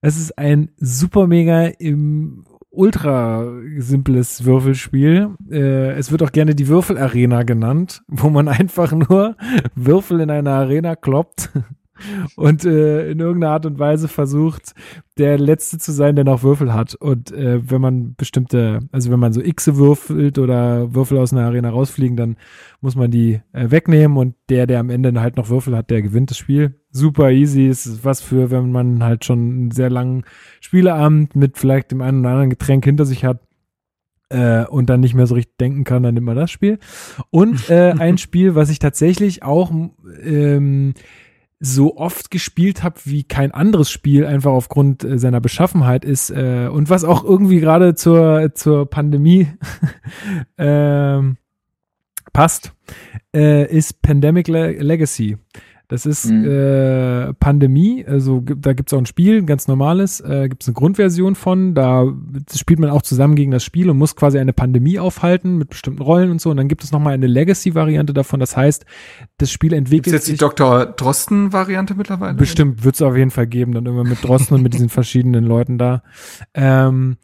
Es ist ein super mega im ultra simples Würfelspiel. Äh, es wird auch gerne die Würfelarena genannt, wo man einfach nur Würfel in einer Arena kloppt und äh, in irgendeiner Art und Weise versucht, der Letzte zu sein, der noch Würfel hat. Und äh, wenn man bestimmte, also wenn man so Xe würfelt oder Würfel aus einer Arena rausfliegen, dann muss man die äh, wegnehmen und der, der am Ende halt noch Würfel hat, der gewinnt das Spiel. Super easy, ist was für, wenn man halt schon einen sehr langen Spieleabend mit vielleicht dem einen oder anderen Getränk hinter sich hat äh, und dann nicht mehr so richtig denken kann, dann nimmt man das Spiel. Und äh, ein Spiel, was ich tatsächlich auch ähm, so oft gespielt habe wie kein anderes Spiel, einfach aufgrund äh, seiner Beschaffenheit ist äh, und was auch irgendwie gerade zur, zur Pandemie äh, passt, äh, ist Pandemic Le Legacy. Das ist mhm. äh, Pandemie, also da gibt's auch ein Spiel, ein ganz normales, äh, gibt's eine Grundversion von, da spielt man auch zusammen gegen das Spiel und muss quasi eine Pandemie aufhalten mit bestimmten Rollen und so. Und dann gibt es nochmal eine Legacy-Variante davon, das heißt, das Spiel entwickelt Gibt's jetzt sich. die Dr. Drosten-Variante mittlerweile? Bestimmt wird's auf jeden Fall geben, dann immer mit Drosten und mit diesen verschiedenen Leuten da. Ähm,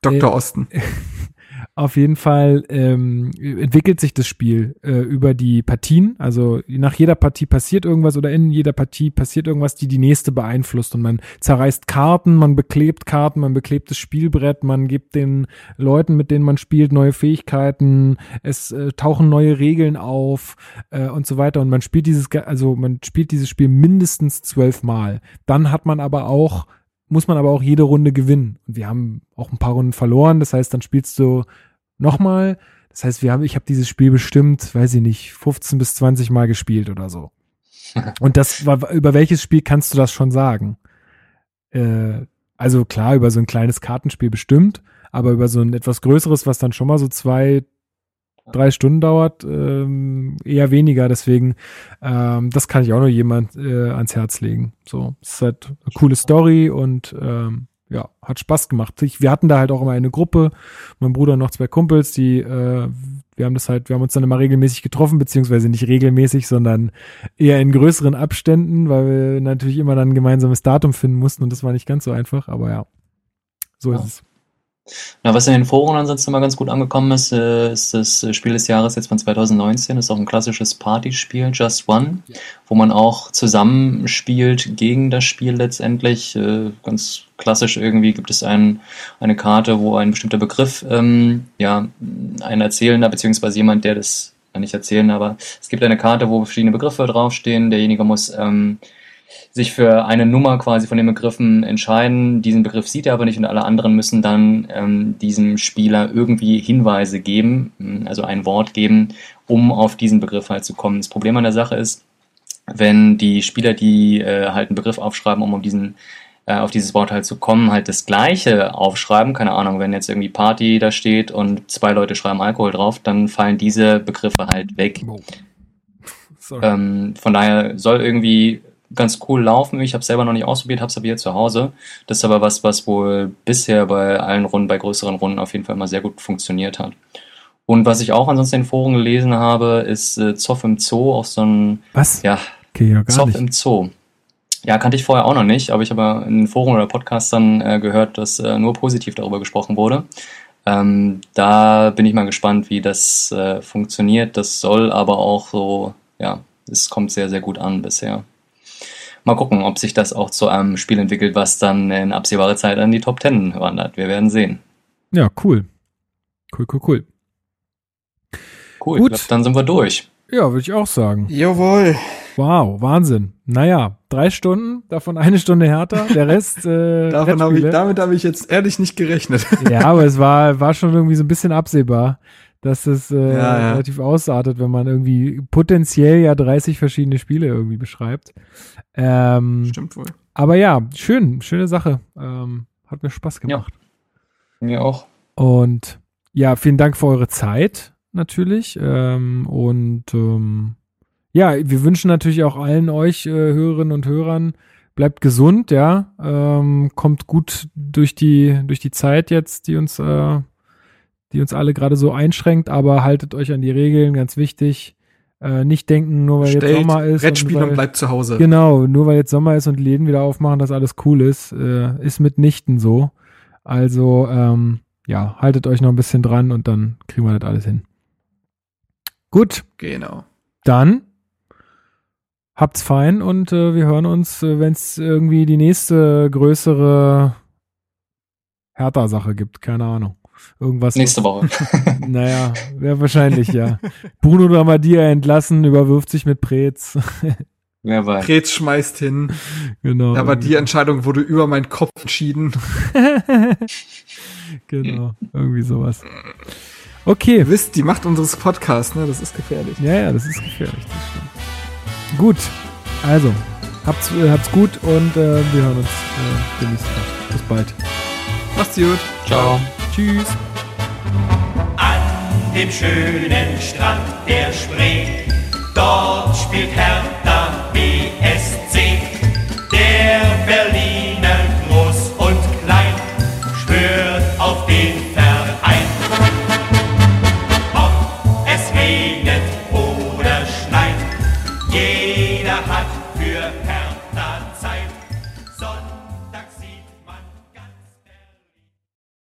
Dr. Äh, Osten. Auf jeden Fall ähm, entwickelt sich das Spiel äh, über die Partien. Also nach jeder Partie passiert irgendwas oder in jeder Partie passiert irgendwas, die die nächste beeinflusst. Und man zerreißt Karten, man beklebt Karten, man beklebt das Spielbrett, man gibt den Leuten, mit denen man spielt, neue Fähigkeiten. Es äh, tauchen neue Regeln auf äh, und so weiter. Und man spielt dieses, also man spielt dieses Spiel mindestens zwölfmal. Dann hat man aber auch muss man aber auch jede Runde gewinnen. Und wir haben auch ein paar Runden verloren. Das heißt, dann spielst du nochmal. Das heißt, wir haben, ich habe dieses Spiel bestimmt, weiß ich nicht, 15 bis 20 Mal gespielt oder so. Und das war, über welches Spiel kannst du das schon sagen? Äh, also klar, über so ein kleines Kartenspiel bestimmt, aber über so ein etwas größeres, was dann schon mal so zwei, drei Stunden dauert, ähm, eher weniger. Deswegen, ähm, das kann ich auch nur jemand äh, ans Herz legen. So, es ist halt eine coole Story und ähm, ja, hat Spaß gemacht. Ich, wir hatten da halt auch immer eine Gruppe, mein Bruder und noch zwei Kumpels, die, äh, wir haben das halt, wir haben uns dann immer regelmäßig getroffen, beziehungsweise nicht regelmäßig, sondern eher in größeren Abständen, weil wir natürlich immer dann ein gemeinsames Datum finden mussten und das war nicht ganz so einfach, aber ja, so ja. ist es. Na, was in den Foren ansonsten immer ganz gut angekommen ist, äh, ist das Spiel des Jahres jetzt von 2019. Das ist auch ein klassisches Partyspiel, Just One, wo man auch zusammenspielt gegen das Spiel letztendlich. Äh, ganz klassisch irgendwie gibt es ein, eine Karte, wo ein bestimmter Begriff, ähm, ja, ein Erzählender beziehungsweise jemand, der das nicht erzählen, aber es gibt eine Karte, wo verschiedene Begriffe draufstehen. Derjenige muss ähm, sich für eine Nummer quasi von den Begriffen entscheiden. Diesen Begriff sieht er aber nicht und alle anderen müssen dann ähm, diesem Spieler irgendwie Hinweise geben, hm, also ein Wort geben, um auf diesen Begriff halt zu kommen. Das Problem an der Sache ist, wenn die Spieler, die äh, halt einen Begriff aufschreiben, um auf diesen äh, auf dieses Wort halt zu kommen, halt das Gleiche aufschreiben. Keine Ahnung, wenn jetzt irgendwie Party da steht und zwei Leute schreiben Alkohol drauf, dann fallen diese Begriffe halt weg. Oh. Ähm, von daher soll irgendwie ganz cool laufen. Ich habe selber noch nicht ausprobiert, habe es aber hier zu Hause. Das ist aber was, was wohl bisher bei allen Runden, bei größeren Runden auf jeden Fall immer sehr gut funktioniert hat. Und was ich auch ansonsten in den Foren gelesen habe, ist äh, Zoff im Zoo, auch so ein was? Ja, okay, ja Zoff nicht. im Zoo. Ja, kannte ich vorher auch noch nicht, aber ich habe in Foren oder Podcasts dann äh, gehört, dass äh, nur positiv darüber gesprochen wurde. Ähm, da bin ich mal gespannt, wie das äh, funktioniert. Das soll aber auch so, ja, es kommt sehr, sehr gut an bisher. Mal gucken, ob sich das auch zu einem Spiel entwickelt, was dann in absehbarer Zeit an die Top Ten wandert. Wir werden sehen. Ja, cool. Cool, cool, cool. Cool, Gut. Glaub, dann sind wir durch. Ja, würde ich auch sagen. Jawohl. Wow, Wahnsinn. Naja, drei Stunden, davon eine Stunde härter, der Rest. Äh, Davon hab ich, damit habe ich jetzt ehrlich nicht gerechnet. ja, aber es war, war schon irgendwie so ein bisschen absehbar, dass es äh, ja, ja. relativ ausartet, wenn man irgendwie potenziell ja 30 verschiedene Spiele irgendwie beschreibt. Ähm, Stimmt wohl. Aber ja, schön, schöne Sache. Ähm, hat mir Spaß gemacht. Ja, mir auch. Und ja, vielen Dank für eure Zeit natürlich. Ähm, und ähm, ja, wir wünschen natürlich auch allen euch äh, Hörerinnen und Hörern, bleibt gesund, ja, ähm, kommt gut durch die durch die Zeit jetzt, die uns äh, die uns alle gerade so einschränkt, aber haltet euch an die Regeln, ganz wichtig. Äh, nicht denken, nur weil Stellt jetzt Sommer ist. Brettspiel und, weil, und bleibt zu Hause. Genau, nur weil jetzt Sommer ist und Läden wieder aufmachen, dass alles cool ist, äh, ist mitnichten so. Also, ähm, ja, haltet euch noch ein bisschen dran und dann kriegen wir das alles hin. Gut. Genau. Dann habt's fein und äh, wir hören uns, äh, wenn es irgendwie die nächste größere Hertha-Sache gibt. Keine Ahnung. Irgendwas. Nächste Woche. naja, wäre wahrscheinlich, ja. Bruno Dramadia entlassen, überwirft sich mit Preetz. Wer weiß. Preetz schmeißt hin. Genau. Aber die Entscheidung wurde über meinen Kopf entschieden. genau, irgendwie sowas. Okay. Ihr wisst, die Macht unseres Podcasts, ne? Das ist gefährlich. Ja, ja, das ist gefährlich, das stimmt. Gut. Also, habt's, äh, habt's gut und äh, wir hören uns äh, demnächst. Bis bald. Macht's gut. Ciao. Tschüss. An dem schönen Strand der Spree, dort spielt Hertha